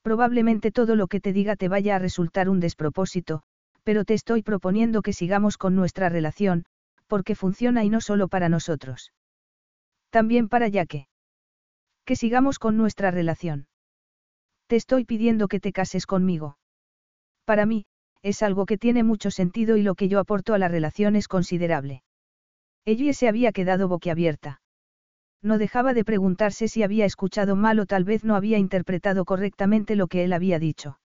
Probablemente todo lo que te diga te vaya a resultar un despropósito, pero te estoy proponiendo que sigamos con nuestra relación, porque funciona y no solo para nosotros. También para Yaque. Que sigamos con nuestra relación. Te estoy pidiendo que te cases conmigo. Para mí, es algo que tiene mucho sentido y lo que yo aporto a la relación es considerable. Ella se había quedado boquiabierta. No dejaba de preguntarse si había escuchado mal o tal vez no había interpretado correctamente lo que él había dicho.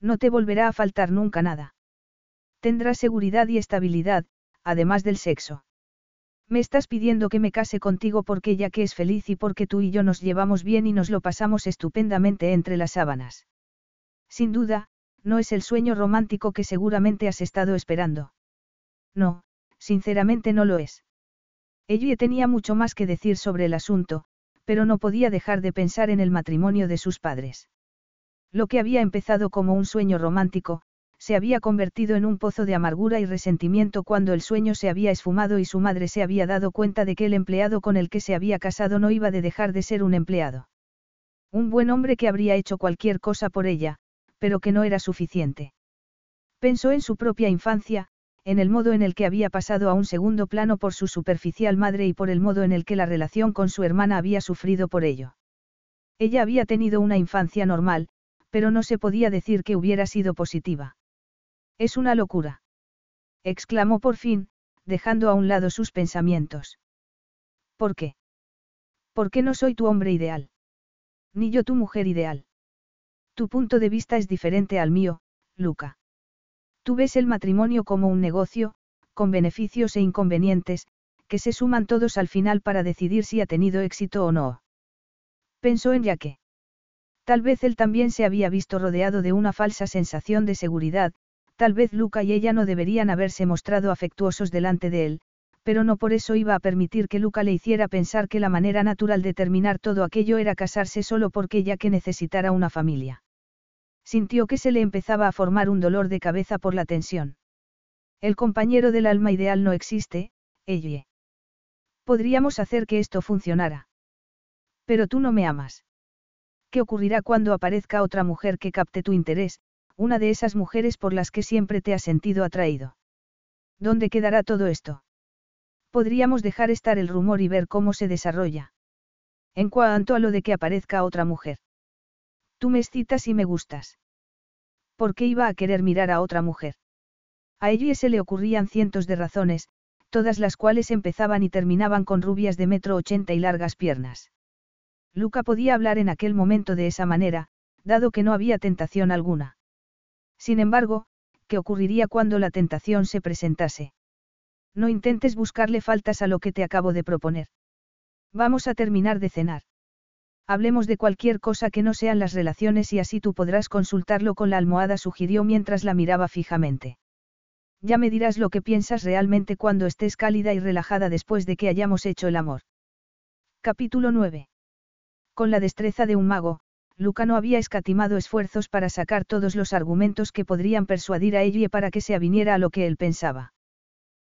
No te volverá a faltar nunca nada. Tendrás seguridad y estabilidad, además del sexo. Me estás pidiendo que me case contigo porque ya que es feliz y porque tú y yo nos llevamos bien y nos lo pasamos estupendamente entre las sábanas. Sin duda, no es el sueño romántico que seguramente has estado esperando. No, sinceramente no lo es. Ella tenía mucho más que decir sobre el asunto, pero no podía dejar de pensar en el matrimonio de sus padres. Lo que había empezado como un sueño romántico, se había convertido en un pozo de amargura y resentimiento cuando el sueño se había esfumado y su madre se había dado cuenta de que el empleado con el que se había casado no iba de dejar de ser un empleado. Un buen hombre que habría hecho cualquier cosa por ella, pero que no era suficiente. Pensó en su propia infancia, en el modo en el que había pasado a un segundo plano por su superficial madre y por el modo en el que la relación con su hermana había sufrido por ello. Ella había tenido una infancia normal, pero no se podía decir que hubiera sido positiva. Es una locura. exclamó por fin, dejando a un lado sus pensamientos. ¿Por qué? ¿Por qué no soy tu hombre ideal? Ni yo tu mujer ideal. Tu punto de vista es diferente al mío, Luca. Tú ves el matrimonio como un negocio, con beneficios e inconvenientes, que se suman todos al final para decidir si ha tenido éxito o no. Pensó en Yaque. Tal vez él también se había visto rodeado de una falsa sensación de seguridad, Tal vez Luca y ella no deberían haberse mostrado afectuosos delante de él, pero no por eso iba a permitir que Luca le hiciera pensar que la manera natural de terminar todo aquello era casarse solo porque ella que necesitara una familia. Sintió que se le empezaba a formar un dolor de cabeza por la tensión. El compañero del alma ideal no existe, ella. Podríamos hacer que esto funcionara. Pero tú no me amas. ¿Qué ocurrirá cuando aparezca otra mujer que capte tu interés, una de esas mujeres por las que siempre te has sentido atraído. ¿Dónde quedará todo esto? Podríamos dejar estar el rumor y ver cómo se desarrolla. En cuanto a lo de que aparezca otra mujer. Tú me excitas y me gustas. ¿Por qué iba a querer mirar a otra mujer? A ella se le ocurrían cientos de razones, todas las cuales empezaban y terminaban con rubias de metro ochenta y largas piernas. Luca podía hablar en aquel momento de esa manera, dado que no había tentación alguna. Sin embargo, ¿qué ocurriría cuando la tentación se presentase? No intentes buscarle faltas a lo que te acabo de proponer. Vamos a terminar de cenar. Hablemos de cualquier cosa que no sean las relaciones y así tú podrás consultarlo con la almohada, sugirió mientras la miraba fijamente. Ya me dirás lo que piensas realmente cuando estés cálida y relajada después de que hayamos hecho el amor. Capítulo 9. Con la destreza de un mago, Luca no había escatimado esfuerzos para sacar todos los argumentos que podrían persuadir a ella para que se aviniera a lo que él pensaba.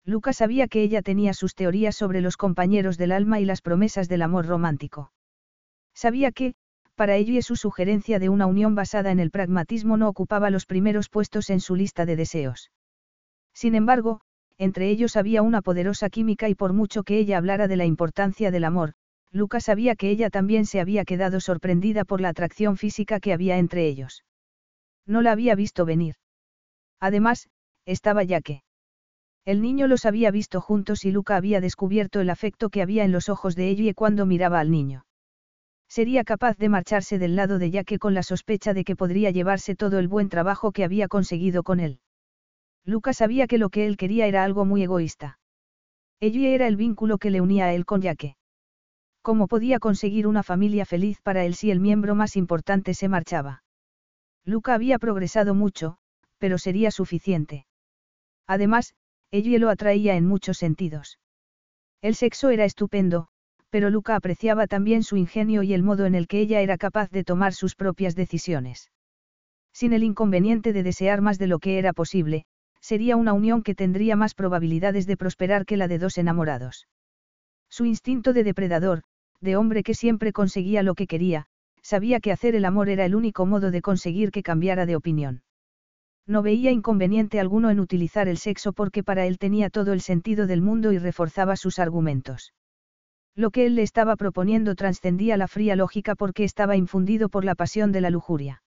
Luca sabía que ella tenía sus teorías sobre los compañeros del alma y las promesas del amor romántico. Sabía que, para ella su sugerencia de una unión basada en el pragmatismo no ocupaba los primeros puestos en su lista de deseos. Sin embargo, entre ellos había una poderosa química y por mucho que ella hablara de la importancia del amor, Lucas sabía que ella también se había quedado sorprendida por la atracción física que había entre ellos. No la había visto venir. Además, estaba ya que. El niño los había visto juntos y Luca había descubierto el afecto que había en los ojos de ella cuando miraba al niño. Sería capaz de marcharse del lado de Yaque con la sospecha de que podría llevarse todo el buen trabajo que había conseguido con él. Luca sabía que lo que él quería era algo muy egoísta. Ella era el vínculo que le unía a él con Yaque. ¿Cómo podía conseguir una familia feliz para él si el miembro más importante se marchaba? Luca había progresado mucho, pero sería suficiente. Además, ella lo atraía en muchos sentidos. El sexo era estupendo, pero Luca apreciaba también su ingenio y el modo en el que ella era capaz de tomar sus propias decisiones. Sin el inconveniente de desear más de lo que era posible, sería una unión que tendría más probabilidades de prosperar que la de dos enamorados. Su instinto de depredador, de hombre que siempre conseguía lo que quería, sabía que hacer el amor era el único modo de conseguir que cambiara de opinión. No veía inconveniente alguno en utilizar el sexo porque para él tenía todo el sentido del mundo y reforzaba sus argumentos. Lo que él le estaba proponiendo trascendía la fría lógica porque estaba infundido por la pasión de la lujuria.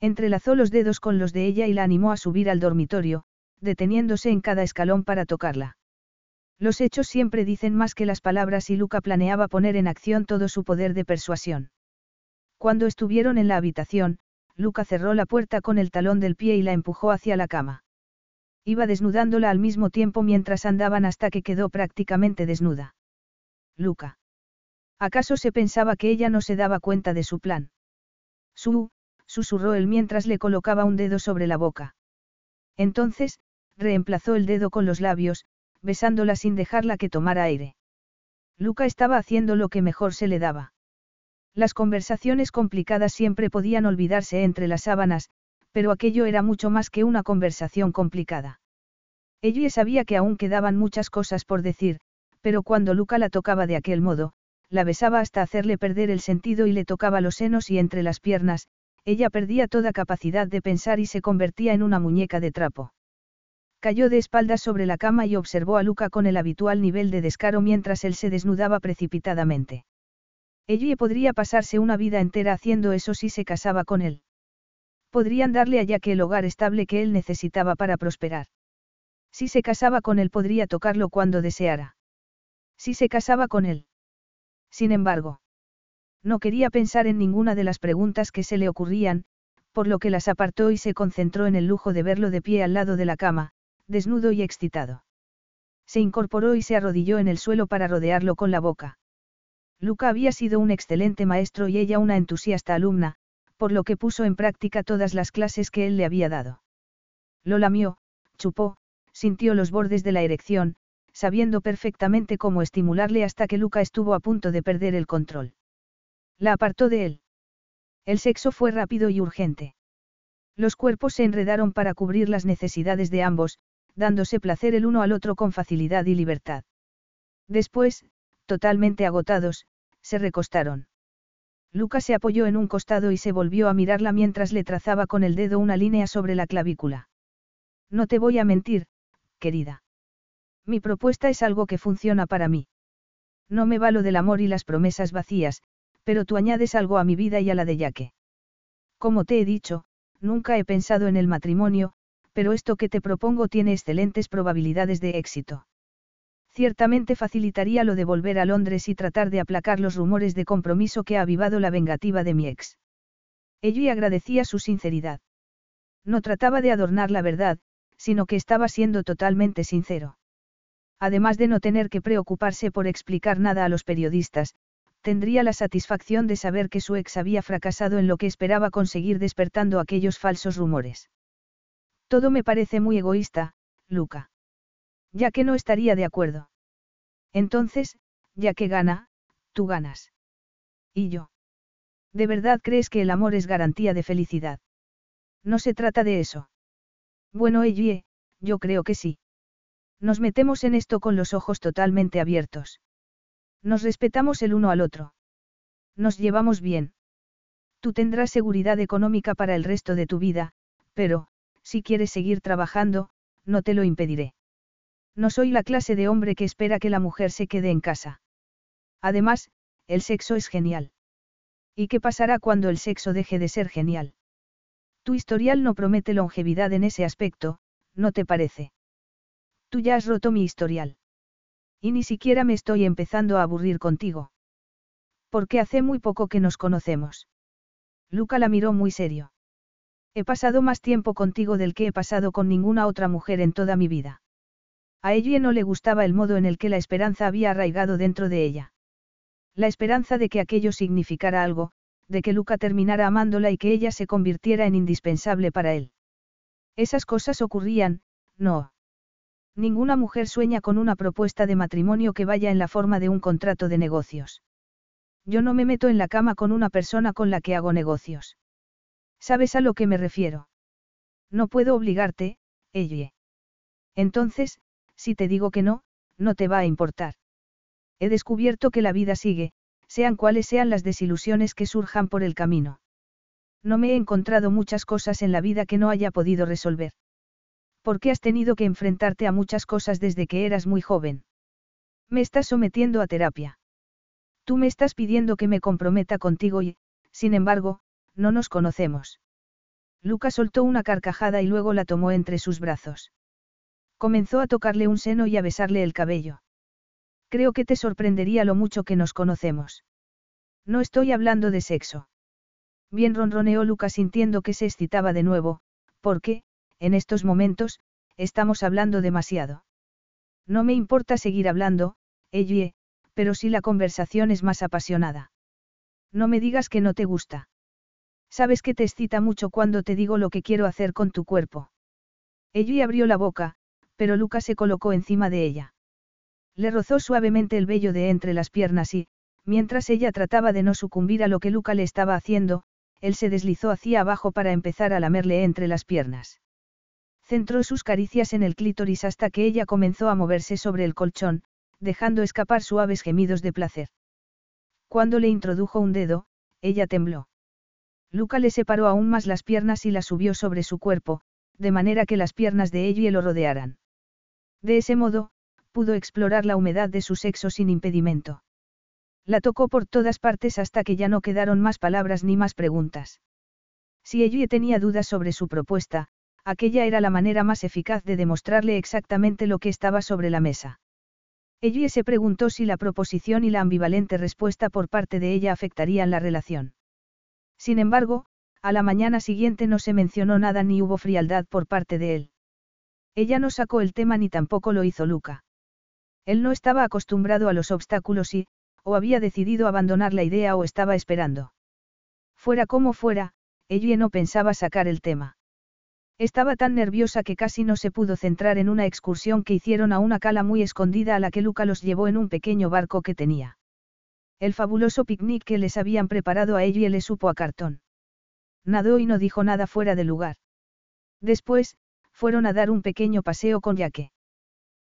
Entrelazó los dedos con los de ella y la animó a subir al dormitorio, deteniéndose en cada escalón para tocarla. Los hechos siempre dicen más que las palabras y Luca planeaba poner en acción todo su poder de persuasión. Cuando estuvieron en la habitación, Luca cerró la puerta con el talón del pie y la empujó hacia la cama. Iba desnudándola al mismo tiempo mientras andaban hasta que quedó prácticamente desnuda. Luca. ¿Acaso se pensaba que ella no se daba cuenta de su plan? Su, susurró él mientras le colocaba un dedo sobre la boca. Entonces, reemplazó el dedo con los labios, besándola sin dejarla que tomara aire. Luca estaba haciendo lo que mejor se le daba. Las conversaciones complicadas siempre podían olvidarse entre las sábanas, pero aquello era mucho más que una conversación complicada. Ella sabía que aún quedaban muchas cosas por decir, pero cuando Luca la tocaba de aquel modo, la besaba hasta hacerle perder el sentido y le tocaba los senos y entre las piernas, ella perdía toda capacidad de pensar y se convertía en una muñeca de trapo. Cayó de espaldas sobre la cama y observó a Luca con el habitual nivel de descaro mientras él se desnudaba precipitadamente. Ella podría pasarse una vida entera haciendo eso si se casaba con él. Podrían darle allá que el hogar estable que él necesitaba para prosperar. Si se casaba con él podría tocarlo cuando deseara. Si se casaba con él. Sin embargo, no quería pensar en ninguna de las preguntas que se le ocurrían, por lo que las apartó y se concentró en el lujo de verlo de pie al lado de la cama, desnudo y excitado. Se incorporó y se arrodilló en el suelo para rodearlo con la boca. Luca había sido un excelente maestro y ella una entusiasta alumna, por lo que puso en práctica todas las clases que él le había dado. Lo lamió, chupó, sintió los bordes de la erección, sabiendo perfectamente cómo estimularle hasta que Luca estuvo a punto de perder el control. La apartó de él. El sexo fue rápido y urgente. Los cuerpos se enredaron para cubrir las necesidades de ambos, dándose placer el uno al otro con facilidad y libertad. Después, totalmente agotados, se recostaron. Luca se apoyó en un costado y se volvió a mirarla mientras le trazaba con el dedo una línea sobre la clavícula. No te voy a mentir, querida. Mi propuesta es algo que funciona para mí. No me valo del amor y las promesas vacías, pero tú añades algo a mi vida y a la de Yaque. Como te he dicho, nunca he pensado en el matrimonio, pero esto que te propongo tiene excelentes probabilidades de éxito. Ciertamente facilitaría lo de volver a Londres y tratar de aplacar los rumores de compromiso que ha avivado la vengativa de mi ex. Ella agradecía su sinceridad. No trataba de adornar la verdad, sino que estaba siendo totalmente sincero. Además de no tener que preocuparse por explicar nada a los periodistas, tendría la satisfacción de saber que su ex había fracasado en lo que esperaba conseguir despertando aquellos falsos rumores. Todo me parece muy egoísta, Luca. Ya que no estaría de acuerdo. Entonces, ya que gana, tú ganas. ¿Y yo? ¿De verdad crees que el amor es garantía de felicidad? No se trata de eso. Bueno, Ellie, yo creo que sí. Nos metemos en esto con los ojos totalmente abiertos. Nos respetamos el uno al otro. Nos llevamos bien. Tú tendrás seguridad económica para el resto de tu vida, pero, si quieres seguir trabajando, no te lo impediré. No soy la clase de hombre que espera que la mujer se quede en casa. Además, el sexo es genial. ¿Y qué pasará cuando el sexo deje de ser genial? Tu historial no promete longevidad en ese aspecto, ¿no te parece? Tú ya has roto mi historial. Y ni siquiera me estoy empezando a aburrir contigo. Porque hace muy poco que nos conocemos. Luca la miró muy serio. He pasado más tiempo contigo del que he pasado con ninguna otra mujer en toda mi vida. A ella no le gustaba el modo en el que la esperanza había arraigado dentro de ella. La esperanza de que aquello significara algo, de que Luca terminara amándola y que ella se convirtiera en indispensable para él. Esas cosas ocurrían, no. Ninguna mujer sueña con una propuesta de matrimonio que vaya en la forma de un contrato de negocios. Yo no me meto en la cama con una persona con la que hago negocios. ¿Sabes a lo que me refiero? No puedo obligarte, ella. Entonces, si te digo que no, no te va a importar. He descubierto que la vida sigue, sean cuales sean las desilusiones que surjan por el camino. No me he encontrado muchas cosas en la vida que no haya podido resolver. ¿Por qué has tenido que enfrentarte a muchas cosas desde que eras muy joven? Me estás sometiendo a terapia. Tú me estás pidiendo que me comprometa contigo y, sin embargo, no nos conocemos. Luca soltó una carcajada y luego la tomó entre sus brazos. Comenzó a tocarle un seno y a besarle el cabello. Creo que te sorprendería lo mucho que nos conocemos. No estoy hablando de sexo. Bien ronroneó Luca sintiendo que se excitaba de nuevo, porque, en estos momentos, estamos hablando demasiado. No me importa seguir hablando, Ellie, pero si la conversación es más apasionada. No me digas que no te gusta. Sabes que te excita mucho cuando te digo lo que quiero hacer con tu cuerpo. Ellie abrió la boca, pero Luca se colocó encima de ella. Le rozó suavemente el vello de entre las piernas y, mientras ella trataba de no sucumbir a lo que Luca le estaba haciendo, él se deslizó hacia abajo para empezar a lamerle entre las piernas. Centró sus caricias en el clítoris hasta que ella comenzó a moverse sobre el colchón, dejando escapar suaves gemidos de placer. Cuando le introdujo un dedo, ella tembló. Luca le separó aún más las piernas y las subió sobre su cuerpo, de manera que las piernas de ella lo rodearan. De ese modo, pudo explorar la humedad de su sexo sin impedimento. La tocó por todas partes hasta que ya no quedaron más palabras ni más preguntas. Si ella tenía dudas sobre su propuesta, aquella era la manera más eficaz de demostrarle exactamente lo que estaba sobre la mesa. Ellie se preguntó si la proposición y la ambivalente respuesta por parte de ella afectarían la relación. Sin embargo, a la mañana siguiente no se mencionó nada ni hubo frialdad por parte de él. Ella no sacó el tema ni tampoco lo hizo Luca. Él no estaba acostumbrado a los obstáculos y, o había decidido abandonar la idea o estaba esperando. Fuera como fuera, ella no pensaba sacar el tema. Estaba tan nerviosa que casi no se pudo centrar en una excursión que hicieron a una cala muy escondida a la que Luca los llevó en un pequeño barco que tenía. El fabuloso picnic que les habían preparado a ella le supo a cartón. Nadó y no dijo nada fuera de lugar. Después, fueron a dar un pequeño paseo con Yaque.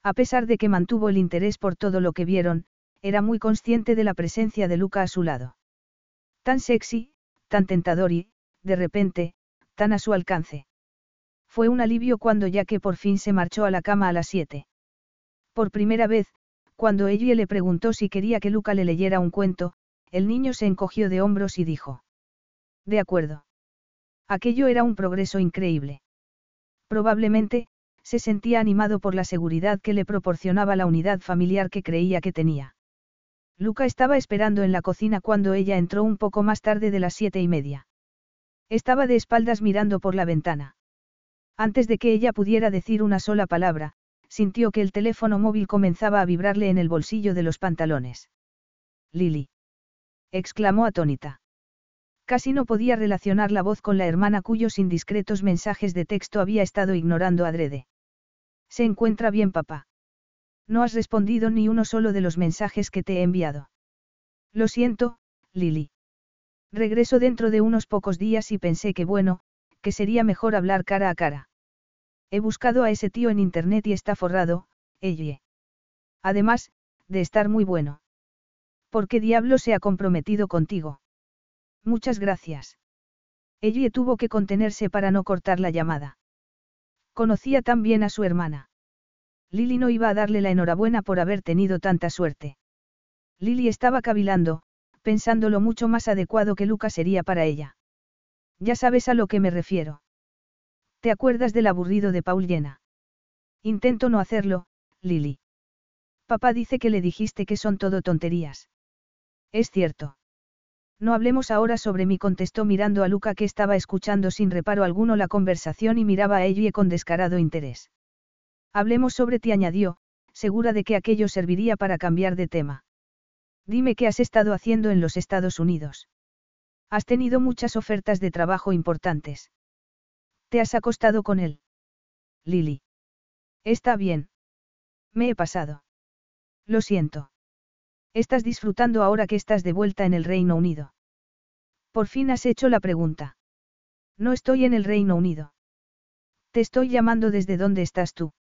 A pesar de que mantuvo el interés por todo lo que vieron, era muy consciente de la presencia de Luca a su lado. Tan sexy, tan tentador y, de repente, tan a su alcance. Fue un alivio cuando ya que por fin se marchó a la cama a las siete. Por primera vez, cuando ella le preguntó si quería que Luca le leyera un cuento, el niño se encogió de hombros y dijo. De acuerdo. Aquello era un progreso increíble. Probablemente, se sentía animado por la seguridad que le proporcionaba la unidad familiar que creía que tenía. Luca estaba esperando en la cocina cuando ella entró un poco más tarde de las siete y media. Estaba de espaldas mirando por la ventana. Antes de que ella pudiera decir una sola palabra, sintió que el teléfono móvil comenzaba a vibrarle en el bolsillo de los pantalones. Lily. exclamó atónita. Casi no podía relacionar la voz con la hermana cuyos indiscretos mensajes de texto había estado ignorando adrede. ¿Se encuentra bien papá? No has respondido ni uno solo de los mensajes que te he enviado. Lo siento, Lily. Regreso dentro de unos pocos días y pensé que bueno, que sería mejor hablar cara a cara. He buscado a ese tío en internet y está forrado, ella. Además, de estar muy bueno. ¿Por qué diablo se ha comprometido contigo? Muchas gracias. Ella tuvo que contenerse para no cortar la llamada. Conocía tan bien a su hermana. Lily no iba a darle la enhorabuena por haber tenido tanta suerte. Lily estaba cavilando, pensando lo mucho más adecuado que Luca sería para ella. Ya sabes a lo que me refiero. ¿Te acuerdas del aburrido de Paul Llena? Intento no hacerlo, Lily. Papá dice que le dijiste que son todo tonterías. Es cierto. No hablemos ahora sobre mí, contestó mirando a Luca que estaba escuchando sin reparo alguno la conversación y miraba a ella con descarado interés. Hablemos sobre ti, añadió, segura de que aquello serviría para cambiar de tema. Dime qué has estado haciendo en los Estados Unidos. Has tenido muchas ofertas de trabajo importantes. ¿Te has acostado con él? Lily. Está bien. Me he pasado. Lo siento. Estás disfrutando ahora que estás de vuelta en el Reino Unido. Por fin has hecho la pregunta. No estoy en el Reino Unido. Te estoy llamando desde donde estás tú.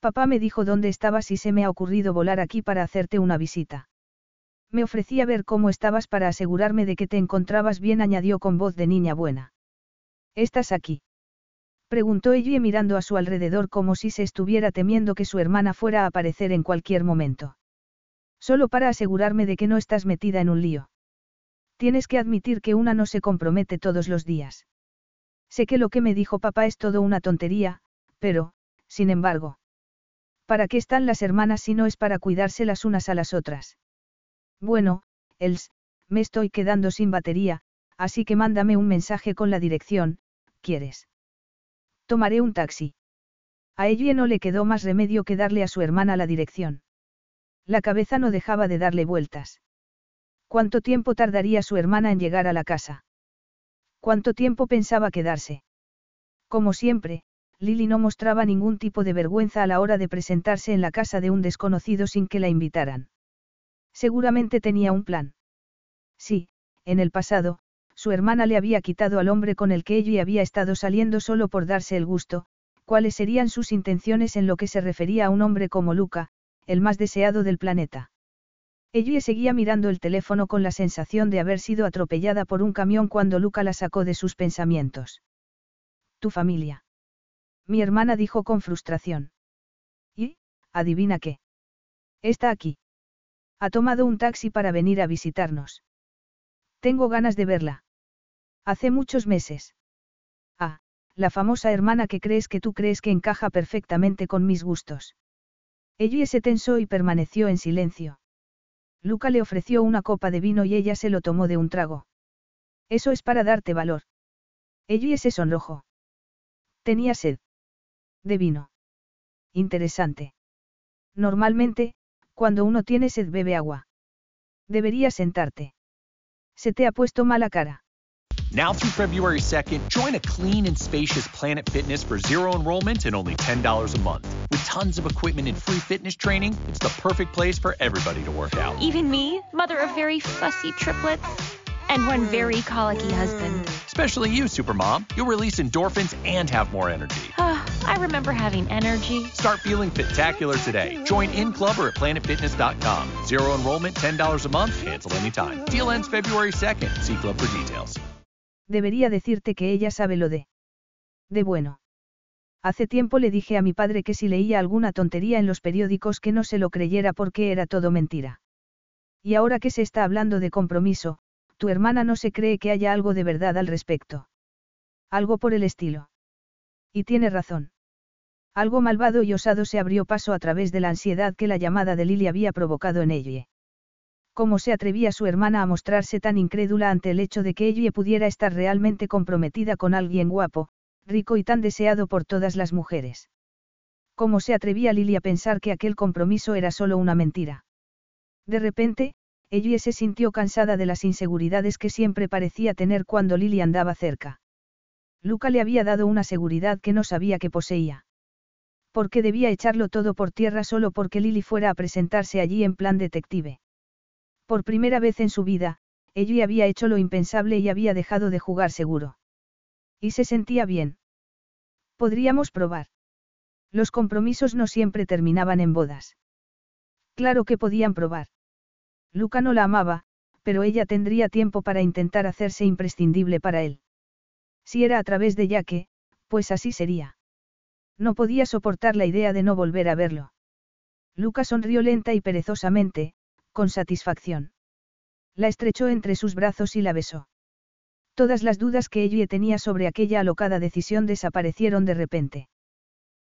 Papá me dijo dónde estabas y se me ha ocurrido volar aquí para hacerte una visita. Me ofrecí a ver cómo estabas para asegurarme de que te encontrabas bien, añadió con voz de niña buena. ¿Estás aquí? Preguntó ella mirando a su alrededor como si se estuviera temiendo que su hermana fuera a aparecer en cualquier momento. Solo para asegurarme de que no estás metida en un lío. Tienes que admitir que una no se compromete todos los días. Sé que lo que me dijo papá es todo una tontería, pero, sin embargo. ¿Para qué están las hermanas si no es para cuidarse las unas a las otras? Bueno, Els, me estoy quedando sin batería, así que mándame un mensaje con la dirección, ¿quieres? Tomaré un taxi. A ella no le quedó más remedio que darle a su hermana la dirección. La cabeza no dejaba de darle vueltas. ¿Cuánto tiempo tardaría su hermana en llegar a la casa? ¿Cuánto tiempo pensaba quedarse? Como siempre, Lily no mostraba ningún tipo de vergüenza a la hora de presentarse en la casa de un desconocido sin que la invitaran. Seguramente tenía un plan. Sí, en el pasado, su hermana le había quitado al hombre con el que ella había estado saliendo solo por darse el gusto, cuáles serían sus intenciones en lo que se refería a un hombre como Luca, el más deseado del planeta. Ella seguía mirando el teléfono con la sensación de haber sido atropellada por un camión cuando Luca la sacó de sus pensamientos. Tu familia. Mi hermana dijo con frustración. ¿Y? Adivina qué. Está aquí. Ha tomado un taxi para venir a visitarnos. Tengo ganas de verla. Hace muchos meses. Ah, la famosa hermana que crees que tú crees que encaja perfectamente con mis gustos. Ella se tensó y permaneció en silencio. Luca le ofreció una copa de vino y ella se lo tomó de un trago. Eso es para darte valor. Ella se sonrojó. Tenía sed. De vino. Interesante. Normalmente, cuando uno tiene sed bebe agua. Deberías sentarte. Se te ha puesto mala cara. Now through February 2nd, join a clean and spacious Planet Fitness for zero enrollment and only $10 a month. With tons of equipment and free fitness training, it's the perfect place for everybody to work out. Even me, mother of very fussy triplets and one very colicky husband. Especially you, Supermom. You'll release endorphins and have more energy. I remember having energy. Start feeling spectacular today. Join in club or at planetfitness.com. Zero enrollment, $10 a month, cancel anytime. Deal ends February 2nd. See club for details. Debería decirte que ella sabe lo de. De bueno. Hace tiempo le dije a mi padre que si leía alguna tontería en los periódicos que no se lo creyera porque era todo mentira. Y ahora que se está hablando de compromiso, tu hermana no se cree que haya algo de verdad al respecto. Algo por el estilo. Y tiene razón. Algo malvado y osado se abrió paso a través de la ansiedad que la llamada de Lily había provocado en ella. ¿Cómo se atrevía su hermana a mostrarse tan incrédula ante el hecho de que ella pudiera estar realmente comprometida con alguien guapo, rico y tan deseado por todas las mujeres? ¿Cómo se atrevía Lily a pensar que aquel compromiso era solo una mentira? De repente, ella se sintió cansada de las inseguridades que siempre parecía tener cuando Lily andaba cerca. Luca le había dado una seguridad que no sabía que poseía. ¿Por qué debía echarlo todo por tierra solo porque Lily fuera a presentarse allí en plan detective? Por primera vez en su vida, ella había hecho lo impensable y había dejado de jugar seguro. Y se sentía bien. Podríamos probar. Los compromisos no siempre terminaban en bodas. Claro que podían probar. Luca no la amaba, pero ella tendría tiempo para intentar hacerse imprescindible para él. Si era a través de Yaque, pues así sería. No podía soportar la idea de no volver a verlo. Luca sonrió lenta y perezosamente, con satisfacción. La estrechó entre sus brazos y la besó. Todas las dudas que ella tenía sobre aquella alocada decisión desaparecieron de repente.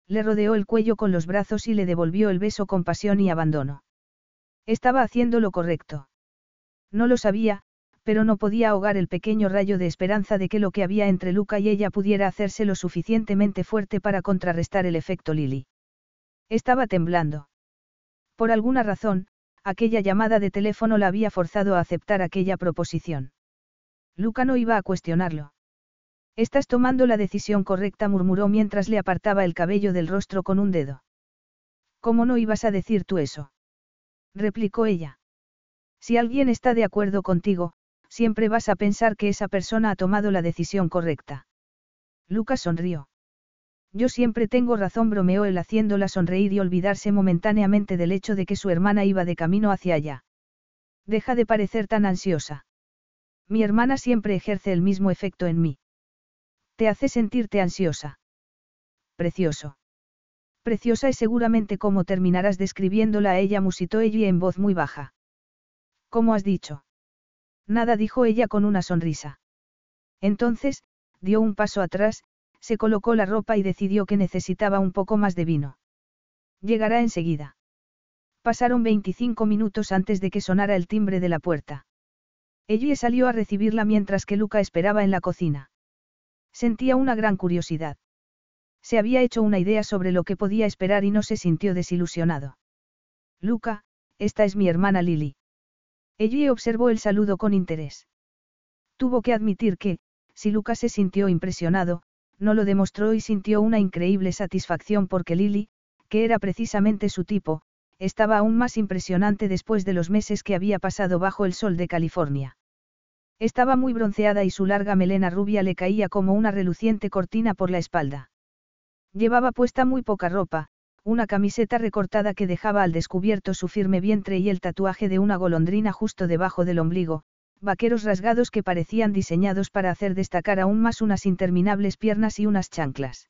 Le rodeó el cuello con los brazos y le devolvió el beso con pasión y abandono. Estaba haciendo lo correcto. No lo sabía, pero no podía ahogar el pequeño rayo de esperanza de que lo que había entre Luca y ella pudiera hacerse lo suficientemente fuerte para contrarrestar el efecto Lily. Estaba temblando. Por alguna razón, aquella llamada de teléfono la había forzado a aceptar aquella proposición. Luca no iba a cuestionarlo. Estás tomando la decisión correcta, murmuró mientras le apartaba el cabello del rostro con un dedo. ¿Cómo no ibas a decir tú eso? Replicó ella. Si alguien está de acuerdo contigo, siempre vas a pensar que esa persona ha tomado la decisión correcta. Lucas sonrió. Yo siempre tengo razón, bromeó él haciéndola sonreír y olvidarse momentáneamente del hecho de que su hermana iba de camino hacia allá. Deja de parecer tan ansiosa. Mi hermana siempre ejerce el mismo efecto en mí. Te hace sentirte ansiosa. Precioso. Preciosa es seguramente como terminarás describiéndola a ella, musitó ella en voz muy baja. ¿Cómo has dicho? Nada dijo ella con una sonrisa. Entonces, dio un paso atrás, se colocó la ropa y decidió que necesitaba un poco más de vino. Llegará enseguida. Pasaron 25 minutos antes de que sonara el timbre de la puerta. Ellie salió a recibirla mientras que Luca esperaba en la cocina. Sentía una gran curiosidad. Se había hecho una idea sobre lo que podía esperar y no se sintió desilusionado. Luca, esta es mi hermana Lily. Ellie observó el saludo con interés. Tuvo que admitir que, si Luca se sintió impresionado, no lo demostró y sintió una increíble satisfacción porque Lily, que era precisamente su tipo, estaba aún más impresionante después de los meses que había pasado bajo el sol de California. Estaba muy bronceada y su larga melena rubia le caía como una reluciente cortina por la espalda. Llevaba puesta muy poca ropa, una camiseta recortada que dejaba al descubierto su firme vientre y el tatuaje de una golondrina justo debajo del ombligo, vaqueros rasgados que parecían diseñados para hacer destacar aún más unas interminables piernas y unas chanclas.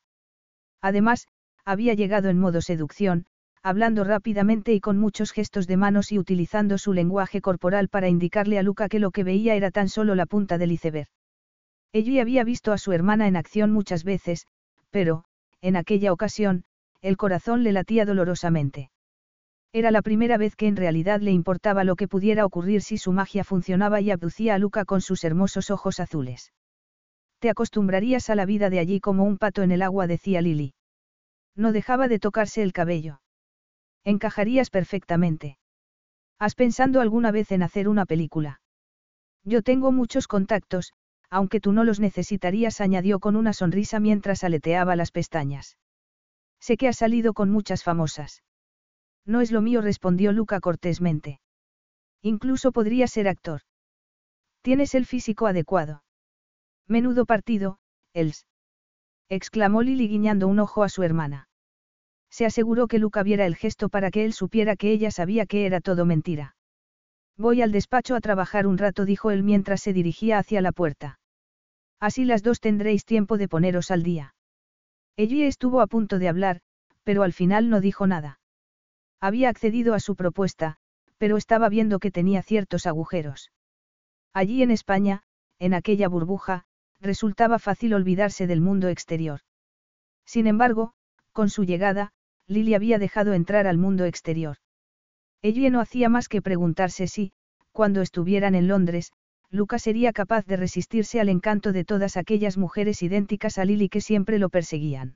Además, había llegado en modo seducción, hablando rápidamente y con muchos gestos de manos y utilizando su lenguaje corporal para indicarle a Luca que lo que veía era tan solo la punta del iceberg. Ella había visto a su hermana en acción muchas veces, pero, en aquella ocasión, el corazón le latía dolorosamente. Era la primera vez que en realidad le importaba lo que pudiera ocurrir si su magia funcionaba y abducía a Luca con sus hermosos ojos azules. Te acostumbrarías a la vida de allí como un pato en el agua, decía Lily. No dejaba de tocarse el cabello. Encajarías perfectamente. ¿Has pensado alguna vez en hacer una película? Yo tengo muchos contactos, aunque tú no los necesitarías, añadió con una sonrisa mientras aleteaba las pestañas. Sé que has salido con muchas famosas. No es lo mío, respondió Luca cortésmente. Incluso podría ser actor. Tienes el físico adecuado. Menudo partido, Els. exclamó Lily guiñando un ojo a su hermana. Se aseguró que Luca viera el gesto para que él supiera que ella sabía que era todo mentira. Voy al despacho a trabajar un rato, dijo él mientras se dirigía hacia la puerta. Así las dos tendréis tiempo de poneros al día. Ella estuvo a punto de hablar, pero al final no dijo nada. Había accedido a su propuesta, pero estaba viendo que tenía ciertos agujeros. Allí en España, en aquella burbuja, resultaba fácil olvidarse del mundo exterior. Sin embargo, con su llegada, Lily había dejado entrar al mundo exterior. Ella no hacía más que preguntarse si, cuando estuvieran en Londres, Luca sería capaz de resistirse al encanto de todas aquellas mujeres idénticas a Lily que siempre lo perseguían.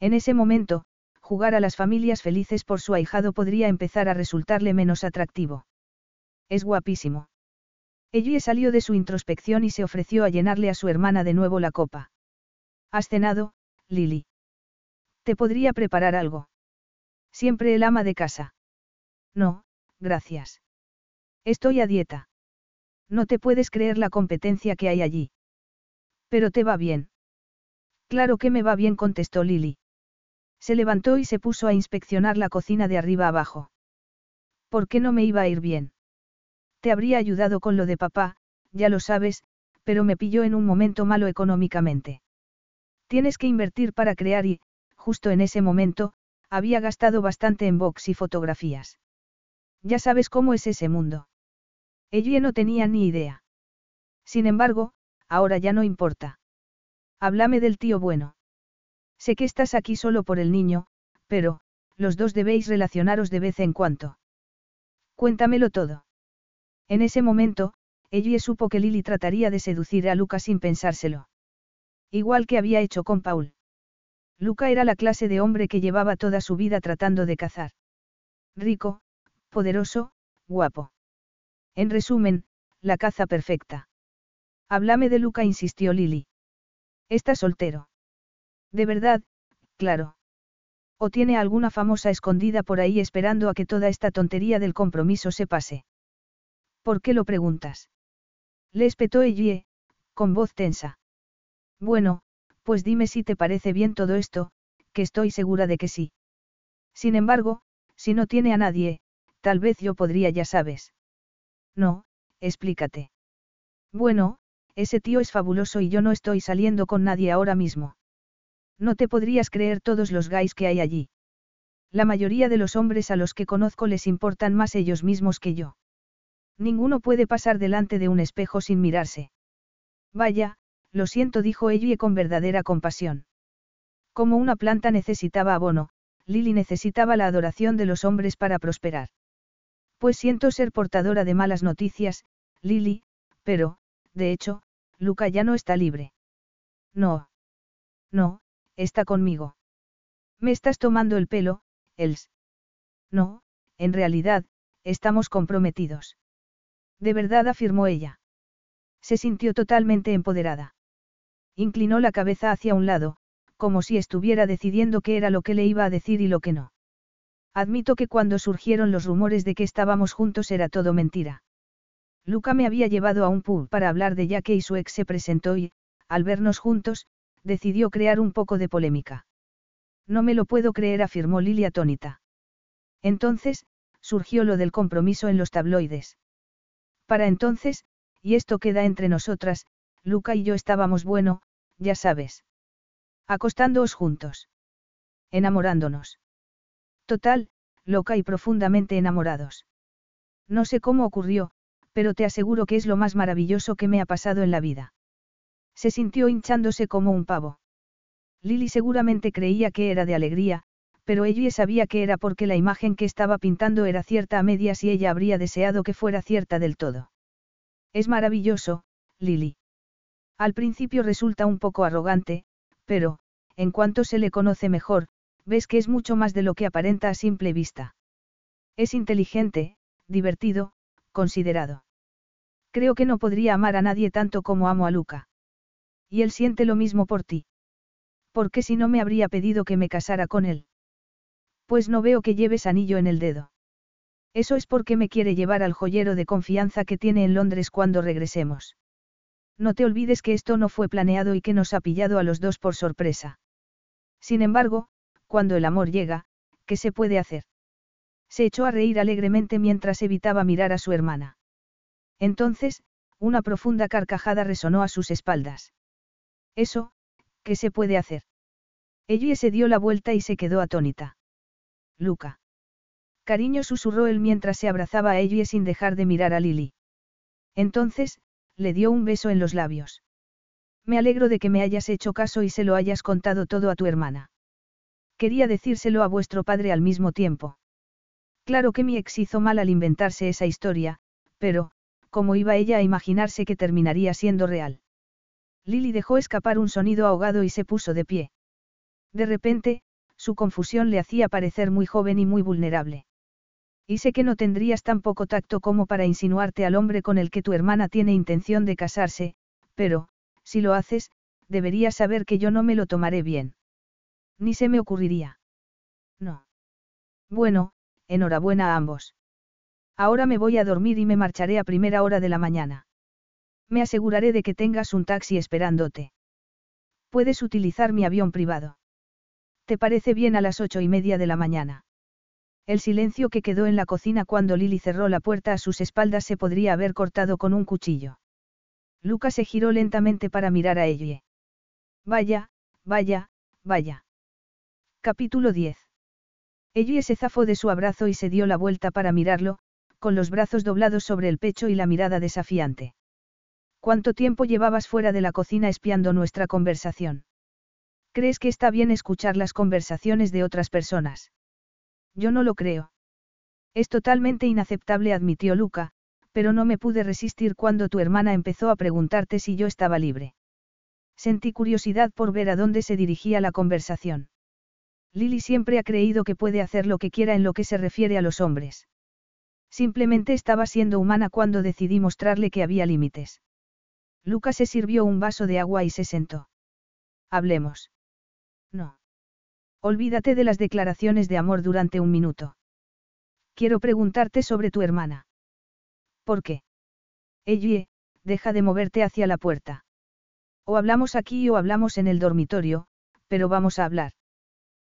En ese momento, jugar a las familias felices por su ahijado podría empezar a resultarle menos atractivo. Es guapísimo. Ella salió de su introspección y se ofreció a llenarle a su hermana de nuevo la copa. ¿Has cenado, Lily? Te podría preparar algo. Siempre el ama de casa. No, gracias. Estoy a dieta. No te puedes creer la competencia que hay allí. Pero te va bien. Claro que me va bien, contestó Lily. Se levantó y se puso a inspeccionar la cocina de arriba abajo. ¿Por qué no me iba a ir bien? Te habría ayudado con lo de papá, ya lo sabes, pero me pilló en un momento malo económicamente. Tienes que invertir para crear y, justo en ese momento, había gastado bastante en box y fotografías. Ya sabes cómo es ese mundo. Ella no tenía ni idea. Sin embargo, ahora ya no importa. Háblame del tío bueno. Sé que estás aquí solo por el niño, pero, los dos debéis relacionaros de vez en cuando. Cuéntamelo todo. En ese momento, ella supo que Lily trataría de seducir a Luca sin pensárselo. Igual que había hecho con Paul. Luca era la clase de hombre que llevaba toda su vida tratando de cazar. Rico, poderoso, guapo. En resumen, la caza perfecta. Háblame de Luca, insistió Lily. Está soltero. De verdad, claro. O tiene alguna famosa escondida por ahí esperando a que toda esta tontería del compromiso se pase. ¿Por qué lo preguntas? Le espetó Ellie, con voz tensa. Bueno, pues dime si te parece bien todo esto, que estoy segura de que sí. Sin embargo, si no tiene a nadie, tal vez yo podría, ya sabes. No, explícate. Bueno, ese tío es fabuloso y yo no estoy saliendo con nadie ahora mismo. No te podrías creer todos los gays que hay allí. La mayoría de los hombres a los que conozco les importan más ellos mismos que yo. Ninguno puede pasar delante de un espejo sin mirarse. Vaya, lo siento, dijo ella con verdadera compasión. Como una planta necesitaba abono, Lily necesitaba la adoración de los hombres para prosperar. Pues siento ser portadora de malas noticias, Lily, pero, de hecho, Luca ya no está libre. No. No, está conmigo. Me estás tomando el pelo, Els. No, en realidad, estamos comprometidos. De verdad afirmó ella. Se sintió totalmente empoderada. Inclinó la cabeza hacia un lado, como si estuviera decidiendo qué era lo que le iba a decir y lo que no. Admito que cuando surgieron los rumores de que estábamos juntos era todo mentira. Luca me había llevado a un pub para hablar de Jackie y su ex se presentó y, al vernos juntos, decidió crear un poco de polémica. No me lo puedo creer, afirmó Lily atónita. Entonces, surgió lo del compromiso en los tabloides. Para entonces, y esto queda entre nosotras, Luca y yo estábamos bueno, ya sabes. Acostándoos juntos. Enamorándonos. Total, loca y profundamente enamorados. No sé cómo ocurrió, pero te aseguro que es lo más maravilloso que me ha pasado en la vida. Se sintió hinchándose como un pavo. Lily seguramente creía que era de alegría, pero ella sabía que era porque la imagen que estaba pintando era cierta a medias y ella habría deseado que fuera cierta del todo. Es maravilloso, Lily. Al principio resulta un poco arrogante, pero, en cuanto se le conoce mejor, ves que es mucho más de lo que aparenta a simple vista. Es inteligente, divertido, considerado. Creo que no podría amar a nadie tanto como amo a Luca. Y él siente lo mismo por ti. ¿Por qué si no me habría pedido que me casara con él? Pues no veo que lleves anillo en el dedo. Eso es porque me quiere llevar al joyero de confianza que tiene en Londres cuando regresemos. No te olvides que esto no fue planeado y que nos ha pillado a los dos por sorpresa. Sin embargo, cuando el amor llega, ¿qué se puede hacer? Se echó a reír alegremente mientras evitaba mirar a su hermana. Entonces, una profunda carcajada resonó a sus espaldas. Eso, ¿qué se puede hacer? Ella se dio la vuelta y se quedó atónita. Luca. Cariño susurró él mientras se abrazaba a ella sin dejar de mirar a Lily. Entonces, le dio un beso en los labios. Me alegro de que me hayas hecho caso y se lo hayas contado todo a tu hermana. Quería decírselo a vuestro padre al mismo tiempo. Claro que mi ex hizo mal al inventarse esa historia, pero, ¿cómo iba ella a imaginarse que terminaría siendo real? Lily dejó escapar un sonido ahogado y se puso de pie. De repente, su confusión le hacía parecer muy joven y muy vulnerable. Y sé que no tendrías tan poco tacto como para insinuarte al hombre con el que tu hermana tiene intención de casarse, pero, si lo haces, deberías saber que yo no me lo tomaré bien. Ni se me ocurriría. No. Bueno, enhorabuena a ambos. Ahora me voy a dormir y me marcharé a primera hora de la mañana. Me aseguraré de que tengas un taxi esperándote. Puedes utilizar mi avión privado. ¿Te parece bien a las ocho y media de la mañana? El silencio que quedó en la cocina cuando Lily cerró la puerta a sus espaldas se podría haber cortado con un cuchillo. Luca se giró lentamente para mirar a ella. Vaya, vaya, vaya. Capítulo 10. Ellie se zafó de su abrazo y se dio la vuelta para mirarlo, con los brazos doblados sobre el pecho y la mirada desafiante. ¿Cuánto tiempo llevabas fuera de la cocina espiando nuestra conversación? ¿Crees que está bien escuchar las conversaciones de otras personas? Yo no lo creo. Es totalmente inaceptable, admitió Luca, pero no me pude resistir cuando tu hermana empezó a preguntarte si yo estaba libre. Sentí curiosidad por ver a dónde se dirigía la conversación. Lily siempre ha creído que puede hacer lo que quiera en lo que se refiere a los hombres. Simplemente estaba siendo humana cuando decidí mostrarle que había límites. Luca se sirvió un vaso de agua y se sentó. Hablemos. No. Olvídate de las declaraciones de amor durante un minuto. Quiero preguntarte sobre tu hermana. ¿Por qué? Ellie, deja de moverte hacia la puerta. O hablamos aquí o hablamos en el dormitorio, pero vamos a hablar.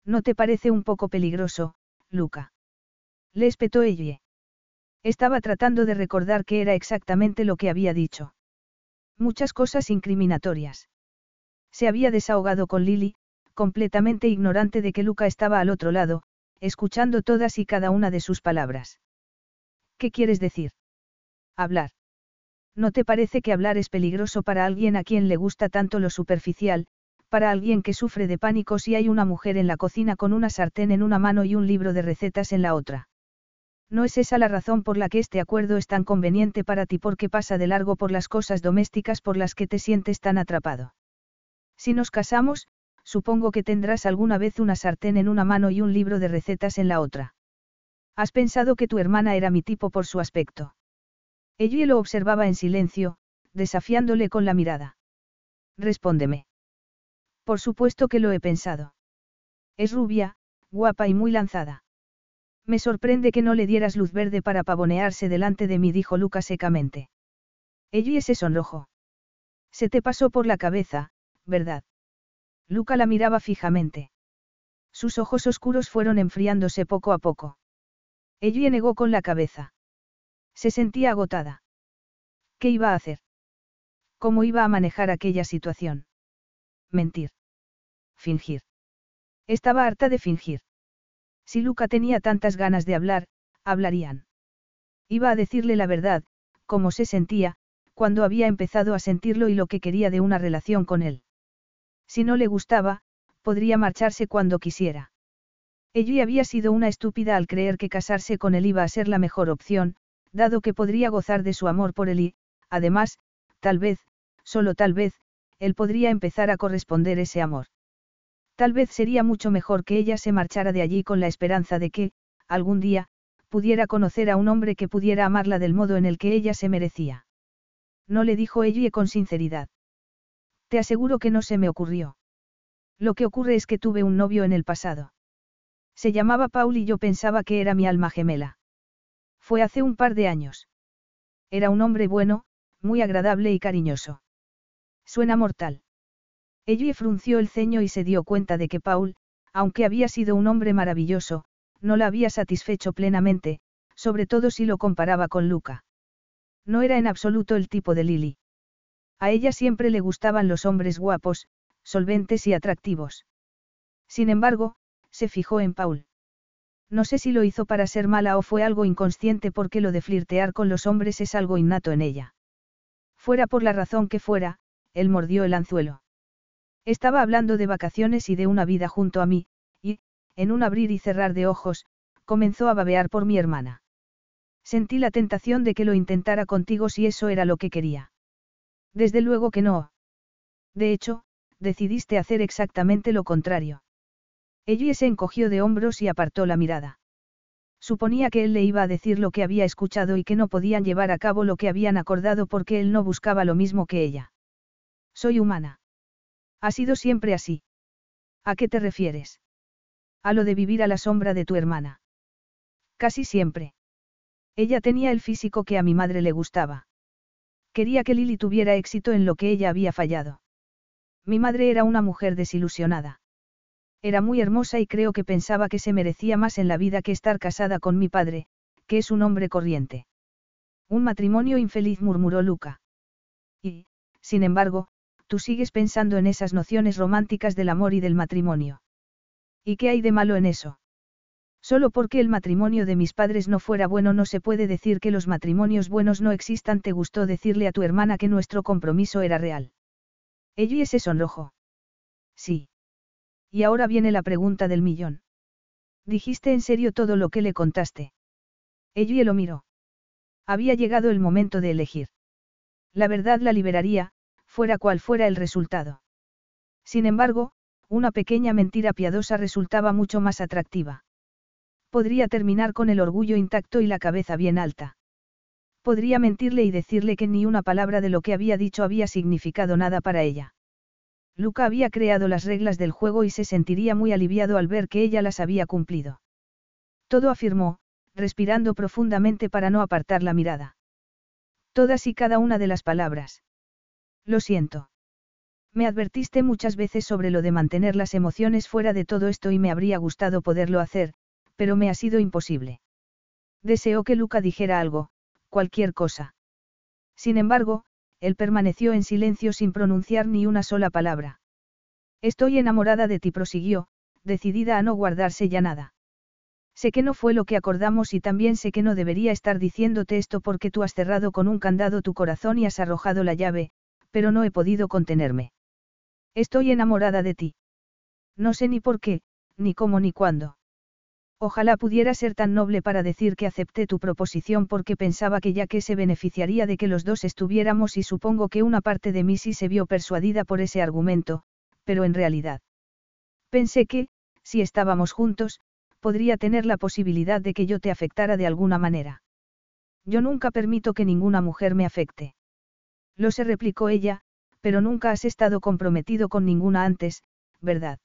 ¿No te parece un poco peligroso, Luca? Le espetó Ellie. Estaba tratando de recordar qué era exactamente lo que había dicho. Muchas cosas incriminatorias. Se había desahogado con Lily, completamente ignorante de que Luca estaba al otro lado, escuchando todas y cada una de sus palabras. ¿Qué quieres decir? Hablar. ¿No te parece que hablar es peligroso para alguien a quien le gusta tanto lo superficial, para alguien que sufre de pánico si hay una mujer en la cocina con una sartén en una mano y un libro de recetas en la otra? No es esa la razón por la que este acuerdo es tan conveniente para ti porque pasa de largo por las cosas domésticas por las que te sientes tan atrapado. Si nos casamos, supongo que tendrás alguna vez una sartén en una mano y un libro de recetas en la otra. Has pensado que tu hermana era mi tipo por su aspecto. Ella lo observaba en silencio, desafiándole con la mirada. Respóndeme. Por supuesto que lo he pensado. Es rubia, guapa y muy lanzada. Me sorprende que no le dieras luz verde para pavonearse delante de mí, dijo Luca secamente. Ella se sonrojó. Se te pasó por la cabeza, ¿verdad? Luca la miraba fijamente. Sus ojos oscuros fueron enfriándose poco a poco. Ella negó con la cabeza. Se sentía agotada. ¿Qué iba a hacer? ¿Cómo iba a manejar aquella situación? Mentir. Fingir. Estaba harta de fingir. Si Luca tenía tantas ganas de hablar, hablarían. Iba a decirle la verdad, cómo se sentía, cuando había empezado a sentirlo y lo que quería de una relación con él. Si no le gustaba, podría marcharse cuando quisiera. Ella había sido una estúpida al creer que casarse con él iba a ser la mejor opción, dado que podría gozar de su amor por él y, además, tal vez, solo tal vez, él podría empezar a corresponder ese amor. Tal vez sería mucho mejor que ella se marchara de allí con la esperanza de que, algún día, pudiera conocer a un hombre que pudiera amarla del modo en el que ella se merecía. No le dijo ella con sinceridad. Te aseguro que no se me ocurrió. Lo que ocurre es que tuve un novio en el pasado. Se llamaba Paul y yo pensaba que era mi alma gemela. Fue hace un par de años. Era un hombre bueno, muy agradable y cariñoso. Suena mortal. Ellie frunció el ceño y se dio cuenta de que Paul, aunque había sido un hombre maravilloso, no la había satisfecho plenamente, sobre todo si lo comparaba con Luca. No era en absoluto el tipo de Lily. A ella siempre le gustaban los hombres guapos, solventes y atractivos. Sin embargo, se fijó en Paul. No sé si lo hizo para ser mala o fue algo inconsciente porque lo de flirtear con los hombres es algo innato en ella. Fuera por la razón que fuera, él mordió el anzuelo. Estaba hablando de vacaciones y de una vida junto a mí, y, en un abrir y cerrar de ojos, comenzó a babear por mi hermana. Sentí la tentación de que lo intentara contigo si eso era lo que quería. Desde luego que no. De hecho, decidiste hacer exactamente lo contrario. Ella se encogió de hombros y apartó la mirada. Suponía que él le iba a decir lo que había escuchado y que no podían llevar a cabo lo que habían acordado porque él no buscaba lo mismo que ella. Soy humana. Ha sido siempre así. ¿A qué te refieres? A lo de vivir a la sombra de tu hermana. Casi siempre. Ella tenía el físico que a mi madre le gustaba. Quería que Lily tuviera éxito en lo que ella había fallado. Mi madre era una mujer desilusionada. Era muy hermosa y creo que pensaba que se merecía más en la vida que estar casada con mi padre, que es un hombre corriente. Un matrimonio infeliz murmuró Luca. Y, sin embargo, tú sigues pensando en esas nociones románticas del amor y del matrimonio. ¿Y qué hay de malo en eso? Solo porque el matrimonio de mis padres no fuera bueno no se puede decir que los matrimonios buenos no existan. ¿Te gustó decirle a tu hermana que nuestro compromiso era real? Ella se sonrojó. Sí. Y ahora viene la pregunta del millón. ¿Dijiste en serio todo lo que le contaste? Ella lo miró. Había llegado el momento de elegir. La verdad la liberaría, fuera cual fuera el resultado. Sin embargo, una pequeña mentira piadosa resultaba mucho más atractiva. Podría terminar con el orgullo intacto y la cabeza bien alta. Podría mentirle y decirle que ni una palabra de lo que había dicho había significado nada para ella. Luca había creado las reglas del juego y se sentiría muy aliviado al ver que ella las había cumplido. Todo afirmó, respirando profundamente para no apartar la mirada. Todas y cada una de las palabras. Lo siento. Me advertiste muchas veces sobre lo de mantener las emociones fuera de todo esto y me habría gustado poderlo hacer, pero me ha sido imposible. Deseó que Luca dijera algo, cualquier cosa. Sin embargo, él permaneció en silencio sin pronunciar ni una sola palabra. Estoy enamorada de ti, prosiguió, decidida a no guardarse ya nada. Sé que no fue lo que acordamos y también sé que no debería estar diciéndote esto porque tú has cerrado con un candado tu corazón y has arrojado la llave, pero no he podido contenerme. Estoy enamorada de ti. No sé ni por qué, ni cómo ni cuándo. Ojalá pudiera ser tan noble para decir que acepté tu proposición porque pensaba que ya que se beneficiaría de que los dos estuviéramos y supongo que una parte de mí sí se vio persuadida por ese argumento, pero en realidad. Pensé que, si estábamos juntos, podría tener la posibilidad de que yo te afectara de alguna manera. Yo nunca permito que ninguna mujer me afecte. Lo se replicó ella, pero nunca has estado comprometido con ninguna antes, ¿verdad?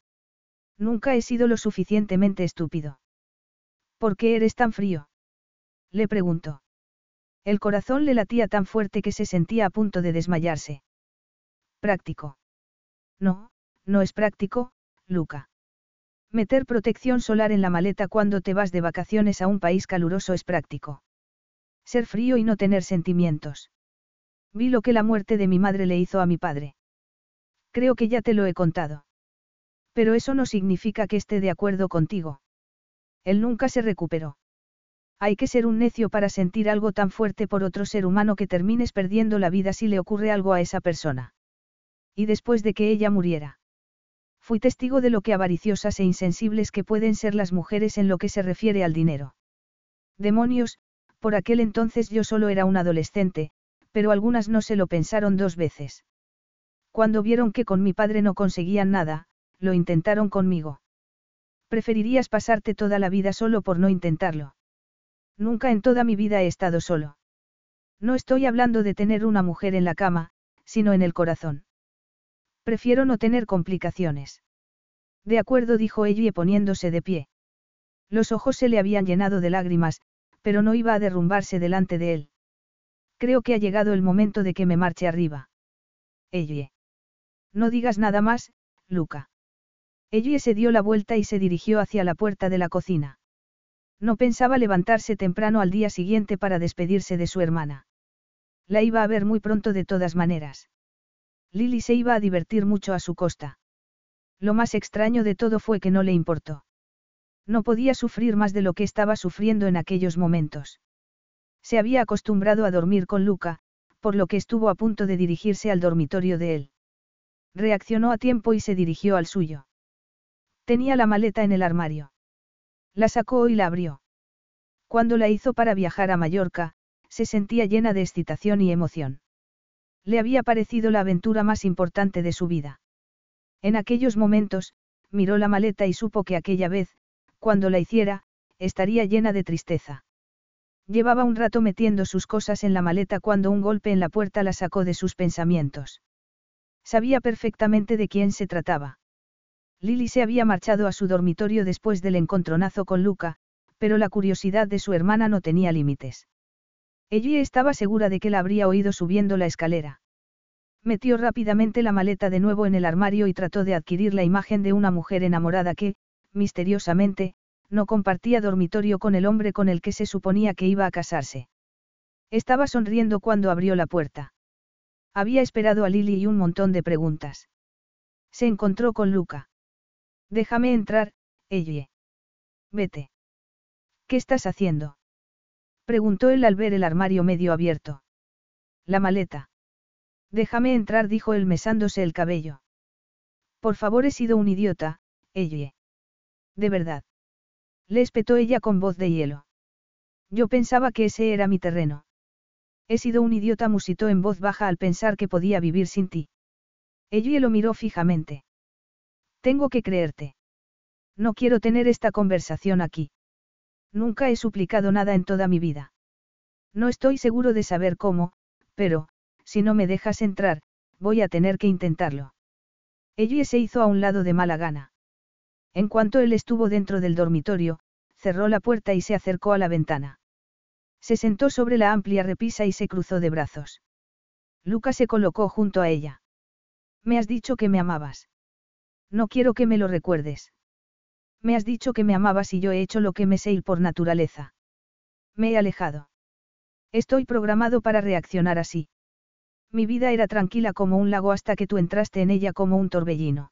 Nunca he sido lo suficientemente estúpido. ¿Por qué eres tan frío? Le preguntó. El corazón le latía tan fuerte que se sentía a punto de desmayarse. Práctico. No, no es práctico, Luca. Meter protección solar en la maleta cuando te vas de vacaciones a un país caluroso es práctico. Ser frío y no tener sentimientos. Vi lo que la muerte de mi madre le hizo a mi padre. Creo que ya te lo he contado. Pero eso no significa que esté de acuerdo contigo. Él nunca se recuperó. Hay que ser un necio para sentir algo tan fuerte por otro ser humano que termines perdiendo la vida si le ocurre algo a esa persona. Y después de que ella muriera. Fui testigo de lo que avariciosas e insensibles que pueden ser las mujeres en lo que se refiere al dinero. Demonios, por aquel entonces yo solo era un adolescente, pero algunas no se lo pensaron dos veces. Cuando vieron que con mi padre no conseguían nada, lo intentaron conmigo. Preferirías pasarte toda la vida solo por no intentarlo. Nunca en toda mi vida he estado solo. No estoy hablando de tener una mujer en la cama, sino en el corazón. Prefiero no tener complicaciones. De acuerdo, dijo ella poniéndose de pie. Los ojos se le habían llenado de lágrimas, pero no iba a derrumbarse delante de él. Creo que ha llegado el momento de que me marche arriba. Ella. No digas nada más, Luca. Ellie se dio la vuelta y se dirigió hacia la puerta de la cocina. No pensaba levantarse temprano al día siguiente para despedirse de su hermana. La iba a ver muy pronto de todas maneras. Lily se iba a divertir mucho a su costa. Lo más extraño de todo fue que no le importó. No podía sufrir más de lo que estaba sufriendo en aquellos momentos. Se había acostumbrado a dormir con Luca, por lo que estuvo a punto de dirigirse al dormitorio de él. Reaccionó a tiempo y se dirigió al suyo. Tenía la maleta en el armario. La sacó y la abrió. Cuando la hizo para viajar a Mallorca, se sentía llena de excitación y emoción. Le había parecido la aventura más importante de su vida. En aquellos momentos, miró la maleta y supo que aquella vez, cuando la hiciera, estaría llena de tristeza. Llevaba un rato metiendo sus cosas en la maleta cuando un golpe en la puerta la sacó de sus pensamientos. Sabía perfectamente de quién se trataba. Lily se había marchado a su dormitorio después del encontronazo con Luca, pero la curiosidad de su hermana no tenía límites. Ella estaba segura de que la habría oído subiendo la escalera. Metió rápidamente la maleta de nuevo en el armario y trató de adquirir la imagen de una mujer enamorada que, misteriosamente, no compartía dormitorio con el hombre con el que se suponía que iba a casarse. Estaba sonriendo cuando abrió la puerta. Había esperado a Lily y un montón de preguntas. Se encontró con Luca. Déjame entrar, Elle. Vete. ¿Qué estás haciendo? Preguntó él al ver el armario medio abierto. La maleta. Déjame entrar, dijo él mesándose el cabello. Por favor, he sido un idiota, Elle. De verdad. Le espetó ella con voz de hielo. Yo pensaba que ese era mi terreno. He sido un idiota, musitó en voz baja al pensar que podía vivir sin ti. Elle lo miró fijamente. Tengo que creerte. No quiero tener esta conversación aquí. Nunca he suplicado nada en toda mi vida. No estoy seguro de saber cómo, pero, si no me dejas entrar, voy a tener que intentarlo. Ella se hizo a un lado de mala gana. En cuanto él estuvo dentro del dormitorio, cerró la puerta y se acercó a la ventana. Se sentó sobre la amplia repisa y se cruzó de brazos. Lucas se colocó junto a ella. Me has dicho que me amabas. No quiero que me lo recuerdes. Me has dicho que me amabas y yo he hecho lo que me sé ir por naturaleza. Me he alejado. Estoy programado para reaccionar así. Mi vida era tranquila como un lago hasta que tú entraste en ella como un torbellino.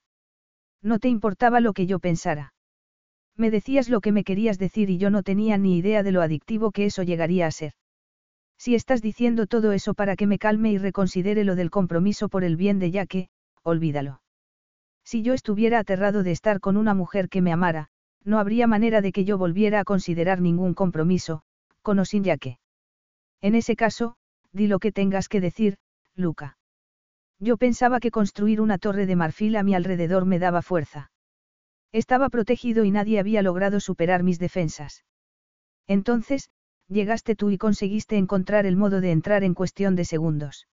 No te importaba lo que yo pensara. Me decías lo que me querías decir y yo no tenía ni idea de lo adictivo que eso llegaría a ser. Si estás diciendo todo eso para que me calme y reconsidere lo del compromiso por el bien de Yaque, olvídalo. Si yo estuviera aterrado de estar con una mujer que me amara, no habría manera de que yo volviera a considerar ningún compromiso, con o sin Yaque. En ese caso, di lo que tengas que decir, Luca. Yo pensaba que construir una torre de marfil a mi alrededor me daba fuerza. Estaba protegido y nadie había logrado superar mis defensas. Entonces, llegaste tú y conseguiste encontrar el modo de entrar en cuestión de segundos.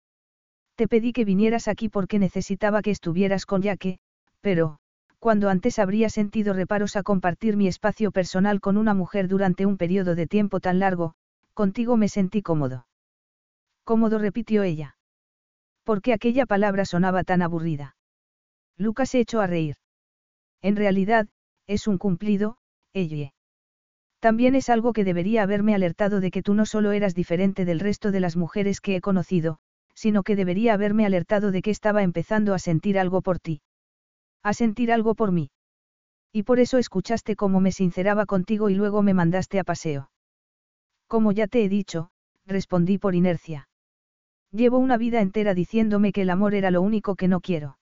Te pedí que vinieras aquí porque necesitaba que estuvieras con Yaque, pero, cuando antes habría sentido reparos a compartir mi espacio personal con una mujer durante un periodo de tiempo tan largo, contigo me sentí cómodo. Cómodo repitió ella. ¿Por qué aquella palabra sonaba tan aburrida? Lucas se echó a reír. En realidad, es un cumplido, ella. También es algo que debería haberme alertado de que tú no solo eras diferente del resto de las mujeres que he conocido, sino que debería haberme alertado de que estaba empezando a sentir algo por ti. A sentir algo por mí. Y por eso escuchaste cómo me sinceraba contigo y luego me mandaste a paseo. Como ya te he dicho, respondí por inercia. Llevo una vida entera diciéndome que el amor era lo único que no quiero.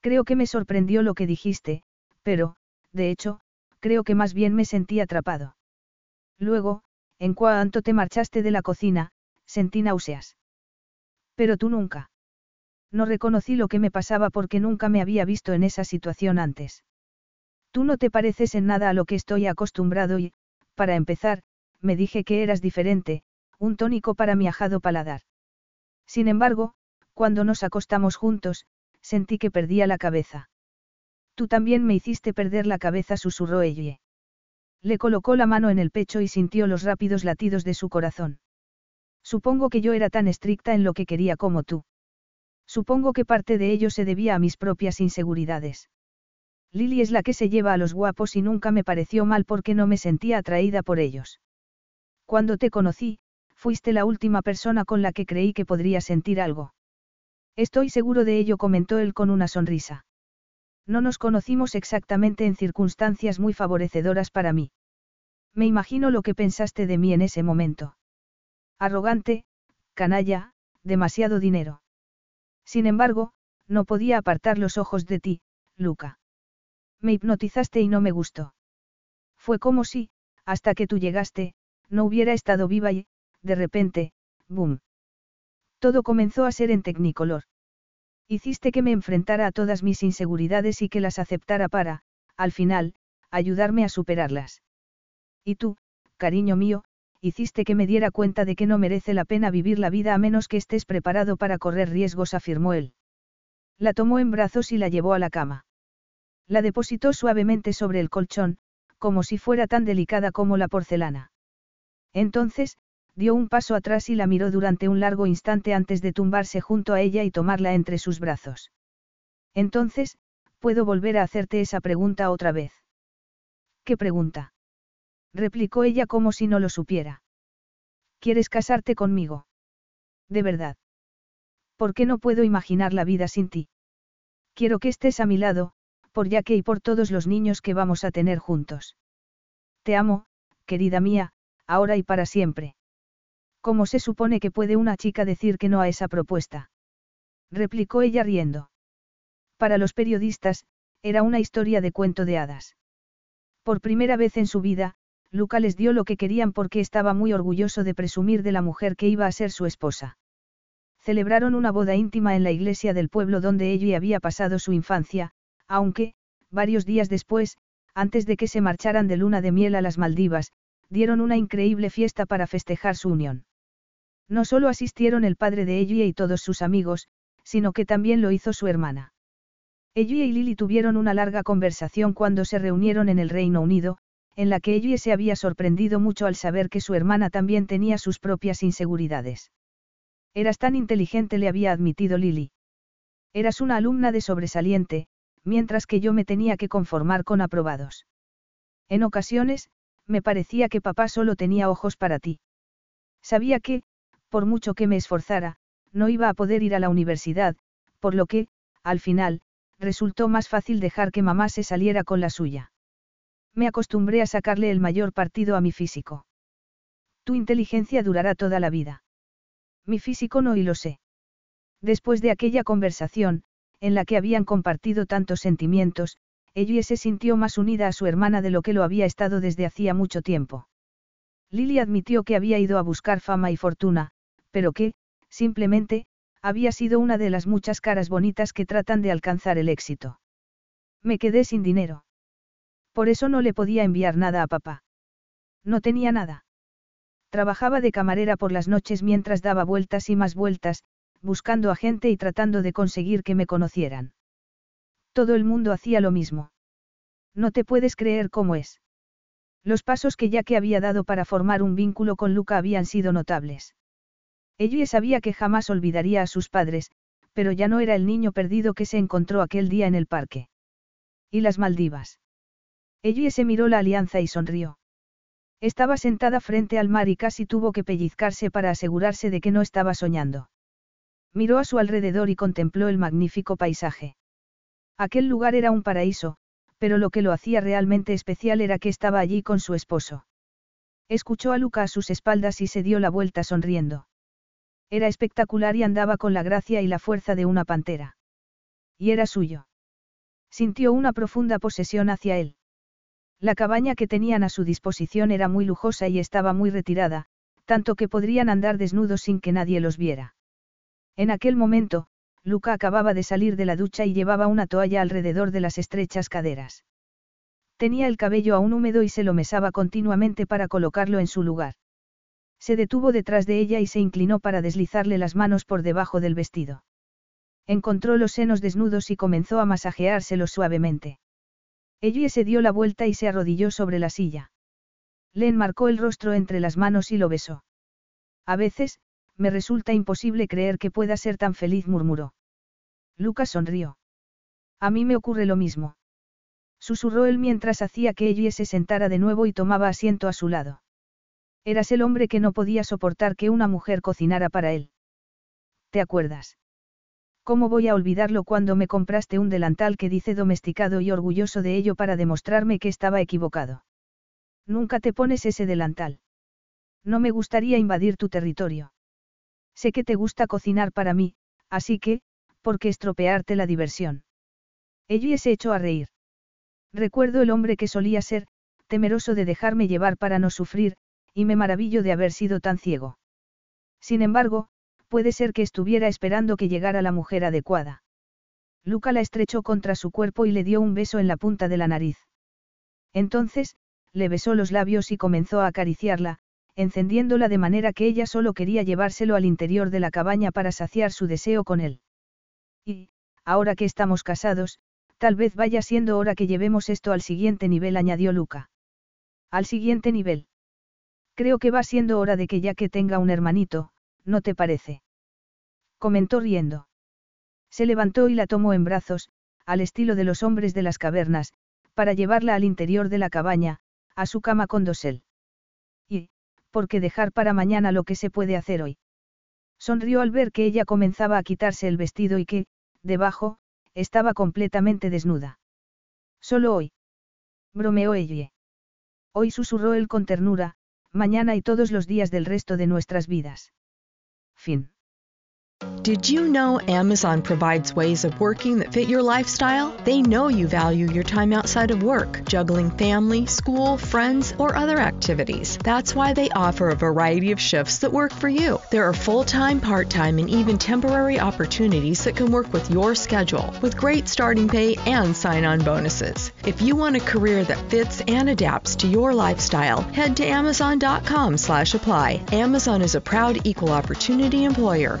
Creo que me sorprendió lo que dijiste, pero, de hecho, creo que más bien me sentí atrapado. Luego, en cuanto te marchaste de la cocina, sentí náuseas. Pero tú nunca. No reconocí lo que me pasaba porque nunca me había visto en esa situación antes. Tú no te pareces en nada a lo que estoy acostumbrado y, para empezar, me dije que eras diferente, un tónico para mi ajado paladar. Sin embargo, cuando nos acostamos juntos, sentí que perdía la cabeza. Tú también me hiciste perder la cabeza, susurró ella. Le colocó la mano en el pecho y sintió los rápidos latidos de su corazón. Supongo que yo era tan estricta en lo que quería como tú. Supongo que parte de ello se debía a mis propias inseguridades. Lily es la que se lleva a los guapos y nunca me pareció mal porque no me sentía atraída por ellos. Cuando te conocí, fuiste la última persona con la que creí que podría sentir algo. Estoy seguro de ello, comentó él con una sonrisa. No nos conocimos exactamente en circunstancias muy favorecedoras para mí. Me imagino lo que pensaste de mí en ese momento. Arrogante, canalla, demasiado dinero. Sin embargo, no podía apartar los ojos de ti, Luca. Me hipnotizaste y no me gustó. Fue como si, hasta que tú llegaste, no hubiera estado viva y, de repente, boom. Todo comenzó a ser en tecnicolor. Hiciste que me enfrentara a todas mis inseguridades y que las aceptara para, al final, ayudarme a superarlas. Y tú, cariño mío, hiciste que me diera cuenta de que no merece la pena vivir la vida a menos que estés preparado para correr riesgos, afirmó él. La tomó en brazos y la llevó a la cama. La depositó suavemente sobre el colchón, como si fuera tan delicada como la porcelana. Entonces, dio un paso atrás y la miró durante un largo instante antes de tumbarse junto a ella y tomarla entre sus brazos. Entonces, puedo volver a hacerte esa pregunta otra vez. ¿Qué pregunta? replicó ella como si no lo supiera. ¿Quieres casarte conmigo? De verdad. ¿Por qué no puedo imaginar la vida sin ti? Quiero que estés a mi lado, por ya que y por todos los niños que vamos a tener juntos. Te amo, querida mía, ahora y para siempre. ¿Cómo se supone que puede una chica decir que no a esa propuesta? replicó ella riendo. Para los periodistas, era una historia de cuento de hadas. Por primera vez en su vida, Luca les dio lo que querían porque estaba muy orgulloso de presumir de la mujer que iba a ser su esposa. Celebraron una boda íntima en la iglesia del pueblo donde ella había pasado su infancia, aunque, varios días después, antes de que se marcharan de luna de miel a las Maldivas, dieron una increíble fiesta para festejar su unión. No solo asistieron el padre de ella y todos sus amigos, sino que también lo hizo su hermana. Ella y Lily tuvieron una larga conversación cuando se reunieron en el Reino Unido, en la que ella se había sorprendido mucho al saber que su hermana también tenía sus propias inseguridades. Eras tan inteligente, le había admitido Lily. Eras una alumna de sobresaliente, mientras que yo me tenía que conformar con aprobados. En ocasiones, Me parecía que papá solo tenía ojos para ti. Sabía que, por mucho que me esforzara, no iba a poder ir a la universidad, por lo que, al final, resultó más fácil dejar que mamá se saliera con la suya. Me acostumbré a sacarle el mayor partido a mi físico. Tu inteligencia durará toda la vida. Mi físico no y lo sé. Después de aquella conversación, en la que habían compartido tantos sentimientos, ella se sintió más unida a su hermana de lo que lo había estado desde hacía mucho tiempo. Lily admitió que había ido a buscar fama y fortuna, pero que, simplemente, había sido una de las muchas caras bonitas que tratan de alcanzar el éxito. Me quedé sin dinero. Por eso no le podía enviar nada a papá. No tenía nada. Trabajaba de camarera por las noches mientras daba vueltas y más vueltas, buscando a gente y tratando de conseguir que me conocieran. Todo el mundo hacía lo mismo. No te puedes creer cómo es. Los pasos que ya que había dado para formar un vínculo con Luca habían sido notables. Ella sabía que jamás olvidaría a sus padres, pero ya no era el niño perdido que se encontró aquel día en el parque. ¿Y las Maldivas? Ella se miró la alianza y sonrió. Estaba sentada frente al mar y casi tuvo que pellizcarse para asegurarse de que no estaba soñando. Miró a su alrededor y contempló el magnífico paisaje. Aquel lugar era un paraíso, pero lo que lo hacía realmente especial era que estaba allí con su esposo. Escuchó a Luca a sus espaldas y se dio la vuelta sonriendo. Era espectacular y andaba con la gracia y la fuerza de una pantera. Y era suyo. Sintió una profunda posesión hacia él. La cabaña que tenían a su disposición era muy lujosa y estaba muy retirada, tanto que podrían andar desnudos sin que nadie los viera. En aquel momento, Luca acababa de salir de la ducha y llevaba una toalla alrededor de las estrechas caderas. Tenía el cabello aún húmedo y se lo mesaba continuamente para colocarlo en su lugar. Se detuvo detrás de ella y se inclinó para deslizarle las manos por debajo del vestido. Encontró los senos desnudos y comenzó a masajeárselos suavemente. Ellie se dio la vuelta y se arrodilló sobre la silla. Le enmarcó el rostro entre las manos y lo besó. A veces, me resulta imposible creer que pueda ser tan feliz, murmuró. Lucas sonrió. A mí me ocurre lo mismo. Susurró él mientras hacía que Ellie se sentara de nuevo y tomaba asiento a su lado. Eras el hombre que no podía soportar que una mujer cocinara para él. ¿Te acuerdas? ¿Cómo voy a olvidarlo cuando me compraste un delantal que dice domesticado y orgulloso de ello para demostrarme que estaba equivocado? Nunca te pones ese delantal. No me gustaría invadir tu territorio. Sé que te gusta cocinar para mí, así que, ¿por qué estropearte la diversión? Ella se echó a reír. Recuerdo el hombre que solía ser, temeroso de dejarme llevar para no sufrir, y me maravillo de haber sido tan ciego. Sin embargo, Puede ser que estuviera esperando que llegara la mujer adecuada. Luca la estrechó contra su cuerpo y le dio un beso en la punta de la nariz. Entonces, le besó los labios y comenzó a acariciarla, encendiéndola de manera que ella solo quería llevárselo al interior de la cabaña para saciar su deseo con él. Y, ahora que estamos casados, tal vez vaya siendo hora que llevemos esto al siguiente nivel, añadió Luca. Al siguiente nivel. Creo que va siendo hora de que ya que tenga un hermanito, ¿no te parece? Comentó riendo. Se levantó y la tomó en brazos, al estilo de los hombres de las cavernas, para llevarla al interior de la cabaña, a su cama con dosel. Y, ¿por qué dejar para mañana lo que se puede hacer hoy? Sonrió al ver que ella comenzaba a quitarse el vestido y que, debajo, estaba completamente desnuda. Solo hoy. Bromeó ella. Hoy susurró él con ternura, mañana y todos los días del resto de nuestras vidas. Fin. Did you know Amazon provides ways of working that fit your lifestyle? They know you value your time outside of work, juggling family, school, friends, or other activities. That's why they offer a variety of shifts that work for you. There are full time, part time, and even temporary opportunities that can work with your schedule, with great starting pay and sign on bonuses. If you want a career that fits and adapts to your lifestyle, head to Amazon.com slash apply. Amazon is a proud equal opportunity employer.